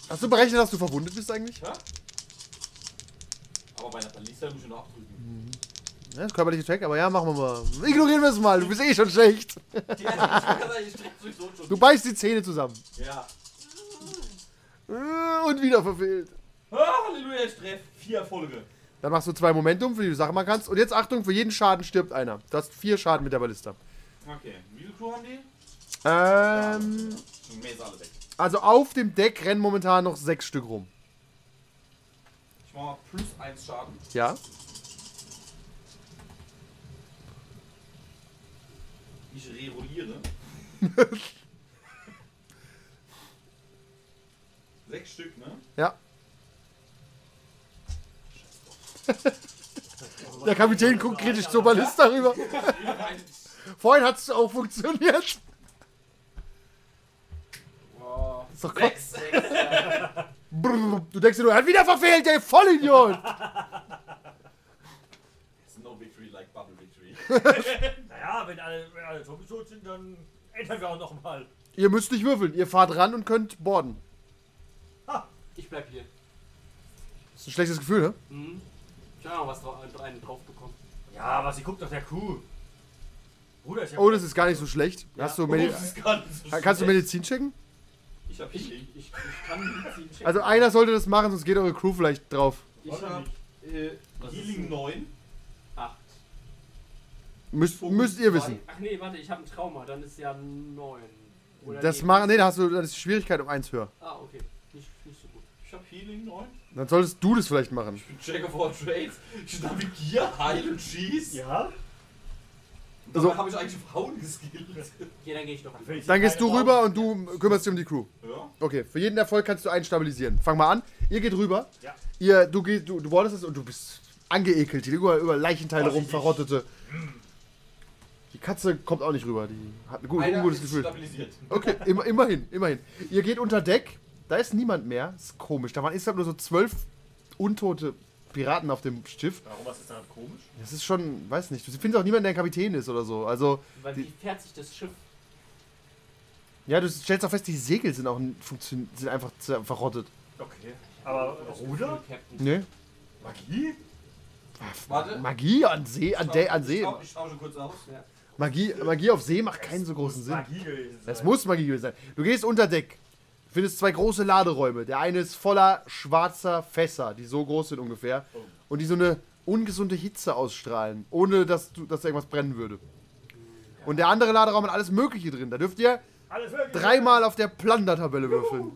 Hast du berechnet, dass du verwundet bist eigentlich? Ja? Aber bei einer Ballista muss ich noch abdrücken. Ja, das ist körperliche Check, aber ja, machen wir mal. Ignorieren wir es mal, du bist eh schon schlecht. Ja, ich kann sagen, ich streck sowieso schon. Du beißt die Zähne zusammen. Ja. Äh, Und wieder verfehlt. Ah, Halleluja, ich treff. Vier Erfolge. Dann machst du zwei Momentum, für die du Sachen machen kannst. Und jetzt Achtung, für jeden Schaden stirbt einer. Du hast vier Schaden mit der Ballista. Okay. Wie viele Crew haben die? Ähm, Mehr ist alle weg. also auf dem Deck rennen momentan noch sechs Stück rum. Ich mach mal plus eins Schaden. Ja? Ich rerolliere. Sechs Stück, ne? Ja. Der Kapitän guckt kritisch zur Ballista rüber. Vorhin hat es auch funktioniert. Ist doch Gott. Sechs. Brrr, Du denkst dir nur, er hat wieder verfehlt, der Vollidiot. It's no victory like bubble victory. Naja, wenn alle, wenn alle Zombies tot sind, dann ändern wir auch noch mal. Ihr müsst nicht würfeln, ihr fahrt ran und könnt boarden. Ich bleib hier. Das ist ein schlechtes Gefühl, ne? Mhm. Ich hab noch was drauf, einen drauf bekommen. Ja, aber sie guckt nach der Kuh. Bruder, ist ja. Oh, das ist gar nicht so schlecht. Hast du Oh, Medi das ist gar nicht so kannst du schlecht. Medizin checken? Ich hab Ich, Healing. ich, ich kann Medizin checken. Also einer sollte das machen, sonst geht eure Crew vielleicht drauf. ich hab nicht. äh, was ist Healing denn? 9. acht. Müsst, müsst ihr wissen. Ach nee, warte, ich habe ein Trauma, dann ist ja neun. Oder Das nee, machen, nee, da hast du, das ist die Schwierigkeit um eins höher. Ah, okay. Nicht, nicht so gut. Ich hab Healing 9. Dann solltest du das vielleicht machen. Ich bin Jack of all Trades. Ich navigiere, heil und schieß. Ja? Und dabei Also- habe ich eigentlich auf Hauen geskillt. Okay, dann gehe ich doch. Dann gehst du rüber und du kümmerst dich um die Crew. Ja. Okay, für jeden Erfolg kannst du einen stabilisieren. Fang mal an. Ihr geht rüber. Ja. Ihr, du gehst, du, du wurdest es und du bist angeekelt. Die liegen über, über Leichenteile rum, verrottete. Die Katze kommt auch nicht rüber. Die hat ein gut, ist Gefühl. stabilisiert. Okay, immer, immerhin, immerhin. Ihr geht unter Deck. Da ist niemand mehr. ist komisch. Da waren insgesamt nur so zwölf untote Piraten auf dem Schiff. Warum was ist daran komisch? Das ist schon, weiß nicht. Du findest auch niemanden, der ein Kapitän ist oder so. Also, Weil Die- wie fährt sich das Schiff? Ja, du stellst auch fest, die Segel sind auch sind einfach verrottet. Okay. Aber Ruder? Captain. Ne? Magie? Warte. Magie an See, an, der, an See. Ich, tau- ich tausche kurz aus. Magie, Magie auf See macht keinen so großen Sinn. Magie gewesen Das sein. muss Magie gewesen sein. Du gehst unter Deck, findest zwei große Laderäume. Der eine ist voller schwarzer Fässer, die so groß sind ungefähr. Und die so eine ungesunde Hitze ausstrahlen, ohne dass, du, dass da irgendwas brennen würde. Und der andere Laderaum hat alles Mögliche drin. Da dürft ihr dreimal auf der Plunder-Tabelle würfeln.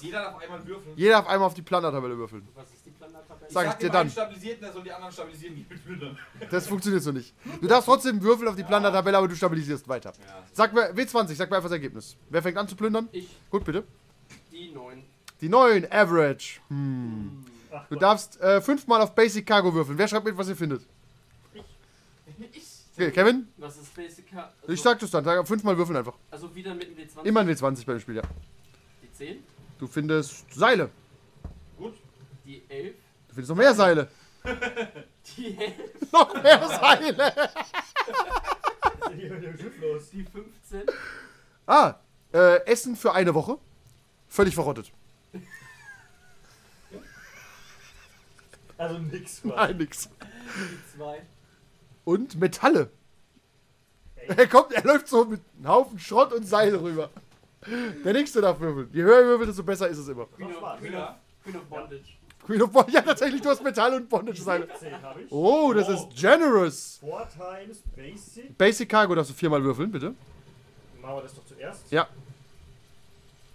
Jeder darf einmal würfeln. Jeder auf einmal auf die Plunder-Tabelle würfeln. Was ist Sag ich sag dir dem dann. stabilisiert, der soll die anderen stabilisieren, die mit Plündern. Das funktioniert so nicht. Du darfst trotzdem würfeln auf die Plunder-Tabelle, aber du stabilisierst weiter. Ja. Sag mir, W20, sag mir einfach das Ergebnis. Wer fängt an zu plündern? Ich, Gut, bitte. die 9. Die 9, Average. Hm. Ach, Du darfst äh, fünfmal auf Basic Cargo würfeln. Wer schreibt mit, was ihr findet? Okay, Kevin, Was ist Basic Car- ich sag das dann. Sag fünfmal würfeln einfach. Also wieder mit dem W20. Immer ein W20 bei dem Spiel, ja. Die 10, Du findest Seile. Gut. die 11, Du findest noch mehr Seile. die 11, Noch mehr Seile. Was ist denn hier mit dem Schiff los? die 15, Ah, äh, Essen für eine Woche. Völlig verrottet. Also nix, quasi. Nein, nix. die 2, Und Metalle. Er kommt, er läuft so mit einem Haufen Schrott und Seile rüber. Der nächste darf würfeln. Je höher er würfelt, desto besser ist es immer. Queen of, Spaß. Queen of, Queen of Bondage. Queen of Bondage. Ja, tatsächlich, du hast Metall und Bondage-Seile. 10 habe ich. Oh, das ist generous. Four times basic. Basic Cargo darfst du viermal würfeln, bitte. Machen wir das doch zuerst. Ja.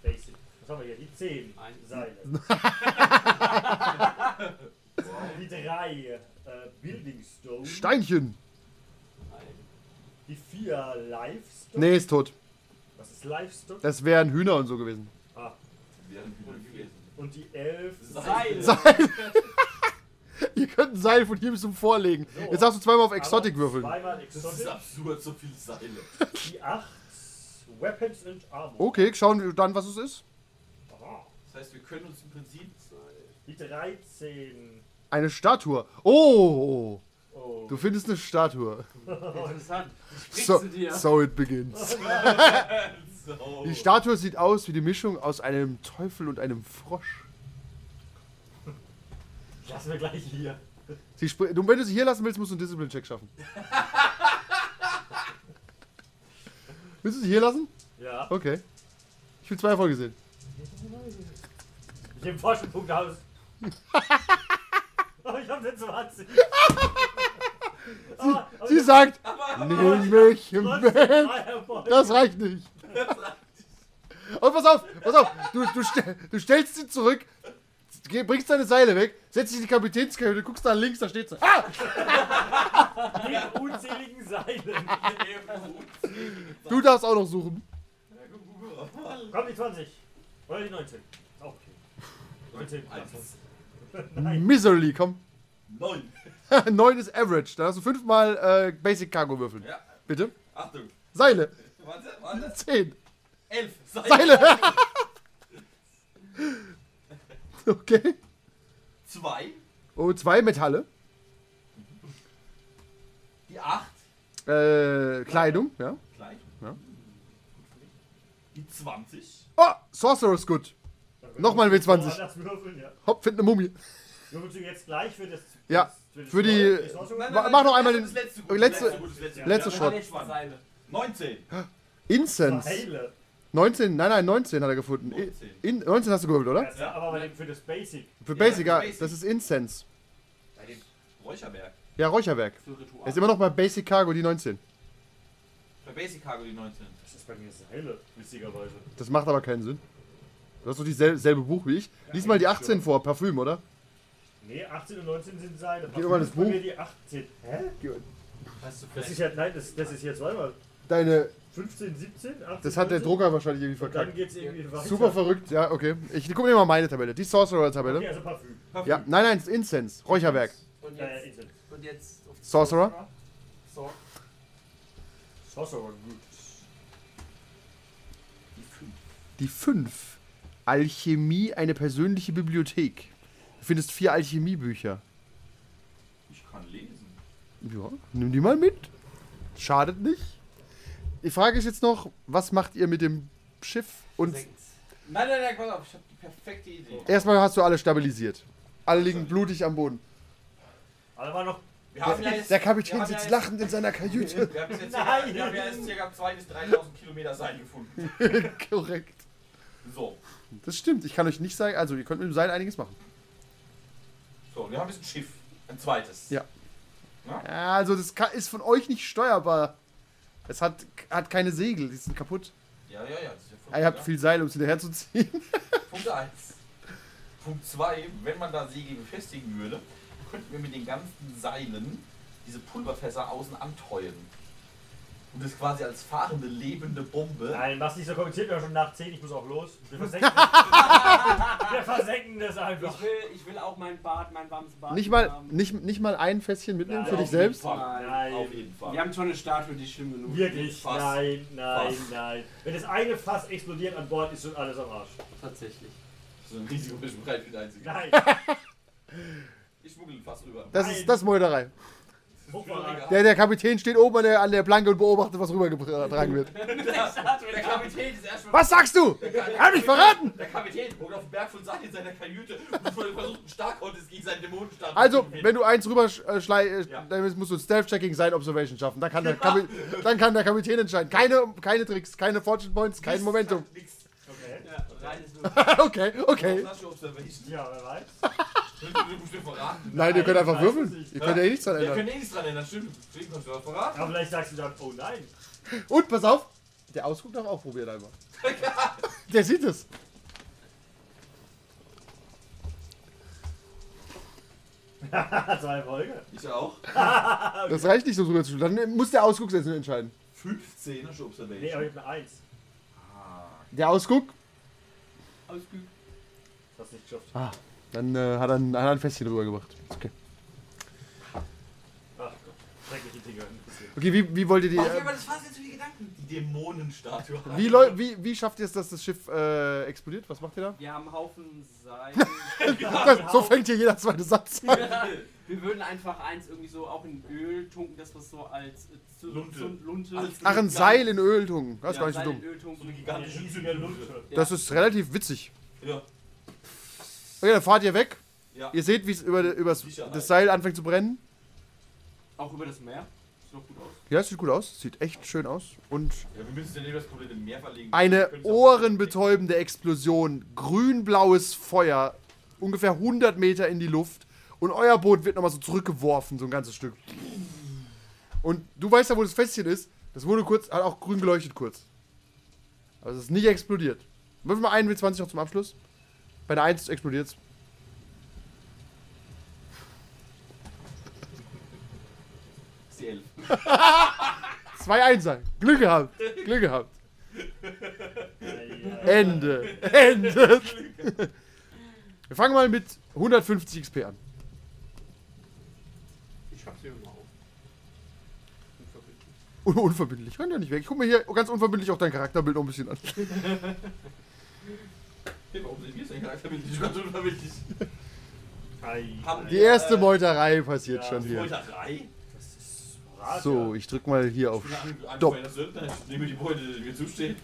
Basic. Was haben wir hier? Die 10 Ein. Seile. die 3 äh, Building Stone. Steinchen. Ein. Die 4 Livestock. Nee, ist tot. Was ist Livestock? Das wären Hühner und so gewesen. Ah. Während wir gewesen. Und die 11 Seil. Seil. Ihr könnt ein Seil von hier bis zum Vorlegen. Jetzt darfst du zweimal auf Exotic Aber würfeln. Zweimal Das ist Exotic. absurd, so viele Seile. Die 8 Weapons and Armor. Okay, schauen wir dann, was es ist. Aha. Das heißt, wir können uns im Prinzip. Die 13. Eine Statue. Oh, Oh. du findest eine Statue. Interessant. So, so it begins. So. Die Statue sieht aus wie die Mischung aus einem Teufel und einem Frosch. Lassen wir gleich hier. Sie du, wenn du sie hier lassen willst, musst du einen Discipline-Check schaffen. willst du sie hier lassen? Ja. Okay. Ich will zwei Erfolge sehen. Ich nehme Forschungspunkt aus. oh, ich hab den 20. aber, aber Sie sagt, Aber, nimm mich im Bett. Das reicht nicht. Und pass auf, pass auf. Du, du, du stellst sie zurück, bringst deine Seile weg, setzt dich in die Kapitänskajüte, guckst da links, da steht sie. Ah! Die unzähligen Seilen. Du darfst auch noch suchen. Komm, die 20. Oder die 19. Auch okay. 19. Eins. Nein. Miserly, komm. Neun. 9 ist Average. Dann hast du fünfmal äh, Basic Cargo würfeln. Ja. Bitte. Achtung. Seile. Warte, warte. 10. Elf. Seile. Seile. okay. Zwei. Oh, zwei Metalle. Die acht. Äh, Kleidung, ja. Gleich. Ja. Die 20. Oh, Sorcerer's Good. Nochmal ein W20. Oh, das Würfeln, ja. Hopp, find eine Mumie. Würfelst du jetzt gleich für das. Ja, das für die-? Nein, Mach- noch einmal den- Das letzte Shot. Letzte Seile. 19. Incense. Seile. 19, nein, nein, 19 hat er gefunden. I- 19. In, 19 hast du gewürfelt, oder? Das, aber bei dem- für das Basic. Für Ja, Basic, ja, Basic. das ist Incense. Bei dem Räucherberg. Ja, Räucherwerk. Er ist immer noch bei Basic Cargo die 19. Bei Basic Cargo die 19. Das ist bei mir Seile, witzigerweise. Das macht aber keinen Sinn. Du hast doch dieselbe Buch wie ich. Lies mal die 18 vor, Parfüm, oder? Nee, 18 und 19 sind Seile. Geh doch mal das Buch. mir die 18. Hä? Hast du Das ist ja, nein, das, das ist hier zweimal. Deine, 15, 17, 18. das hat der 19. Drucker wahrscheinlich irgendwie Und dann verkackt. geht's irgendwie weiter. Super verrückt, ja, okay. Ich gucke mir mal meine Tabelle. Die Sorcerer-Tabelle. Okay, also Parfüm. Ja, nein, nein, das ist Incense. Räucherwerk. Und jetzt, Insel. und jetzt auf die Sorcerer? So. Sorcerer, gut. Die 5. Die 5. Alchemie, eine persönliche Bibliothek. Du findest vier Alchemiebücher. Ich kann lesen. Ja, nimm die mal mit. Schadet nicht. Die Frage ist jetzt noch, was macht ihr mit dem Schiff? Und Nein, nein, nein, pass auf, ich habe die perfekte Idee. erstmal hast du alle stabilisiert. Alle liegen blutig am Boden. Alle waren noch. Wir haben ja jetzt, Der wir Kapitän haben sitzt ja lachend in seiner Kajüte. Wir haben jetzt, Nein. wir haben ja jetzt ca. 2.000 bis 3.000 Kilometer Seil gefunden. Korrekt. So, Das stimmt. Ich kann euch nicht sagen, also ihr könnt mit dem Seil einiges machen. so, wir haben jetzt ein Schiff. Ein zweites. Ja. Ja, also das kann, ist von euch nicht steuerbar. Es hat, hat keine Segel, die sind kaputt. Ja, ja, ja. Ja ihr habt viel Seil, um es hinterherzuziehen. Punkt 1. Punkt 2, wenn man da Segel befestigen würde, könnten wir mit den ganzen Seilen diese Pulverfässer außen anteuern. Und das quasi als fahrende, lebende Bombe. Nein, mach's nicht so kompliziert, wir haben schon nach 10, ich muss auch los. Wir versenken das. wir versenken das einfach. Ich will, ich will auch mein Bad, mein warmes Bad. Nicht mal, haben. nicht, nicht mal ein Fässchen mitnehmen Nein, für dich selbst. Fall. Nein. Auf jeden Fall. Wir haben schon eine Statue, die schlimm genug. Wirklich? Fass. Nein, nein, Fass. nein. Wenn das eine Fass explodiert an Bord, ist schon alles am Arsch. Tatsächlich. So ein Risiko bist du bereit für den einzigen. Nein. Ich schmuggel ihn fast rüber. Das ist das Meuterei. Der, der Kapitän steht oben an der, an der Planke und beobachtet, was rübergetragen wird. Der Kapitän ist erstmal. Was sagst du? Hab ich verraten! Der Kapitän wohnt auf dem Berg von Sand in seiner Kajüte und versucht einen Starkhund gegen seinen Dämonenstab Also, wenn du eins rüber äh, äh, Ja. dann musst du ein Stealth-Checking Side Observation schaffen. Dann kann, der Kapi dann kann der Kapitän entscheiden. Keine, keine Tricks, keine Fortune Points, kein Momentum. Okay. Okay, okay. Ja, wer weiß. Nein, ihr könnt einfach würfeln. Ihr könnt ja eh nichts dran Wir ändern. können eh nichts dran ändern, stimmt. Deswegen kannst du das verraten. Aber vielleicht sagst du dann, oh nein. Und pass auf, der Ausguck darf auch probieren einmal. Der sieht es. Zwei Folge. Ich auch. Das reicht nicht so drüber zu Dann muss der Ausguck selbst entscheiden. 15 hast du Observation. Nee, aber ich hab eine Eins. Ah. Der Ausguck, Ausgeübt. Das hast du nicht geschafft. ah, dann äh, hat, er ein, hat er ein Fässchen rüber gemacht. Okay, Ach Gott. Schreckliche Dinge interessieren. okay wie, wie wollt ihr die. Mach dir Äh, aber das fast jetzt für die Gedanken. Die Dämonenstatue. wie, läu- wie, wie schafft ihr es, dass das Schiff äh, explodiert? Was macht ihr da? Wir haben einen Haufen Seil. Das, so fängt hier jeder zweite Satz an. Wir würden einfach eins irgendwie so auch in Öl tunken, das was so als äh, zu, Lunte. Zu, Lunte. Als Ach, ein Seil in Öl tunken. Das ist ja, gar nicht so Seil dumm. in Öl tunken. So eine gigantische riesige Lunte. Das ist relativ witzig. Ja. Okay, dann fahrt ihr weg. Ja. Ihr seht, wie es über, übers, Sicherheit. das Seil anfängt zu brennen. Auch über das Meer. Sieht doch gut aus. Ja, sieht gut aus. Sieht echt schön aus. Und Ja, wir müssen ja nicht das komplette Meer verlegen. eine Wir auch- ohrenbetäubende Explosion. Grün-blaues Feuer. Ungefähr 100 Meter in die Luft. Und euer Boot wird nochmal so zurückgeworfen, so ein ganzes Stück. Und du weißt ja, wo das Fässchen ist. Das wurde kurz, hat auch grün geleuchtet kurz. Aber es ist nicht explodiert. Würfel mal einen W20 noch zum Abschluss. Bei der 1 explodiert es. Das ist die Elf. Zwei Einser. Glück gehabt. Glück gehabt. Ende. Ende. Wir fangen mal mit 150 XP an. Ich hab's hier immer auf. Un unverbindlich. Renn ja nicht weg. Ich guck mir hier ganz unverbindlich auch dein Charakterbild noch ein bisschen an. Hey, warum sind wir ganz Die wir, erste äh, Meuterei passiert ja, schon Die hier. Meuterei? Das ist Rat, So, ich drück mal hier auf Stopp. nehme die Beute, die mir zusteht.